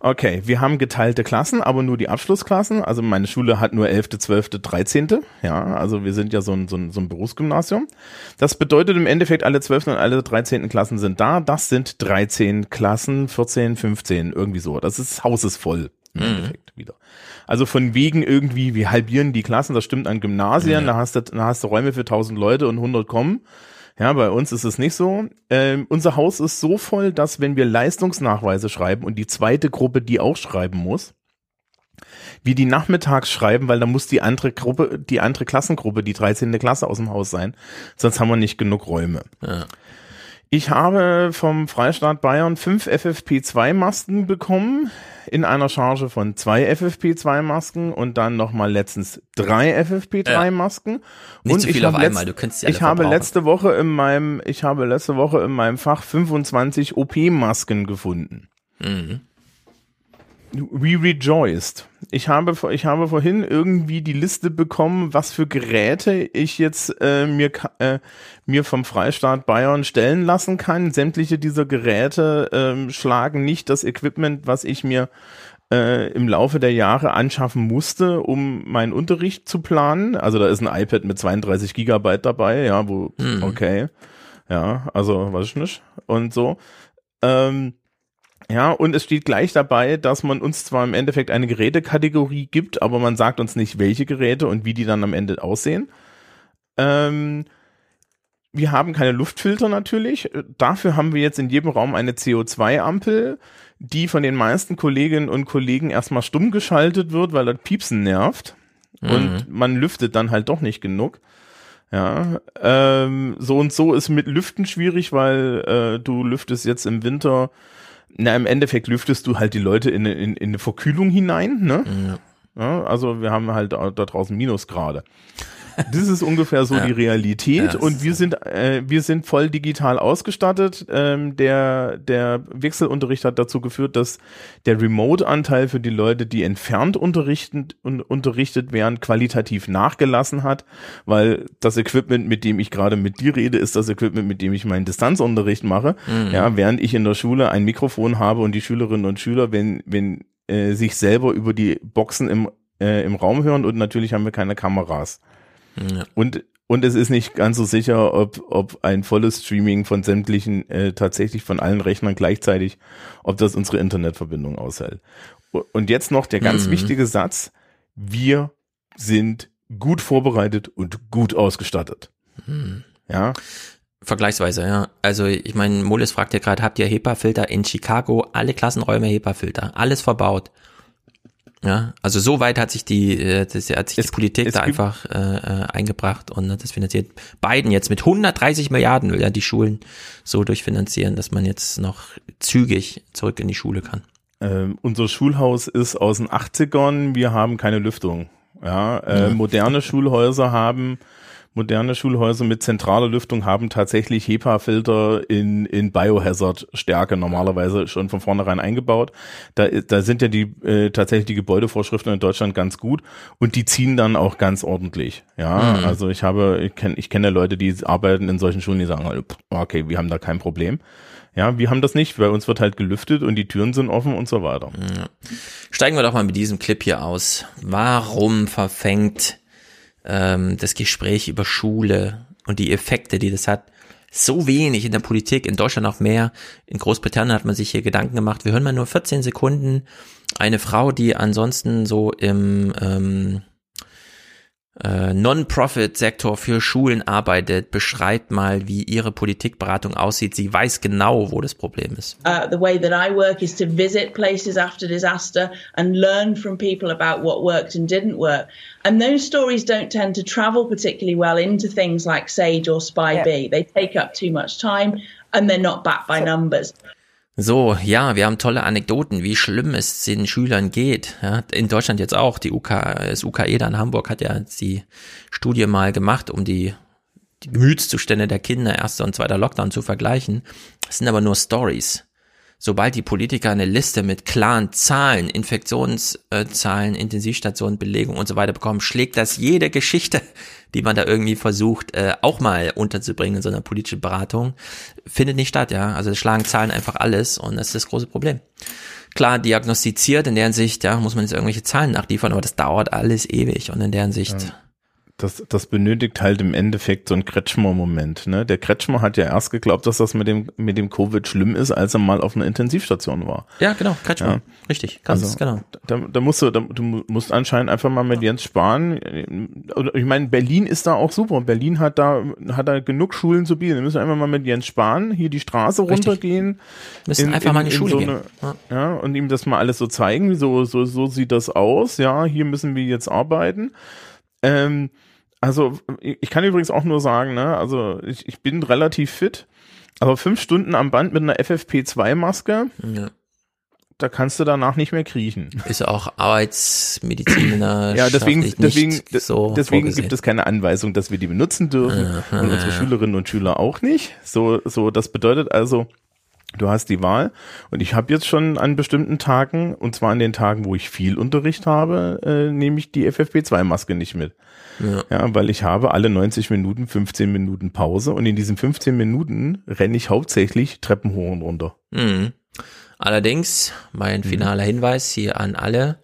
Okay, wir haben geteilte Klassen, aber nur die Abschlussklassen. Also meine Schule hat nur 11., 12., 13. Ja, also wir sind ja so ein, so ein, so ein Berufsgymnasium. Das bedeutet im Endeffekt, alle 12. und alle 13. Klassen sind da. Das sind 13 Klassen, 14, 15, irgendwie so. Das ist, Haus ist voll im mhm. Endeffekt wieder. Also von wegen irgendwie, wir halbieren die Klassen, das stimmt an Gymnasien, mhm. da, hast du, da hast du Räume für 1000 Leute und 100 kommen. Ja, bei uns ist es nicht so. Ähm, unser Haus ist so voll, dass wenn wir Leistungsnachweise schreiben und die zweite Gruppe die auch schreiben muss, wir die nachmittags schreiben, weil da muss die andere Gruppe, die andere Klassengruppe, die 13. Klasse aus dem Haus sein. Sonst haben wir nicht genug Räume. Ja. Ich habe vom Freistaat Bayern fünf FFP2-Masken bekommen in einer Charge von zwei FFP2-Masken und dann nochmal letztens drei FFP3-Masken. Ja. Nicht und zu viel auf einmal, du könntest ja Ich habe letzte Woche in meinem, ich habe letzte Woche in meinem Fach 25 OP-Masken gefunden. Mhm. We rejoiced. Ich habe, ich habe vorhin irgendwie die Liste bekommen, was für Geräte ich jetzt äh, mir, äh, mir vom Freistaat Bayern stellen lassen kann. Sämtliche dieser Geräte äh, schlagen nicht das Equipment, was ich mir äh, im Laufe der Jahre anschaffen musste, um meinen Unterricht zu planen. Also da ist ein iPad mit 32 Gigabyte dabei, ja, wo, mhm. okay. Ja, also weiß ich nicht. Und so. Ähm, ja, und es steht gleich dabei, dass man uns zwar im Endeffekt eine Gerätekategorie gibt, aber man sagt uns nicht, welche Geräte und wie die dann am Ende aussehen. Ähm, wir haben keine Luftfilter natürlich. Dafür haben wir jetzt in jedem Raum eine CO2-Ampel, die von den meisten Kolleginnen und Kollegen erstmal stumm geschaltet wird, weil das Piepsen nervt. Mhm. Und man lüftet dann halt doch nicht genug. Ja, ähm, so und so ist mit Lüften schwierig, weil äh, du lüftest jetzt im Winter na, im Endeffekt lüftest du halt die Leute in, in, in eine Verkühlung hinein, ne? Ja. ja also wir haben halt da draußen Minusgrade. Das ist ungefähr so ja. die Realität ja, und wir sind äh, wir sind voll digital ausgestattet. Ähm, der der Wechselunterricht hat dazu geführt, dass der Remote-Anteil für die Leute, die entfernt unterrichtend und unterrichtet werden, qualitativ nachgelassen hat, weil das Equipment, mit dem ich gerade mit dir rede, ist das Equipment, mit dem ich meinen Distanzunterricht mache. Mhm. Ja, während ich in der Schule ein Mikrofon habe und die Schülerinnen und Schüler, wenn wenn äh, sich selber über die Boxen im äh, im Raum hören und natürlich haben wir keine Kameras. Ja. Und und es ist nicht ganz so sicher, ob, ob ein volles Streaming von sämtlichen, äh, tatsächlich von allen Rechnern gleichzeitig, ob das unsere Internetverbindung aushält. Und jetzt noch der ganz mhm. wichtige Satz. Wir sind gut vorbereitet und gut ausgestattet. Mhm. Ja. Vergleichsweise, ja. Also ich meine, Molis fragt ja gerade, habt ihr HEPA-Filter in Chicago? Alle Klassenräume HEPA-Filter, alles verbaut. Ja, also so weit hat sich die, äh, das, hat sich die Politik da einfach äh, äh, eingebracht und das finanziert Biden jetzt mit 130 Milliarden will ja die Schulen so durchfinanzieren, dass man jetzt noch zügig zurück in die Schule kann. Ähm, unser Schulhaus ist aus den 80ern, wir haben keine Lüftung. Ja, äh, Ja. moderne Schulhäuser haben moderne Schulhäuser mit zentraler Lüftung haben tatsächlich HEPA-Filter in, in Biohazard-Stärke normalerweise schon von vornherein eingebaut. Da, da sind ja die äh, tatsächlich die Gebäudevorschriften in Deutschland ganz gut und die ziehen dann auch ganz ordentlich. Ja, Mhm. also ich habe, ich kenne ich kenne Leute, die arbeiten in solchen Schulen, die sagen, halt, okay, wir haben da kein Problem. Ja, wir haben das nicht, bei uns wird halt gelüftet und die Türen sind offen und so weiter. Steigen wir doch mal mit diesem Clip hier aus. Warum verfängt ähm, das Gespräch über Schule und die Effekte, die das hat, so wenig in der Politik, in Deutschland auch mehr. In Großbritannien hat man sich hier Gedanken gemacht. Wir hören mal nur 14 Sekunden. Eine Frau, die ansonsten so im ähm, äh, Non-Profit-Sektor für Schulen arbeitet, beschreibt mal, wie ihre Politikberatung aussieht. Sie weiß genau, wo das Problem ist. Uh, the way that I work is to visit places after disaster and learn from people about what worked and didn't work. And those stories don't tend to travel particularly well into things like SAGE or SPY B. They take up too much time and they're not backed by numbers. So, ja, wir haben tolle Anekdoten, wie schlimm es den Schülern geht. Ja, in Deutschland jetzt auch. Die UK, das UKE da in Hamburg hat ja die Studie mal gemacht, um die, die Gemütszustände der Kinder erster und zweiter Lockdown zu vergleichen. Das sind aber nur Stories. Sobald die Politiker eine Liste mit klaren Zahlen, Infektionszahlen, Intensivstationen, Belegung und so weiter bekommen, schlägt das jede Geschichte, die man da irgendwie versucht, äh, auch mal unterzubringen in so einer politischen Beratung, findet nicht statt, ja. Also schlagen Zahlen einfach alles und das ist das große Problem. Klar, diagnostiziert, in deren Sicht, ja, muss man jetzt irgendwelche Zahlen nachliefern, aber das dauert alles ewig und in deren Sicht. Ja. Das, das benötigt halt im Endeffekt so einen Kretschmer-Moment. Ne? Der Kretschmer hat ja erst geglaubt, dass das mit dem, mit dem Covid schlimm ist, als er mal auf einer Intensivstation war. Ja, genau, Kretschmer. Ja. Richtig, ganz Also, genau. Da, da musst du, da, du musst anscheinend einfach mal mit Jens sparen. Oder Ich meine, Berlin ist da auch super. Berlin hat da, hat da genug Schulen zu bieten. Wir müssen einfach mal mit Jens sparen, hier die Straße Richtig. runtergehen. Müssen einfach mal in die Schule so gehen. eine- Ja. ja, und ihm das mal alles so zeigen, so, so, so sieht das aus, ja, hier müssen wir jetzt arbeiten. Ähm, also, ich kann übrigens auch nur sagen, ne, also ich, ich bin relativ fit, aber fünf Stunden am Band mit einer FFP2-Maske, Ja. da kannst du danach nicht mehr kriechen. Ist auch Arbeitsmediziner. Ja, deswegen, deswegen, so deswegen vorgesehen. gibt es keine Anweisung, dass wir die benutzen dürfen Aha. und unsere Schülerinnen und Schüler auch nicht. So, so, das bedeutet also, du hast die Wahl und ich habe jetzt schon an bestimmten Tagen, und zwar an den Tagen, wo ich viel Unterricht habe, äh, nehme ich die FFP2-Maske nicht mit. Ja. Ja, weil ich habe alle 90 Minuten 15 Minuten Pause und in diesen 15 Minuten renne ich hauptsächlich Treppen hoch und runter. Mhm. Allerdings, mein finaler Hinweis hier an alle.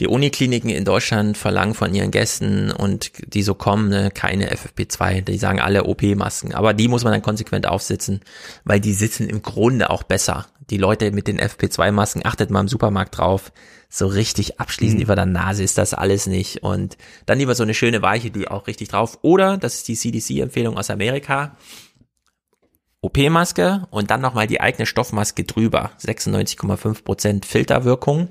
Die Unikliniken in Deutschland verlangen von ihren Gästen und die so kommen, ne, keine FFP2. Die sagen alle OP-Masken. Aber die muss man dann konsequent aufsitzen, weil die sitzen im Grunde auch besser. Die Leute mit den FFP2-Masken, achtet mal im Supermarkt drauf. So richtig abschließend über der Nase ist das alles nicht. Und dann lieber so eine schöne Weiche, die auch richtig drauf. Oder, das ist die CDC-Empfehlung aus Amerika, OP-Maske und dann nochmal die eigene Stoffmaske drüber. 96,5% Filterwirkung.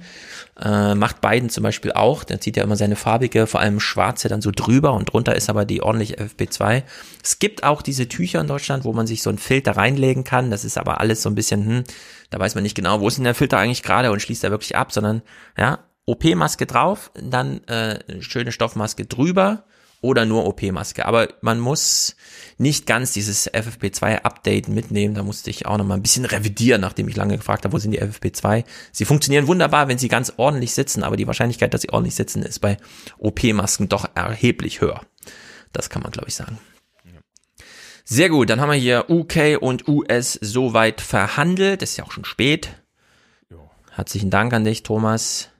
Äh, macht Biden zum Beispiel auch. Der zieht ja immer seine farbige, vor allem schwarze dann so drüber und drunter ist aber die ordentliche FFP2. Es gibt auch diese Tücher in Deutschland, wo man sich so einen Filter reinlegen kann. Das ist aber alles so ein bisschen, hm, da weiß man nicht genau, wo ist denn der Filter eigentlich gerade und schließt er wirklich ab, sondern ja, OP-Maske drauf, dann äh, schöne Stoffmaske drüber oder nur OP-Maske. Aber man muss nicht ganz dieses FFP2-Update mitnehmen. Da musste ich auch noch mal ein bisschen revidieren, nachdem ich lange gefragt habe, wo sind die FFP2. Sie funktionieren wunderbar, wenn sie ganz ordentlich sitzen, aber die Wahrscheinlichkeit, dass sie ordentlich sitzen, ist bei OP-Masken doch erheblich höher. Das kann man, glaube ich, sagen. Sehr gut, dann haben wir hier UK und US soweit verhandelt. Das ist ja auch schon spät. Herzlichen Dank an dich, Thomas.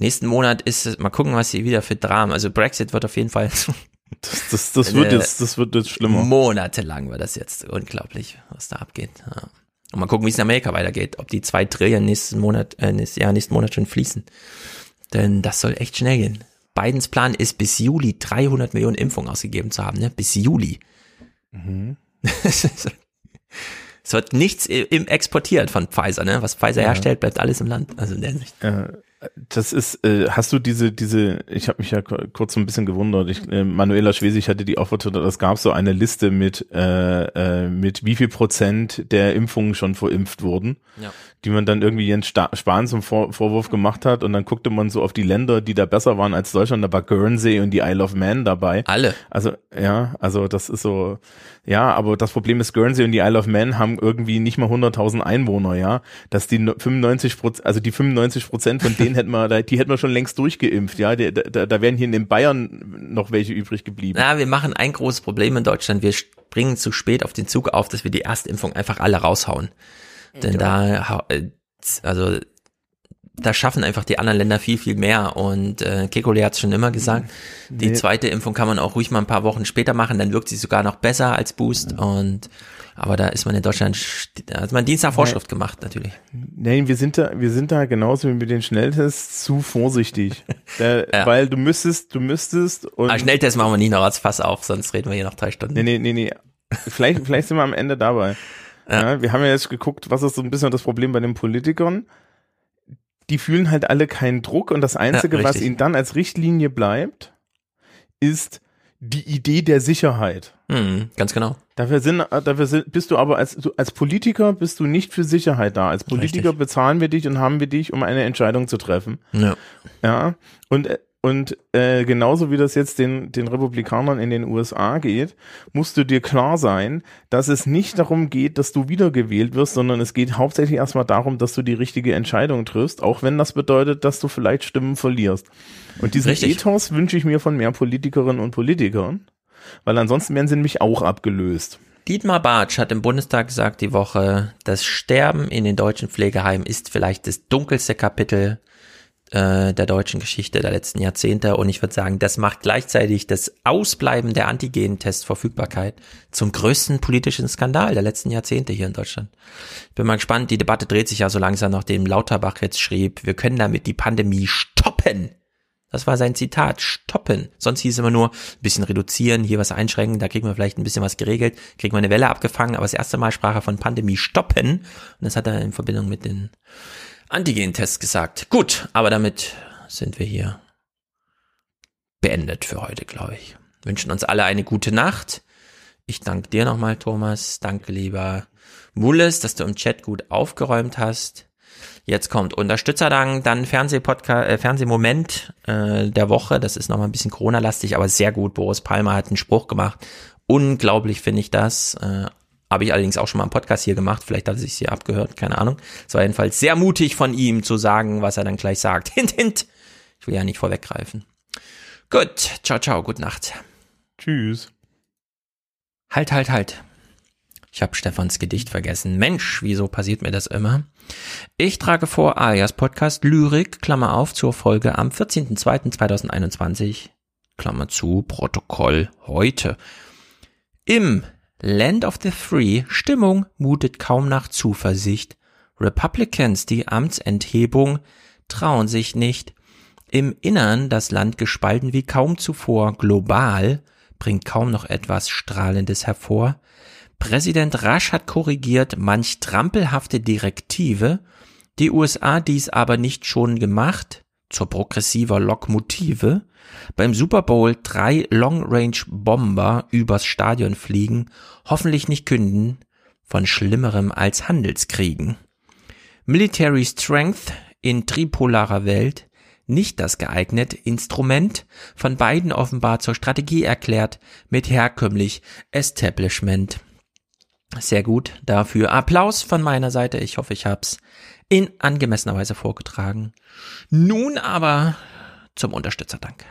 Nächsten Monat ist es, mal gucken, was sie wieder für Dramen. Also Brexit wird auf jeden Fall. Das, das, das wird jetzt, das wird jetzt schlimmer. Monatelang wird das jetzt unglaublich, was da abgeht. Ja. Und mal gucken, wie es in Amerika weitergeht. Ob die zwei Trillion nächsten Monat, äh, nächstes Jahr, nächsten Monat schon fließen. Denn das soll echt schnell gehen. Bidens Plan ist bis Juli 300 Millionen Impfungen ausgegeben zu haben, ne? Bis Juli. Mhm. es wird nichts im exportiert von Pfizer, ne? Was Pfizer Ja. herstellt, bleibt alles im Land. Also in der Sicht. Äh, das ist, äh, hast du diese, diese, ich habe mich ja ku- kurz so ein bisschen gewundert. Ich, äh, Manuela Schwesig hatte die auch vertwittert, es gab so eine Liste mit, äh, äh, mit wie viel Prozent der Impfungen schon verimpft wurden, Ja. Die man dann irgendwie Jens Spahn zum Vor Vorwurf gemacht hat und dann guckte man so auf die Länder, die da besser waren als Deutschland, da war Guernsey und die Isle of Man dabei. Alle. Also, ja, also das ist so, ja, aber das Problem ist, Guernsey und die Isle of Man haben irgendwie nicht mal 100.000 Einwohner, ja, dass die no- 95 Prozent, also die 95 Prozent von denen hätten wir, die hätten wir schon längst durchgeimpft, ja, da, da, da wären hier in den Bayern noch welche übrig geblieben. Na, wir machen ein großes Problem in Deutschland. Wir springen zu spät auf den Zug auf, dass wir die Erstimpfung einfach alle raushauen. Denn da, äh, also, da schaffen einfach die anderen Länder viel, viel mehr. Und äh, Kekulé hat es schon immer gesagt, die Nee. zweite Impfung kann man auch ruhig mal ein paar Wochen später machen, dann wirkt sie sogar noch besser als Boost. Und aber da ist man in Deutschland, da hat man Dienst nach Vorschrift gemacht, natürlich. Nein, wir sind da, wir sind da genauso wie mit den Schnelltests zu vorsichtig. Da, Weil du müsstest, du müsstest und. Aber Schnelltest machen wir nie noch als Fass auf, sonst reden wir hier noch drei Stunden. Nee, nee, nee, nee. Vielleicht, vielleicht sind wir am Ende dabei. Ja. wir haben ja jetzt geguckt, was ist so ein bisschen das Problem bei den Politikern. Die fühlen halt alle keinen Druck und das Einzige, Ja, was ihnen dann als Richtlinie bleibt, ist die Idee der Sicherheit. Mhm, ganz genau. Dafür, sind, dafür sind, bist du aber als, als Politiker bist du nicht für Sicherheit da. Als Politiker Richtig. bezahlen wir dich und haben wir dich, um eine Entscheidung zu treffen. Ja. Ja, und, äh, und äh, genauso wie das jetzt den, den Republikanern in den USA geht, musst du dir klar sein, dass es nicht darum geht, dass du wiedergewählt wirst, sondern es geht hauptsächlich erstmal darum, dass du die richtige Entscheidung triffst, auch wenn das bedeutet, dass du vielleicht Stimmen verlierst. Und diesen Richtig. Ethos wünsche ich mir von mehr Politikerinnen und Politikern, weil ansonsten werden sie nämlich auch abgelöst. Dietmar Bartsch hat im Bundestag gesagt die Woche, das Sterben in den deutschen Pflegeheimen ist vielleicht das dunkelste Kapitel äh, der deutschen Geschichte der letzten Jahrzehnte. Und ich würde sagen, das macht gleichzeitig das Ausbleiben der Antigen-Testverfügbarkeit zum größten politischen Skandal der letzten Jahrzehnte hier in Deutschland. Ich bin mal gespannt, die Debatte dreht sich ja so langsam, nachdem Lauterbach jetzt schrieb, wir können damit die Pandemie stoppen. Das war sein Zitat, stoppen. Sonst hieß es immer nur ein bisschen reduzieren, hier was einschränken, da kriegen wir vielleicht ein bisschen was geregelt, kriegen wir eine Welle abgefangen, aber das erste Mal sprach er von Pandemie stoppen und das hat er in Verbindung mit den Antigen-Tests gesagt. Gut, aber damit sind wir hier beendet für heute, glaube ich. Wünschen uns alle eine gute Nacht. Ich danke dir nochmal, Thomas. Danke, lieber Mulles, dass du im Chat gut aufgeräumt hast. Jetzt kommt Unterstützerdank, dann Fernsehpodcast, äh, Fernsehmoment äh, der Woche. Das ist nochmal ein bisschen Corona-lastig, aber sehr gut. Boris Palmer hat einen Spruch gemacht. Unglaublich finde ich das. Äh, Habe ich allerdings auch schon mal im Podcast hier gemacht. Vielleicht hat er sich hier abgehört, keine Ahnung. Es war jedenfalls sehr mutig von ihm zu sagen, was er dann gleich sagt. Hint, hint. Ich will ja nicht vorweggreifen. Gut, ciao, ciao, gute Nacht. Tschüss. Halt, halt, halt. Ich habe Stefans Gedicht vergessen. Mensch, wieso passiert mir das immer? Ich trage vor alias Podcast Lyrik, Klammer auf, zur Folge am 14.02.2021, Klammer zu, Protokoll heute. Im Land of the Free Stimmung mutet kaum nach Zuversicht. Republicans die Amtsenthebung trauen sich nicht. Im Innern das Land gespalten wie kaum zuvor. Global bringt kaum noch etwas Strahlendes hervor. Präsident Rasch hat korrigiert manch trampelhafte Direktive, die USA dies aber nicht schon gemacht, zur progressiver Lokmotive, beim Super Bowl drei Long-Range-Bomber übers Stadion fliegen, hoffentlich nicht künden, von Schlimmerem als Handelskriegen. Military Strength in tripolarer Welt, nicht das geeignete Instrument, von beiden offenbar zur Strategie erklärt, mit herkömmlich Establishment. Sehr gut, dafür Applaus von meiner Seite. Ich hoffe, ich hab's in angemessener Weise vorgetragen. Nun aber zum Unterstützerdank.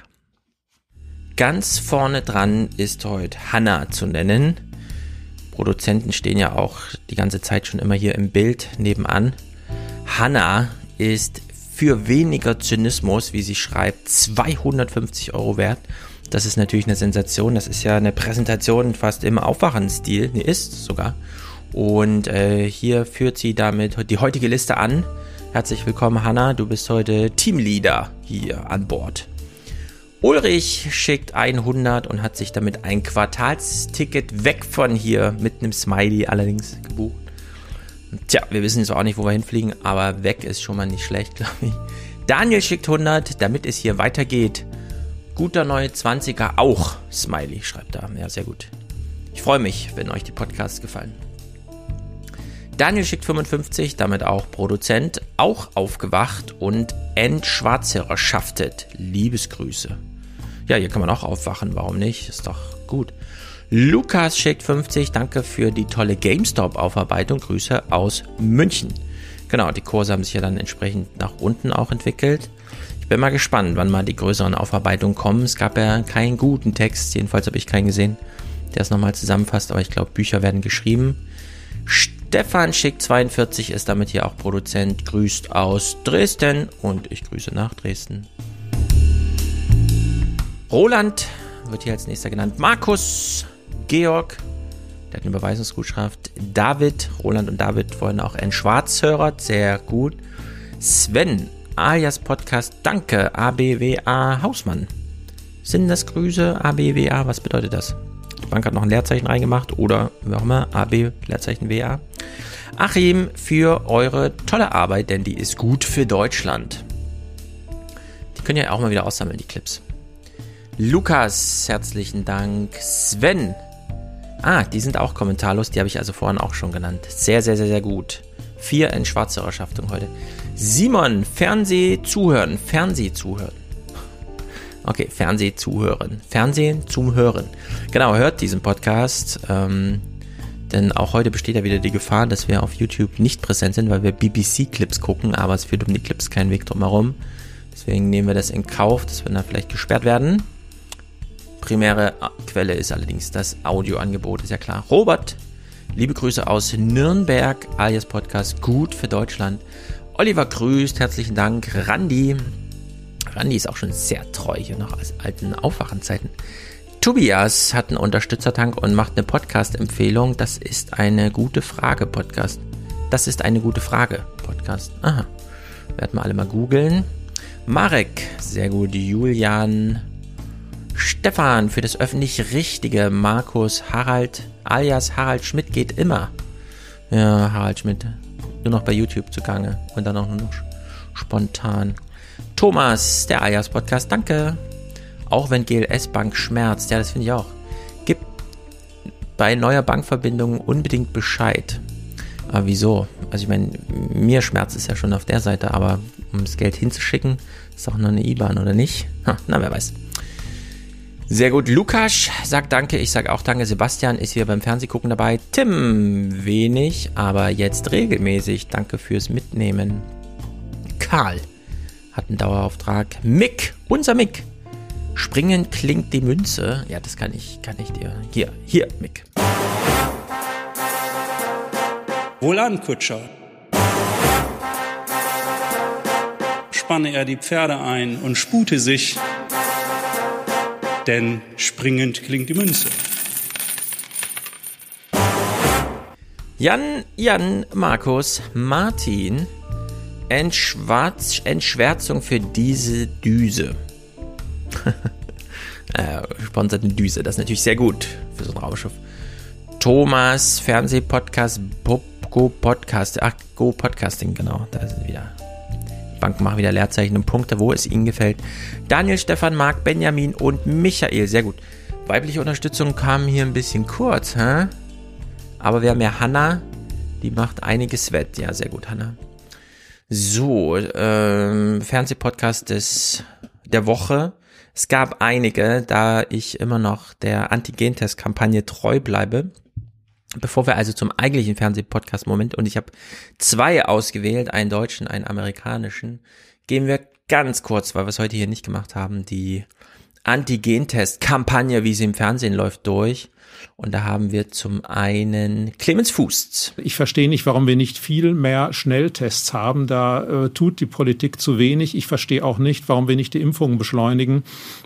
Ganz vorne dran ist heute Hanna zu nennen. Produzenten stehen ja auch die ganze Zeit schon immer hier im Bild nebenan. Hanna ist für weniger Zynismus, wie sie schreibt, 250 Euro wert. Das ist natürlich eine Sensation. Das ist ja eine Präsentation fast im Aufwachenstil. Nee, ist sogar. Und äh, hier führt sie damit die heutige Liste an. Herzlich willkommen, Hanna. Du bist heute Teamleader hier an Bord. Ulrich schickt 100 und hat sich damit ein Quartalsticket weg von hier mit einem Smiley allerdings gebucht. Tja, wir wissen jetzt auch nicht, wo wir hinfliegen, aber weg ist schon mal nicht schlecht, glaube ich. Daniel schickt 100, damit es hier weitergeht. Guter neue 20er auch. Smiley schreibt da. Ja, sehr gut. Ich freue mich, wenn euch die Podcasts gefallen. Daniel schickt 55, damit auch Produzent, auch aufgewacht und entschwarzerschaftet. Liebesgrüße. Ja, hier kann man auch aufwachen, warum nicht? Ist doch gut. Lukas schickt 50, danke für die tolle GameStop-Aufarbeitung. Grüße aus München. Genau, die Kurse haben sich ja dann entsprechend nach unten auch entwickelt. Ich bin mal gespannt, wann mal die größeren Aufarbeitungen kommen. Es gab ja keinen guten Text, jedenfalls habe ich keinen gesehen, der es nochmal zusammenfasst, aber ich glaube, Bücher werden geschrieben. Stefan Schick 42 ist damit hier auch Produzent, grüßt aus Dresden und ich grüße nach Dresden. Roland wird hier als nächster genannt. Markus, Georg, der hat eine Überweisungsgutschrift. David, Roland und David wollen auch ein Schwarzhörer, sehr gut. Sven, alias Podcast, danke, ABWA Hausmann. Sind das Grüße, ABWA, was bedeutet das? Die Bank hat noch ein Leerzeichen reingemacht oder wie auch immer, AB, Leerzeichen WA. Achim, für eure tolle Arbeit, denn die ist gut für Deutschland. Die können ja auch mal wieder aussammeln, die Clips. Lukas, herzlichen Dank. Sven. Ah, die sind auch kommentarlos, die habe ich also vorhin auch schon genannt. Sehr, sehr, sehr, sehr gut. Vier in Schwarzhörerschaftung heute. Simon, Fernseh zuhören, Fernseh zuhören. Okay, Fernseh zuhören. Fernsehen zum Hören. Genau, hört diesen Podcast. Ähm, denn auch heute besteht ja wieder die Gefahr, dass wir auf YouTube nicht präsent sind, weil wir BBC-Clips gucken, aber es führt um die Clips keinen Weg drumherum. Deswegen nehmen wir das in Kauf, dass wir dann vielleicht gesperrt werden. Primäre Quelle ist allerdings das Audioangebot, ist ja klar. Robert, liebe Grüße aus Nürnberg, alias Podcast Gut für Deutschland. Oliver grüßt, herzlichen Dank. Randy, Randy ist auch schon sehr treu hier noch aus alten Aufwachenzeiten. Tobias hat einen Unterstützertank und macht eine Podcast-Empfehlung. Das ist eine gute Frage, Podcast. Das ist eine gute Frage, Podcast. Aha. Werden wir alle mal googeln. Marek, sehr gut. Julian, Stefan für das öffentlich Richtige. Markus, Harald, alias Harald Schmidt geht immer. Ja, Harald Schmidt. Nur noch bei YouTube zugange. Und dann auch nur noch spontan. Thomas, der alias Podcast, danke. Auch wenn GLS Bank schmerzt. Ja, das finde ich auch. Gib bei neuer Bankverbindung unbedingt Bescheid. Aber wieso? Also ich meine, mir schmerzt es ja schon auf der Seite, aber um das Geld hinzuschicken, ist auch nur eine IBAN, oder nicht? Ha, na, wer weiß. Sehr gut. Lukas sagt Danke. Ich sage auch Danke. Sebastian ist hier beim Fernsehgucken dabei. Tim wenig, aber jetzt regelmäßig. Danke fürs Mitnehmen. Karl hat einen Dauerauftrag. Mick, unser Mick. Springen klingt die Münze. Ja, das kann ich, kann ich dir. Hier, hier, Mick. Wohlan, Kutscher. Spanne er die Pferde ein und spute sich denn springend klingt die Münze. Jan, Jan, Markus, Martin, Entschwarz, Entschwärzung für diese Düse. äh, sponsert Düse, das ist natürlich sehr gut für so ein Raumschiff. Thomas, Fernsehpodcast, Go Podcast, ach, Go Podcasting, genau, da sind wir wieder. Bank machen wieder Leerzeichen und Punkte, wo es Ihnen gefällt. Daniel, Stefan, Marc, Benjamin und Michael. Sehr gut. Weibliche Unterstützung kam hier ein bisschen kurz, hä? Aber wir haben ja Hanna, die macht einiges wett. Ja, sehr gut, Hanna. So, ähm, Fernsehpodcast des, der Woche. Es gab einige, da ich immer noch der Antigentest-Kampagne treu bleibe. Bevor wir also zum eigentlichen Fernsehpodcast-Moment und ich habe zwei ausgewählt, einen deutschen, einen amerikanischen, gehen wir ganz kurz, weil wir es heute hier nicht gemacht haben, die Antigentest-Kampagne, wie sie im Fernsehen läuft, durch. Und da haben wir zum einen Clemens Fuß. Ich verstehe nicht, warum wir nicht viel mehr Schnelltests haben. Da äh, tut die Politik zu wenig. Ich verstehe auch nicht, warum wir nicht die Impfungen beschleunigen.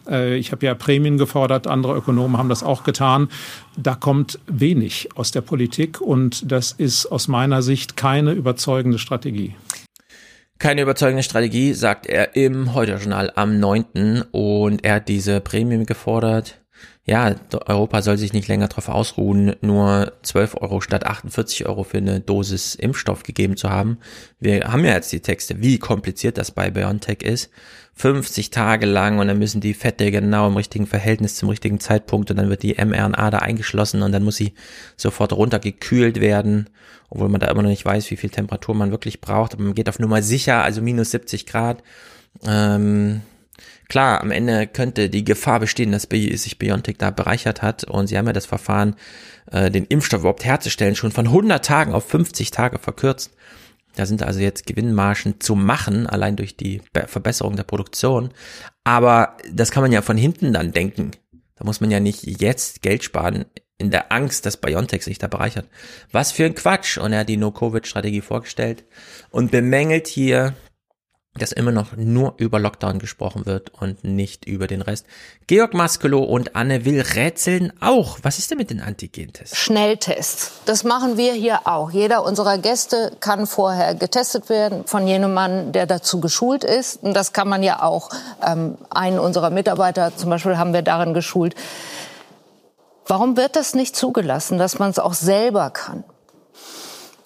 Äh, ich habe ja Prämien gefordert, andere Ökonomen haben das auch getan. Da kommt wenig aus der Politik und das ist aus meiner Sicht keine überzeugende Strategie. Keine überzeugende Strategie, sagt er im Heute-Journal am 9. Und er hat diese Prämien gefordert. Ja, Europa soll sich nicht länger darauf ausruhen, nur 12 Euro statt 48 Euro für eine Dosis Impfstoff gegeben zu haben. Wir haben ja jetzt die Texte, wie kompliziert das bei BioNTech ist. 50 Tage lang und dann müssen die Fette genau im richtigen Verhältnis zum richtigen Zeitpunkt und dann wird die mRNA da eingeschlossen und dann muss sie sofort runtergekühlt werden, obwohl man da immer noch nicht weiß, wie viel Temperatur man wirklich braucht. Aber man geht auf Nummer sicher, also minus 70 Grad. Ähm, klar, am Ende könnte die Gefahr bestehen, dass sich BioNTech da bereichert hat und sie haben ja das Verfahren, äh, den Impfstoff überhaupt herzustellen, schon von 100 Tagen auf 50 Tage verkürzt. Da sind also jetzt Gewinnmargen zu machen, allein durch die Verbesserung der Produktion. Aber das kann man ja von hinten dann denken. Da muss man ja nicht jetzt Geld sparen in der Angst, dass BioNTech sich da bereichert. Was für ein Quatsch. Und er hat die No-Covid-Strategie vorgestellt und bemängelt hier dass immer noch nur über Lockdown gesprochen wird und nicht über den Rest. Georg Maskelow und Anne Will rätseln auch. Was ist denn mit den Antigentests? Schnelltests. Das machen wir hier auch. Jeder unserer Gäste kann vorher getestet werden von jenem Mann, der dazu geschult ist. Und das kann man ja auch. Ähm, einen unserer Mitarbeiter zum Beispiel haben wir darin geschult. Warum wird das nicht zugelassen, dass man es auch selber kann?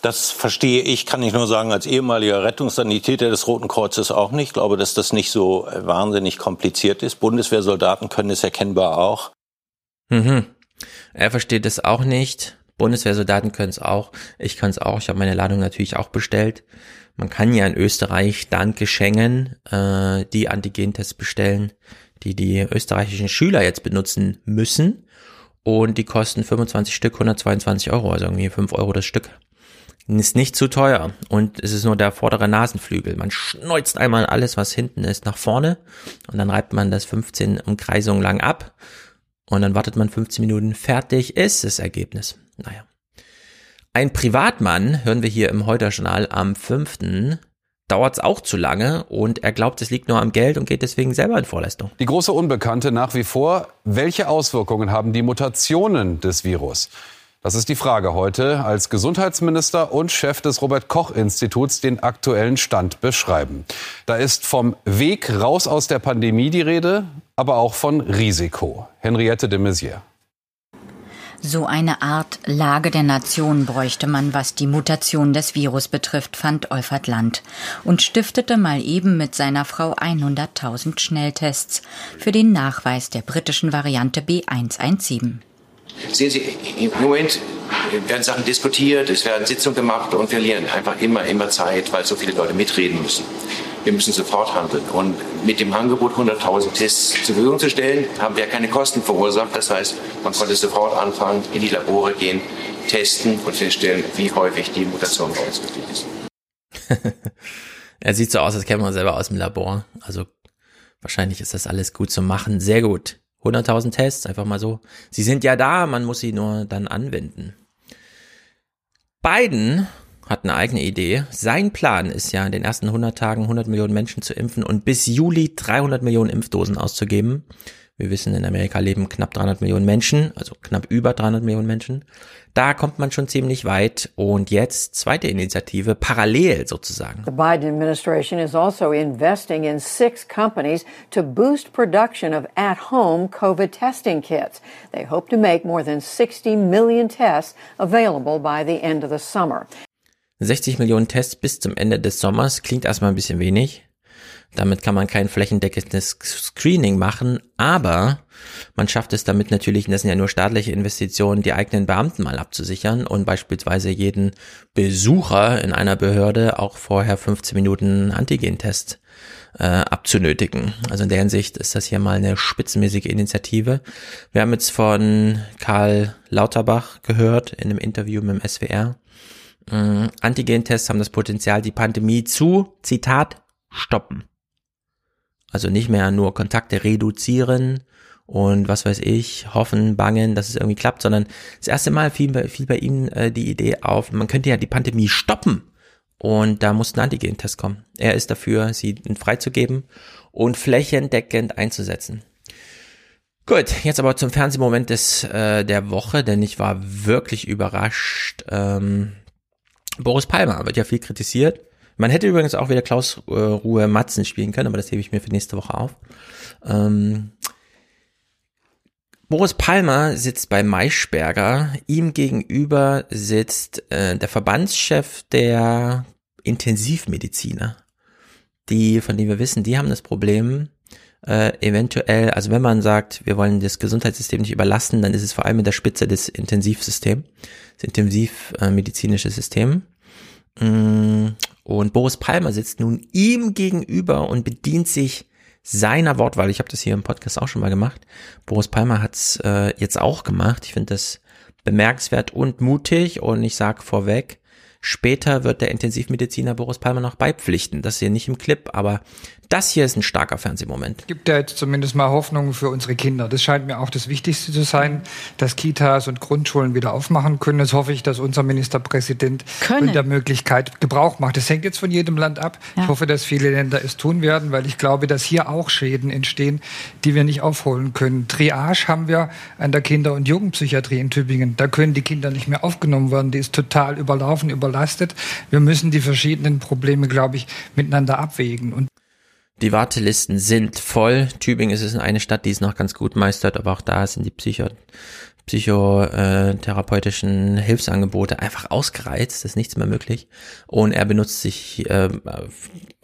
Das verstehe ich, kann ich nur sagen, als ehemaliger Rettungssanitäter des Roten Kreuzes auch nicht. Ich glaube, dass das nicht so wahnsinnig kompliziert ist. Bundeswehrsoldaten können es erkennbar auch. Mhm. Er versteht es auch nicht. Bundeswehrsoldaten können es auch. Ich kann es auch. Ich habe meine Ladung natürlich auch bestellt. Man kann ja in Österreich danke Schengen äh, die Antigentests bestellen, die die österreichischen Schüler jetzt benutzen müssen. Und die kosten 25 Stück, 122 Euro, also irgendwie 5 Euro das Stück. Ist nicht zu teuer und es ist nur der vordere Nasenflügel. Man schneuzt einmal alles, was hinten ist, nach vorne und dann reibt man das 15 Umkreisungen lang ab und dann wartet man 15 Minuten. Fertig ist das Ergebnis. Naja. Ein Privatmann, hören wir hier im Heute-Journal am 5., dauert es auch zu lange und er glaubt, es liegt nur am Geld und geht deswegen selber in Vorleistung. Die große Unbekannte nach wie vor, welche Auswirkungen haben die Mutationen des Virus? Das ist die Frage heute, als Gesundheitsminister und Chef des Robert Koch Instituts den aktuellen Stand beschreiben. Da ist vom Weg raus aus der Pandemie die Rede, aber auch von Risiko. Henriette de Maizière. So eine Art Lage der Nation bräuchte man, was die Mutation des Virus betrifft, fand Olfert Land und stiftete mal eben mit seiner Frau 100.000 Schnelltests für den Nachweis der britischen Variante B117. Sehen Sie, im Moment werden Sachen diskutiert, es werden Sitzungen gemacht und wir verlieren einfach immer, immer Zeit, weil so viele Leute mitreden müssen. Wir müssen sofort handeln. Und mit dem Angebot, 100.000 Tests zur Verfügung zu stellen, haben wir keine Kosten verursacht. Das heißt, man konnte sofort anfangen, in die Labore gehen, testen und feststellen, wie häufig die Mutation bei uns wirklich ist. er sieht so aus, als käme man selber aus dem Labor. Also wahrscheinlich ist das alles gut zu machen. Sehr gut. 100.000 Tests, einfach mal so. Sie sind ja da, man muss sie nur dann anwenden. Biden hat eine eigene Idee. Sein Plan ist ja, in den ersten 100 Tagen 100 Millionen Menschen zu impfen und bis Juli 300 Millionen Impfdosen auszugeben. Wir wissen, in Amerika leben knapp 300 Millionen Menschen, also knapp über 300 Millionen Menschen. Da kommt man schon ziemlich weit. Und jetzt zweite Initiative, parallel sozusagen. The Biden administration is also investing in six companies to boost production of at-home COVID testing kits. They hope to make more than 60 million tests available by the end of the summer. 60 Millionen Tests bis zum Ende des Sommers klingt erstmal ein bisschen wenig. Damit kann man kein flächendeckendes Screening machen, aber man schafft es damit natürlich, und das sind ja nur staatliche Investitionen, die eigenen Beamten mal abzusichern und beispielsweise jeden Besucher in einer Behörde auch vorher 15 Minuten Antigentest äh, abzunötigen. Also in der Hinsicht ist das hier mal eine spitzenmäßige Initiative. Wir haben jetzt von Karl Lauterbach gehört in einem Interview mit dem SWR. Äh, Antigentests haben das Potenzial, die Pandemie zu, Zitat, stoppen. Also nicht mehr nur Kontakte reduzieren und was weiß ich, hoffen, bangen, dass es irgendwie klappt, sondern das erste Mal fiel bei, fiel bei ihm äh, die Idee auf, man könnte ja die Pandemie stoppen. Und da muss ein Antigen-Test kommen. Er ist dafür, sie freizugeben und flächendeckend einzusetzen. Gut, jetzt aber zum Fernsehmoment des äh, der Woche, denn ich war wirklich überrascht. Ähm, Boris Palmer wird ja viel kritisiert Man hätte übrigens auch wieder Klaus äh, Ruhe Matzen spielen können, aber das hebe ich mir für nächste Woche auf. Ähm, Boris Palmer sitzt bei Maischberger. Ihm gegenüber sitzt äh, der Verbandschef der Intensivmediziner. Die, von denen wir wissen, die haben das Problem, äh, eventuell, also wenn man sagt, wir wollen das Gesundheitssystem nicht überlasten, dann ist es vor allem in der Spitze des Intensivsystems, das intensivmedizinische System. Mm, und Boris Palmer sitzt nun ihm gegenüber und bedient sich seiner Wortwahl. Ich habe das hier im Podcast auch schon mal gemacht. Boris Palmer hat es äh, jetzt auch gemacht. Ich finde das bemerkenswert und mutig und ich sage vorweg, Später wird der Intensivmediziner Boris Palmer noch beipflichten. Das hier nicht im Clip, aber das hier ist ein starker Fernsehmoment. Gibt ja jetzt zumindest mal Hoffnung für unsere Kinder. Das scheint mir auch das Wichtigste zu sein, dass Kitas und Grundschulen wieder aufmachen können. Das hoffe ich, dass unser Ministerpräsident Können. der Möglichkeit Gebrauch macht. Das hängt jetzt von jedem Land ab. Ja. Ich hoffe, dass viele Länder es tun werden, weil ich glaube, dass hier auch Schäden entstehen, die wir nicht aufholen können. Triage haben wir an der Kinder- und Jugendpsychiatrie in Tübingen. Da können die Kinder nicht mehr aufgenommen werden. Die ist total überlaufen, überlastet. Wir müssen die verschiedenen Probleme, glaube ich, miteinander abwägen. Und Die Wartelisten sind voll. Tübingen ist es eine Stadt, die es noch ganz gut meistert, aber auch da sind die Psycho psychotherapeutischen Hilfsangebote einfach ausgereizt, ist nichts mehr möglich. Und er benutzt sich, äh,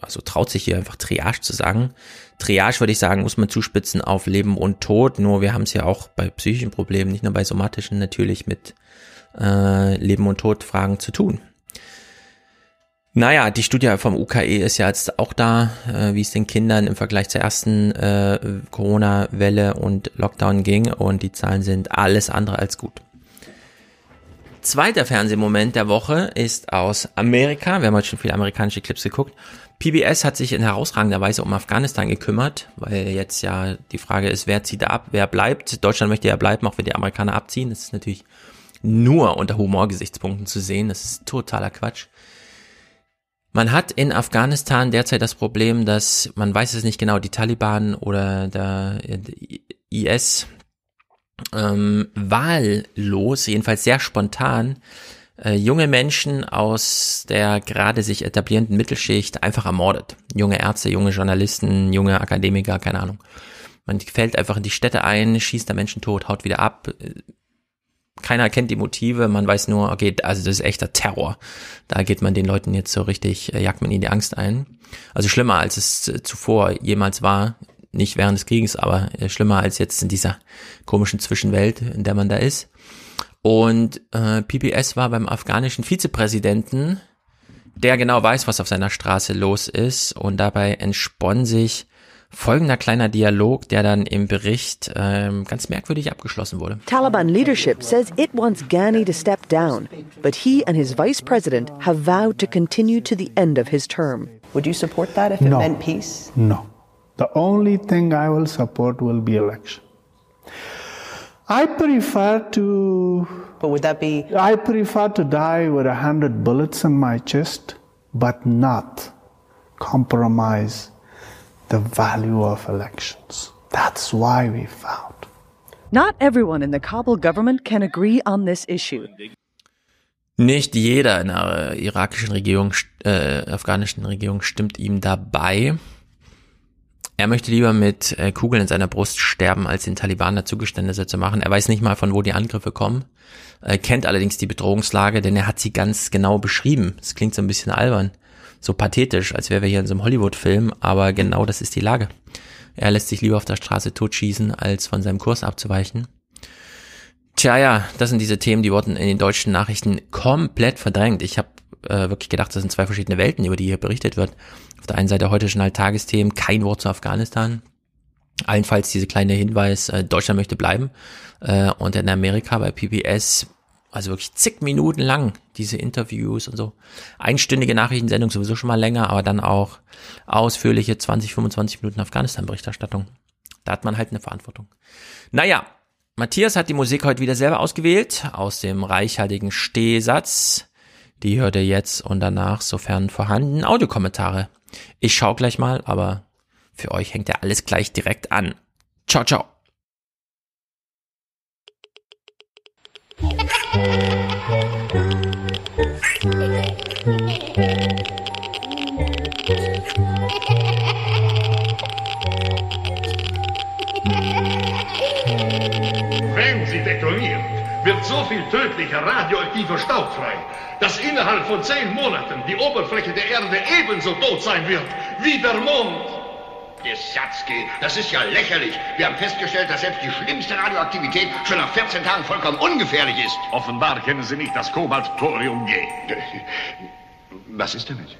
also traut sich hier einfach Triage zu sagen. Triage würde ich sagen, muss man zuspitzen auf Leben und Tod. Nur wir haben es ja auch bei psychischen Problemen, nicht nur bei somatischen, natürlich mit äh, Leben und Tod Fragen zu tun. Naja, die Studie vom UKE ist ja jetzt auch da, äh, wie es den Kindern im Vergleich zur ersten äh, Corona-Welle und Lockdown ging und die Zahlen sind alles andere als gut. Zweiter Fernsehmoment der Woche ist aus Amerika. Wir haben heute schon viele amerikanische Clips geguckt. PBS hat sich in herausragender Weise um Afghanistan gekümmert, weil jetzt ja die Frage ist, wer zieht da ab, wer bleibt. Deutschland möchte ja bleiben, auch wenn die Amerikaner abziehen. Das ist natürlich nur unter Humorgesichtspunkten zu sehen. Das ist totaler Quatsch. Man hat in Afghanistan derzeit das Problem, dass man weiß es nicht genau, die Taliban oder der, der IS ähm, wahllos, jedenfalls sehr spontan, äh, junge Menschen aus der gerade sich etablierenden Mittelschicht einfach ermordet. Junge Ärzte, junge Journalisten, junge Akademiker, keine Ahnung. Man fällt einfach in die Städte ein, schießt da Menschen tot, haut wieder ab. Keiner kennt die Motive, man weiß nur, okay, also das ist echter Terror. Da geht man den Leuten jetzt so richtig, äh, jagt man ihnen die Angst ein. Also schlimmer als es äh, zuvor jemals war, nicht während des Krieges, aber äh, schlimmer als jetzt in dieser komischen Zwischenwelt, in der man da ist. Und äh, PBS war beim afghanischen Vizepräsidenten, der genau weiß, was auf seiner Straße los ist. Und dabei entspann sich folgender kleiner Dialog, der dann im Bericht ähm, ganz merkwürdig abgeschlossen wurde. Taliban leadership says it wants Ghani to step down, but he and his vice president have vowed to continue to the end of his term. Would you support that if it No. meant peace? No. The only thing I will support will be election. I prefer to. But would that be? I prefer to die with a hundred bullets in my chest, but not compromise the value of elections. That's why we found. Not everyone in the Kabul government can agree on this issue. Nicht jeder in der irakischen Regierung, äh, afghanischen Regierung stimmt ihm dabei. Er möchte lieber mit äh, Kugeln in seiner Brust sterben, als den Taliban dazu Geständnisse zu machen. Er weiß nicht mal, von wo die Angriffe kommen, äh, kennt allerdings die Bedrohungslage, denn er hat sie ganz genau beschrieben. Es klingt so ein bisschen albern, so pathetisch, als wären wir hier in so einem Hollywood-Film, aber genau das ist die Lage. Er lässt sich lieber auf der Straße totschießen, als von seinem Kurs abzuweichen. Tja, ja, das sind diese Themen, die wurden in den deutschen Nachrichten komplett verdrängt. Ich habe äh, wirklich gedacht, das sind zwei verschiedene Welten, über die hier berichtet wird. Auf der einen Seite heute schon halt Tagesthemen, kein Wort zu Afghanistan. Allenfalls diese kleine Hinweis, äh, Deutschland möchte bleiben. Äh, und in Amerika bei PBS, also wirklich zig Minuten lang diese Interviews und so. Einstündige Nachrichtensendung sowieso schon mal länger, aber dann auch ausführliche 20, 25 Minuten Afghanistan-Berichterstattung. Da hat man halt eine Verantwortung. Naja, Matthias hat die Musik heute wieder selber ausgewählt, aus dem reichhaltigen Stehsatz. Die hört ihr jetzt und danach, sofern vorhanden, Audiokommentare. Ich schau gleich mal, aber für euch hängt ja alles gleich direkt an. Ciao, ciao. Wenn sie detoniert, wird so viel tödlicher radioaktiver Staub frei, dass innerhalb von zehn Monaten die Oberfläche der Erde ebenso tot sein wird wie der Mond. Desatzky, das ist ja lächerlich. Wir haben festgestellt, dass selbst die schlimmste Radioaktivität schon nach 14 Tagen vollkommen ungefährlich ist. Offenbar kennen Sie nicht das Kobalt Thorium G. Was ist damit?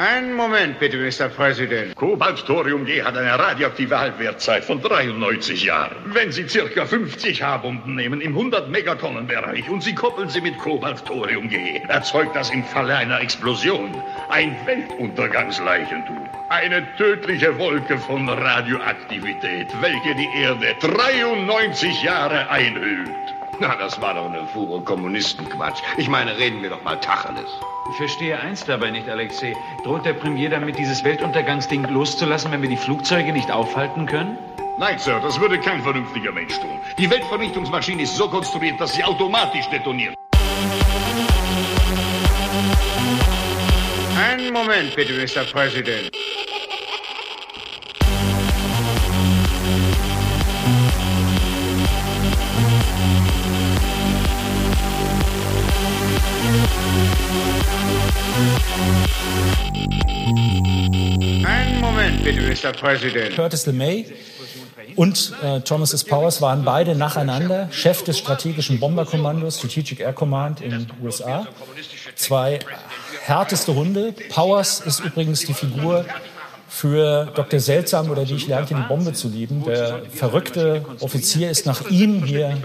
Einen Moment bitte, Mr. President. Kobalt Thorium G hat eine radioaktive Halbwertzeit von 93 Jahren. Wenn Sie circa 50 H-Bomben nehmen im 100 Megatonnenbereich und Sie koppeln sie mit Kobalt Thorium G, erzeugt das im Falle einer Explosion ein Weltuntergangsleichentum. Eine tödliche Wolke von Radioaktivität, welche die Erde 93 Jahre einhüllt. Na, das war doch eine Fuhre Kommunistenquatsch. Ich meine, reden wir doch mal Tacheles. Ich verstehe eins dabei nicht, Alexei. Droht der Premier damit, dieses Weltuntergangsding loszulassen, wenn wir die Flugzeuge nicht aufhalten können? Nein, Sir, das würde kein vernünftiger Mensch tun. Die Weltvernichtungsmaschine ist so konstruiert, dass sie automatisch detoniert. Einen Moment bitte, Mr. President. Einen Moment bitte, Mr. President. Curtis LeMay und äh, Thomas S. Powers waren beide nacheinander Chef des strategischen Bomberkommandos, Strategic Air Command in den USA. Zwei härteste Hunde. Powers ist übrigens die Figur für Dr. Seltsam oder wie ich lernte, die Bombe zu lieben. Der verrückte Offizier ist nach ihm hier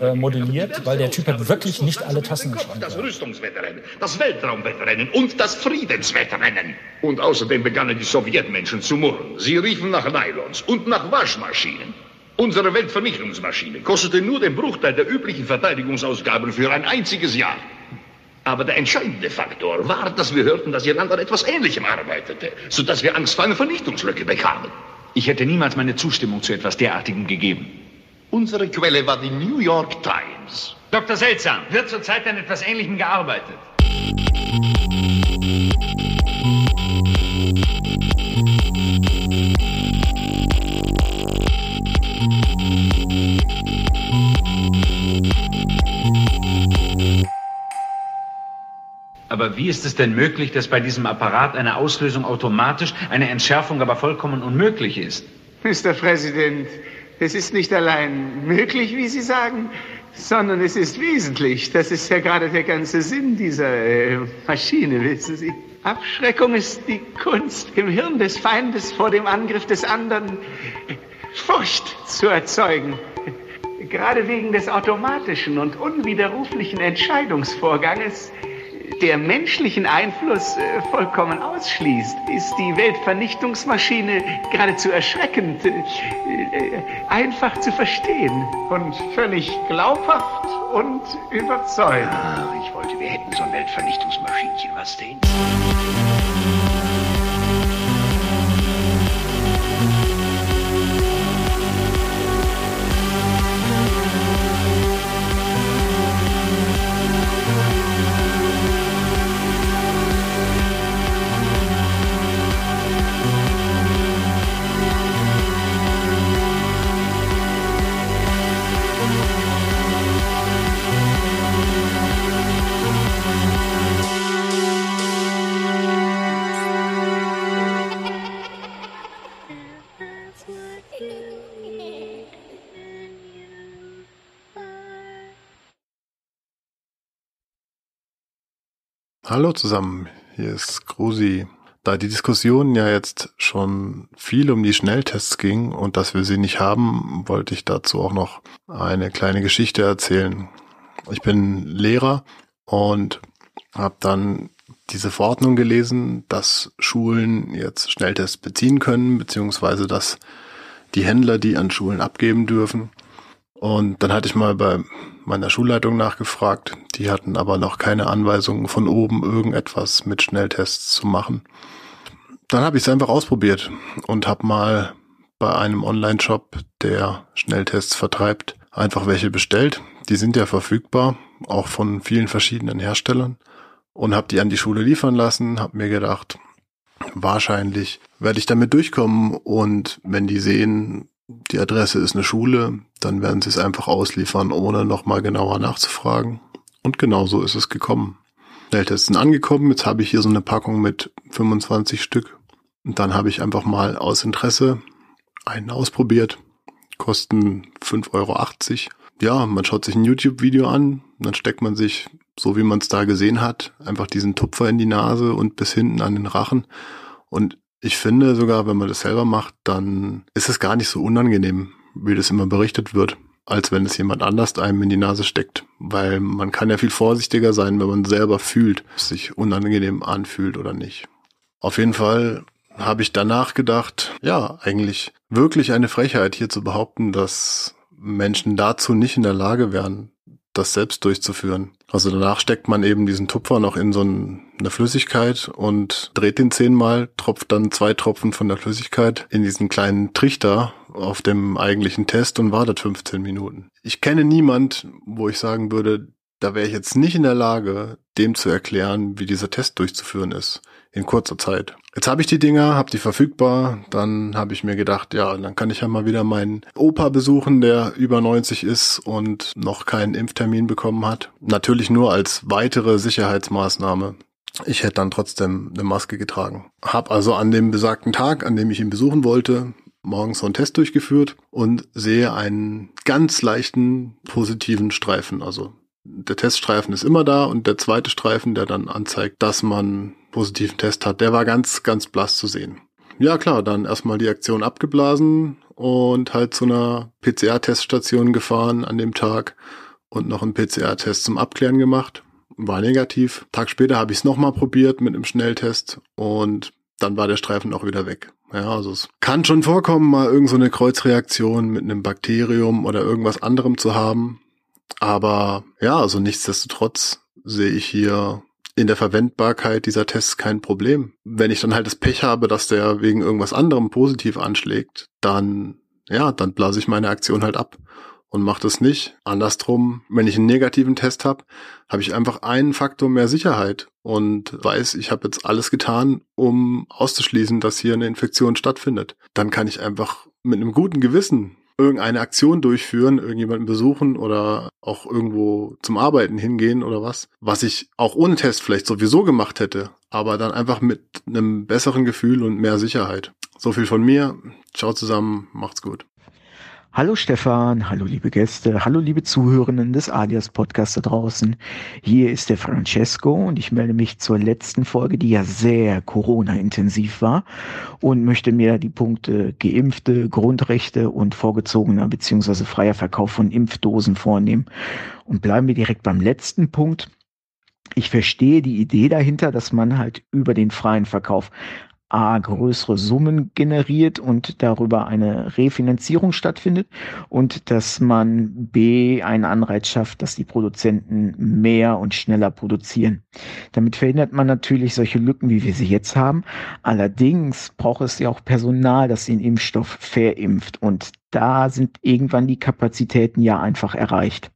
äh, modelliert, weil der Typ hat wirklich nicht alle Tassen Schrank. Das Rüstungswettrennen, das Weltraumwettrennen und das Friedenswettrennen. Und außerdem begannen die Sowjetmenschen zu murren. Sie riefen nach Nylons und nach Waschmaschinen. Unsere Weltvernichtungsmaschine kostete nur den Bruchteil der üblichen Verteidigungsausgaben für ein einziges Jahr. Aber der entscheidende Faktor war, dass wir hörten, dass ihr Land an etwas Ähnlichem arbeitete, sodass wir Angst vor einer Vernichtungslücke bekamen. Ich hätte niemals meine Zustimmung zu etwas derartigem gegeben. Unsere Quelle war die New York Times. Dr. Seltsam, wird zurzeit an etwas Ähnlichem gearbeitet? Aber wie ist es denn möglich, dass bei diesem Apparat eine Auslösung automatisch, eine Entschärfung aber vollkommen unmöglich ist? Mr. Präsident, es ist nicht allein möglich, wie Sie sagen, sondern es ist wesentlich. Das ist ja gerade der ganze Sinn dieser äh, Maschine, wissen Sie. Abschreckung ist die Kunst, im Hirn des Feindes vor dem Angriff des anderen Furcht zu erzeugen. Gerade wegen des automatischen und unwiderruflichen Entscheidungsvorganges der menschlichen Einfluss äh, vollkommen ausschließt, ist die Weltvernichtungsmaschine geradezu erschreckend, äh, äh, einfach zu verstehen und völlig glaubhaft und überzeugend. Ah, ich wollte, wir hätten so ein Weltvernichtungsmaschinchen, was denn? Hallo zusammen, hier ist Grusi. Da die Diskussion ja jetzt schon viel um die Schnelltests ging und dass wir sie nicht haben, wollte ich dazu auch noch eine kleine Geschichte erzählen. Ich bin Lehrer und habe dann diese Verordnung gelesen, dass Schulen jetzt Schnelltests beziehen können, beziehungsweise dass die Händler die an Schulen abgeben dürfen. Und dann hatte ich mal bei meiner Schulleitung nachgefragt. Die hatten aber noch keine Anweisungen von oben, irgendetwas mit Schnelltests zu machen. Dann habe ich es einfach ausprobiert und habe mal bei einem Online-Shop, der Schnelltests vertreibt, einfach welche bestellt. Die sind ja verfügbar, auch von vielen verschiedenen Herstellern. und habe die an die Schule liefern lassen, habe mir gedacht, wahrscheinlich werde ich damit durchkommen und wenn die sehen, die Adresse ist eine Schule, dann werden sie es einfach ausliefern, ohne nochmal genauer nachzufragen. Und genau so ist es gekommen. Sind angekommen, jetzt habe ich hier so eine Packung mit 25 Stück. Und dann habe ich einfach mal aus Interesse einen ausprobiert. Kosten 5,80 Euro. Ja, man schaut sich ein YouTube-Video an, dann steckt man sich, so wie man es da gesehen hat, einfach diesen Tupfer in die Nase und bis hinten an den Rachen. Und ich finde sogar, wenn man das selber macht, dann ist es gar nicht so unangenehm, wie das immer berichtet wird, als wenn es jemand anders einem in die Nase steckt. Weil man kann ja viel vorsichtiger sein, wenn man selber fühlt, es sich unangenehm anfühlt oder nicht. Auf jeden Fall habe ich danach gedacht, ja, eigentlich wirklich eine Frechheit hier zu behaupten, dass Menschen dazu nicht in der Lage wären, das selbst durchzuführen. Also danach steckt man eben diesen Tupfer noch in so eine Flüssigkeit und dreht den zehnmal, tropft dann zwei Tropfen von der Flüssigkeit in diesen kleinen Trichter auf dem eigentlichen Test und wartet 15 Minuten. Ich kenne niemand, wo ich sagen würde, da wäre ich jetzt nicht in der Lage, dem zu erklären, wie dieser Test durchzuführen ist in kurzer Zeit. Jetzt habe ich die Dinger, habe die verfügbar. Dann habe ich mir gedacht, ja, dann kann ich ja mal wieder meinen Opa besuchen, der über 90 ist und noch keinen Impftermin bekommen hat. Natürlich nur als weitere Sicherheitsmaßnahme. Ich hätte dann trotzdem eine Maske getragen. Hab also an dem besagten Tag, an dem ich ihn besuchen wollte, morgens so einen Test durchgeführt und sehe einen ganz leichten positiven Streifen. Also der Teststreifen ist immer da und der zweite Streifen, der dann anzeigt, dass man positiven Test hat, der war ganz, ganz blass zu sehen. Ja klar, dann erstmal die Aktion abgeblasen und halt zu einer PCR-Teststation gefahren an dem Tag und noch einen PCR-Test zum Abklären gemacht. War negativ. Tag später habe ich es nochmal probiert mit einem Schnelltest und dann war der Streifen auch wieder weg. Ja, also es kann schon vorkommen, mal irgendeine so Kreuzreaktion mit einem Bakterium oder irgendwas anderem zu haben. Aber ja, also nichtsdestotrotz sehe ich hier in der Verwendbarkeit dieser Tests kein Problem. Wenn ich dann halt das Pech habe, dass der wegen irgendwas anderem positiv anschlägt, dann, ja, dann blase ich meine Aktion halt ab und mache das nicht. Andersrum, wenn ich einen negativen Test habe, habe ich einfach einen Faktor mehr Sicherheit und weiß, ich habe jetzt alles getan, um auszuschließen, dass hier eine Infektion stattfindet. Dann kann ich einfach mit einem guten Gewissen irgendeine Aktion durchführen, irgendjemanden besuchen oder auch irgendwo zum Arbeiten hingehen oder was, was ich auch ohne Test vielleicht sowieso gemacht hätte, aber dann einfach mit einem besseren Gefühl und mehr Sicherheit. So viel von mir. Ciao zusammen, macht's gut. Hallo Stefan, hallo liebe Gäste, hallo liebe Zuhörenden des Alias Podcasts da draußen. Hier ist der Francesco und ich melde mich zur letzten Folge, die ja sehr Corona-intensiv war und möchte mir die Punkte Geimpfte, Grundrechte und vorgezogener bzw. freier Verkauf von Impfdosen vornehmen. Und bleiben wir direkt beim letzten Punkt. Ich verstehe die Idee dahinter, dass man halt über den freien Verkauf A größere Summen generiert und darüber eine Refinanzierung stattfindet und dass man B einen Anreiz schafft, dass die Produzenten mehr und schneller produzieren. Damit verhindert man natürlich solche Lücken, wie wir sie jetzt haben. Allerdings braucht es ja auch Personal, das den Impfstoff verimpft und da sind irgendwann die Kapazitäten ja einfach erreicht.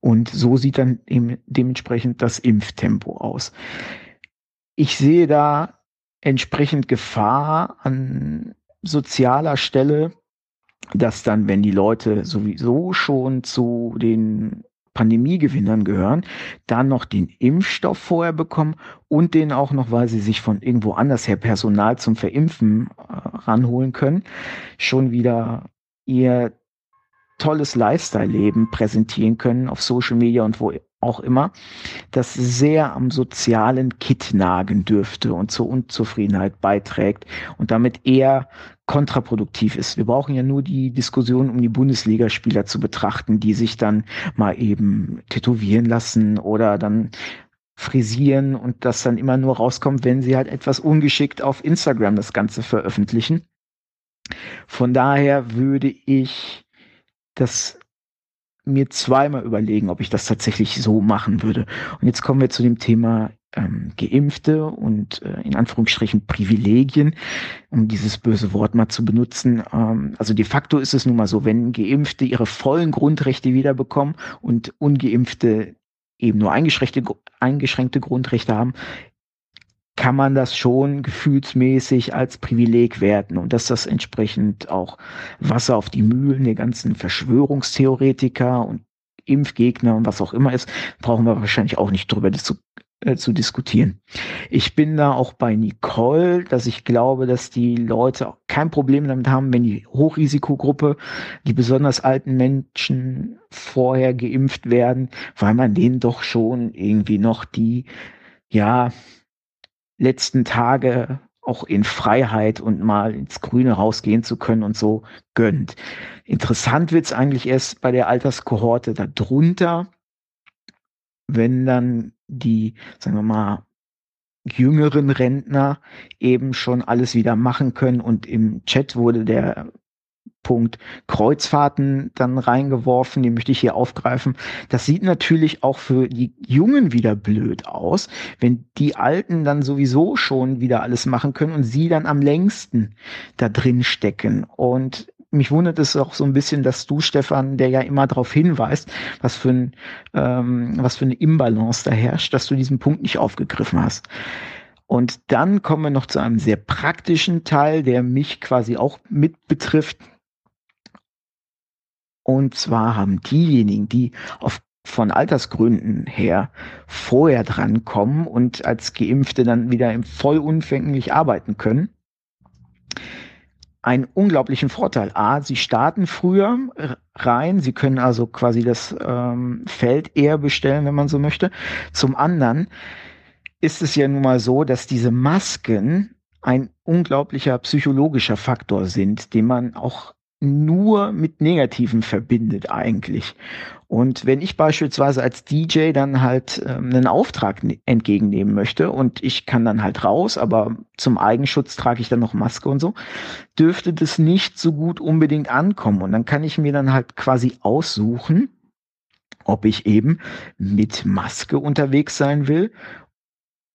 Und so sieht dann dementsprechend das Impftempo aus. Ich sehe da entsprechend Gefahr an sozialer Stelle, dass dann, wenn die Leute sowieso schon zu den Pandemiegewinnern gehören, dann noch den Impfstoff vorher bekommen und den auch noch, weil sie sich von irgendwo anders her Personal zum Verimpfen äh, ranholen können, schon wieder ihr tolles Lifestyle-Leben präsentieren können auf Social Media und wo auch immer, das sehr am sozialen Kit nagen dürfte und zur Unzufriedenheit beiträgt und damit eher kontraproduktiv ist. Wir brauchen ja nur die Diskussion um die Bundesligaspieler zu betrachten, die sich dann mal eben tätowieren lassen oder dann frisieren und das dann immer nur rauskommt, wenn sie halt etwas ungeschickt auf Instagram das Ganze veröffentlichen. Von daher würde ich das mir zweimal überlegen, ob ich das tatsächlich so machen würde. Und jetzt kommen wir zu dem Thema ähm, Geimpfte und äh, in Anführungsstrichen Privilegien, um dieses böse Wort mal zu benutzen. Ähm, also de facto ist es nun mal so, wenn Geimpfte ihre vollen Grundrechte wiederbekommen und Ungeimpfte eben nur eingeschränkte, eingeschränkte Grundrechte haben, kann man das schon gefühlsmäßig als Privileg werten und dass das entsprechend auch Wasser auf die Mühlen der ganzen Verschwörungstheoretiker und Impfgegner und was auch immer ist, brauchen wir wahrscheinlich auch nicht drüber zu, äh, zu diskutieren. Ich bin da auch bei Nicole, dass ich glaube, dass die Leute auch kein Problem damit haben, wenn die Hochrisikogruppe, die besonders alten Menschen vorher geimpft werden, weil man denen doch schon irgendwie noch die, ja, letzten Tage auch in Freiheit und mal ins Grüne rausgehen zu können und so gönnt. Interessant wird's eigentlich erst bei der Alterskohorte darunter, wenn dann die, sagen wir mal, jüngeren Rentner eben schon alles wieder machen können und im Chat wurde der Punkt Kreuzfahrten dann reingeworfen, den möchte ich hier aufgreifen. Das sieht natürlich auch für die Jungen wieder blöd aus, wenn die Alten dann sowieso schon wieder alles machen können und sie dann am längsten da drin stecken. Und mich wundert es auch so ein bisschen, dass du, Stefan, der ja immer darauf hinweist, was für, ein, ähm, was für eine Imbalance da herrscht, dass du diesen Punkt nicht aufgegriffen hast. Und dann kommen wir noch zu einem sehr praktischen Teil, der mich quasi auch mit betrifft. Und zwar haben diejenigen, die auf von Altersgründen her vorher drankommen und als Geimpfte dann wieder vollumfänglich arbeiten können, einen unglaublichen Vorteil. A, sie starten früher rein, sie können also quasi das ähm, Feld eher bestellen, wenn man so möchte. Zum anderen ist es ja nun mal so, dass diese Masken ein unglaublicher psychologischer Faktor sind, den man auch nur mit Negativen verbindet eigentlich. Und wenn ich beispielsweise als DJ dann halt ähm, einen Auftrag ne-, entgegennehmen möchte und ich kann dann halt raus, aber zum Eigenschutz trage ich dann noch Maske und so, dürfte das nicht so gut unbedingt ankommen. Und dann kann ich mir dann halt quasi aussuchen, ob ich eben mit Maske unterwegs sein will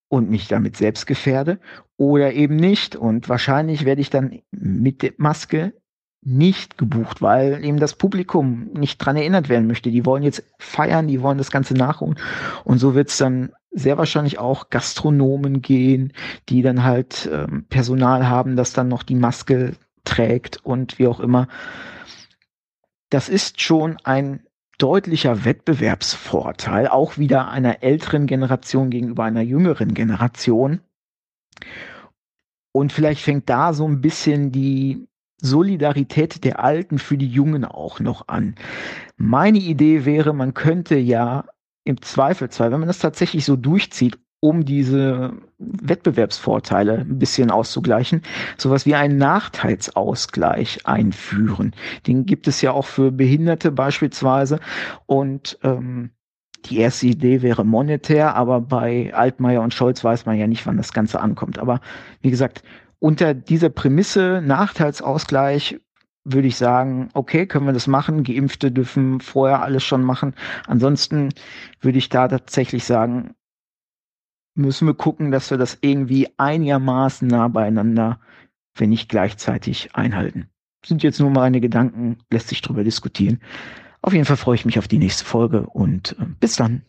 und mich damit selbst gefährde oder eben nicht. Und wahrscheinlich werde ich dann mit der Maske nicht gebucht, weil eben das Publikum nicht dran erinnert werden möchte. Die wollen jetzt feiern, die wollen das Ganze nachholen. Und so wird es dann sehr wahrscheinlich auch Gastronomen gehen, die dann halt ähm, Personal haben, das dann noch die Maske trägt und wie auch immer. Das ist schon ein deutlicher Wettbewerbsvorteil, auch wieder einer älteren Generation gegenüber einer jüngeren Generation. Und vielleicht fängt da so ein bisschen die Solidarität der Alten für die Jungen auch noch an. Meine Idee wäre, man könnte ja im Zweifelsfall, wenn man das tatsächlich so durchzieht, um diese Wettbewerbsvorteile ein bisschen auszugleichen, sowas wie einen Nachteilsausgleich einführen. Den gibt es ja auch für Behinderte beispielsweise. Und ähm, die erste Idee wäre monetär, aber bei Altmaier und Scholz weiß man ja nicht, wann das Ganze ankommt. Aber wie gesagt, unter dieser Prämisse Nachteilsausgleich würde ich sagen, okay, können wir das machen. Geimpfte dürfen vorher alles schon machen. Ansonsten würde ich da tatsächlich sagen, müssen wir gucken, dass wir das irgendwie einigermaßen nah beieinander, wenn nicht gleichzeitig einhalten. Sind jetzt nur meine Gedanken, lässt sich drüber diskutieren. Auf jeden Fall freue ich mich auf die nächste Folge und äh, bis dann.